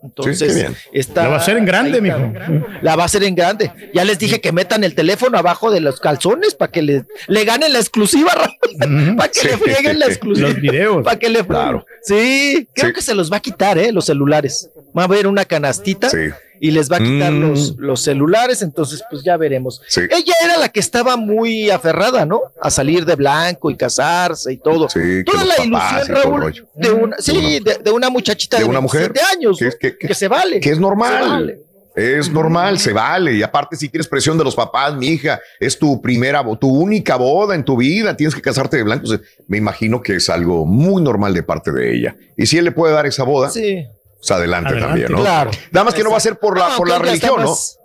Entonces, Sí, está. La va a hacer en grande, mijo. La va a hacer en grande. Ya les dije que metan el teléfono abajo de los calzones para que le, le ganen la exclusiva, Raúl. para que Sí. le frieguen la exclusiva. Los videos. Para que le Claro. Sí, creo Sí. que se los va a quitar, ¿eh? Los celulares. Va a haber una canastita Sí. Y les va a quitar Mm. los, los celulares, entonces pues ya veremos. Sí. Ella era la que estaba muy aferrada, ¿no? A salir de blanco y casarse y todo. Sí, Toda los la ilusión, Raúl, de una, sí, de, de una muchachita de, de una mujer 27 años, que, que- que- que se vale. que es normal. Se vale. Es normal, se vale. Y aparte, si tienes presión de los papás, mi hija, es tu primera, tu única boda en tu vida, tienes que casarte de blanco. Me imagino que es algo muy normal de parte de ella. Y si él le puede dar esa boda, Sí, pues adelante, Adelante, también, ¿no? claro. Nada más que no va a ser por la, No, por la religión, ¿no? más-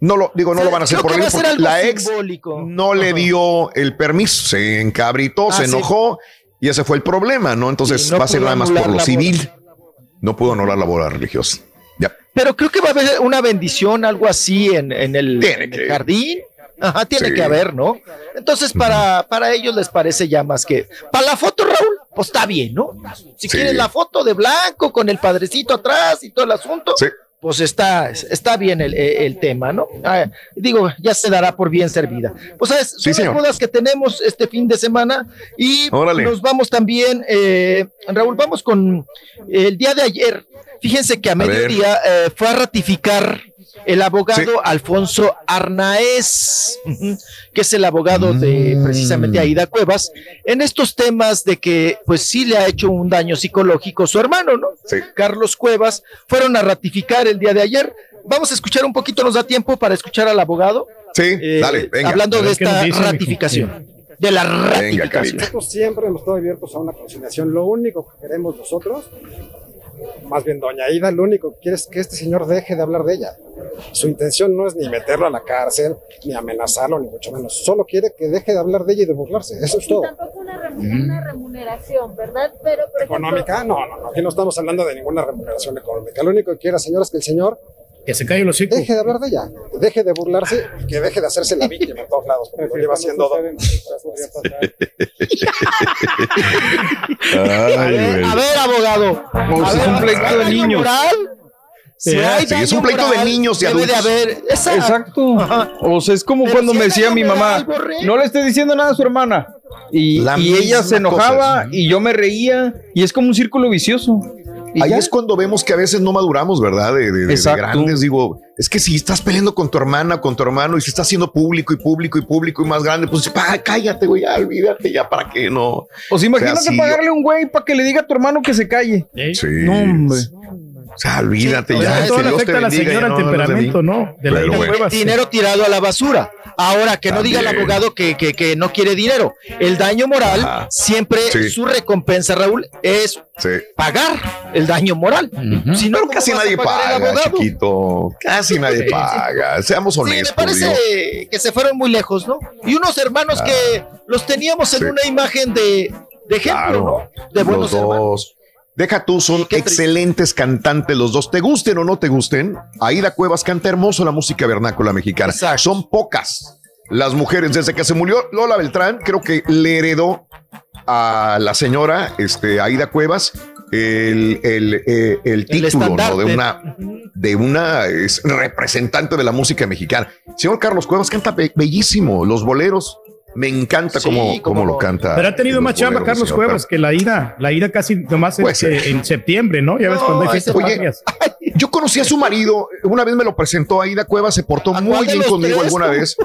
No lo digo, no lo van a hacer por que va a religión. porque algo La ex simbólico. no le dio el permiso, se encabritó, Ah, se sí. enojó y ese fue el problema, ¿no? Entonces Sí, no va a ser nada más por lo la civil. No pudo anular la boda religiosa. Ya. Pero creo que va a haber una bendición, algo así en, en el, en jardín. Ajá, tiene Sí. que haber, ¿no? Entonces, para, para ellos les parece ya más que. Para la foto, Raúl, pues está bien, ¿no? Si Sí. quieren la foto de blanco con el padrecito atrás y todo el asunto, Sí. pues está, está bien el, tema, ¿no? Ah, digo, ya se dará por bien servida. Pues ¿sabes? son Sí, las bodas que tenemos este fin de semana y Órale. nos vamos también, eh, Raúl, vamos con el día de ayer. Fíjense que a, mediodía eh, fue a ratificar el abogado Alfonso Arnaez, que es el abogado de Mm. precisamente Aida Cuevas, en estos temas de que pues sí le ha hecho un daño psicológico su hermano, ¿no? Carlos Cuevas, fueron a ratificar el día de ayer. Vamos a escuchar un poquito, nos da tiempo para escuchar al abogado. Sí, Eh, dale, venga. Hablando de esta dice, ratificación. De la ratificación. Nosotros siempre hemos estado abiertos a una conciliación. Lo único que queremos nosotros, más bien doña Aida, lo único que quiere es que este señor deje de hablar de ella. Su intención no es ni meterlo a la cárcel, ni amenazarlo, ni mucho menos. Solo quiere que deje de hablar de ella y de burlarse. Eso es todo. Tampoco una, remu- una remuneración, ¿verdad? Pero, por ejemplo, ¿Económica? No, no, no. Aquí no estamos hablando de ninguna remuneración económica. Lo único que quiere, señor, es que el señor Que se calle los hocico. deje de hablar de ella, deje de burlarse y que deje de hacerse la víctima en todos lados, como lo lleva haciendo. A ver, a ver, abogado. Pues A es ver, un pleito ¿hay de niños. moral? Si Sí, hay sí, es un pleito de niños y debe de haber esa- Exacto. O sea, es como Pero cuando si me decía mi mamá, no le esté diciendo nada a su hermana. Y, La y ella se enojaba cosa, y yo me reía y es como un círculo vicioso. Y Ahí ya. es cuando vemos que a veces no maduramos, ¿verdad? De, de- de- de Exacto. grandes, digo, es que si estás peleando con tu hermana, con tu hermano, y se está haciendo público y público y público y más grande, pues pa, cállate, güey, ya olvídate, ya para qué no. O sea, imagínate O sea, sí, pagarle a un güey para que le diga a tu hermano que se calle. Sí. No, hombre. O sea, olvídate ya. que te afecta a la bendiga, señora el temperamento, ¿no? De la bueno. Dinero tirado a la basura. Ahora, que no diga el abogado que, que- que no quiere dinero. El daño moral, siempre Sí. su recompensa, Raúl, es Sí. pagar el daño moral. Si no, Pero ¿cómo casi nadie paga, abogado? chiquito. Casi nadie paga. Seamos Sí, me honestos. parece que se fueron muy lejos, ¿no? Y unos hermanos que los teníamos en Sí. una imagen de, de ejemplo, Claro, ¿no? De buenos los hermanos. dos. Deja tú, son excelentes cantantes los dos. ¿Te gusten o no te gusten? Aida Cuevas canta hermoso la música vernácula mexicana. Son pocas las mujeres. Desde que se murió Lola Beltrán, creo que le heredó a la señora este, Aida Cuevas el, el, eh, el título de una, de una es, representante de la música mexicana. Señor Carlos Cuevas canta be- bellísimo. Los boleros. Me encanta cómo, cómo lo canta. Pero ha tenido más chamba Carlos Cuevas que la ida. La ida casi nomás Pues, este, en septiembre, ¿no? Ya ves cuando hay fiestas Oye, patrias. yo conocí a su marido, una vez me lo presentó, Aida Cuevas se portó muy bien conmigo tres? alguna vez.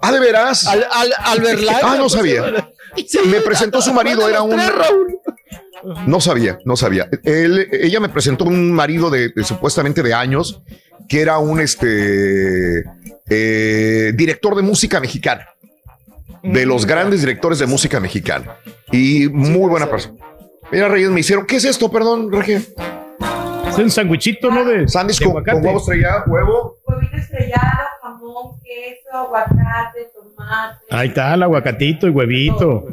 Ah, de veras. Al, Lara, Ah, no pues, sabía. sí, Me presentó su marido, ¿cuál de era un... tres, Raúl? No sabía, no sabía. Él- ella me presentó un marido de, de supuestamente de años, que era un este eh, director de música mexicana. De los grandes directores de música mexicana. Y muy buena persona. Mira, Reyes, me hicieron, ¿qué es esto? Perdón, Regio. Es un sandwichito, ¿no? De, Sándwich con, huevo estrellado, huevo. Huevito estrellado, jamón, queso, aguacate, tomate. Ahí está el aguacatito y huevito.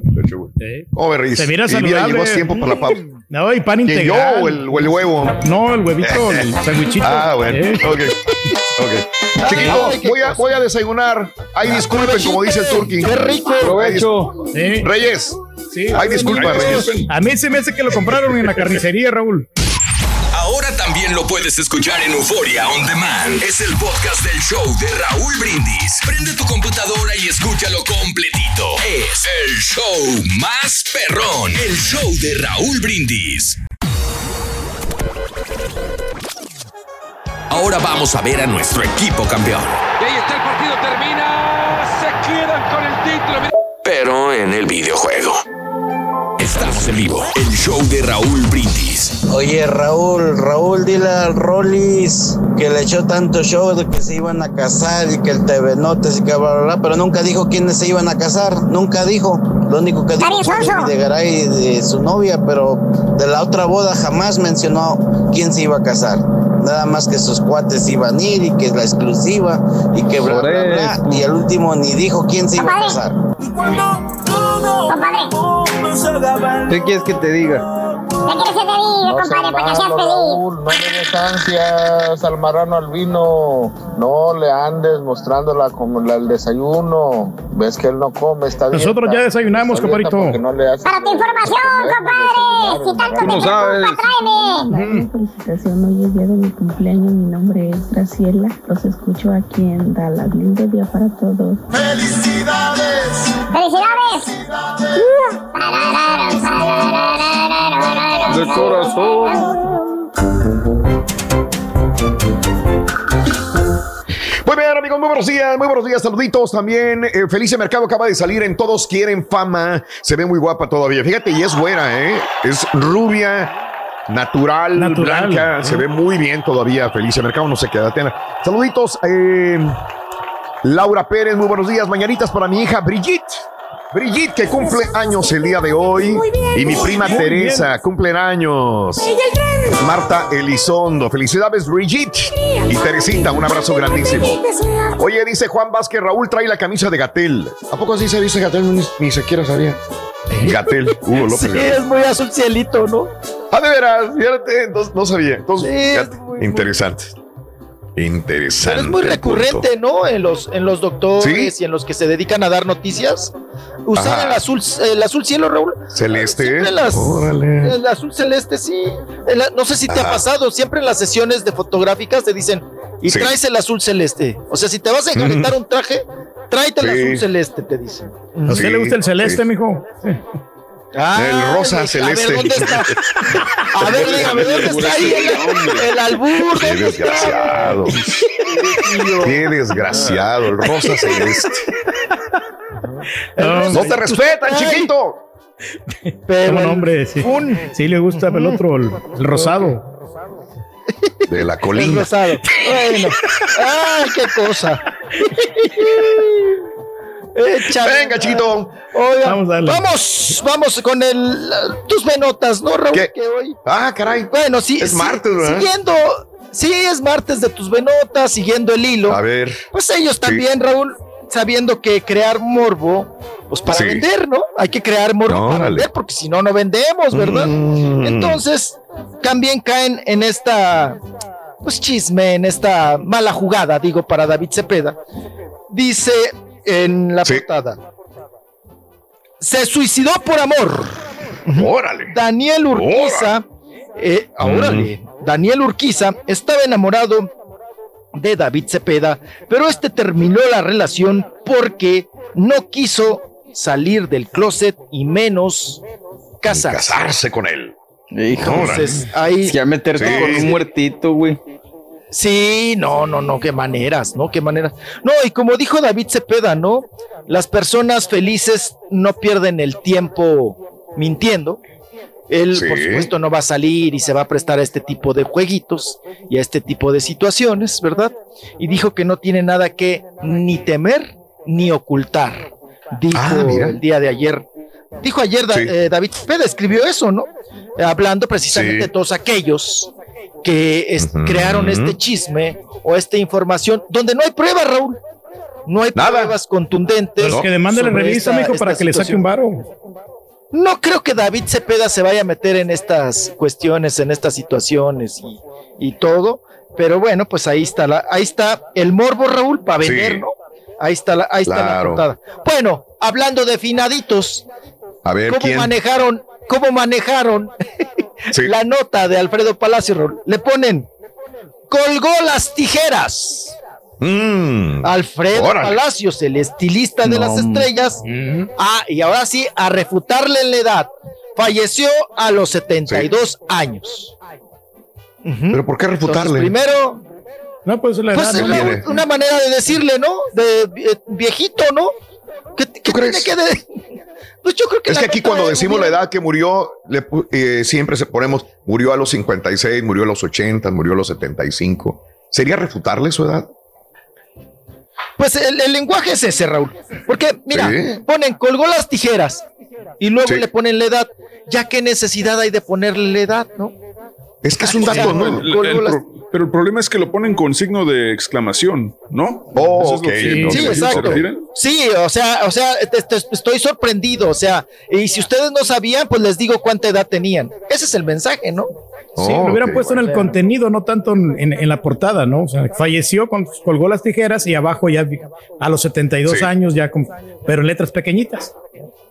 ¿Cómo ve, Reyes? Se mira Y saludable. llegó a tiempo para la pausa. No, y pan ¿Quién, yo integral. o el, o el huevo? No, el huevito, el sandwichito. Ah, bueno. Eh. Ok. Ok. Chiquito, voy a, voy a desayunar. Ay, disculpen, como dice el turqui. Qué rico. Provecho. Sí. Reyes. Sí. Ay, disculpa, Reyes. A mí se me hace que lo compraron en la carnicería, Raúl. Ahora también lo puedes escuchar en Euforia On Demand. Es el podcast del show de Raúl Brindis. Prende tu computadora y escúchalo completito. Es el show más perrón. El show de Raúl Brindis. Ahora vamos a ver a nuestro equipo campeón. Y ahí está el partido, termina. Se quedan con el título. Pero en el videojuego. Estamos en vivo. El show de Raúl Brindis. Oye, Raúl, Raúl, dile al Rollis que le echó tanto show de que se iban a casar y que el TV Notes y que bla, bla, bla, pero nunca dijo quiénes se iban a casar, nunca dijo. Lo único que dijo fue de Videgaray de su novia, pero de la otra boda jamás mencionó quién se iba a casar. Nada más que sus cuates iban a ir y que es la exclusiva y que bla, bla, bla. Y al último ni dijo quién se iba a casar. ¿Qué quieres que te diga? ¿Qué quieres que te diga, No compadre, para que seas feliz? Raúl, no le des ansias al marrano al vino. No le andes mostrándola como la- el desayuno. Ves que él no come, está bien. Nosotros ya desayunamos, compadrito. No Para tu información, compadre. Si tanto Tú no te sabes. preocupa, tráeme. felicitación, hoy es día de mi cumpleaños, mi nombre es Graciela, los escucho aquí en Dallas, lindo día para todos. ¡Felicidades! De corazón. Muy buenos días, muy buenos días, saluditos también. Eh, Felice Mercado acaba de salir en Todos Quieren Fama. Se ve muy guapa todavía. Fíjate, y es buena, ¿eh? Es rubia, natural, Natural, blanca. ¿eh? Se ve muy bien todavía. Felice Mercado, no sé qué edad tiene. Saluditos. eh, Laura Pérez, muy buenos días. Mañanitas para mi hija Brigitte. Brigitte, que cumple años el día de hoy. Y mi prima Muy Teresa, cumplen años. Marta Elizondo. Felicidades, Brigitte. Y Teresita, un abrazo grandísimo. Oye, dice Juan Vázquez, Raúl trae la camisa de Gatel. ¿A poco así se dice Gatel? Ni, ni siquiera sabía. Gatel, Hugo López. Sí, Gatel. es muy azul cielito, ¿no? Ah, de veras, fíjate, entonces no sabía. Entonces, Sí, es fíjate, interesante. Interesante. Pero es muy recurrente, ¿no? En los, en los doctores Sí. y en los que se dedican a dar noticias. Usar Ajá. el azul, el azul cielo, Raúl. Celeste. Las- el azul celeste, sí. El- no sé si te ha pasado, siempre en las sesiones de fotográficas te dicen, y Sí. traes el azul celeste. O sea, si te vas a enjaretar un traje, tráete el Sí. azul celeste, te dicen. ¿A usted Sí, le gusta el celeste, sí. mijo? Ah, El rosa a celeste. ver, ¿dónde está? A ver, dígame, ¿dónde está ahí el, el albur? Qué desgraciado. Qué desgraciado, el rosa celeste. No, No te respetan, chiquito. Pero ¿Cómo el- no, hombre? Sí, un- sí le gusta el otro, el, el rosado. De la el colina. rosado. Bueno. Ay, qué cosa. Échale. Venga, chiquito. Oiga, Vamos a darle. vamos, vamos con el tus venotas, ¿no, Raúl? ¿Qué? Que hoy. Ah, caray. Bueno, sí. Es sí, martes, ¿verdad? Siguiendo, sí, es martes de tus venotas, siguiendo el hilo. A ver. Pues ellos también, Raúl, sabiendo que crear morbo, pues para Sí. vender, ¿no? Hay que crear morbo para vender, porque si no, no vendemos, ¿verdad? Mm. Entonces, también caen en esta, pues chisme, en esta mala jugada, digo, para David Cepeda. Dice en la Sí. portada. Se suicidó por amor. Órale. Daniel Urquiza, eh, órale, Daniel Urquiza estaba enamorado de David Cepeda, pero este terminó la relación porque no quiso salir del closet y menos casarse. Casarse con él. Entonces, ahí, es que ya meterte Sí. con un muertito, güey. Sí, no, no, no, qué maneras, ¿no? Qué maneras. No, y como dijo David Cepeda, ¿no? Las personas felices no pierden el tiempo mintiendo. Él, Sí. por supuesto, no va a salir y se va a prestar a este tipo de jueguitos y a este tipo de situaciones, ¿verdad? Y dijo que no tiene nada que ni temer ni ocultar. Dijo Ah, el día de ayer. Dijo ayer Da- Sí. eh, David Cepeda, escribió eso, ¿no? Eh, Hablando precisamente Sí. de todos aquellos que es- crearon este chisme o esta información donde no hay pruebas, Raúl. No hay Nada. pruebas contundentes. Pues que demande la revista, mijo, para que le saque un varo. No creo que David Cepeda se vaya a meter en estas cuestiones, en estas situaciones y, y todo, pero bueno, pues ahí está la, ahí está el morbo, Raúl, para Sí. vender, ¿no? Ahí está la, ahí está la portada. Bueno, hablando de finaditos, A ver, ¿cómo ¿quién? manejaron, cómo manejaron Sí. la nota de Alfredo Palacio? Le ponen colgó las tijeras. Mm. Alfredo Órale. Palacios, el estilista de No, las estrellas. Mm. Ah, y ahora sí, a refutarle la edad. Falleció a los 72 años. Ujú. ¿Pero por qué Entonces, refutarle? primero, No, pues la pues una, manera de decirle, ¿no? De eh, viejito, ¿no? ¿Qué, qué tiene crees? que de- Pues yo creo que Es que aquí cuando de decimos la edad que murió, le eh, siempre se ponemos, murió a los 56, murió a los 80, murió a los 75. ¿Sería refutarle su edad? Pues el, el lenguaje es ese, Raúl. Porque, mira, Sí. ponen, colgó las tijeras y luego Sí. le ponen la edad. Ya qué necesidad hay de ponerle la edad, ¿no? Es que es un O sea, dato, no, ¿no? el- colgó El las- pro- pero el problema es que lo ponen con signo de exclamación, ¿no? Oh, Eso es lo que Sí, exacto. Sí, o sea, o sea, te- te- estoy sorprendido, o sea, y si ustedes no sabían, pues les digo cuánta edad tenían. Ese es el mensaje, ¿no? Sí, Oh, lo hubieran puesto en el contenido, no tanto en, en- en la portada, ¿no? O sea, falleció, con, colgó las tijeras y abajo ya a los 72 Sí. años ya, con, pero en letras pequeñitas.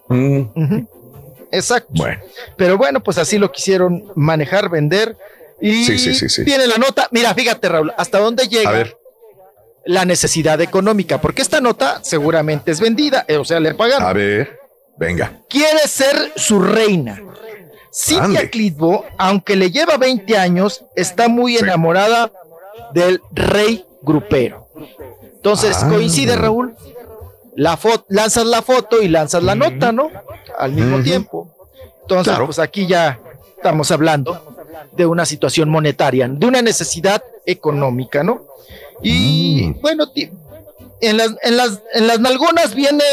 Mm, Exacto. Bueno. Pero bueno, pues así lo quisieron manejar, vender. Y Sí, sí, sí, viene la nota. Mira, fíjate, Raúl, hasta dónde llega A ver. la necesidad económica, porque esta nota seguramente es vendida, eh, o sea, le pagaron. A ver, venga. quiere ser su reina. Cintia. Clitbo, aunque le lleva 20 años, está muy enamorada del rey grupero. Entonces Ah. coincide, Raúl. La foto, lanzas la foto y lanzas la nota, ¿no? Al mismo tiempo. Entonces, Claro. pues aquí ya estamos hablando de una situación monetaria, de una necesidad económica, ¿no? Y Mm. bueno, en las, en las, en las nalgonas viene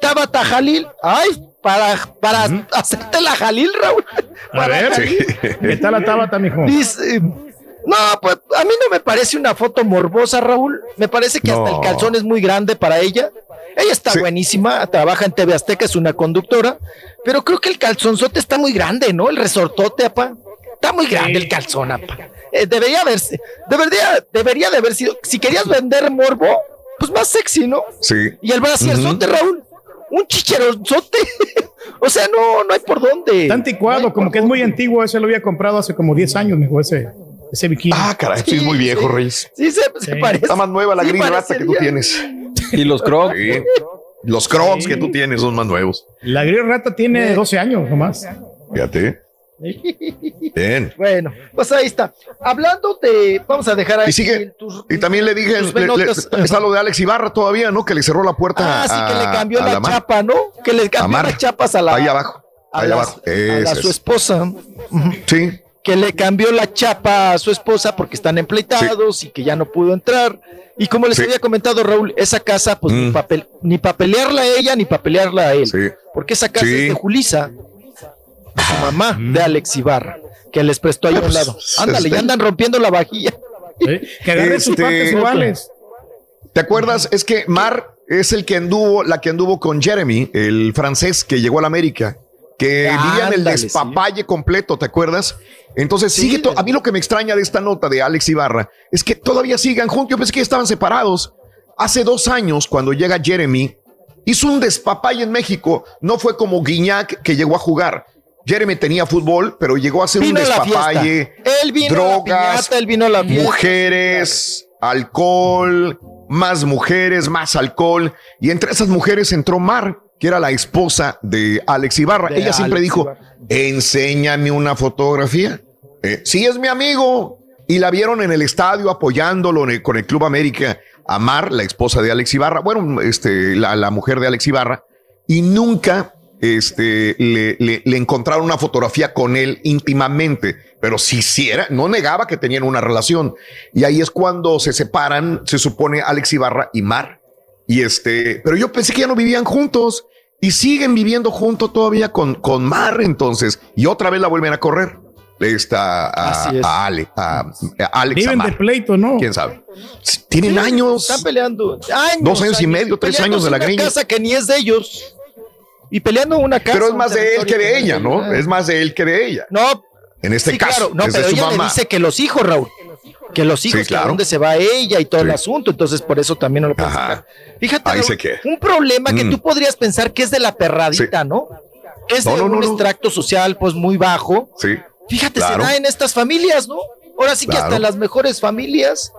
Tabata Jalil. Ay, para, para hacerte la Jalil, Raúl. A Para ver, Jalil. ¿qué tal la tabata, mijo? Dice, no, pues a mí no me parece una foto morbosa, Raúl. Me parece que hasta el calzón es muy grande para ella. Ella está Sí. buenísima, trabaja en TV Azteca, es una conductora, pero creo que el calzonzote está muy grande, ¿no? El resortote, apa. Está muy grande el calzón, apa. Eh, debería haberse, debería, debería de haber sido, si querías vender morbo, pues más sexy, ¿no? Sí. Y el brasierzote, Raúl, un chicheronzote. o sea, no, no hay por dónde. Está anticuado, como que es muy antiguo. Ese lo había comprado hace como 10 años, mijo, ese, ese bikini. Ah, caray, sí, es muy viejo, sí. Reyes. Sí, se, se parece. Está más nueva la Sí, gris rata que tú tienes. Y los crocs. Sí. Los crocs Sí. que tú tienes son más nuevos. La gris rata tiene 12 años nomás. Fíjate. Bien. Bueno, pues ahí está. Hablando de, vamos a dejar ahí Y sigue. tus- Y también le dije, le- le- está lo de Alex Ibarra todavía, ¿no? Que le cerró la puerta Ah, sí, que le cambió la, chapa, ¿no? Que le cambió las chapas a la, Ahí abajo. a Ahí la- abajo. a la su es. esposa. Sí. que le cambió la chapa a su esposa porque están empleitados y que ya no pudo entrar. Y como les Sí. había comentado Raúl, esa casa, pues ni Mm. para ni pa pelearla a ella ni para pelearla a él. Sí. Porque esa casa Sí. es de Julisa, su mamá, de Alex Ibarra, que les prestó ahí a un lado. Ándale, este- ya andan rompiendo la vajilla. ¿eh? Que sus Este- partes iguales. ¿Te acuerdas? Es que Mar es el que anduvo, la que anduvo con Jeremy, el francés que llegó a la América, que vivía en el Ándale, despapalle completo, ¿te acuerdas? Entonces sigue to- a mí lo que me extraña de esta nota de Alex Ibarra es que todavía sigan juntos. Yo pensé que ya estaban separados. Hace dos años, cuando llega Jeremy, hizo un despapalle en México. No fue como Guiñac que llegó a jugar. Jeremy tenía fútbol, pero llegó a hacer Vino un despapalle. Él vino a la drogas, piñata, él vino a la mujeres, alcohol, más mujeres, más alcohol. Y entre esas mujeres entró Mar, que era la esposa de Alex Ibarra. De Ella siempre dijo, Ibarra. enséñame una fotografía. Eh, sí, es mi amigo. Y la vieron en el estadio apoyándolo con el Club América. A Mar, la esposa de Alex Ibarra, bueno, este, la, la mujer de Alex Ibarra, y nunca este, le, le- le encontraron una fotografía con él íntimamente, pero si sí era, no negaba que tenían una relación. Y ahí es cuando se separan, se supone Alex Ibarra y Mar. Y este, pero yo pensé que ya no vivían juntos y siguen viviendo juntos todavía con, con Mar entonces. Y otra vez la vuelven a correr. Esta a, Así es. a Ale, a, a Alex Viven de pleito, ¿no? ¿Quién sabe? Tienen años. Están peleando. Años, Dos años y medio, tres años de la una greña. casa que ni es de ellos. Y peleando una casa. Pero es más de él que de ella, ¿no? Es más de él que de ella. No, En este sí, caso, claro. No, es de pero su ella le mamá. dice que los hijos, Raúl. Que los hijos, que a claro. dónde se va ella y todo el asunto. Entonces, por eso también no lo sacar. Fíjate, Ahí Raúl, un problema que Mm. tú podrías pensar que es de la perradita, ¿no? Es No, de no, un no, no. extracto social, pues muy bajo. Sí. Fíjate, Claro. se da en estas familias, ¿no? Ahora sí que Claro. hasta las mejores familias.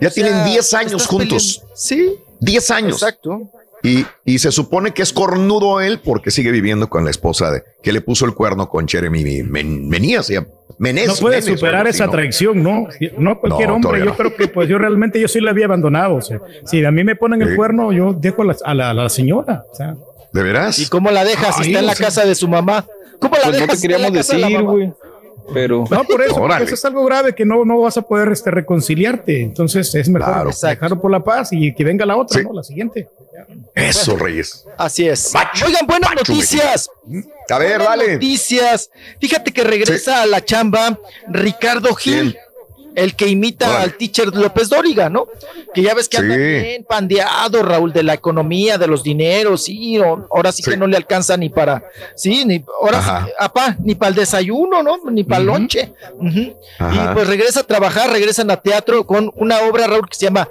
Ya O sea, tienen 10 años juntos. peleando. Sí. 10 años. Exacto. Y, y se supone que es cornudo él porque sigue viviendo con la esposa de que le puso el cuerno con Jeremy Men- Menías. Menez, No puede Menes, superar esa traición, ¿no? No cualquier No, hombre. Yo no. creo que pues yo realmente yo sí la había abandonado. O sea, si a mí me ponen el Sí. cuerno, yo dejo a la, a la- a la señora. O sea, ¿De veras? ¿Y cómo la dejas si está en la sea- casa de su mamá? ¿Cómo la Pues no dejas te queríamos decir, güey. Pero no por eso, porque Órale. eso es algo grave que no, no vas a poder este, reconciliarte. Entonces es mejor Claro. dejarlo por la paz y que venga la otra, Sí. ¿no? La siguiente. Eso, Reyes. Así es. Macho, Oigan, buenas macho, noticias. A ver, Buenas dale. Noticias. Fíjate que regresa a la chamba Ricardo Gil. El que imita al teacher López Dóriga, ¿no? Que ya ves que anda Sí. bien pandeado, Raúl, de la economía, de los dineros, sí, o- ahora sí, que Sí. no le alcanza ni para, sí, ni, ahora sí, apá, ni para el desayuno, ¿no? Ni para el lonche. Ujú. Ajá. Y pues regresa a trabajar, regresan a teatro con una obra, Raúl, que se llama,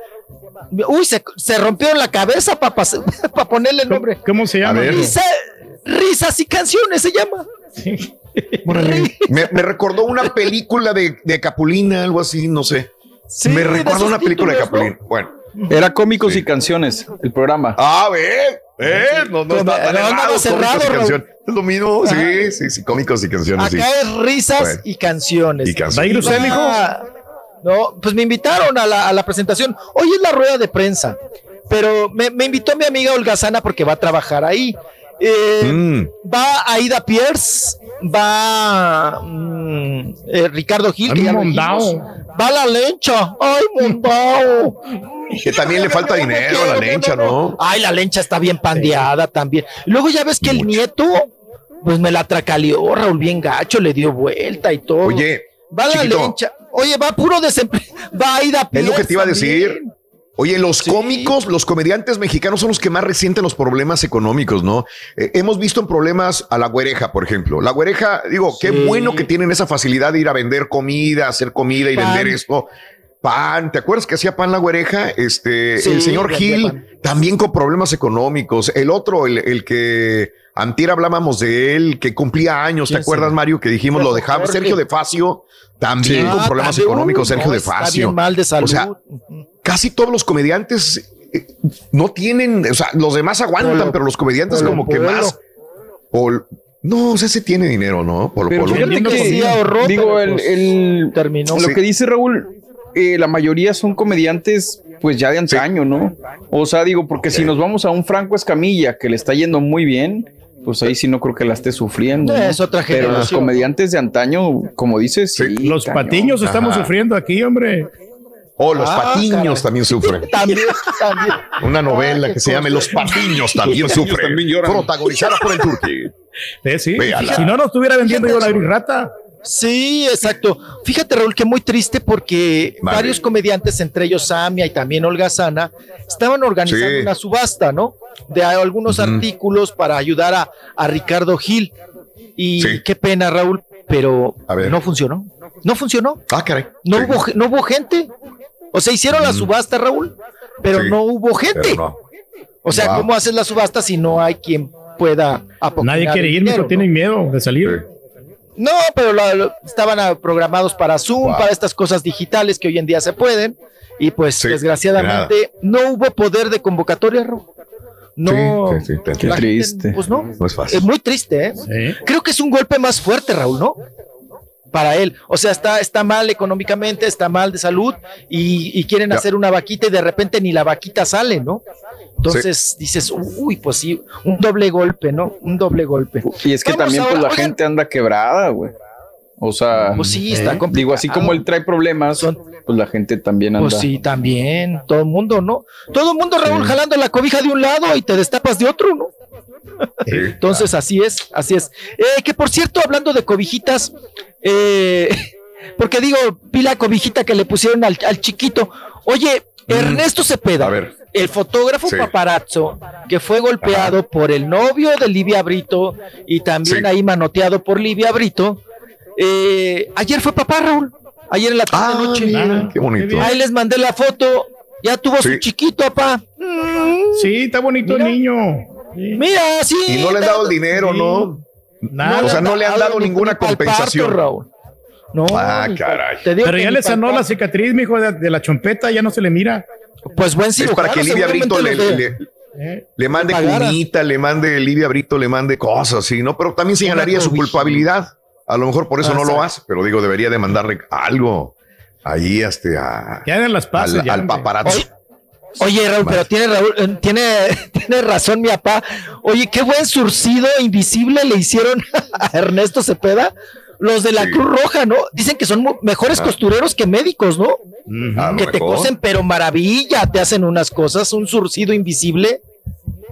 uy, se, se rompió la cabeza para ponerle el nombre. ¿Cómo se llama? Risa- risas y canciones se llama. Me, me recordó una película de, de Capulina, algo así, no sé. Sí, me de recordó una película de títulos, ¿no? Capulina. Bueno. era cómicos Sí. y canciones, el programa. Ah, ve, ve, no, no Como- está tan no, no, no, cerrado. Es lo mismo, Ajá. sí, sí, sí, cómicos y canciones, sí. Acá es risas Bueno. y canciones. Y canciones. ¿Va a ir usted, mijo? No, pues me invitaron a la, a la presentación. Hoy es la rueda de prensa, pero me, me invitó mi amiga Olga Sana porque va a trabajar ahí. Eh, Mm. Va Aida Pierce, va mm, eh, Ricardo Gil, que ya lo dijimos. va la lencha. Ay, Mondao. Que también le falta dinero a la lencha, ¿no? Ay, la lencha está bien pandeada también. Luego ya ves que el nieto, pues me la tracaleó, Raúl, bien gacho, le dio vuelta y todo. Oye, va la chiquito. lencha. Oye, va puro desempleo. Va Aida Es lo que te iba a también. Oye, los cómicos, los comediantes mexicanos son los que más resienten los problemas económicos, ¿no? Eh, hemos visto en problemas a la güereja, por ejemplo. La güereja, digo, qué bueno que tienen esa facilidad de ir a vender comida, hacer comida y Pan. vender esto. Pan, ¿te acuerdas que hacía pan la güereja? Este, Sí, el señor Gil también con problemas económicos. El otro, el, el que antier hablábamos de él, que cumplía años, ¿te ¿Quién acuerdas? Mario? Que dijimos lo dejamos. Jorge. Sergio de Facio, también con Ah, problemas económicos, Sergio no, de está Facio. bien mal de salud. O sea, casi todos los comediantes eh, no tienen, o sea, los demás aguantan, Polo- pero los comediantes Polo como que Polo. más. No, o sea, se tiene dinero, ¿no? Polo Pero Polo. fíjate que, sí ahorró, digo, pero, pues, el- terminó. lo Sí. que dice Raúl, eh, la mayoría son comediantes, pues ya de antaño, ¿no? O sea, digo, porque si nos vamos a un Franco Escamilla que le está yendo muy bien, pues ahí sí no creo que la esté sufriendo. ¿no? Es otra Pero los generación. comediantes de antaño, como dices, sí. Los cañón. patiños estamos Ajá. sufriendo aquí, hombre. Oh, los Ah, patiños caray. también sufren. También, también. Una novela Ah, que se llame. Los patiños también sufren. también lloran. Protagonizada por el Turqui. Eh, sí. Si no, no estuviera vendiendo yo la rata. Sí, exacto. Fíjate, Raúl, que muy triste porque varios comediantes, entre ellos Samia y también Olga Sana, estaban organizando Sí. una subasta, ¿no? De algunos artículos para ayudar a, a Ricardo Gil. Y Sí. qué pena, Raúl, pero A ver. no funcionó. No funcionó. Ah, caray. No, Sí. hubo, no hubo gente. O sea, hicieron la subasta, Raúl, pero Sí. no hubo gente. Pero no. O sea, Wow. ¿cómo haces la subasta si no hay quien pueda apoquinar Nadie quiere ir, mijo, ¿no? tienen miedo de salir. No, pero lo- lo- estaban ah, programados para Zoom, Wow. para estas cosas digitales que hoy en día se pueden. Y pues Sí, desgraciadamente no hubo poder de convocatoria, Ro. No, Sí, sí, sí, te la entiendo. gente, Triste. pues no, No es fácil. es muy triste, ¿eh? Sí. Creo que es un golpe más fuerte, Raúl, ¿no? Para él. O sea, está, está mal económicamente, está mal de salud y, y quieren Ya. hacer una vaquita y de repente ni la vaquita sale, ¿no? Entonces dices, uy, pues sí, un doble golpe, ¿no? Un doble golpe. Y es que Vamos también pues la oigan. gente anda quebrada, güey. O sea, Pues sí, está eh, complicado. digo, así como él trae problemas, pues la gente también anda. Pues sí, también, todo el mundo, ¿no? Todo el mundo, Raúl, jalando la cobija de un lado y te destapas de otro, ¿no? Entonces, así es, así es. Eh, que por cierto, hablando de cobijitas, eh, porque digo, vi la cobijita que le pusieron al, al chiquito. Oye, Ernesto Cepeda, Mm. A ver. el fotógrafo Sí. paparazzo que fue golpeado por el novio de Livia Brito y también Sí. ahí manoteado por Livia Brito, eh, ayer fue papá, Raúl. Ayer en la tarde Ah, noche. mira, qué bonito. Ahí les mandé la foto. Ya tuvo su Sí. chiquito, papá. Sí, está bonito Mira. el niño. Sí. Mira, sí. Y no le han dado el dinero, Sí. ¿no? Nada. o sea, no le han dado ni- ninguna compensación. parto, Raúl. No. Ah, caray. te digo Pero ya le sanó la cicatriz, mijo, de, de la chompeta, ya no se le mira. Pues buen Es cirujano. para que Livia Brito le, le, ¿eh? mande cunita, le mande Livia Brito, le mande cosas, sí, ¿no? Pero también señalaría su culpabilidad. A lo mejor por eso no lo hace, pero digo, debería de mandarle algo ahí este, a, Ya en las pasas. al, ya, al paparazzo. Oye, Raúl, pero tiene Raúl, eh, tiene, tiene razón mi papá. Oye, qué buen surcido invisible le hicieron a Ernesto Cepeda. Los de la Sí. Cruz Roja, ¿no? Dicen que son mejores Ah. costureros que médicos, ¿no? Que te cosen, pero maravilla, te hacen unas cosas, un surcido invisible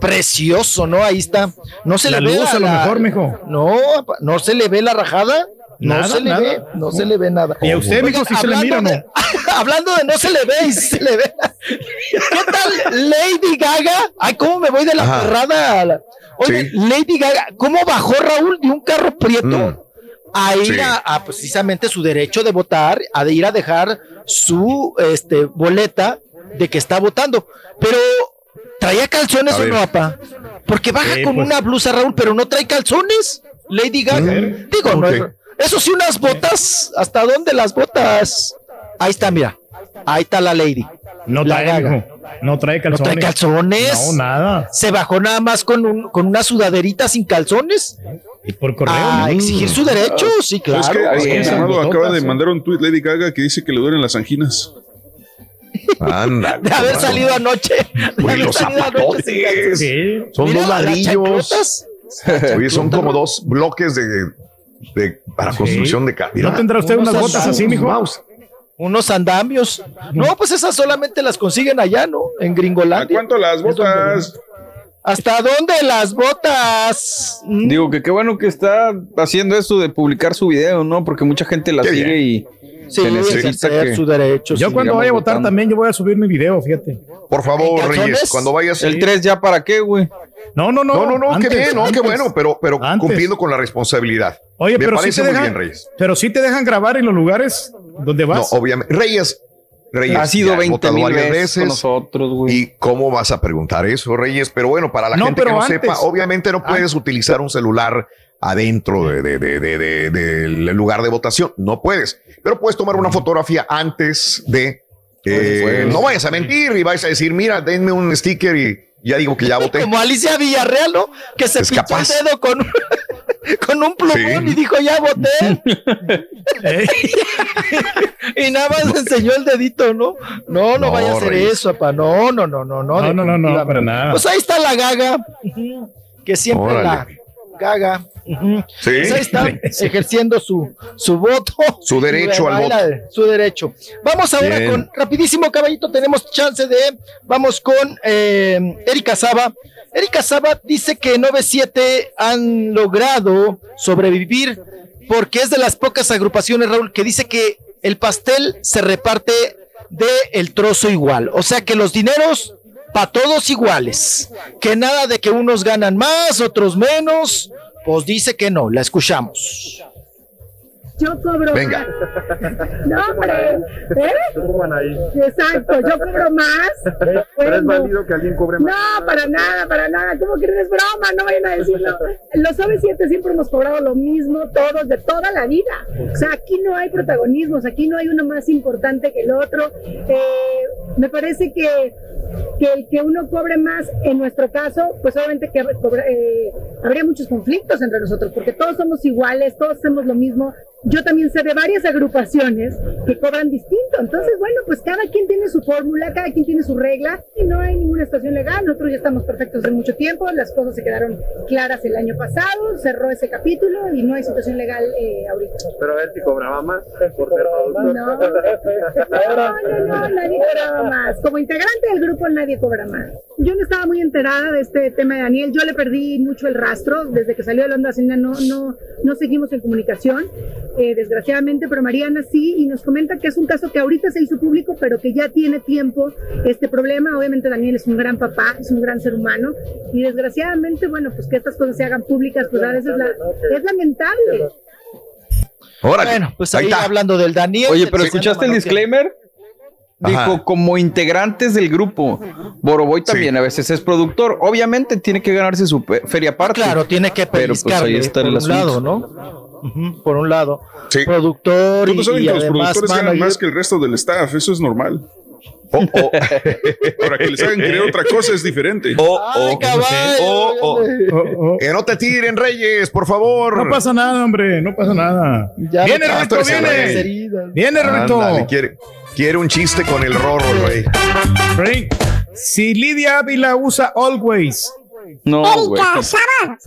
precioso, ¿no? Ahí está. No se La le ve la- a lo la- mejor, mijo. No, no se le ve la rajada. No Nada, se le nada. ve, no se le ve nada. ¿Y a usted, mijo, si se le mira o hablando no? de- hablando de no se le ve y se le ve. ¿Qué tal Lady Gaga? Ay, ¿cómo me voy de la Ajá. perrada? a la- Oye, Sí. Lady Gaga, ¿cómo bajó Raúl de un carro prieto? Mm. a ir Sí. a, a precisamente su derecho de votar, a de ir a dejar su este, boleta de que está votando. Pero traía calzones o no, papá. Porque baja Sí, con pues. una blusa, Raúl, pero no trae calzones. Lady Gaga. Digo, no ok. es- eso sí, unas botas. ¿Hasta dónde las botas? Ahí está, mira. Ahí está la lady. No La trae, gaga. No trae ¿No calzones. trae calzones? No, nada. Se bajó nada más con, un, con una sudaderita sin calzones. Y por correo. A exigir su derecho, sí, claro. Ahí Sí. el Senado acaba de mandar un tuit Lady Gaga que dice que le duelen las anginas. Anda. De haber salido anoche. De Uy, haber los salido anoche sin. Sí. Son Mira, dos ladrillos. Oye, son como dos bloques de, de- para construcción de casa. ¿No tendrá usted unas botas así, mijo? Mouse. Unos andamios. No, pues esas solamente las consiguen allá, ¿no? En ¿A Gringolandia. cuánto las botas? ¿Hasta dónde las botas? Digo que qué bueno que está haciendo eso de publicar su video, ¿no? Porque mucha gente la Qué sigue y Sí, se es necesita que... su derecho. Yo sí. cuando vaya a votar votando. también, yo voy a subir mi video, fíjate. Por favor. Reyes, cuando vayas. El 3 ya para qué, güey. No, no, no. No, no, no, qué antes, bien, no, qué bueno, pero, pero Antes. cumpliendo con la responsabilidad. Oye, Me pero sí parece te muy dejan, bien, Reyes. pero sí te dejan grabar en los lugares donde No, vas. obviamente. Reyes, Reyes. Ha sido ya has 20 votado mil varias veces, con nosotros, güey. ¿Y cómo vas a preguntar eso, Reyes? Pero bueno, para la No, gente que no antes. sepa, obviamente no puedes utilizar un celular adentro de, de- de- de- de- del lugar de votación. No puedes. Pero puedes tomar una fotografía antes de. eh, Pues. no vayas a mentir y vayas a decir, mira, denme un sticker y ya digo que ya voté. Como Alicia Villarreal, ¿no? Que se capaz. el dedo con, con un plumón Sí. y dijo, ya voté. Eh, y nada más enseñó el dedito, ¿no? No, no, No, vaya a hacer Reyes. eso, papá. No, no, no, no, no. No, no, no, no, definitivamente. para nada. Pues ahí está la gaga, que siempre Órale. la gaga. ujú. Sí. Pues ahí está ejerciendo su, su voto. Su derecho al Baila, Su derecho. Vamos ahora Bien. con, rapidísimo, caballito, tenemos chance de, vamos con eh, Erika Saba. Erika Saba dice que 9-7 han logrado sobrevivir porque es de las pocas agrupaciones, Raúl, que dice que el pastel se reparte de el trozo igual. O sea que los dineros para todos iguales. Que nada de que unos ganan más, otros menos. Pues dice que no, la escuchamos. Yo cobro Venga. más. No, hombre. ¿Eh? Exacto, yo cobro más. Bueno. que alguien cobre No, para nada, para nada. ¿Cómo que es broma? No vayan a decirlo. Los OV7 siempre hemos cobrado lo mismo, todos, de toda la vida. O sea, aquí no hay protagonismos, aquí no hay uno más importante que el otro. Eh, me parece que, que el que uno cobre más, en nuestro caso, pues obviamente que eh, habría muchos conflictos entre nosotros, porque todos somos iguales, todos hacemos lo mismo. Yo también sé de varias agrupaciones que cobran distinto. Entonces, bueno, pues cada quien tiene su fórmula, cada quien tiene su regla y no hay ninguna estación legal. Nosotros ya estamos perfectos hace mucho tiempo, las cosas se quedaron claras el año pasado, cerró ese capítulo y no hay situación legal eh, ahorita. Pero a ver si cobraba más. Por No, no, no, no, nadie cobraba más. Como integrante del grupo nadie cobra más. Yo no estaba muy enterada de este tema de Daniel. Yo le perdí mucho el rastro. Desde que salió de la onda Hacienda no, no, no seguimos en comunicación, eh, desgraciadamente, pero Mariana sí, y nos comenta que es un caso que ahorita se hizo público, pero que ya tiene tiempo este problema. Obviamente Daniel es un gran papá, es un gran ser humano, y desgraciadamente, bueno, pues que estas cosas se hagan públicas, pues a veces la- es lamentable. Órale. Bueno, pues Ahí ahí, está. hablando del Daniel. Oye, pero ¿escuchaste el disclaimer? Dijo, Ajá. como integrantes del grupo, Boroboy también a veces es productor. Obviamente tiene que ganarse su feria aparte. Claro, tiene que Pero pues ahí está el un lado, ¿no? Por un lado. Sí. Productor y, saben y que los además productores ganan más que el resto del staff, eso es normal. Oh, oh. Ahora que les hagan creer otra cosa es diferente. Oh, Ay, oh. caballo, Oh, oh. oh, oh. Que no te tiren, Reyes, por favor. No pasa nada, hombre, no pasa nada. Ya viene, Rorito, ese viene. Viene. Ándale, quiere, quiere un chiste con el rorro, güey. Rey, Si Lidia Ávila usa Always. No, güey. Saba.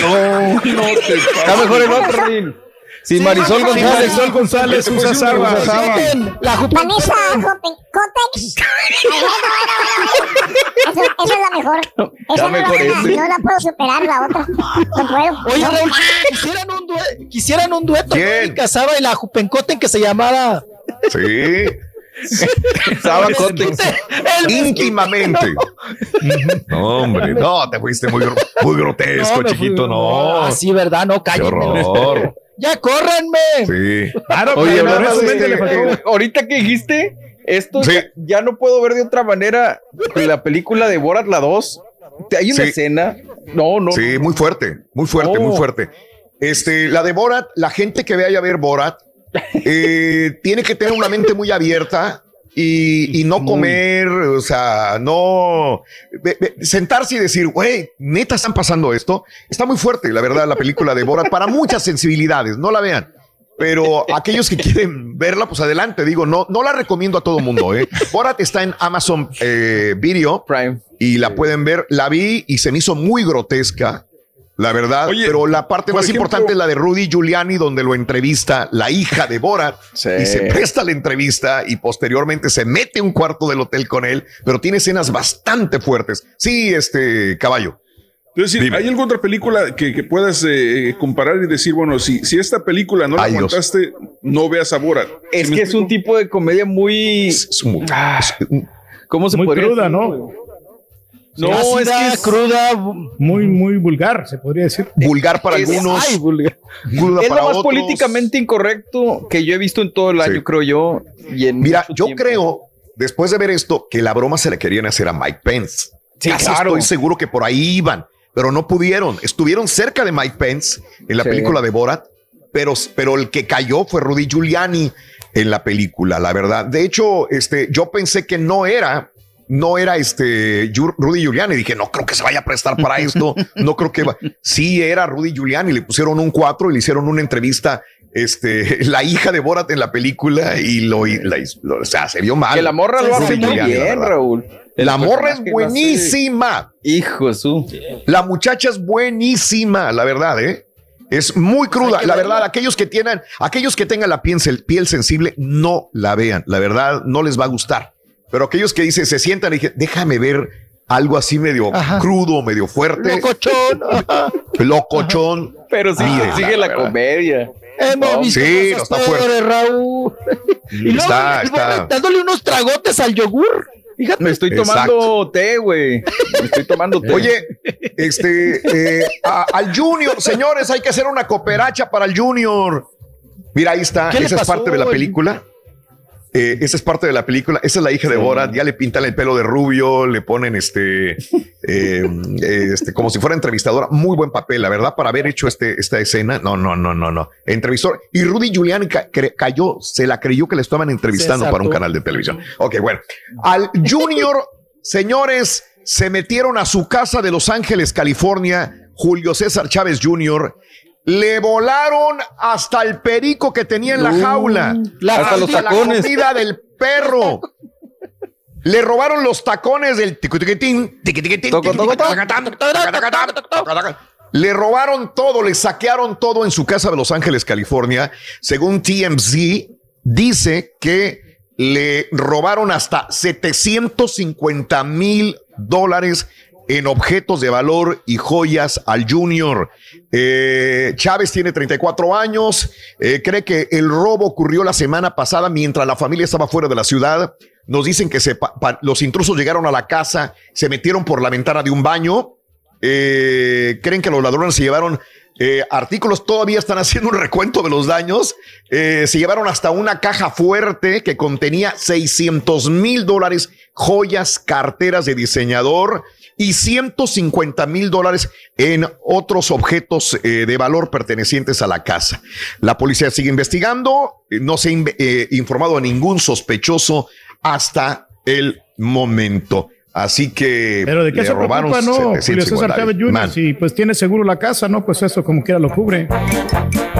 No, no te Está mejor el otro, Rin. Si Sí, Marisol González. Marisol González usa Saba. La Cope- Cotex. Ay. Eso, eso es la mejor. Esa no, mejor la, ese. no la puedo superar, la otra. No puedo. Oye, No. Raúl, quisieran un, due- quisieran un dueto ¿Quién? Saba y la Jupencoten que se llamara Sí. El Íntimamente. No, hombre, no, te fuiste muy, muy grotesco, No, fui- chiquito, no. Así, ¿verdad? No, horror. Ya córranme. Sí. Claro, Oye, pero nada este, eh, ahorita que dijiste esto, Sí. ya, ya no puedo ver de otra manera que la película de Borat la 2. Hay una Sí. escena. No, no. Sí, muy fuerte, muy fuerte, No. muy fuerte. Este, la de Borat, la gente que vaya a ver Borat, eh, tiene que tener una mente muy abierta y, y no comer, o sea, no sentarse y decir, güey, neta están pasando esto. Está muy fuerte, la verdad, la película de Borat para muchas sensibilidades, no la vean. Pero aquellos que quieren verla, pues adelante, digo, no, no la recomiendo a todo mundo. ¿eh? Borat está en Amazon eh, Video Prime y la pueden ver. La vi y se me hizo muy grotesca. La verdad, pero la parte más ejemplo- importante es la de Rudy Giuliani, donde lo entrevista la hija de Borat y se presta la entrevista y posteriormente se mete un cuarto del hotel con él, pero tiene escenas bastante fuertes. Sí, este caballo. Es decir, ¿hay alguna otra película que, que puedas eh, comparar y decir, bueno, si, si esta película no la Ay, Dios. aguantaste, no veas a Borat? Es que es un tipo de comedia muy. Ah, ¿Cómo se Muy podría cruda, decir, ¿no? No, es que es cruda, muy, muy vulgar, se podría decir. Vulgar para Es- algunos. ay, vulgar. cruda es para lo más otros. políticamente incorrecto que yo he visto en todo el año, creo yo. Y en Mira, yo tiempo. creo, después de ver esto, que la broma se la querían hacer a Mike Pence. Sí, Casi claro. estoy seguro que por ahí iban, pero no pudieron. Estuvieron cerca de Mike Pence en la Sí. película de Borat, pero, pero el que cayó fue Rudy Giuliani en la película, la verdad. De hecho, este, yo pensé que no era. No era este Rudy Giuliani. Dije, no creo que se vaya a prestar para esto. No creo que va. Sí, era Rudy Giuliani. Le pusieron un 4 y le hicieron una entrevista. Este, la hija de Borat en la película y lo, y la- lo- o sea, se vio mal. Que la morra lo hace muy Giuliani, bien. Raúl. El La morra es buenísima. Hijo de su. La muchacha es buenísima, la verdad, ¿eh? Es muy cruda, la verdad. Aquellos que tienen, aquellos que tengan la piel, piel sensible, no la vean. La verdad, no les va a gustar. Pero aquellos que dicen, se sientan y dicen, déjame ver algo así medio crudo, medio fuerte. Locochón. Locochón. Pero sí, sigue la, verdad. comedia. Hemos No, visto sí, cosas no está fuerte. peores, Raúl. Y luego, Está, está. dándole unos tragotes al yogur. Fíjate. Me estoy tomando té, güey. Me estoy tomando té. Oye, este, eh, a- al Junior, señores, hay que hacer una cooperacha para el Junior. Mira, ahí está. ¿Qué le Esa es parte de la el- película. Eh, esa es parte de la película. Esa es la hija de Borat. Ya le pintan el pelo de rubio, le ponen este, eh, eh, este, como si fuera entrevistadora. Muy buen papel, la verdad, para haber hecho este, esta escena. No, no, no, no, no. Entrevistó. Y Rudy Giuliani ca- cayó, se la creyó que le estaban entrevistando para un canal de televisión. Ok, bueno. Al Junior, señores, se metieron a su casa de Los Ángeles, California. Julio César Chávez Jr. Le volaron hasta el perico que tenía en la Uh, jaula. hasta los tacones. La comida del perro. Le robaron los tacones del tiquitiquitín. Le robaron todo, le saquearon todo en su casa de Los Ángeles, California. Según TMZ, dice que le robaron hasta 750 mil dólares en objetos de valor y joyas al Junior. Eh, Chávez tiene 34 años, eh, cree que el robo ocurrió la semana pasada mientras la familia estaba fuera de la ciudad. Nos dicen que se los intrusos llegaron a la casa, se metieron por la ventana de un baño. Eh, creen que los ladrones se llevaron artículos, todavía están haciendo un recuento de los daños. Se llevaron hasta una caja fuerte que contenía 600 mil dólares, joyas, carteras de diseñador y 150 mil dólares en otros objetos eh, de valor pertenecientes a la casa. La policía sigue investigando, eh, no se ha eh, informado a ningún sospechoso hasta el momento. Así que Pero de qué le se robaron preocupa, no, Julio 750 César Chávez Jr., Man, si pues tiene seguro la casa, ¿no? Pues eso como quiera lo cubre.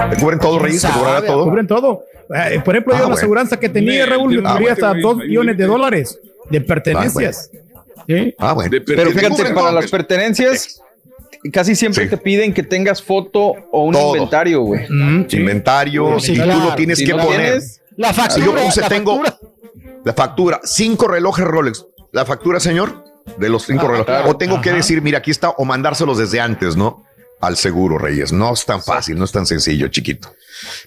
¿Te cubren todo, Reyes? ¿Te cobrará todo? Cubren todo. Eh, por ejemplo, Ah, yo la bueno. aseguranza que tenía, Raúl, me ah, cubría bueno, hasta hay- dos hay un millones de dólares de pertenencias. ¿Sí? Ah, bueno. De- Pero fíjate, para las pertenencias, casi siempre Sí. te piden que tengas foto o un Todo. inventario, güey. Mm, sí. Inventario, Sí, y tú lo tienes Si que no poner. tienes, La Si yo factura. puse, la tengo factura. la factura, cinco relojes Rolex. ¿La factura, señor? De los cinco Ah, relojes. claro. O tengo que decir, mira, aquí está, o mandárselos desde antes, ¿no? Al seguro, Reyes. No es tan fácil, no es tan sencillo, chiquito.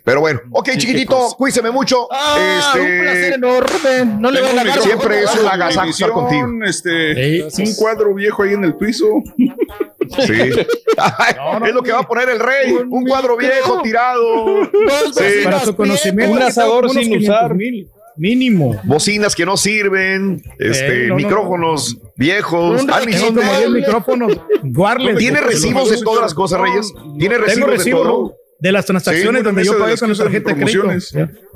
Pero bueno, ok, chiquitito, cuídese mucho. Ah, Este, un placer enorme. No le van a dar siempre es un agasajo estar contigo. Este, un cuadro viejo ahí en el piso. Sí. Es lo que va a poner el rey. Un cuadro viejo tirado. Sí. Para su conocimiento, Un asador sin 500 usar. mil, mínimo. Bocinas que no sirven. Este, Eh, no, no, micrófonos viejos. Ah, ni Tengo son de- como 10 micrófonos. Wireless. ¿Tiene recibos de todas las cosas, Reyes? ¿Tiene recibos de todo? De las transacciones Sí, donde yo pagué con la tarjeta de crédito.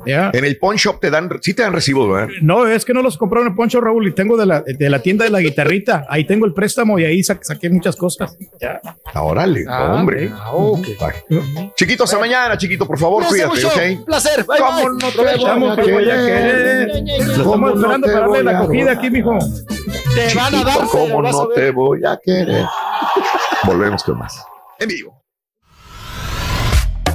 En el pawn shop te dan, sí te dan recibo, ¿verdad? No, es que no los compraron en el Poncho Raúl y tengo de la, de la tienda de la guitarrita. Ahí tengo el préstamo y ahí sa- saqué muchas cosas. Ya. Ah, Órale, Ah, hombre. Bye. Chiquito, hasta mañana, chiquito, por favor, cuídate, mucho. ¿ok? Placer. Bye, ¿Cómo bye. no te Aprovechamos que voy a querer. Lo ¿Cómo estamos no esperando te para darle la acogida aquí, mijo. Te van a dar. ¿Cómo no te voy a querer? Volvemos con más. En vivo.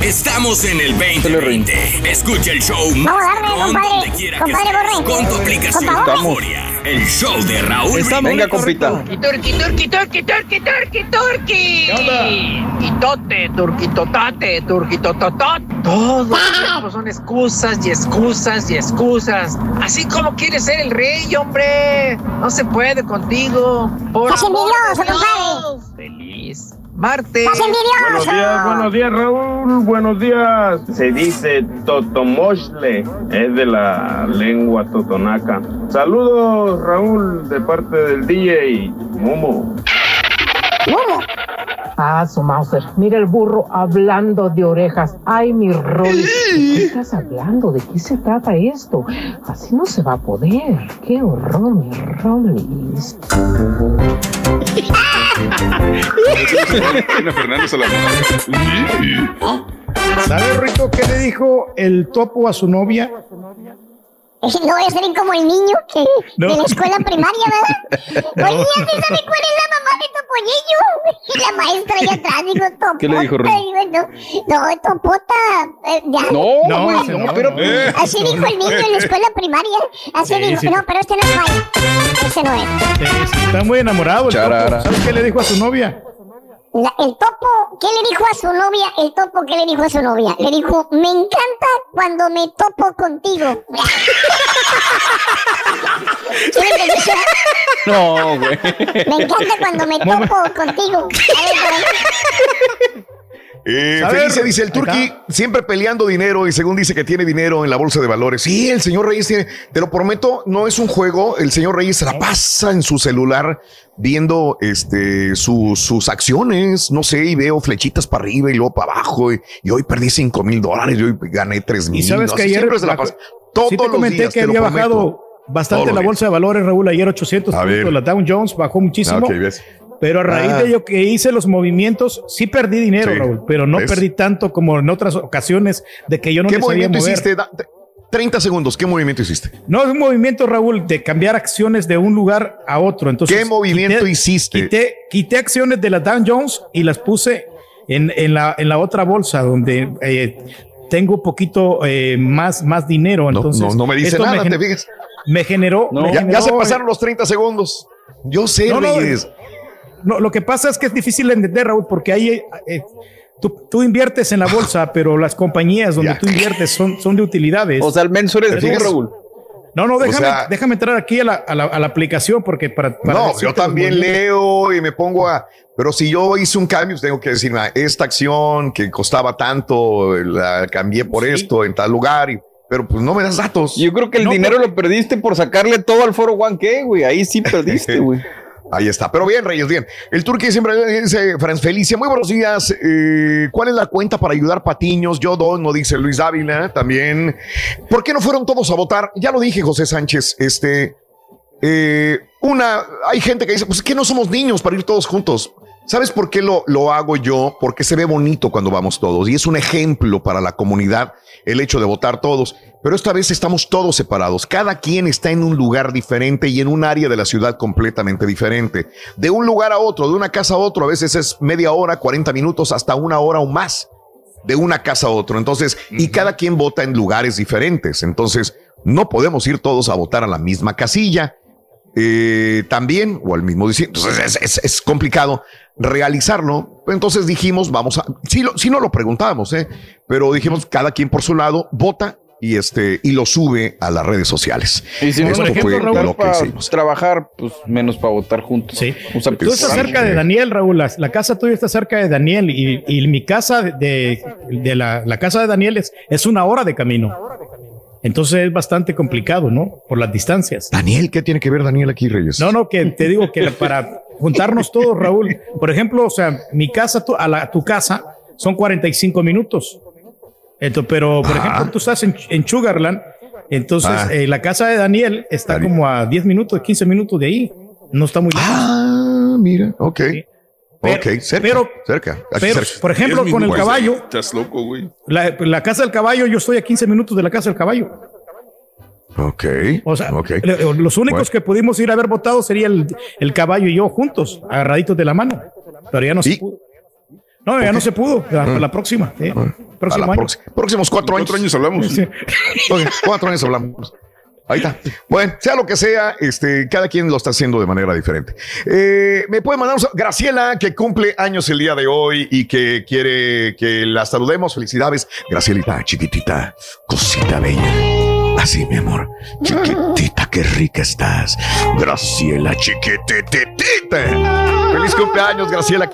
Estamos en el 2020. Escucha el show más Vamos a darle, donde quiera que Compadre estés, con tu aplicación. El show de Raúl Venga, compita. Turqui, turqui, turqui, turqui, turqui, turqui. Y tote, turquitotate, turquitototot. Todo tiempo son excusas y excusas y excusas. Así como quieres ser el rey, hombre. No se puede contigo. Por amor Dios. Feliz. Marte. Estás Buenos días, buenos días, Raúl. Buenos días. Se dice totomoshle, es de la lengua totonaca. Saludos, Raúl, de parte del DJ Momo. Ah, su Mauser. Mira el burro hablando de orejas. Ay, mi. ¿De qué estás hablando? ¿De qué se trata esto? Así no se va a poder. Qué horror, mi Rollis. ¿Sabes, Rico, qué le dijo el topo a su novia? No voy a ser como el niño que No. de la escuela primaria, ¿verdad? Oye, ¿sí sabe cuál es la mamá de Topollillo? Y la maestra allá atrás digo, Topota. ¿Qué le dijo? Digo, no, no, Topota. eh, ya. No, No, no, no, pero. no. Eh. Así dijo el niño en la escuela primaria. Así Sí, dijo. sí. No, pero este no es Mike. Ese no es. Sí, sí, está muy enamorado. el Charara. ¿Sabes qué le dijo a su novia? La- el topo, ¿qué le dijo a su novia? El topo, ¿qué le dijo a su novia? Le dijo, me encanta cuando me topo contigo. No, güey. Me encanta cuando me topo contigo. A ver. Eh, A ver, Felicia dice el Turqui siempre peleando dinero y según dice que tiene dinero en la bolsa de valores. Sí, el señor Reyes tiene, te lo prometo, no es un juego. El señor Reyes se la pasa en su celular viendo este su- sus acciones, no sé, y veo flechitas para arriba y luego para abajo. Y, y hoy perdí 5 mil dólares y hoy gané 3 mil. Y sabes no que ayer la bajó- pasa. Todos sí te los comenté días, que te había bajado bastante la bolsa de valores, Raúl, ayer 800 A ver. puntos. La Dow Jones bajó muchísimo. Ah, ok, ves. Pero a raíz Ah. de yo que hice los movimientos, sí perdí dinero, Sí. Raúl, pero no ¿Ves? perdí tanto como en otras ocasiones de que yo no ¿Qué me sabía movimiento mover. hiciste? Da- 30 segundos, ¿qué movimiento hiciste? No, es un movimiento, Raúl, de cambiar acciones de un lugar a otro. Entonces, ¿Qué movimiento quité- hiciste? Quité, quité acciones de la Dow Jones y las puse en, en la, en la otra bolsa donde eh, tengo un poquito eh, más, más dinero. No, Entonces, no, no me dice nada, te fijas. Me generó. me ya, se pasaron los 30 segundos. Yo sé, No, no, Reyes. No, lo que pasa es que es difícil de entender, Raúl, porque ahí eh, tú, tú inviertes en la bolsa, pero las compañías donde Ya. tú inviertes son, son de utilidades. O sea, el menso eres ¿Te tú? Raúl. no, no, déjame, sea- déjame entrar aquí a la, a la- a la aplicación porque para. para No, yo también leo y me pongo a. Pero si yo hice un cambio, pues tengo que decir, "Ah, esta acción que costaba tanto, la cambié por esto en tal lugar, y, pero pues no me das datos. Yo creo que el No, dinero lo perdiste por sacarle todo al foro One K, güey. Ahí sí perdiste, güey. Ahí está. Pero bien, Reyes, bien. El turque siempre dice, Franz Felicia, muy buenos días. Eh, ¿Cuál es la cuenta para ayudar Patiños? Yo dono, dice Luis Dávila también. ¿Por qué no fueron todos a votar? Ya lo dije, José Sánchez. Este, eh, una, hay gente que dice, pues es que no somos niños para ir todos juntos. ¿Sabes por qué lo, lo hago yo? Porque se ve bonito cuando vamos todos y es un ejemplo para la comunidad el hecho de votar todos. Pero esta vez estamos todos separados. Cada quien está en un lugar diferente y en un área de la ciudad completamente diferente. De un lugar a otro, de una casa a otro, a veces es media hora, 40 minutos, hasta una hora o más. De una casa a otro. Entonces, y cada quien vota en lugares diferentes. Entonces, no podemos ir todos a votar a la misma casilla eh, también o al mismo distrito. Entonces es, es- es complicado realizarlo. Entonces dijimos, vamos a, sí, lo, sí no lo preguntábamos, ¿eh? pero dijimos, cada quien por su lado vota y este y lo sube a las redes sociales. Y si no, Esto por ejemplo, fue Raúl, lo que para hicimos. trabajar, pues menos para votar juntos. Sí. O sea, Tú pues, estás cerca de Daniel, Raúl. La, la casa tuya está cerca de Daniel y, y mi casa de, de la, la casa de Daniel es, es una hora de camino. Entonces es bastante complicado, ¿no? Por las distancias. Daniel, ¿qué tiene que ver Daniel aquí, Reyes? No, no, que te digo que para juntarnos todos, Raúl, por ejemplo, o sea, mi casa tu- a, la, tu casa son 45 minutos. Entonces, pero, por ejemplo, tú estás en, en Sugarland, entonces Ah. eh, la casa de Daniel está como a 10 minutos, 15 minutos de ahí. No está muy lejos. Ah, mira, ok. Pero- ok, cerca. pero- cerca. aquí pero, cerca. por ejemplo, con el caballo, Estás loco, güey. la, la casa del caballo, yo estoy a 15 minutos de la casa del caballo. Ok. O sea, ok. le- los únicos Bueno. que pudimos ir a haber votado sería el, el caballo y yo juntos, agarraditos de la mano. Pero ya no se pudo. No, ya no se pudo. Hasta Mm. la próxima. Próximo la año. próximos cuatro años. Cuatro años hablamos. Sí. Cuatro años hablamos. Ahí está. Bueno, sea lo que sea, este, cada quien lo está haciendo de manera diferente. Eh, me puede mandar un sal- Graciela, que cumple años el día de hoy y que quiere que la saludemos. Felicidades. Gracielita, chiquitita, cosita bella. Así, mi amor. Chiquitita, qué rica estás. Graciela, chiquititita. Feliz cumpleaños, Graciela.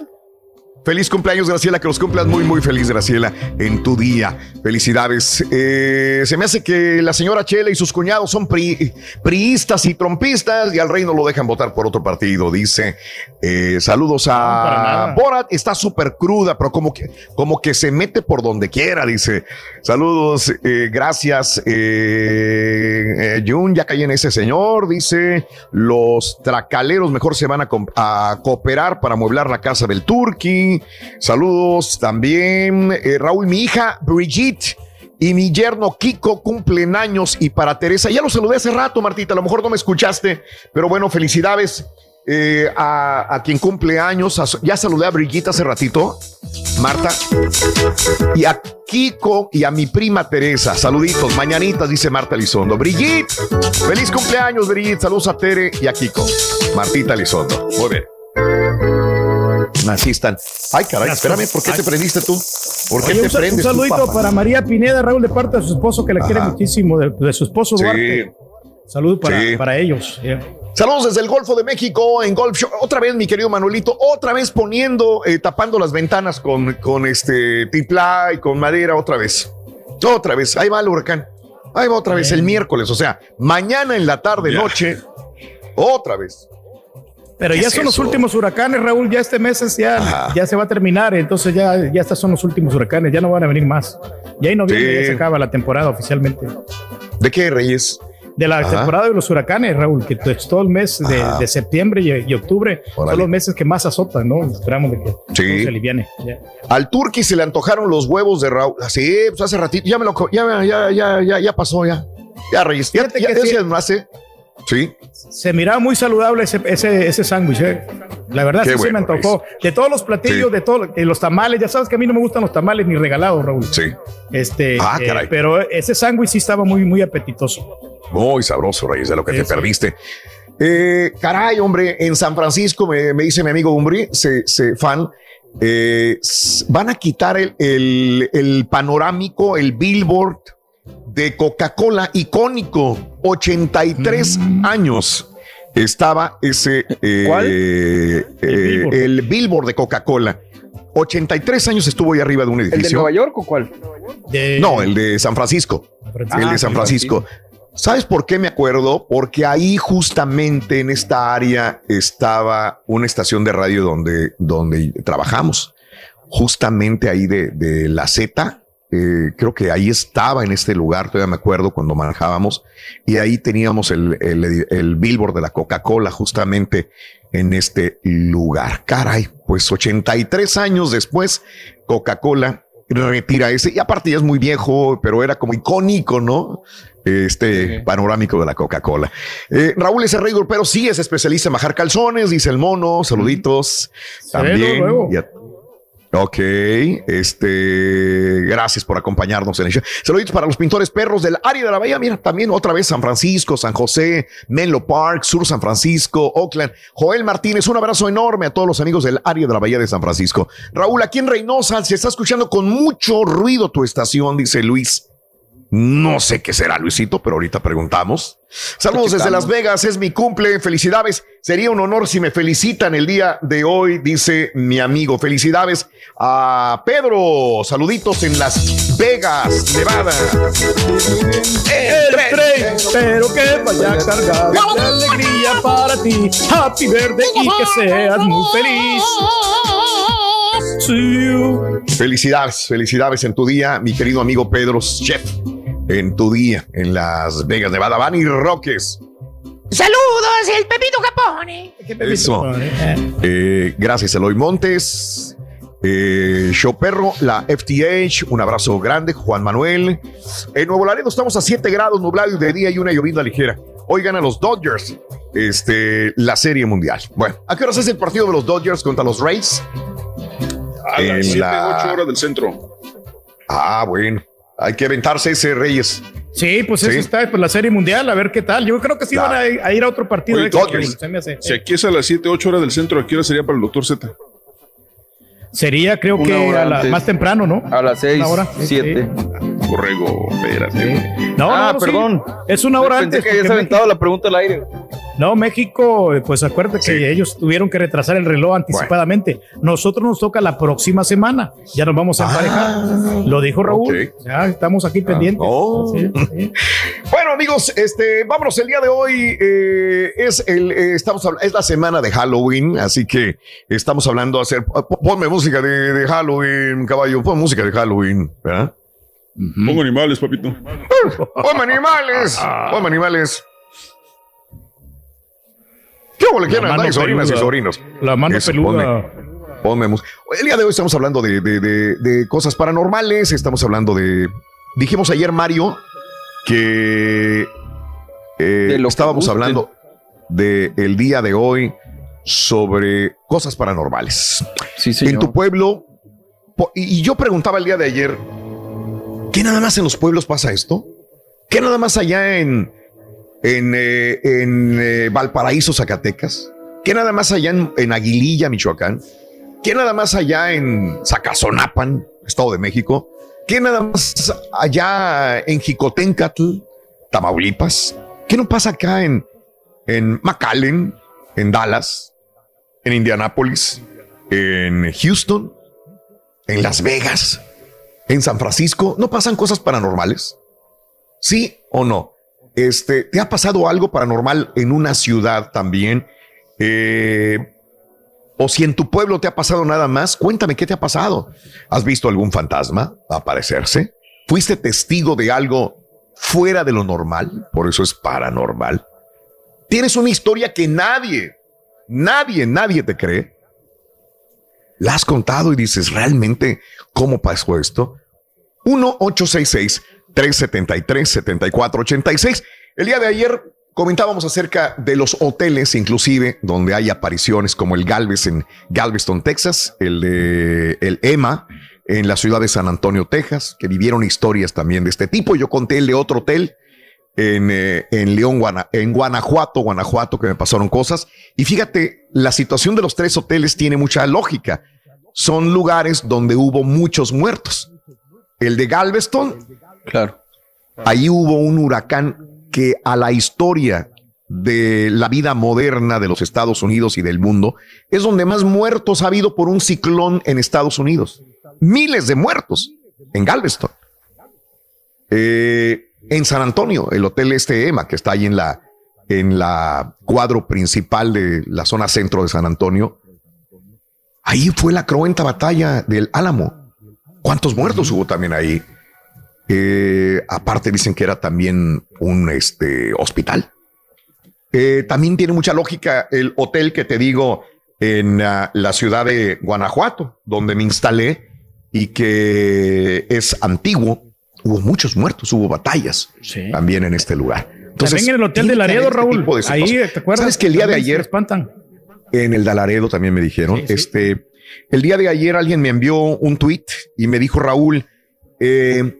Feliz cumpleaños, Graciela, que los cumplas muy, muy feliz, Graciela, en tu día. Felicidades. Eh, se me hace que la señora Chela y sus cuñados son pri- priistas y trompistas y al rey no lo dejan votar por otro partido, dice. Eh, saludos a. Borat, está súper cruda, pero como que, como que se mete por donde quiera, dice. Saludos, eh, gracias. Jun, ya caí en ese señor, dice. Los tracaleros mejor se van a, a cooperar para amueblar la casa del Turqui. Saludos también. eh, Raúl, mi hija Brigitte. Y mi yerno Kiko cumplen años y para Teresa, ya lo saludé hace rato, Martita, a lo mejor no me escuchaste, pero bueno, felicidades eh, a, quien cumple años. Ya saludé a Brigitte hace ratito, Marta, y a Kiko y a mi prima Teresa. Saluditos, mañanitas, dice Marta Lizondo. Brigitte, feliz cumpleaños, Brigitte. Saludos a Tere y a Kiko. Martita Lizondo. Muy bien. Así están. Ay, caray, espérame, ¿por qué te prendiste tú? ¿Por qué Oye, te un, prendes un tú, saludito para María Pineda, Raúl, de parte de su esposo, que la quiere muchísimo, de, de su esposo Sí. Duarte. Salud para, Sí. para ellos. yeah. Saludos desde el Golfo de México en Golf Show. Otra vez, mi querido Manuelito, otra vez poniendo, eh, tapando las ventanas con, con este tiplá y con madera, otra vez. Otra vez. Ahí va el huracán. Ahí va otra vez el miércoles. O sea, mañana en la tarde, noche, otra vez. Pero ¿Qué ya es son los últimos huracanes, Raúl. Ya este mes es ya, ya se va a terminar. Entonces ya, ya estos son los últimos huracanes. Ya no van a venir más. Ya en noviembre Sí. ya se acaba la temporada oficialmente. ¿De qué, Reyes? De la Ajá. temporada de los huracanes, Raúl, que to- todo el mes de, de septiembre y, y octubre son los meses que más azotan, ¿no? Esperamos de que Sí. se aliviane. Al Turqui se le antojaron los huevos de Raúl. Sí, pues hace ratito. Ya me lo. Ya, ya, ya, ya, ya pasó, ya. Ya, Reyes. Ya, que ya sí. se hace. Sí. Se miraba muy saludable ese, ese, ese sándwich. ¿eh? La verdad Qué sí se me antojó. De todos los platillos, Sí. de todos de los tamales, ya sabes que a mí no me gustan los tamales ni regalados, Raúl. Sí. Este, Ah, eh, caray. pero ese sándwich sí estaba muy, muy apetitoso. Muy sabroso, Reyes, de lo que te perdiste. Eh, caray, hombre, en San Francisco, me, me dice mi amigo Umbri, se, se fan, eh, van a quitar el, el, el panorámico, el billboard de Coca-Cola icónico, 83 años. Estaba ese, eh, ¿Cuál? eh, billboard. el billboard de Coca-Cola. 83 años estuvo ahí arriba de un ¿El de edificio. Nueva York o cuál? De- No, el de San Francisco. Francisco. el de Ah, San sí, Francisco. ¿Sabes por qué me acuerdo? Porque ahí justamente en esta área estaba una estación de radio donde, donde trabajamos. Justamente ahí de, de la Z. eh, creo que ahí estaba en este lugar, todavía me acuerdo cuando manejábamos, y ahí teníamos el, el, el billboard de la Coca-Cola justamente en este lugar. Caray, pues 83 años después, Coca-Cola retira ese, y aparte ya es muy viejo, pero era como icónico, ¿no? Este Sí. panorámico de la Coca-Cola. Eh, Raúl S. Rey pero sí es especialista en bajar calzones, dice el mono, saluditos. También. Y a- Ok, este, gracias por acompañarnos en el show. Saluditos para los pintores perros del área de la bahía. Mira, también otra vez San Francisco, San José, Menlo Park, Sur San Francisco, Oakland. Joel Martínez, un abrazo enorme a todos los amigos del área de la bahía de San Francisco. Raúl, aquí en Reynosa se está escuchando con mucho ruido tu estación, dice Luis. No sé qué será, Luisito, pero ahorita preguntamos. Saludos desde Las Vegas, es mi cumple, felicidades. Sería un honor si me felicitan el día de hoy, dice mi amigo. Felicidades a Pedro, saluditos en Las Vegas, Nevada. El tren, pero que vaya cargado de alegría para ti. Happy birthday y que seas muy feliz. Felicidades, felicidades en tu día, mi querido amigo Pedro Chef. En tu día, en Las Vegas, Nevada. Van y Roques. Saludos, el Pepito Capone. Eso. Eh, gracias, Eloy Montes. Eh, Show Perro, la FTH, un abrazo grande, Juan Manuel. En Nuevo Laredo estamos a 7 grados nublado de día y una llovizna ligera. Hoy ganan los Dodgers este, la Serie Mundial. Bueno, ¿a qué horas es el partido de los Dodgers contra los Rays? A las 7, 8 horas del centro. Ah, bueno. Hay que aventarse ese Reyes. Sí, pues eso está, pues la Serie Mundial, a ver qué tal. Yo creo que sí van a, ir a otro partido. Oye, Dodgers. Se me hace. Si aquí es a las 7, 8 horas del centro, ¿a qué hora sería para el doctor Z? Sería, creo que a la, más temprano, ¿no? A las 6, 7. Corrego, espérate. No, ah, no, perdón. Es una hora Pensé antes. que habías aventado la pregunta al aire. No, México, pues acuérdate que ellos tuvieron que retrasar el reloj anticipadamente. Nosotros nos toca la próxima semana. Ya nos vamos a emparejar. Lo dijo Raúl. Ya estamos aquí pendientes. oh. Sí, sí. Bueno, amigos, este, vámonos. El día de hoy eh, es el, eh, estamos es la semana de Halloween, así que estamos hablando de hacer. po- Ponme música de, de Halloween, caballo. Pon música de Halloween, ¿verdad? Pongo animales, papito. Ponme animales, ponme animales. ¿Qué le quieren andar, sobrinas y sobrinos? La mano Eso, peluda. ponme- ponme El día de hoy estamos hablando de, de- de- de cosas paranormales, estamos hablando de... Dijimos ayer, Mario, que eh, estábamos hablando de el día de hoy sobre cosas paranormales. En tu pueblo, y yo preguntaba el día de ayer, ¿qué nada más en los pueblos pasa esto? ¿Qué nada más allá en, en, eh, en, eh, Valparaíso, Zacatecas? ¿Qué nada más allá en, Aguililla, Michoacán? ¿Qué nada más allá en Zacazonapan, Estado de México? ¿Qué nada más allá en Jicotencatl, Tamaulipas? ¿Qué no pasa acá en, en McAllen, en Dallas, en Indianápolis, en Houston, en Las Vegas, en San Francisco? ¿No pasan cosas paranormales? ¿Sí o no? Este, ¿te ha pasado algo paranormal en una ciudad también? Eh, o si en tu pueblo te ha pasado nada más, cuéntame qué te ha pasado. ¿Has visto algún fantasma aparecerse? ¿Fuiste testigo de algo fuera de lo normal? Por eso es paranormal. ¿Tienes una historia que nadie, nadie, nadie te cree? ¿La has contado y dices, realmente, cómo pasó esto? 1-866-373-7486. El día de ayer comentábamos acerca de los hoteles, inclusive, donde hay apariciones como el Galvez en Galveston, Texas, el de el EMA en la ciudad de San Antonio, Texas, que vivieron historias también de este tipo. Yo conté el de otro hotel en, eh, en León, Guana- en Guanajuato, Guanajuato, que me pasaron cosas. Y fíjate, la situación de los tres hoteles tiene mucha lógica. Son lugares donde hubo muchos muertos. El de Galveston, claro. Ahí hubo un huracán que a la historia de la vida moderna de los Estados Unidos y del mundo es donde más muertos ha habido por un ciclón en Estados Unidos. Miles de muertos en Galveston. Eh, en San Antonio, el hotel este EMA, que está ahí en la, en la cuadro principal de la zona centro de San Antonio, ahí fue la cruenta batalla del Álamo. ¿Cuántos muertos hubo también ahí? Eh, aparte dicen que era también un este, hospital. Eh, también tiene mucha lógica el hotel que te digo en ah, la ciudad de Guanajuato, donde me instalé y que es antiguo. Hubo muchos muertos, hubo batallas también en este lugar. También en el hotel de Laredo, este Raúl. de Ahí. ¿te acuerdas? ¿Sabes que el día de ayer espantan. en el Dalaredo también me dijeron. Este, el día de ayer alguien me envió un tweet y me dijo Raúl, eh,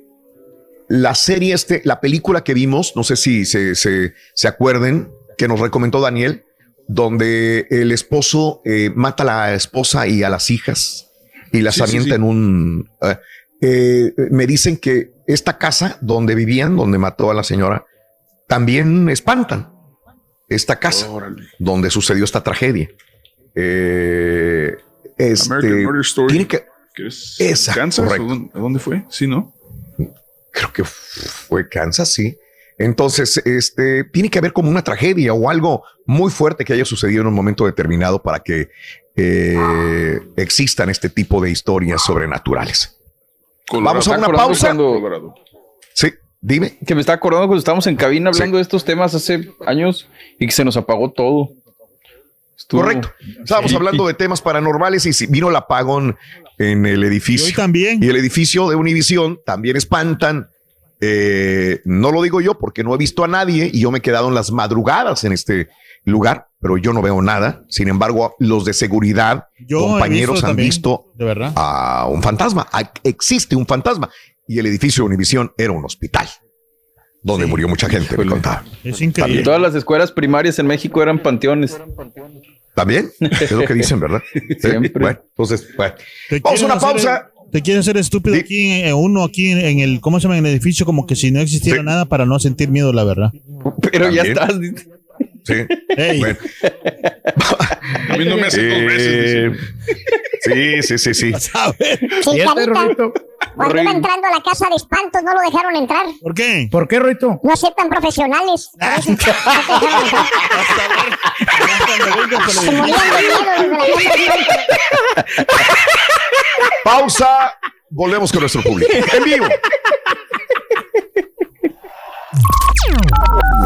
la serie este, la película que vimos, no sé si se, se, se acuerden, que nos recomendó Daniel, donde el esposo eh, mata a la esposa y a las hijas y las Sí, sí, avienta sí. en un. eh, eh, me dicen que esta casa donde vivían, donde mató a la señora, también espantan. Esta casa donde sucedió esta tragedia. Eh, este, American Murder Story. tiene que- ¿Qué es? Esa, ¿Kansas? ¿O correcto. dónde, a dónde fue? Sí, ¿no? creo que fue Kansas, sí. Entonces, este, tiene que haber como una tragedia o algo muy fuerte que haya sucedido en un momento determinado para que eh, existan este tipo de historias sobrenaturales. Vamos a una pausa. cuando- Sí, dime. Que me estaba acordando cuando estábamos en cabina hablando de estos temas hace años y que se nos apagó todo. Estuvo- Correcto. Estábamos Sí. hablando de temas paranormales y vino el apagón en el edificio. Y hoy también. Y el edificio de Univisión también espantan. Eh, no lo digo yo porque no he visto a nadie y yo me he quedado en las madrugadas en este lugar, pero yo no veo nada. Sin embargo, los de seguridad, Yo compañeros, visto han también, visto De verdad. a un fantasma. Hay- existe un fantasma. Y el edificio de Univisión era un hospital donde murió mucha gente, me contaba. Es Y todas las escuelas primarias en México eran panteones. ¿También? Es lo que dicen, ¿verdad? Sí, Bueno, entonces, bueno. Vamos a una pausa. Te quieren hacer estúpido aquí, en, uno aquí en, en el, ¿cómo se llama? En el edificio, como que si no existiera nada para no sentir miedo, la verdad. Pero ya estás. Sí. Ey. Bueno. A mí no me hace dos Eh, Sí, sí, sí, sí. Sí, Carita. Cuando iba entrando a la casa de espantos no lo dejaron entrar. ¿Por qué? ¿Por qué, Roito? No aceptan profesionales. No. Se morían de miedo la. Pausa. Volvemos con nuestro público. En vivo.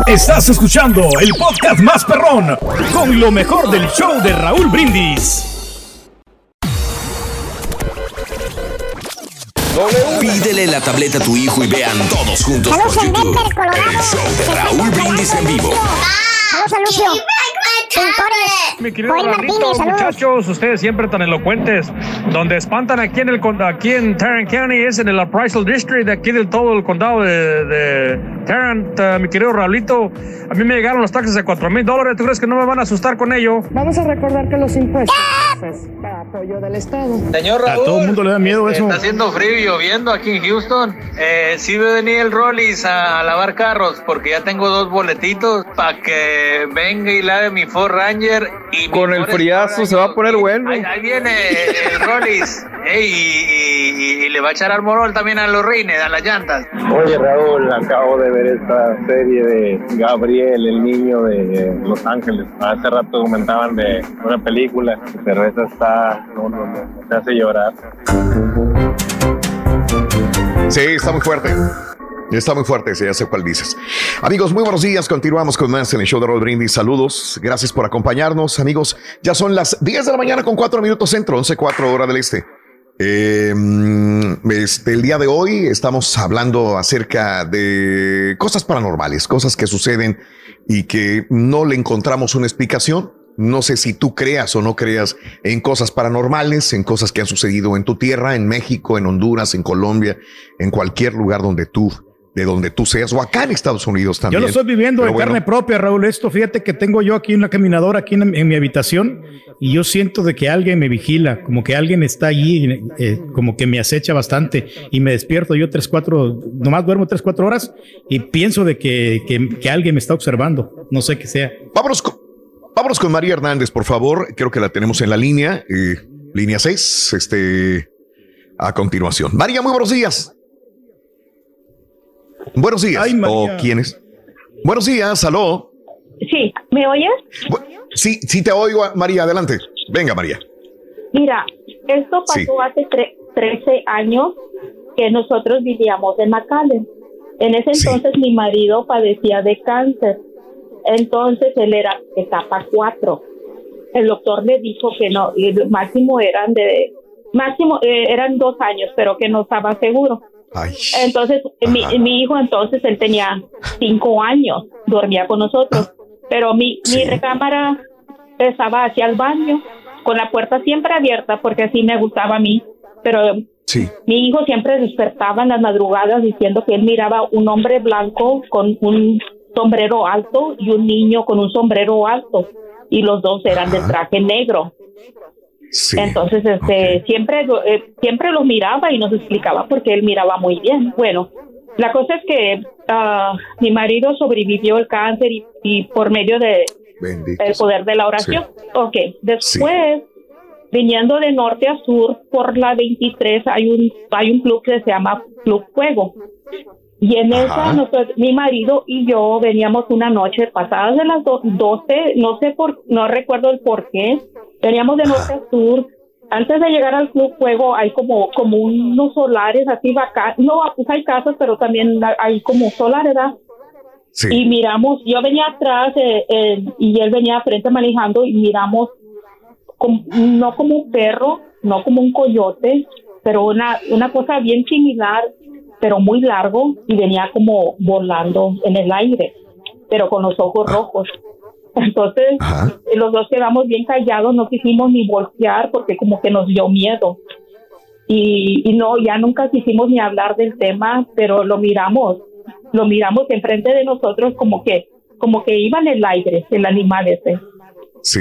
Estás escuchando el podcast más perrón con lo mejor del show de Raúl Brindis. Pídele la tableta a tu hijo y vean todos juntos por Saludos en YouTube. El show de Raúl Brindis en vivo. Saludos a Lucio. Mi querido saludos. muchachos, ustedes siempre tan elocuentes. Donde espantan aquí en el aquí en Tarrant County es en el Appraisal District, de aquí del todo el condado de, de Tarrant, eh, mi querido Raulito. A mí me llegaron los taxes de 4 mil dólares. ¿Tú crees que no me van a asustar con ello? Vamos a recordar que los impuestos es para apoyo del Estado. Señor A todo el mundo le da miedo eso. Está haciendo frío y lloviendo aquí en Houston. Eh, sí voy a venir el Rollis a lavar carros porque ya tengo dos boletitos para que venga y lave mi Ford Ranger. Y Con el friazo se va a poner bueno. Ahí, ahí viene el Rollis. Y, y- y le va a echar al morol también a los rines, a las llantas. Oye Raúl, acabo de ver esta serie de Gabriel, el niño de Los Ángeles. Hace rato comentaban de una película, pero esa está, no, no, no, me hace llorar. Sí, está muy fuerte. Está muy fuerte, sí, ya sé cuál dices. Amigos, muy buenos días. Continuamos con más en el show de Roll Brindis. Saludos. Gracias por acompañarnos, amigos. Ya son las 10 de la mañana con 4 minutos centro, 11, 4 hora del este. Mm, este, el día de hoy estamos hablando acerca de cosas paranormales, cosas que suceden y que no le encontramos una explicación. No sé si tú creas o no creas en cosas paranormales, en cosas que han sucedido en tu tierra, en México, en Honduras, en Colombia, en cualquier lugar donde tú, de donde tú seas, o acá en Estados Unidos también. Yo lo estoy viviendo en bueno, carne propia, Raúl. Esto, fíjate que tengo yo aquí una caminadora aquí en, en mi habitación y yo siento de que alguien me vigila, como que alguien está allí, eh, como que me acecha bastante y me despierto yo tres, cuatro, nomás duermo tres, cuatro horas y pienso de que, que- que alguien me está observando. No sé qué sea. Vámonos con, vámonos con María Hernández, por favor. Creo que la tenemos en la línea, eh, línea 6, este, a continuación. María, muy buenos días. Buenos días. ¿O quién es? Buenos días, aló. Sí, ¿me oyes? Bu- Sí, sí te oigo, María, adelante. Venga, María. Mira, esto pasó Sí. hace tre- 13 años que nosotros vivíamos en McAllen. En ese entonces mi marido padecía de cáncer. Entonces él era etapa 4. El doctor le dijo que no, y el máximo eran de máximo eh, eran dos años, pero que no estaba seguro. Entonces mi, mi hijo entonces él tenía cinco años, dormía con nosotros, pero mi, mi recámara estaba hacia el baño con la puerta siempre abierta porque así me gustaba a mí, pero mi hijo siempre despertaba en las madrugadas diciendo que él miraba un hombre blanco con un sombrero alto y un niño con un sombrero alto y los dos eran de traje negro. Entonces, este, siempre, eh, siempre los miraba y nos explicaba porque él miraba muy bien. Bueno, la cosa es que ah, mi marido sobrevivió el cáncer y, y por medio de el poder de la oración. Ok, después, viniendo de norte a sur por la 23, hay un, hay un club que se llama Club Fuego. Y en esa, nosotros, mi marido y yo veníamos una noche pasadas de las do 12, no sé por, no recuerdo el por qué, veníamos de norte a sur. Antes de llegar al Club Fuego hay como, como unos solares así vaca, no, pues hay casas, pero también hay como solares, ¿verdad? Y miramos, yo venía atrás eh, eh, y él venía frente manejando y miramos no como un perro, no como un coyote, pero una, una cosa bien similar, pero muy largo y venía como volando en el aire, pero con los ojos Ah. rojos. Entonces, los dos quedamos bien callados, no quisimos ni voltear porque como que nos dio miedo. Y, y no, ya nunca quisimos ni hablar del tema, pero lo miramos, lo miramos enfrente de nosotros como que, como que iba en el aire el animal ese. Sí.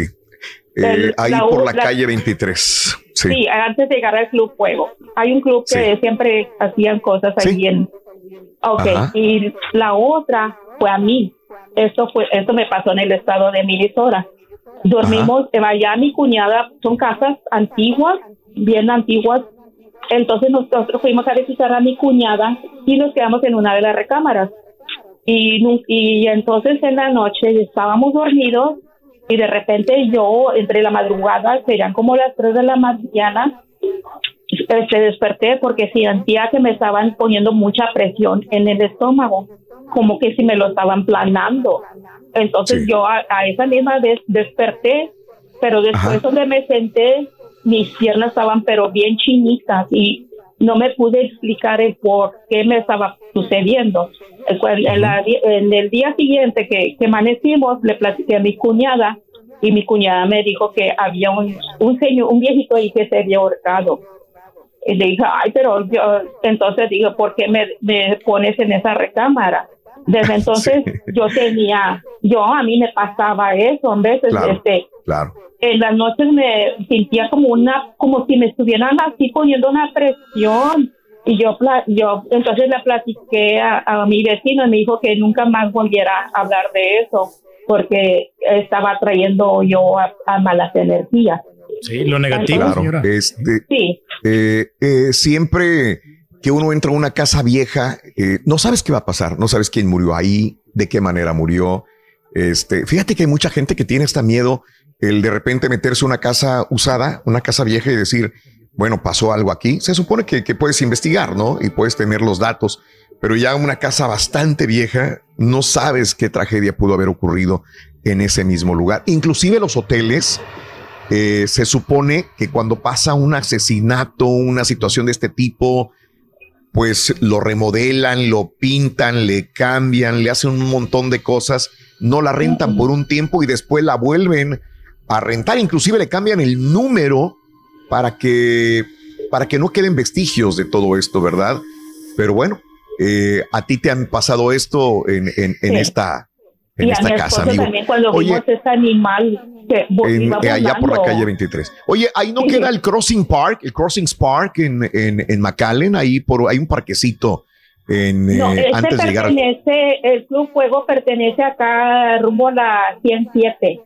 Eh, ahí la por la, la- calle 23. Sí. Sí, antes de llegar al Club Fuego. Hay un club que siempre hacían cosas ahí en... Ok, Ajá. y la otra fue a mí. Esto fue, esto me pasó en el estado de Minnesota. Dormimos en allá mi cuñada, son casas antiguas, bien antiguas. Entonces nosotros fuimos a visitar a mi cuñada y nos quedamos en una de las recámaras. Y, y entonces en la noche estábamos dormidos y de repente yo, entre la madrugada, serían como las 3 de la mañana, este, desperté porque sentía que me estaban poniendo mucha presión en el estómago, como que si me lo estaban planando. Entonces yo a, a esa misma vez desperté, pero después donde me senté, mis piernas estaban pero bien chinitas y no me pude explicar el por qué me estaba sucediendo. En, la- en el día siguiente que, que amanecimos, le platiqué a mi cuñada y mi cuñada me dijo que había un, un señor, un viejito ahí que se había ahorcado. Y le dije, ay, pero yo, entonces digo, ¿por qué me, me pones en esa recámara? Desde entonces yo tenía, yo a mí me pasaba eso, en veces, Claro. este, Claro. en las noches me sentía como una, como si me estuvieran así poniendo una presión. Y yo, pla- yo entonces le platiqué a, a mi vecino y me dijo que nunca más volviera a hablar de eso porque estaba trayendo yo a, a malas energías. Sí, lo negativo, Claro, señora. Este, Sí. eh, eh, siempre que uno entra a una casa vieja, eh, no sabes qué va a pasar, no sabes quién murió ahí, de qué manera murió. Este, fíjate que hay mucha gente que tiene este miedo, el de repente meterse a una casa usada, una casa vieja y decir, bueno, pasó algo aquí. Se supone que, que puedes investigar, ¿no? Y puedes tener los datos, pero ya una casa bastante vieja, no sabes qué tragedia pudo haber ocurrido en ese mismo lugar. Inclusive los hoteles, eh, se supone que cuando pasa un asesinato, una situación de este tipo, pues lo remodelan, lo pintan, le cambian, le hacen un montón de cosas, no la rentan por un tiempo y después la vuelven a rentar, inclusive le cambian el número para que para que no queden vestigios de todo esto, ¿verdad? Pero bueno, eh, a ti te han pasado esto en, en- en Sí. esta en y a esta mi casa, amigo. también cuando Oye, vimos ese animal que en- eh, allá por la calle 23. Oye, ahí no Sí. queda el Crossing Park, el Crossing Park en, en, en McAllen, ahí por, hay un parquecito en, No, eh, este antes de llegar el Club Fuego pertenece acá rumbo a la 107.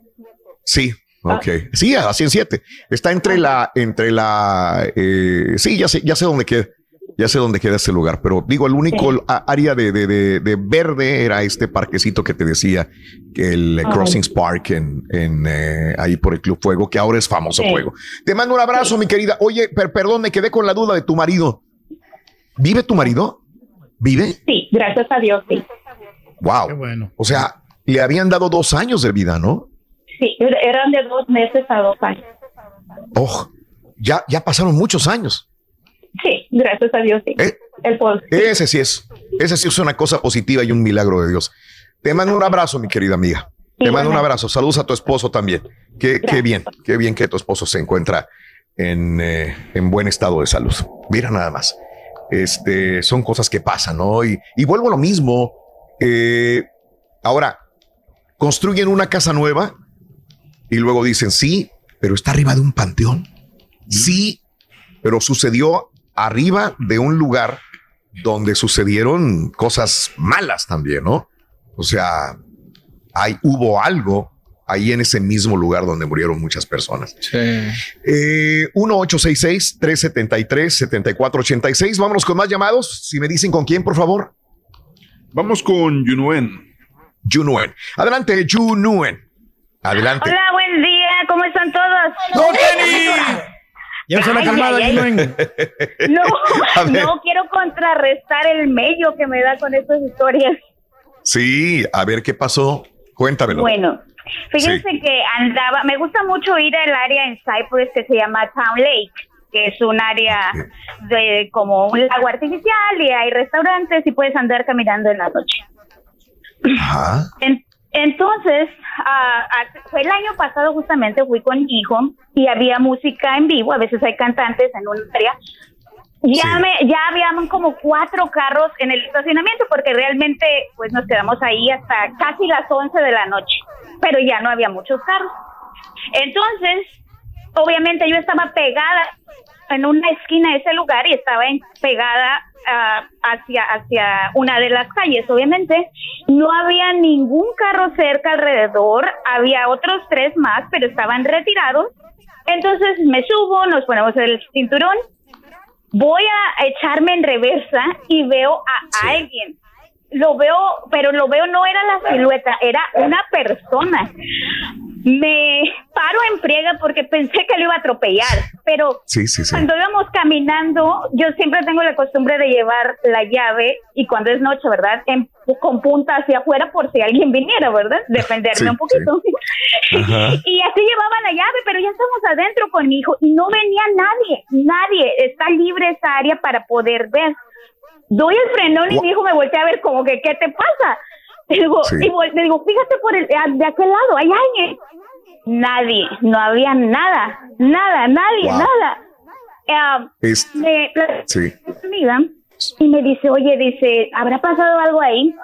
Sí, Ah. ok. Sí, a la 107. Está entre la, entre la, eh, sí, ya sé, ya sé dónde queda. Ya sé dónde queda ese lugar, pero digo, el único área de, de- de- de verde era este parquecito que te decía, el Ay. Crossings Park en, en, eh, ahí por el Club Fuego, que ahora es famoso Sí. Fuego. Te mando un abrazo, mi querida. Oye, per- perdón, me quedé con la duda de tu marido. ¿Vive tu marido? ¿Vive? Sí, gracias a Dios, sí. Wow. O sea, le habían dado dos años de vida, ¿no? Sí, eran de dos meses a dos años. Oh, ya, ya pasaron muchos años. Sí, gracias a Dios, sí. Eh, El pol- Ese sí es, ese sí es una cosa positiva y un milagro de Dios. Te mando un abrazo, mi querida amiga. Te mando un abrazo. Saludos a tu esposo también. Qué, qué bien, qué bien que tu esposo se encuentra en, eh, en buen estado de salud. Mira nada más. Este, son cosas que pasan, ¿no? Y, y vuelvo a lo mismo. Eh, ahora, construyen una casa nueva y luego dicen, sí, pero está arriba de un panteón. Sí, pero sucedió arriba de un lugar donde sucedieron cosas malas también, ¿no? O sea, hay, hubo algo ahí en ese mismo lugar donde murieron muchas personas. Eh, 1-866-373-7486. Vámonos con más llamados. Si me dicen con quién, por favor. Vamos con Yunuen. Yunuen. Adelante, Yunuen. Adelante. Hola, buen día. ¿Cómo están todos? ¡No, Kenny! Llévese la Ay, calmada, ay, ay. No, no quiero contrarrestar el mello que me da con estas historias. Sí, a ver qué pasó. Cuéntamelo. Bueno, fíjense que andaba, me gusta mucho ir al área en Cyprus que se llama Town Lake, que es un área de como un lago artificial y hay restaurantes y puedes andar caminando en la noche. En- entonces, ah, fue el año pasado justamente fui con mi hijo y había música en vivo, a veces hay cantantes en un área. Ya me, ya habían como cuatro carros en el estacionamiento porque realmente pues nos quedamos ahí hasta casi las 11 de la noche, pero ya no había muchos carros. Entonces, obviamente yo estaba pegada en una esquina de ese lugar y estaba en- pegada ah, hacia, hacia una de las calles, obviamente. No había ningún carro cerca alrededor, había otros tres más, pero estaban retirados. Entonces me subo, nos ponemos el cinturón, voy a echarme en reversa y veo a alguien. Lo veo, pero lo veo no era la silueta, era una persona. Me paro en friega porque pensé que lo iba a atropellar, pero Sí, sí, sí. cuando íbamos caminando, yo siempre tengo la costumbre de llevar la llave y cuando es noche, ¿verdad? En- con punta hacia afuera por si alguien viniera, ¿verdad? Defenderme un poquito. Y así llevaba la llave, pero ya estamos adentro con mi hijo y no venía nadie, nadie. Está libre esa área para poder ver. Doy el frenón y mi hijo me voltea a ver como que, ¿qué te pasa? Y digo, Sí. digo, fíjate por el, de aquel lado, hay alguien. Nadie, no había nada, nada, nadie, Wow. nada. Ah, Es- me, la- Sí. amiga y me dice, oye, dice, ¿habrá pasado algo ahí?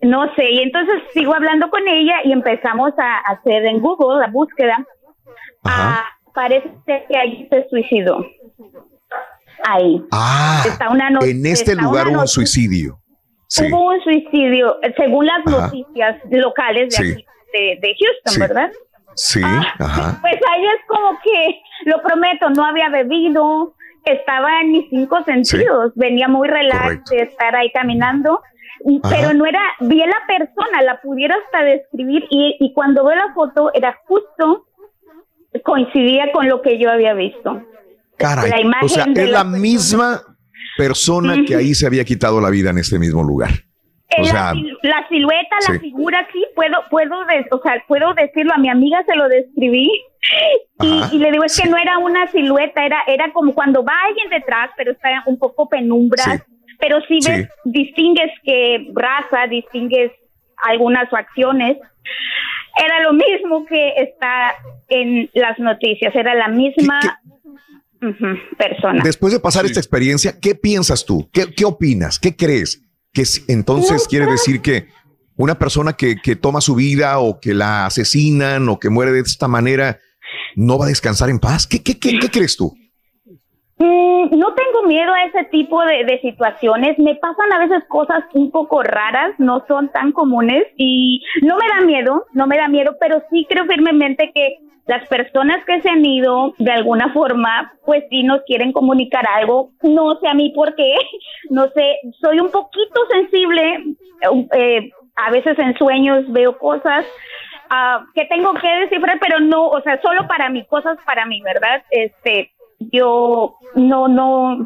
No sé, y entonces sigo hablando con ella y empezamos a hacer en Google la búsqueda. Ah, parece que allí se suicidó. Ahí. Ah, Está una en este está lugar hubo un suicidio. Sí. Hubo un suicidio, según las Ajá. noticias locales de Sí. aquí, de, de Houston, Sí. ¿verdad? Sí, Ah. ajá. Pues ahí es como que, lo prometo, no había bebido, estaba en mis cinco sentidos, venía muy relax de estar ahí caminando, y- pero no era, vi a la persona, la pudiera hasta describir, y, y cuando veo la foto era justo, coincidía con lo que yo había visto. Caray. La imagen o sea, es la la misma persona que ahí se había quitado la vida en este mismo lugar. O Eh, sea, la, sil- la silueta, la figura, sí, puedo, puedo, o sea, puedo decirlo, a mi amiga se lo describí y, Ajá, y le digo, es que no era una silueta, era, era como cuando va alguien detrás, pero está un poco penumbra, pero sí Sí. ves, distingues que raza, distingues algunas facciones. Era lo mismo que está en las noticias, era la misma después de pasar esta experiencia, ¿qué piensas tú? ¿Qué, qué opinas? ¿Qué crees? Que entonces quiere decir que una persona que, que toma su vida o que la asesinan o que muere de esta manera no va a descansar en paz. ¿Qué, qué, qué, qué crees tú? Mm, no tengo miedo a ese tipo de, de situaciones. Me pasan a veces cosas un poco raras, no son tan comunes y no me da miedo, no me da miedo, pero sí creo firmemente que las personas que se han ido de alguna forma, pues sí nos quieren comunicar algo. No sé a mí por qué, no sé, soy un poquito sensible. eh, a veces en sueños veo cosas ah, que tengo que descifrar, pero no, o sea, solo para mí, cosas para mí, ¿verdad? Este, yo no, no,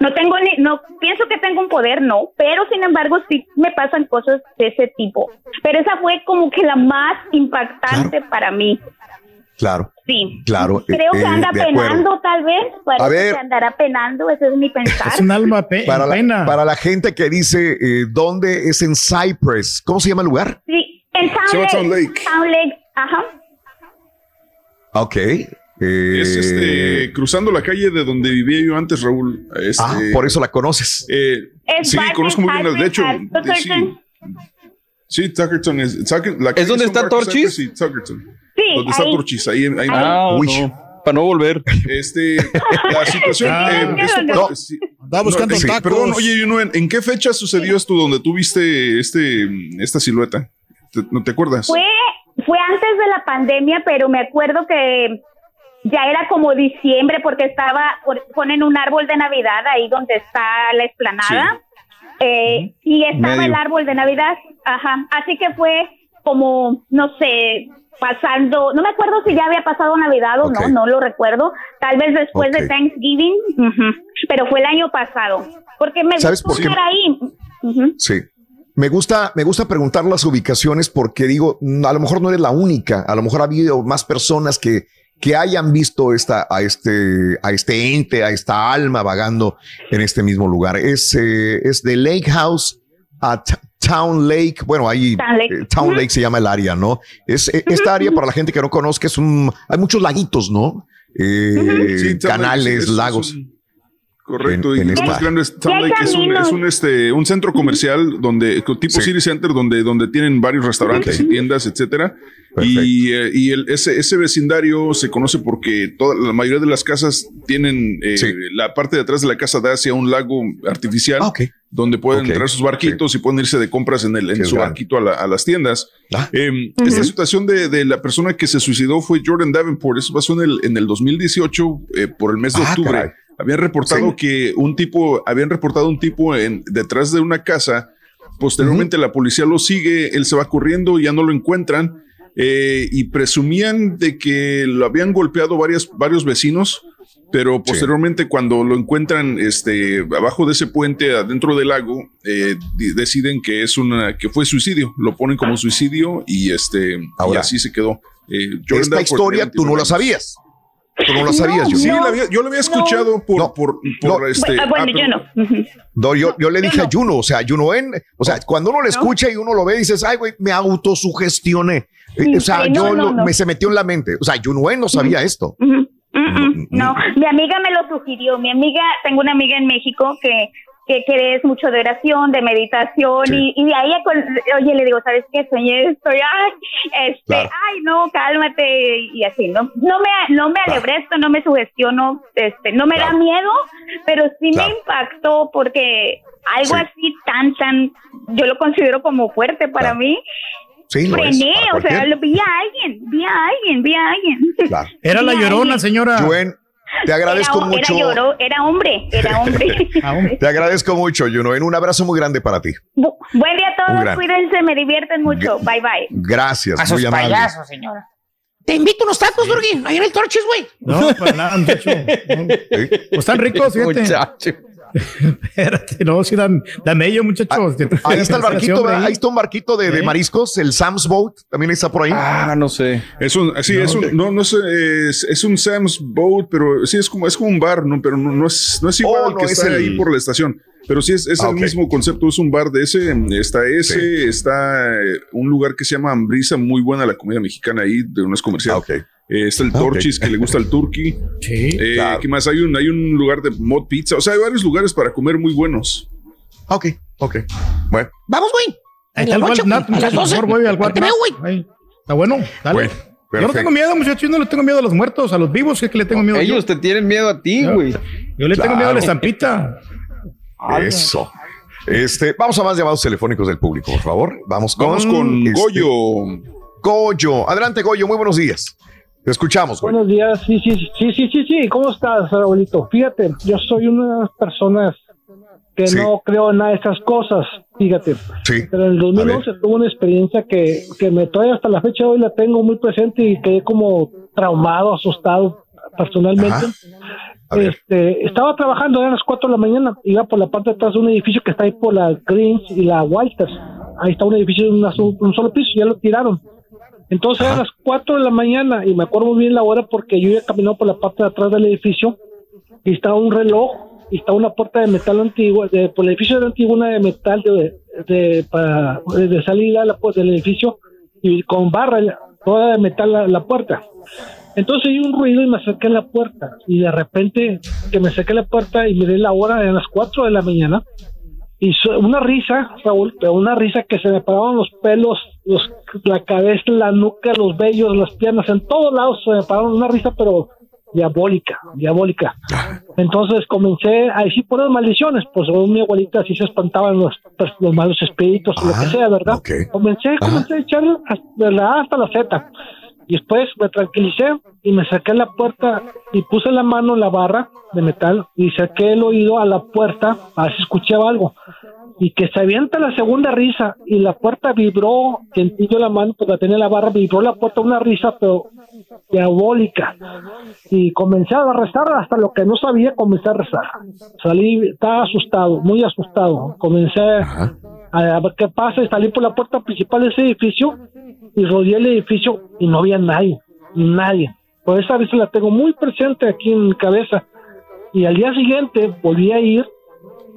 no tengo ni, no pienso que tengo un poder, no, pero sin embargo sí me pasan cosas de ese tipo. Pero esa fue como que la más impactante para mí. Claro, Sí. claro. Creo eh, que anda de acuerdo. penando, tal vez. Parece ver. que andará penando, ese es mi pensar. para la, Para la gente que dice eh, dónde es en Cypress, ¿cómo se llama el lugar? Sí, en llama Lake. Town Lake. Town Lake, ajá. Ok. eh, Es este, cruzando la calle de donde vivía yo antes, Raúl. Este, Ah, por eso la conoces. eh, Es sí, Barton conozco muy bien. el- De hecho, de- sí, Tuckerton. sí, Tuckerton es. Tucker- la calle donde está Torchis? Y Tuckerton. Sí, Donde está ahí. Torchis, ahí. ahí Ah, Uy. no. para no volver. Este, la situación. Ah, eh, esto no. pa- sí. Andaba buscando sí, tacos. Perdón, oye, Juno, ¿en, en qué fecha sucedió esto donde tú viste este, esta silueta? ¿Te- ¿No te acuerdas? Fue, fue antes de la pandemia, pero me acuerdo que ya era como diciembre porque estaba, ponen un árbol de Navidad ahí donde está la explanada. Eh, y estaba Medio. el árbol de Navidad, ajá. Así que fue como, no sé, pasando, no me acuerdo si ya había pasado Navidad o no, no lo recuerdo. Tal vez después de Thanksgiving, pero fue el año pasado. Porque me ¿Sabes gustó por estar ahí. Sí. Me gusta, me gusta preguntar las ubicaciones porque digo, mm, a lo mejor no eres la única, a lo mejor ha habido más personas que, que hayan visto esta, a este, a este ente, a esta alma vagando en este mismo lugar. Es, eh, es de Lake House a Town Lake. Bueno, ahí Town Lake. eh, Town. Lake se llama el área, ¿no? Es eh, esta área para la gente que no conozca es un, hay muchos laguitos, ¿no? Eh, Sí, canales, es- es lagos. Correcto, en- y en lo más grande es Lake, es un, es un, este, un centro comercial donde, tipo City Center, donde, donde tienen varios restaurantes y tiendas, etcétera. Y, eh, y el- ese, ese vecindario se conoce porque toda, la mayoría de las casas tienen eh, la parte de atrás de la casa da hacia un lago artificial donde pueden Ok. traer sus barquitos y pueden irse de compras en, el, en su grande. barquito a, la- a las tiendas. Eh, Ujú. Esta situación de, de la persona que se suicidó fue Jordan Davenport. Eso pasó en el, en el 2018 eh, por el mes de Ah, octubre. caray. Habían reportado que un tipo, habían reportado un tipo en, detrás de una casa. Posteriormente la policía lo sigue, él se va corriendo, ya no lo encuentran eh, y presumían de que lo habían golpeado varias, varios vecinos, pero posteriormente cuando lo encuentran este, abajo de ese puente, adentro del lago, eh, deciden que es una, que fue suicidio, lo ponen como suicidio y este, y Ahora, así se quedó. Eh, Esta historia tú no la 29 años. sabías. Tú no la sabías, Sí, Juno. la había- yo lo había escuchado por, por, por este. Ah, bueno, ah, yo no. No, yo, yo le dije a Juno, o sea, Juno en, o sea, cuando uno lo escucha y uno lo ve, dices, ay, güey, me autosugestioné. Eh, Sí, o sea, sí, no, yo no, lo- no. me se metió en la mente. O sea, Juno en no sabía esto. Ujú. Mm, mm, No, mi amiga me lo sugirió. Mi amiga, tengo una amiga en México que, que, que es mucho de oración, de meditación, y, y de ahí, oye, le digo, ¿sabes qué? Soñé esto, y, ay, este, Claro. ay, no, cálmate, y así, ¿no? No me, no me alebré esto, no me sugestiono, este, no me da miedo, pero sí Claro. me impactó porque algo Sí. así tan, tan, yo lo considero como fuerte para mí. Sí, lo es, Frené, para o sea, lo, vi a alguien, vi a alguien, vi a alguien. Claro. Era la Vi llorona, alguien. señora. Te agradezco era, mucho. Era, lloró, era hombre, era hombre. Te agradezco mucho, Juno. En un abrazo muy grande para ti. Bu- Buen día a todos, cuídense, me divierten mucho. Bye bye. Gracias, A sus muy amable. payasos, señora. Te invito unos tacos, Durgui. Ahí en el Torches, güey. No, para nada, muchacho. No. Pues están ricos, fíjate. Espérate, no, sí dan, dan mello, muchachos. Ahí está el barquito, ahí está un barquito de, de Sí. mariscos, el Sam's Boat, también está por ahí. Ah, no sé. Es un, sí, No, es un, no, no sé, es, es un Sam's Boat, pero sí es como, es como un bar, ¿no? Pero no, no es, no es igual Oh, no, que es está el- ahí por la estación. Pero sí es, es Ah, el mismo concepto, es un bar de ese, está ese, está eh, un lugar que se llama Ambrisa, muy buena la comida mexicana ahí, de unas comercial. Eh, está el Ah. Torchis, que le gusta el turkey. Sí. Eh, Claro. ¿Qué más? Hay un, hay un lugar de mod pizza. O sea, hay varios lugares para comer muy buenos. Ok, ok. Bueno, Vamos, güey. Ahí En está la el a las muchachos, 12. mejor voy al Te veo, güey. Está bueno, dale. Bueno, yo no perfecto. tengo miedo, muchachos. Yo no le tengo miedo a los muertos, a los vivos. Es que le tengo miedo Ellos yo. te tienen miedo a ti, güey. Yo le tengo miedo a la estampita. eso. Este, vamos a más llamados telefónicos del público, por favor. Vamos con, Vamos con este, Goyo. Goyo. Adelante, Goyo. Muy buenos días. Te escuchamos, Goyo. Buenos días, sí, sí, sí, sí, sí, sí. ¿Cómo estás, abuelito? Fíjate, yo soy una de las personas que Sí. no creo en nada de estas cosas, fíjate. Sí. Pero en el 2011 tuve una experiencia que, que me todavía hasta la fecha de hoy la tengo muy presente y quedé como traumado, asustado personalmente. Este, estaba trabajando, eran las 4 de la mañana, iba por la parte de atrás de un edificio que está ahí por la Greens y la Walters. Ahí está un edificio de una un solo piso, ya lo tiraron. Entonces eran las 4 de la mañana y me acuerdo muy bien la hora porque yo iba caminando por la parte de atrás del edificio y estaba un reloj y estaba una puerta de metal antigua, de, por el edificio era antiguo, una de metal de, de, para, de salida a la pu- del edificio y con barra, toda de metal la, la puerta. Entonces oí un ruido y me acerqué a la puerta y de repente que me acerqué a la puerta y miré la hora, eran las 4 de la mañana y una risa, Raúl, pero una risa que se me paraban los pelos, los, la cabeza, la nuca, los vellos, las piernas, en todos lados se me pararon una risa, pero diabólica, diabólica. Entonces comencé a decir puras maldiciones, pues mi abuelita así se espantaban los, pues, los malos espíritus o lo que sea, ¿verdad? Comencé, comencé a echar de la A hasta la Z. Después me tranquilicé y me saqué la puerta y puse la mano en la barra de metal y saqué el oído a la puerta a ver si escuchaba algo. Y que se avienta la segunda risa y la puerta vibró, sentí yo la mano, la tenía en la barra, vibró la puerta una risa, pero diabólica. Y comencé a rezar hasta lo que no sabía, comencé a rezar. Salí, estaba asustado, muy asustado. Comencé a ver qué pasa y salí por la puerta principal de ese edificio y rodeé el edificio y no había nadie, nadie. Por esa vez la tengo muy presente aquí en mi cabeza. Y al día siguiente volví a ir,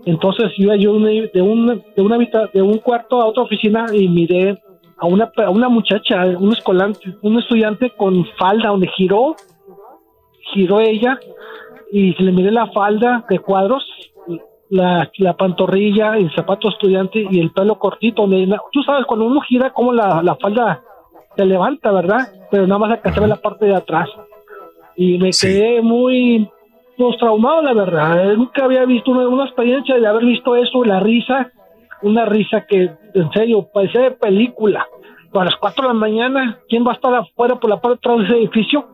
entonces iba yo de, un, de, un cuarto a otra oficina y miré a una, a una muchacha, un escolante, un estudiante con falda, donde giró, giró ella y le miré la falda de cuadros la, la pantorrilla, el zapato estudiante y el pelo cortito. tú sabes, cuando uno gira, como la, la falda se levanta, ¿verdad? Pero nada más alcanzaba la parte de atrás. Y me quedé muy pues, traumado, la verdad. Nunca había visto una, una, experiencia de haber visto eso, la risa, una risa que, en serio, parecía de película. a las 4 de la mañana, ¿quién va a estar afuera por la parte de atrás de ese edificio?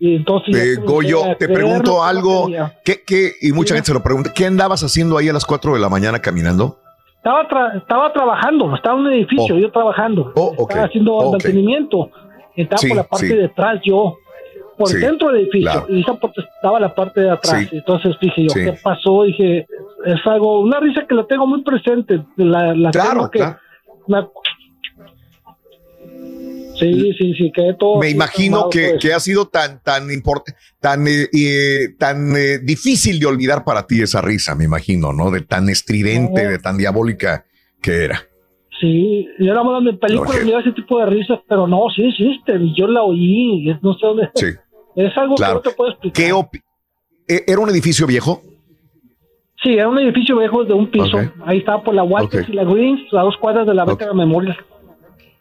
Y entonces eh, Goyo, te pregunto algo, ¿qué, qué, y mucha gente se lo pregunta, ¿qué andabas haciendo ahí a las 4 de la mañana caminando? Estaba, estaba trabajando, estaba en un edificio, oh. yo trabajando, oh, estaba haciendo mantenimiento, estaba por la parte de atrás yo, por dentro del edificio, y esa estaba la parte de atrás, entonces dije yo, ¿qué pasó? Dije, es algo, una risa que la tengo muy presente, la, la claro, que, Sí, sí, sí, que todo. Me imagino que, que, ha sido tan, tan tan, eh, eh, tan eh, difícil de olvidar para ti esa risa, me imagino, ¿no? De tan estridente, de tan diabólica que era. Sí, yo era hablando de películas, okay. ese tipo de risas, pero no, sí existe, yo la oí, no sé dónde. Sí. Es algo que no te puedo explicar. ¿Qué ¿Era un edificio viejo? Sí, era un edificio viejo de un piso. Ahí estaba por la Walters y la Greens, a dos cuadras de la beca de memoria.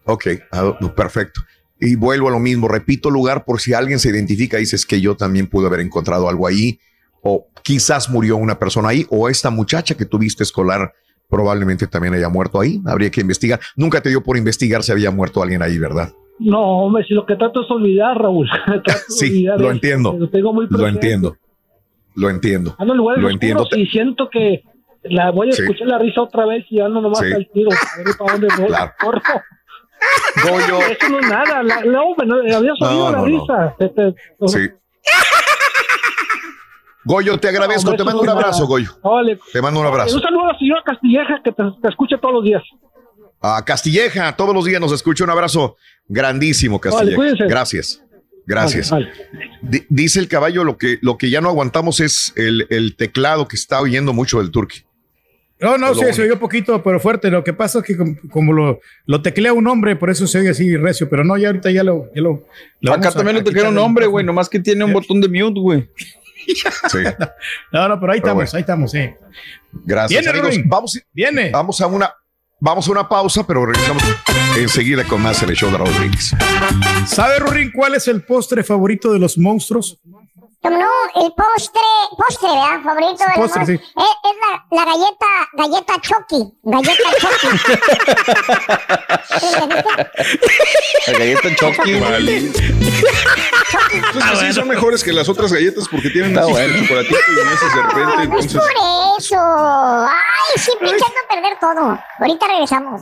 Ok, ah, perfecto. Y vuelvo a lo mismo, repito lugar por si alguien se identifica y dices que yo también pude haber encontrado algo ahí, o quizás murió una persona ahí, o esta muchacha que tuviste escolar probablemente también haya muerto ahí. Habría que investigar. Nunca te dio por investigar si había muerto alguien ahí, ¿verdad? No, hombre, si lo que trato es olvidar, Raúl. sí, lo entiendo. Lo, tengo muy lo entiendo. Lo entiendo. Ando en lugares lo entiendo. Y siento que la voy a escuchar la risa otra vez y ando nomás al tiro. A ver para dónde voy. Claro. Goyo. Eso no es nada. La, no, había sonido la risa. Este, sí. Goyo, te agradezco. te mando un abrazo, Goyo. Te mando un abrazo. Un saludo a la señora Castilleja que te, te escucha todos los días. A Castilleja, todos los días nos escucha. Un abrazo grandísimo, Castilleja. Gracias. Gracias. dice el caballo, lo que, lo que ya no aguantamos es el, el teclado que está oyendo mucho del turqui. No, no, sí, se oyó poquito, pero fuerte. Lo que pasa es que como, lo, lo, teclea un hombre, por eso se oye así recio, pero no, ya ahorita ya lo... Ya lo, Acá también lo teclea un hombre, güey, nomás que tiene un botón de mute, güey. Sí. No, no, pero ahí estamos, ahí estamos, sí. Gracias, Viene, amigos. Vamos, Viene. Vamos a una... Vamos a una pausa, pero regresamos enseguida con más en el show de Raúl Brindis. ¿Sabe, Rurín, cuál es el postre favorito de los monstruos? No, el postre, postre, ¿verdad? Favorito de postre, sí. es, es, la, la galleta, galleta Chucky, galleta Chucky. la galleta Chucky, vale. Entonces, sí, son mejores que las otras galletas porque tienen un bueno. chocolatito y nueces de repente. Entonces... Es por eso. Ay, siempre intento perder todo. Ahorita regresamos.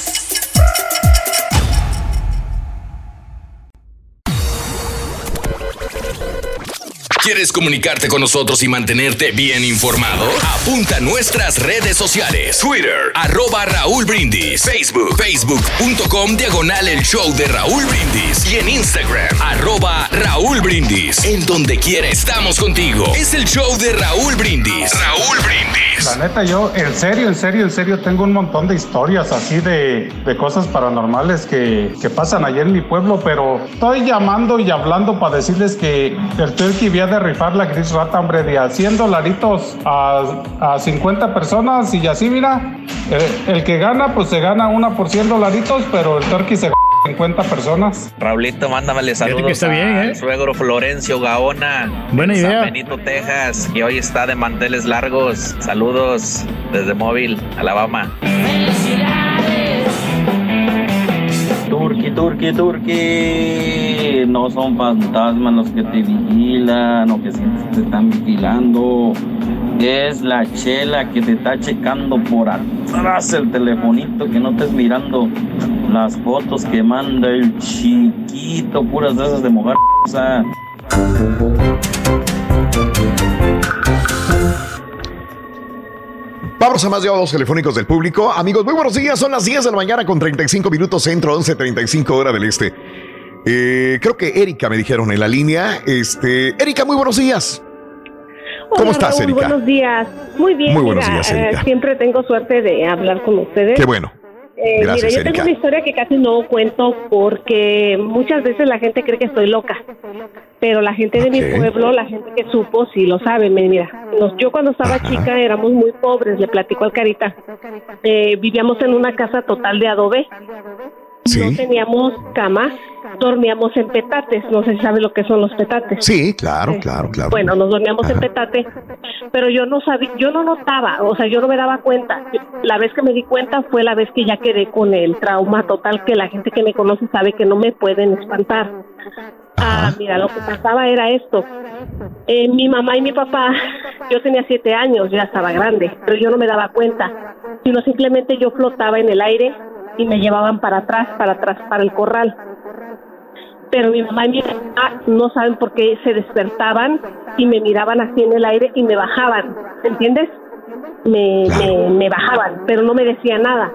¿Quieres comunicarte con nosotros y mantenerte bien informado? Apunta a nuestras redes sociales. Twitter, arroba Raúl Brindis. Facebook, facebook.com, diagonal el show de Raúl Brindis. Y en Instagram, arroba Raúl Brindis. En donde quiera estamos contigo. Es el show de Raúl Brindis. Raúl Brindis. La neta, yo, en serio, en serio, en serio, tengo un montón de historias así de, de cosas paranormales que, que pasan allá en mi pueblo, pero estoy llamando y hablando para decirles que el turkey había de rifar la gris rata, hombre, de a 100 dolaritos a, a 50 personas y así, mira, el, el que gana, pues se gana una por 100 dolaritos, pero el turkey se 50 personas. Raulito, mándamele saludos que está bien, al ¿eh? suegro Florencio Gaona. Buena en idea. San Benito, Texas, que hoy está de manteles largos. Saludos desde Móvil, Alabama. Turqui, turqui, turqui. No son fantasmas los que te vigilan o que te están vigilando. Es la chela que te está checando por atrás el telefonito que no estés mirando las fotos que manda el chiquito, puras de de mojar. Vamos a más llamados telefónicos del público. Amigos, muy buenos días. Son las 10 de la mañana con 35 minutos centro, 11.35 hora del este. Eh, creo que Erika me dijeron en la línea. Este, Erika, muy buenos días. ¿Cómo Hola, estás, Raúl, Erika? Buenos días. Muy bien. Muy buenos mira, días, eh, Erika. siempre tengo suerte de hablar con ustedes. Qué bueno. Eh, Gracias, mira, yo Erika. tengo una historia que casi no cuento porque muchas veces la gente cree que estoy loca. Pero la gente de mi pueblo, la gente que supo, sí lo sabe. Mira, nos- yo cuando estaba chica éramos muy pobres, le platico al Carita. Eh, vivíamos en una casa total de adobe. No teníamos cama, dormíamos en petates. No sé si sabes lo que son los petates. Sí, claro, claro, claro. Bueno, nos dormíamos en petate, pero yo no sabía, yo no notaba, o sea, yo no me daba cuenta. La vez que me di cuenta fue la vez que ya quedé con el trauma total que la gente que me conoce sabe que no me pueden espantar. Ah, mira, lo que pasaba era esto. Eh, mi mamá y mi papá, yo tenía siete años, ya estaba grande, pero yo no me daba cuenta, sino simplemente yo flotaba en el aire y me llevaban para atrás, para atrás, para el corral pero mi mamá y mi papá no saben por qué se despertaban y me miraban así en el aire y me bajaban, ¿entiendes? Me, me, me bajaban, pero no me decían nada.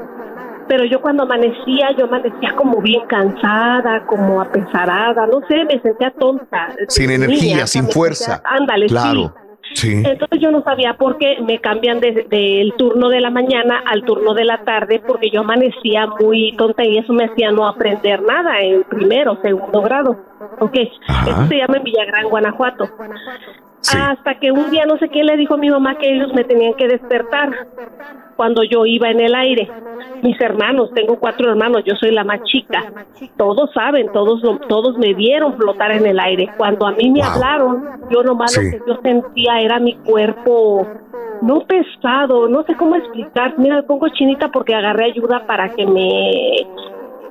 Pero yo cuando amanecía, yo amanecía como bien cansada, como apesarada, no sé, me sentía tonta. Sin energía, sin fuerza. sentía- ándale. Claro. Sí. Entonces yo no sabía por qué me cambian de- del turno de la mañana al turno de la tarde porque yo amanecía muy tonta y eso me hacía no aprender nada en primero, segundo grado. Ok, eso se llama en Villagrán, Guanajuato. Hasta que un día no sé quién le dijo a mi mamá que ellos me tenían que despertar cuando yo iba en el aire. Mis hermanos, tengo cuatro hermanos, yo soy la más chica. Todos saben, todos lo- todos me vieron flotar en el aire. Cuando a mí me hablaron, yo nomás lo Sí. que yo sentía era mi cuerpo no pesado, no sé cómo explicar. Mira, me pongo chinita porque agarré ayuda para que me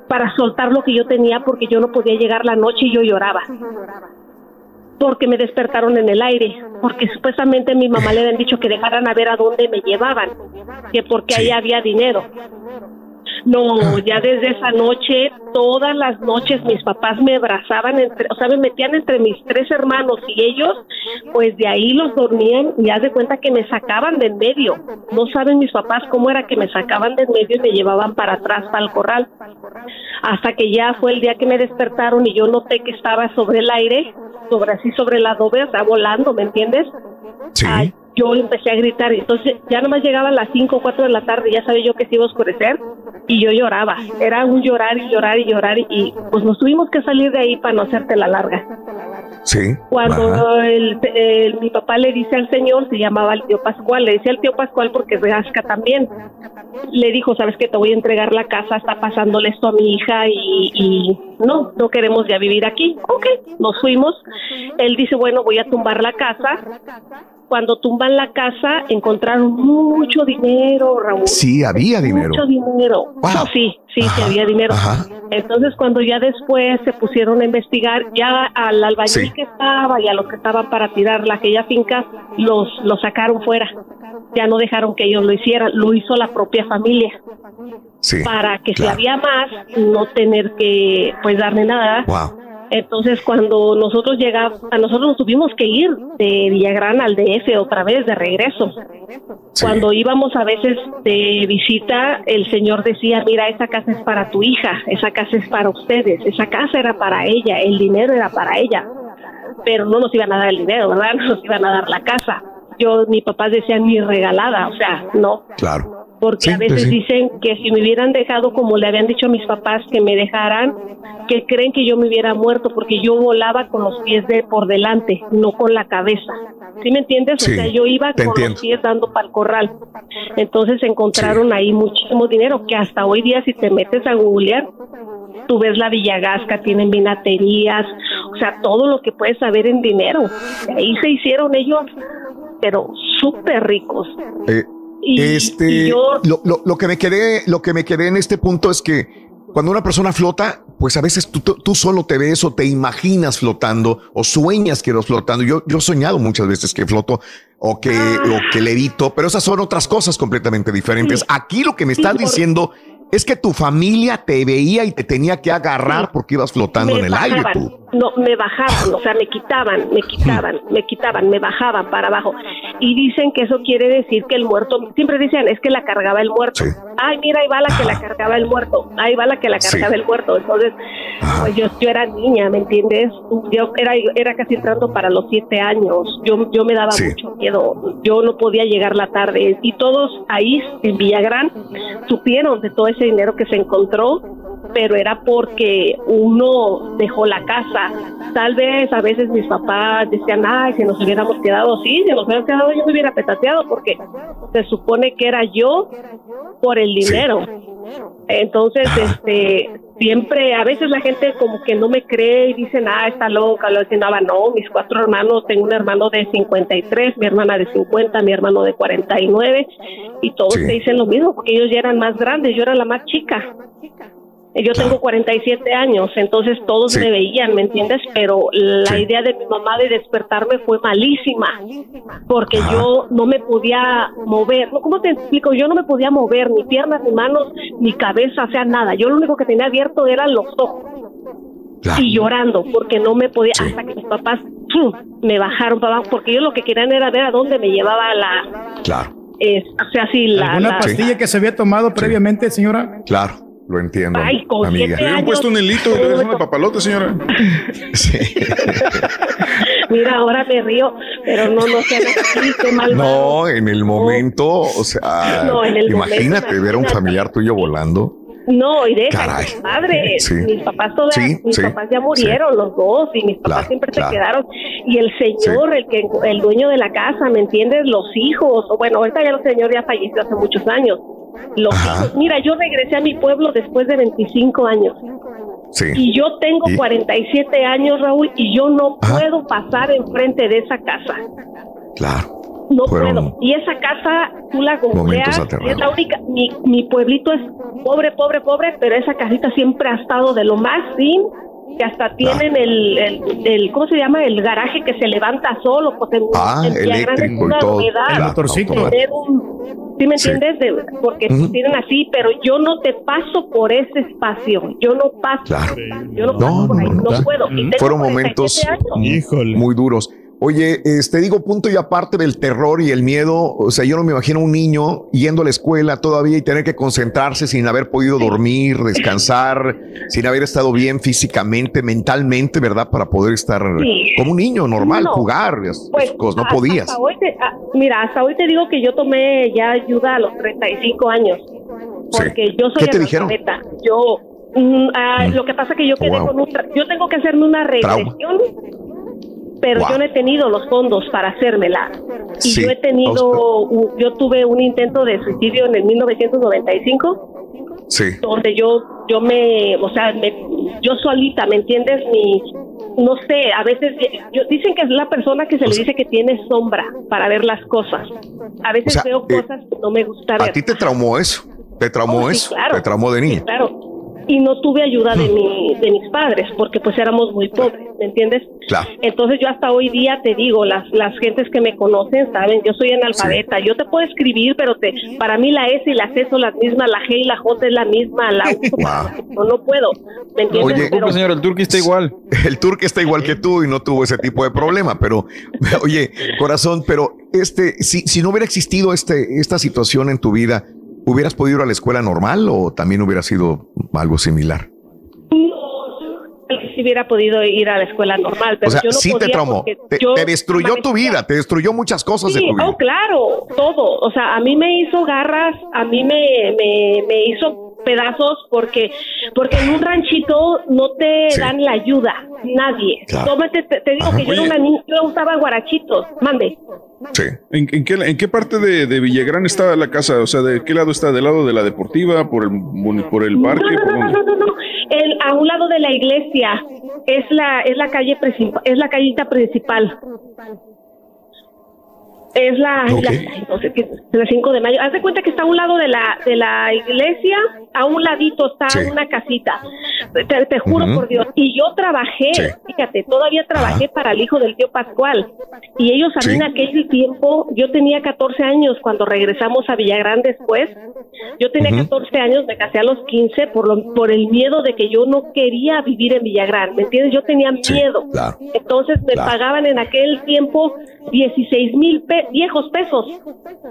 para soltar lo que yo tenía porque yo no podía llegar la noche y yo lloraba porque me despertaron en el aire, porque supuestamente mi mamá le habían dicho que dejaran a ver a dónde me llevaban, que porque ahí había dinero. No, ya desde esa noche, todas las noches mis papás me abrazaban, entre, o sea, me metían entre mis tres hermanos y ellos, pues de ahí los dormían y haz de cuenta que me sacaban de en medio. No saben mis papás cómo era que me sacaban de en medio y me llevaban para atrás, para el corral. Hasta que ya fue el día que me despertaron y yo noté que estaba sobre el aire, sobre así sobre el adobe, o sea, volando, ¿me entiendes? Ay, yo empecé a gritar y entonces ya nomás llegaban las 5 o 4 de la tarde, ya sabía yo que se iba a oscurecer y yo lloraba. Era un llorar y llorar y llorar y pues nos tuvimos que salir de ahí para no hacerte la larga. Sí. Cuando el, el- mi papá le dice al señor, se llamaba el tío Pascual, le decía al tío Pascual porque es de Asca también. Le dijo, sabes que te voy a entregar la casa, está pasándole esto a mi hija y, y no, no queremos ya vivir aquí. Ok, nos fuimos. Él dice, bueno, voy a tumbar la casa. Cuando tumban la casa, encontraron mucho dinero, Raúl. Sí, había dinero. Mucho dinero. No, sí, sí, sí había dinero. Entonces, cuando ya después se pusieron a investigar, ya al albañil Sí. que estaba y a los que estaban para tirar la aquella finca, los, los sacaron fuera. Ya no dejaron que ellos lo hicieran, lo hizo la propia familia. Sí. Para que claro. si había más, no tener que pues darle nada. Entonces, cuando nosotros llegamos, a nosotros nos tuvimos que ir de Villagrán al DF otra vez, de regreso. Cuando íbamos a veces de visita, el señor decía, mira, esa casa es para tu hija, esa casa es para ustedes, esa casa era para ella, el dinero era para ella. Pero no nos iban a dar el dinero, ¿verdad? No nos iban a dar la casa. Yo, mi papá decía, ni regalada, o sea, no. Claro. Porque Sí, a veces pues sí. dicen que si me hubieran dejado como le habían dicho a mis papás que me dejaran, que creen que yo me hubiera muerto porque yo volaba con los pies de por delante, no con la cabeza. ¿Sí me entiendes? Sí, o sea, yo iba con entiendo. los pies dando para el corral. Entonces encontraron ahí muchísimo dinero que hasta hoy día si te metes a googlear, tú ves la Villagasca, tienen vinaterías, o sea, todo lo que puedes saber en dinero. Ahí se hicieron ellos, pero súper ricos. Eh, Y- este, y yo- lo, lo- lo que me quedé, lo que me quedé en este punto es que cuando una persona flota, pues a veces tú, tú- solo te ves o te imaginas flotando o sueñas que vas flotando. Yo, yo he soñado muchas veces que floto o que, o que levito, pero esas son otras cosas completamente diferentes. Aquí lo que me estás diciendo es que tu familia te veía y te tenía que agarrar porque ibas flotando me en el aire tú. No, me bajaban, o sea, me quitaban, me quitaban, me quitaban, me bajaban para abajo. Y dicen que eso quiere decir que el muerto, siempre dicen, es que la cargaba el muerto. Ay, mira, ahí va la que la cargaba el muerto, ahí va la que la Sí. cargaba el muerto. Entonces, pues yo, yo era niña, ¿me entiendes? Yo era, era casi entrando para los siete años. Yo, yo me daba Sí. mucho miedo. Yo no podía llegar la tarde. Y todos ahí en Villagrán supieron de todo ese dinero que se encontró pero era porque uno dejó la casa. Tal vez a veces mis papás decían, ay, si nos hubiéramos quedado, sí, si nos hubiéramos quedado yo me hubiera petateado porque se supone que era yo por el dinero. Entonces, este, siempre, a veces la gente como que no me cree y dicen, ah, está loca, lo dicen, "Ah, no, mis cuatro hermanos, tengo un hermano de 53, mi hermana de 50, mi hermano de 49, y todos Sí. te dicen lo mismo, porque ellos ya eran más grandes, yo era la más chica. Yo tengo 47 años, entonces todos Sí. me veían, ¿me entiendes? Pero la Sí. idea de mi mamá de despertarme fue malísima, porque yo no me podía mover. ¿Cómo te explico? Yo no me podía mover, ni piernas, ni manos, ni cabeza, o sea, nada. Yo lo único que tenía abierto eran los ojos. Y llorando, porque no me podía, hasta que mis papás me bajaron para abajo, porque ellos lo que querían era ver a dónde me llevaba la... Claro, es- o sea, sí, la... ¿Alguna la- pastilla que se había tomado previamente, señora? claro, lo entiendo, Ay, con amiga. siete años. puesto un hilito y le hubieran de papalote, señora. Mira, ahora me río, pero no, no sean así, qué mal. No, en el momento, o sea, No, en el imagínate momento, ver a un familiar tuyo volando. No, y Caray. mis padres, Sí. mis papás todas, Sí, mis sí, papás ya murieron los dos y mis papás Claro, siempre claro. se quedaron y el señor, el que el dueño de la casa, ¿me entiendes? Los hijos, o bueno, ahorita ya el señor ya falleció hace muchos años. Los hijos, mira, yo regresé a mi pueblo después de 25 años. Sí. Y yo tengo Y- 47 años, Raúl, y yo no puedo pasar enfrente de esa casa. Claro. No puedo. Y esa casa, tú la googleas, es la única. Mi, mi pueblito es pobre, pobre, pobre, pero esa casita siempre ha estado de lo más sin. Que hasta tienen el, el, el- ¿cómo se llama? El garaje que se levanta solo. Pues en, Ah, en eléctrico y una todo. El motorcito. ¿Sí me Sí. entiendes? De- porque Ujú. tienen así, pero yo no te paso por ese espacio. Yo no paso. Claro. Yo no paso No, por ahí. no, No, no. puedo. Y tengo Fueron 47 momentos años. muy duros. Oye, este digo punto y aparte del terror y el miedo, o sea, yo no me imagino un niño yendo a la escuela todavía y tener que concentrarse sin haber podido dormir, descansar, sin haber estado bien físicamente, mentalmente, ¿verdad? Para poder estar Sí. como un niño normal, No. jugar, Pues, cosas, no hasta- podías. hasta hoy te- ah, mira, hasta hoy te digo que yo tomé ya ayuda a los 35 años. Porque yo soy ¿Qué te dijeron? Yo, mm, ah, lo que pasa que yo quedé wow. con un... Yo tengo que hacerme una Trauma. Pero Wow. yo no he tenido los fondos para hacérmela. Y Sí. yo he tenido... yo tuve un intento de suicidio en el 1995 Sí. donde yo yo me o sea me- yo solita me entiendes mi no sé a veces yo, dicen que es la persona que se le dice que tiene sombra para ver las cosas a veces O sea, veo eh, cosas que no me gusta A ti te traumó eso, te traumó Oh, sí, eso, claro. te traumó de niña. Sí, claro y no tuve ayuda de mi de mis padres porque pues éramos muy pobres ¿me entiendes? Claro. Entonces yo hasta hoy día te digo, las, las gentes que me conocen saben, yo soy analfabeta, yo te puedo escribir, pero te, para mí la S y la C son las mismas, la G y la J es la misma, la U, no, no puedo, ¿me entiendes? Oye, Pero- señor, el turque está igual. El turque está igual que tú y no tuvo ese tipo de problema, pero oye, corazón, pero este, si, si no hubiera existido este, esta situación en tu vida, ¿hubieras podido ir a la escuela normal o también hubiera sido algo similar? sí hubiera podido ir a la escuela normal, pero O sea, yo no sí te podía traumó. porque Te, te destruyó tu vida, te destruyó muchas cosas de Sí, tu vida. oh, claro, todo. O sea, a mí me hizo garras, a mí me, me, me hizo pedazos porque porque en un ranchito no te dan la ayuda, nadie. Claro. Tómate, te, te digo Ajá. que yo era una niña, yo usaba guarachitos, mande. ¿En, en qué, en qué parte de, de Villagrán está la casa? O sea, ¿de qué lado está? ¿Del lado de la deportiva? ¿Por el, por el parque? No, ¿Por no, no, no, no, no. El- a un lado de la iglesia es la es la calle es la callita principal. Es la, Ok. la, ay, no sé qué, la 5 de mayo. Haz de cuenta que está a un lado de la de la iglesia, a un ladito está Sí. una casita. Te, te juro por Dios. Y yo trabajé, Sí. fíjate, todavía trabajé para el hijo del tío Pascual. Y ellos a mí Sí. en aquel tiempo, yo tenía 14 años cuando regresamos a Villagrán después. Yo tenía Ujú. 14 años, me casé a los 15 por, lo- por el miedo de que yo no quería vivir en Villagrán, ¿me entiendes? Yo tenía miedo. claro. Entonces me Claro. pagaban en aquel tiempo 16 mil viejos pesos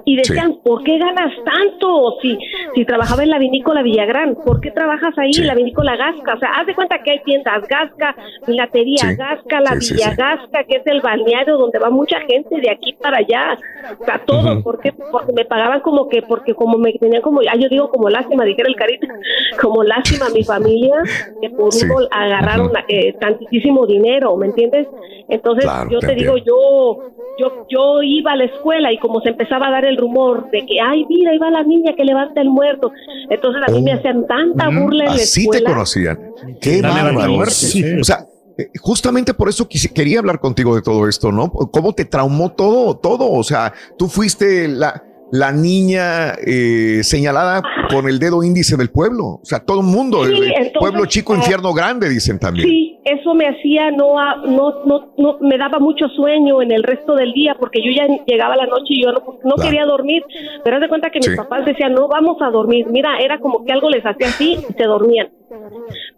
y decían, ¿por qué ganas tanto? Si, si trabajaba en la vinícola Villagrán, ¿por qué trabajas ahí, la vinícola Gasca? O sea, haz de cuenta que hay tiendas Gasca, Filatería Sí. Gasca, la Sí, sí, Villa sí. Gasca, que es el balneario donde va mucha gente de aquí para allá. O sea, todo, Ujú. ¿por qué? Porque me pagaban como que, porque como me tenían como, ah, yo digo como lástima, dijera el carita, como lástima a mi familia, que por Sí. uno agarraron Ujú. eh, tantísimo dinero, ¿me entiendes? Entonces, Claro, yo te te, digo, yo, yo, yo iba a la escuela y como se empezaba a dar el rumor de que, ay, mira, ahí va la niña que levanta el muerto. Entonces a mí me hacían tanta burla en la Oh. Así escuela. te conocían. Qué bárbaro. muerte, sí. O sea, eh, justamente por eso quisi- quería hablar contigo de todo esto, ¿no? ¿Cómo te traumó todo, todo? O sea, tú fuiste la, la niña eh, señalada con el dedo índice del pueblo. O sea, todo el mundo, Sí, el- el entonces, pueblo chico, eh, infierno grande, dicen también. Sí, eso me hacía, no, no, no, no, me daba mucho sueño en el resto del día porque yo ya llegaba la noche y yo no, no Claro. quería dormir. Pero haz de cuenta que mis Sí. papás decían, no vamos a dormir. Mira, era como que algo les hacía así y se dormían.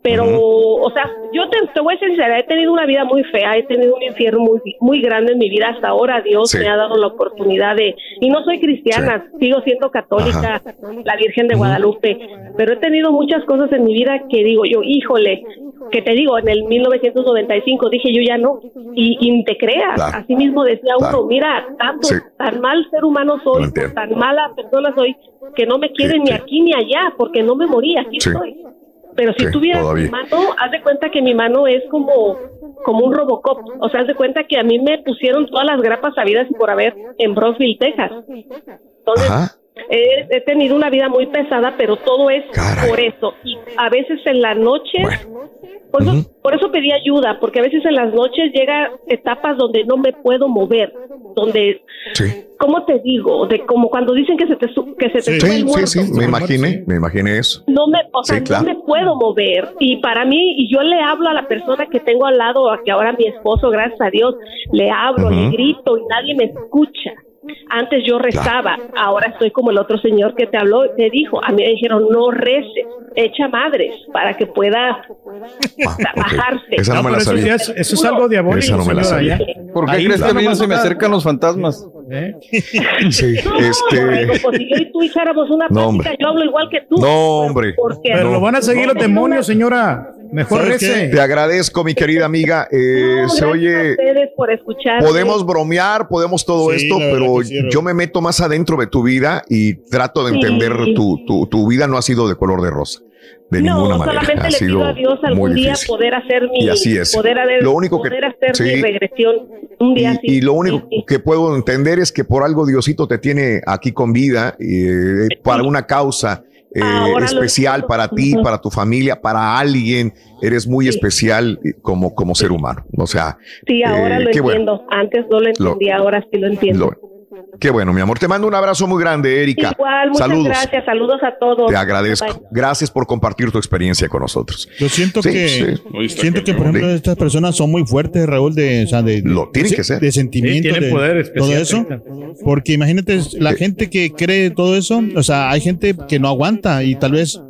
Pero, o sea, yo te, te voy a ser sincera, he tenido una vida muy fea, he tenido un infierno muy, muy grande en mi vida hasta ahora. Dios Sí. me ha dado la oportunidad de, y no soy cristiana, sigo siendo católica, la Virgen de Guadalupe, pero he tenido muchas cosas en mi vida que digo yo, híjole, que te digo, en el 1995 dije yo ya no, y, y te creas, Claro. así mismo decía Claro. uno, mira, tanto, Sí. tan mal ser humano soy, tan mala persona soy, que no me quieren ni aquí ni allá, porque no me morí, aquí Sí. estoy. Pero si tuviera mi mano, haz de cuenta que mi mano es como, como un Robocop. O sea, haz de cuenta que a mí me pusieron todas las grapas sabidas y por haber en Brosville, Texas. Entonces, Ajá. He, he tenido una vida muy pesada, pero todo es Caray. por eso. Y a veces en la noche, por, eso, por eso pedí ayuda, porque a veces en las noches llega etapas donde no me puedo mover, donde, Sí. ¿cómo te digo? De como cuando dicen que se te, su- que se te sube Sí, el sí, muerto. sí, me imaginé, me imaginé eso. No me, o sea, Sí, claro. no me puedo mover. Y para mí, y yo le hablo a la persona que tengo al lado, a que ahora mi esposo, gracias a Dios, le hablo, le Ujú. grito y nadie me escucha. Antes yo rezaba, ahora estoy como el otro señor que te habló, te dijo, a mí me dijeron, no reces, echa madres para que pueda bajarse. Ah, Esa no, me la eso, sabía. es, eso es algo diabólico, Esa no me la sabía. ¿Por qué Ahí crees que a mí no se me acercan los fantasmas? ¿Eh? Sí, No, este. Pues si yo y tú hiciéramos una No, plática, yo hablo igual que tú. No, hombre. Porque Pero lo van a seguir los demonios, señora. Mejor rece. Te agradezco, mi querida amiga. Eh, No, se a oye. ustedes por escuchar. Podemos bromear, podemos todo Sí, esto, pero sí, yo me meto más adentro de tu vida y trato de Sí. entender tu, tu, tu vida no ha sido de color de rosa, de no, ninguna manera. solamente Ha le sido pido a Dios algún muy día difícil. poder hacer mi Y así es. poder, haber- Lo único que- hacer mi sí. regresión un día Y, así. y lo único Sí, sí. que puedo entender es que por algo Diosito te tiene aquí con vida, eh, para una causa eh, especial para ti, para tu familia, para alguien. Eres muy Sí. especial eh, como, como ser humano. O sea, Sí, ahora eh, lo bueno. entiendo. Antes no lo entendía, ahora sí lo entiendo. Lo- qué bueno, mi amor. Te mando un abrazo muy grande, Erika. Igual, muchas Saludos. gracias. Saludos a todos. Te agradezco. Bye. Gracias por compartir tu experiencia con nosotros. Yo siento Sí, que sí. Siento que por ejemplo estas personas son muy fuertes, Raúl, de, o sea, de, Lo tienen de, que ser. de sentimiento, Sí, tienen de poder todo eso. Porque imagínate la gente que cree todo eso, o sea, hay gente que no aguanta y tal vez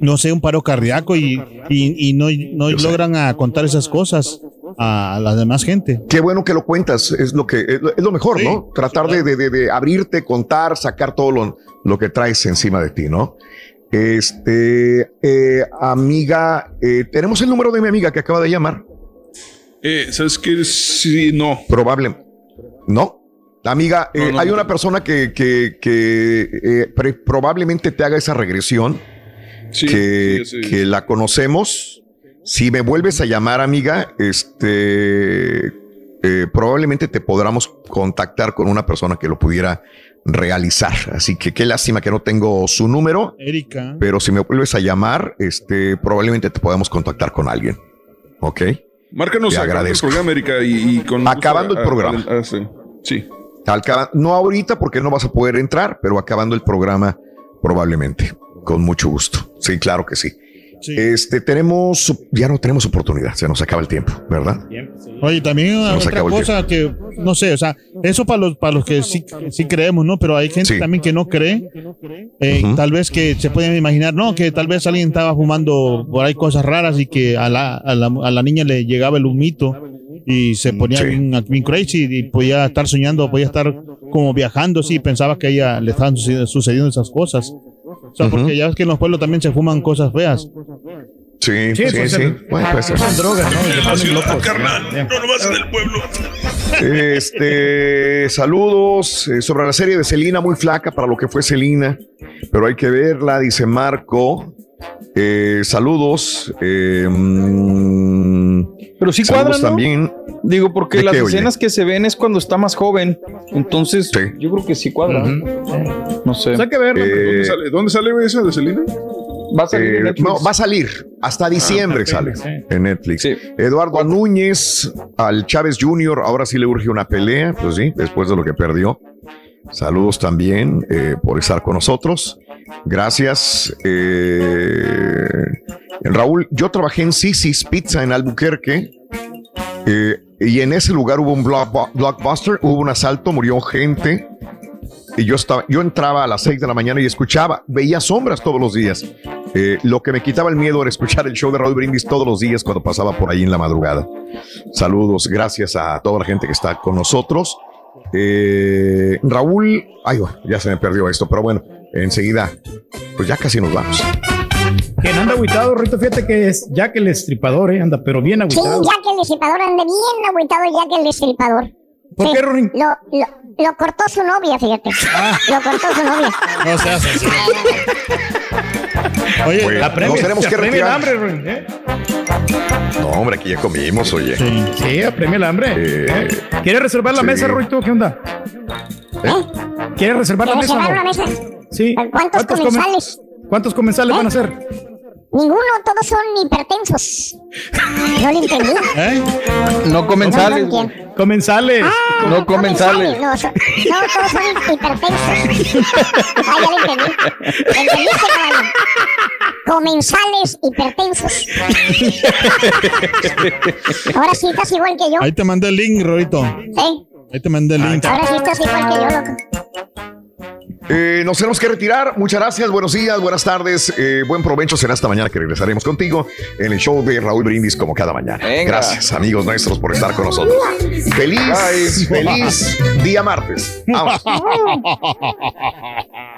no sé un paro cardíaco y, y, y no, no logran a contar esas cosas a la demás gente. Qué bueno que lo cuentas. Es lo que es lo, mejor, Sí, ¿no? Tratar sí, de, de- de- de abrirte, contar, sacar todo lo, lo que traes encima de ti, ¿no? Este, eh, amiga, eh, tenemos el número de mi amiga que acaba de llamar. Eh, ¿Sabes qué? Sí, no. Probable. ¿No? Amiga, eh, No, no, hay no. una persona que, que- que, eh, pre- probablemente te haga esa regresión. que, sí, sí. que la conocemos. Si me vuelves a llamar, amiga, este eh, probablemente te podamos contactar con una persona que lo pudiera realizar. Así que qué lástima que no tengo su número. Erika. Pero si me vuelves a llamar, este probablemente te podamos contactar con alguien. ¿Ok? Márcanos Te acabando el agradezco. programa, Erika, y, y con Acabando el a- a- programa. a- sí. no ahorita porque no vas a poder entrar, pero acabando el programa probablemente. Con mucho gusto. Sí, claro que sí. Este tenemos, ya no tenemos oportunidad, se nos acaba el tiempo, ¿verdad? Oye, también nos otra cosa que, no sé, o sea, eso para los, para los que sí, sí creemos, ¿no? Pero hay gente Sí. también que no cree. Eh. Tal vez que se pueden imaginar, no, que tal vez alguien estaba fumando por ahí cosas raras y que a la, a la, a la niña le llegaba el humito y se ponía bien, bien crazy y podía estar soñando, podía estar como viajando, sí, pensaba que a ella le estaban sucedi- sucediendo esas cosas. O sea, porque ya ves que en los pueblos también se fuman cosas feas. Sí, Sí, sí, pues, sí. el- Bueno, pues, Son drogas, ¿no? Y se ponen locos. No nomás en el pueblo. Este, saludos eh, sobre la serie de Celina, muy flaca para lo que fue Celina, pero hay que verla, dice Marco. Eh, saludos. eh, mm, Pero sí cuadran, ¿no? también. Digo, porque ¿De las qué, oye? escenas que se ven es cuando está más joven. Entonces, yo creo que sí cuadra. No sé. Pues hay que verlo. ¿Dónde sale, ¿Dónde sale esa de Celina? Va a salir en Eh, Netflix. no, va a salir hasta diciembre sale en Netflix. Eduardo Núñez al Chávez Jr. Ahora sí le urge una pelea, pues sí, después de lo que perdió. Saludos también eh, por estar con nosotros. Gracias. Eh, Raúl, yo trabajé en Sisi's Pizza en Albuquerque. eh, y en ese lugar hubo un block- blockbuster, hubo un asalto, murió gente. Y yo, estaba, yo entraba a las 6 de la mañana y escuchaba, veía sombras todos los días. Eh, lo que me quitaba el miedo era escuchar el show de Raúl Brindis todos los días cuando pasaba por ahí en la madrugada. Saludos, gracias a toda la gente que está con nosotros. Raúl, ay, ya se me perdió esto, pero bueno, enseguida, pues ya casi nos vamos. Quien anda agüitado, Rito, fíjate que es Jack el Estripador, ¿eh? anda, pero bien Sí, agüitado. ya que el destripador anda bien agüitado, ya que el destripador. ¿Por Sí, qué, Rorín? Lo, lo, lo cortó su novia, fíjate. Ah. Lo cortó su novia. No seas así. Oye, Apremia- nos tenemos que apremia el hambre, Rorín, ¿eh? No, hombre, aquí ya comimos, oye. Sí, apremia el hambre. ¿eh? ¿Quieres reservar la sí. mesa, Rito? ¿Qué onda? ¿Quieres reservar la ¿Quieres mesa? no? una mesa? Sí. ¿Cuántos comen- comensales? ¿Cuántos comensales van a ser? Ninguno, todos son hipertensos. No le entendí. ¿Eh? No comensales. No, no Comensales. Ah, no comensales. No, so- no, todos son hipertensos. Ah, ya le entendí. ¿Le entendiste, caballo? Comensales hipertensos. Ahora sí estás igual que yo. Ahí te mandé el link, Rorito. Sí. Ahí te mandé el link. Ahora sí estás igual que yo, loco. Eh, nos tenemos que retirar. Muchas gracias, buenos días, buenas tardes, eh, buen provecho. Será esta mañana que regresaremos contigo en el show de Raúl Brindis como cada mañana. Venga. Gracias, amigos nuestros, por estar con nosotros. Feliz, feliz día martes. Vamos.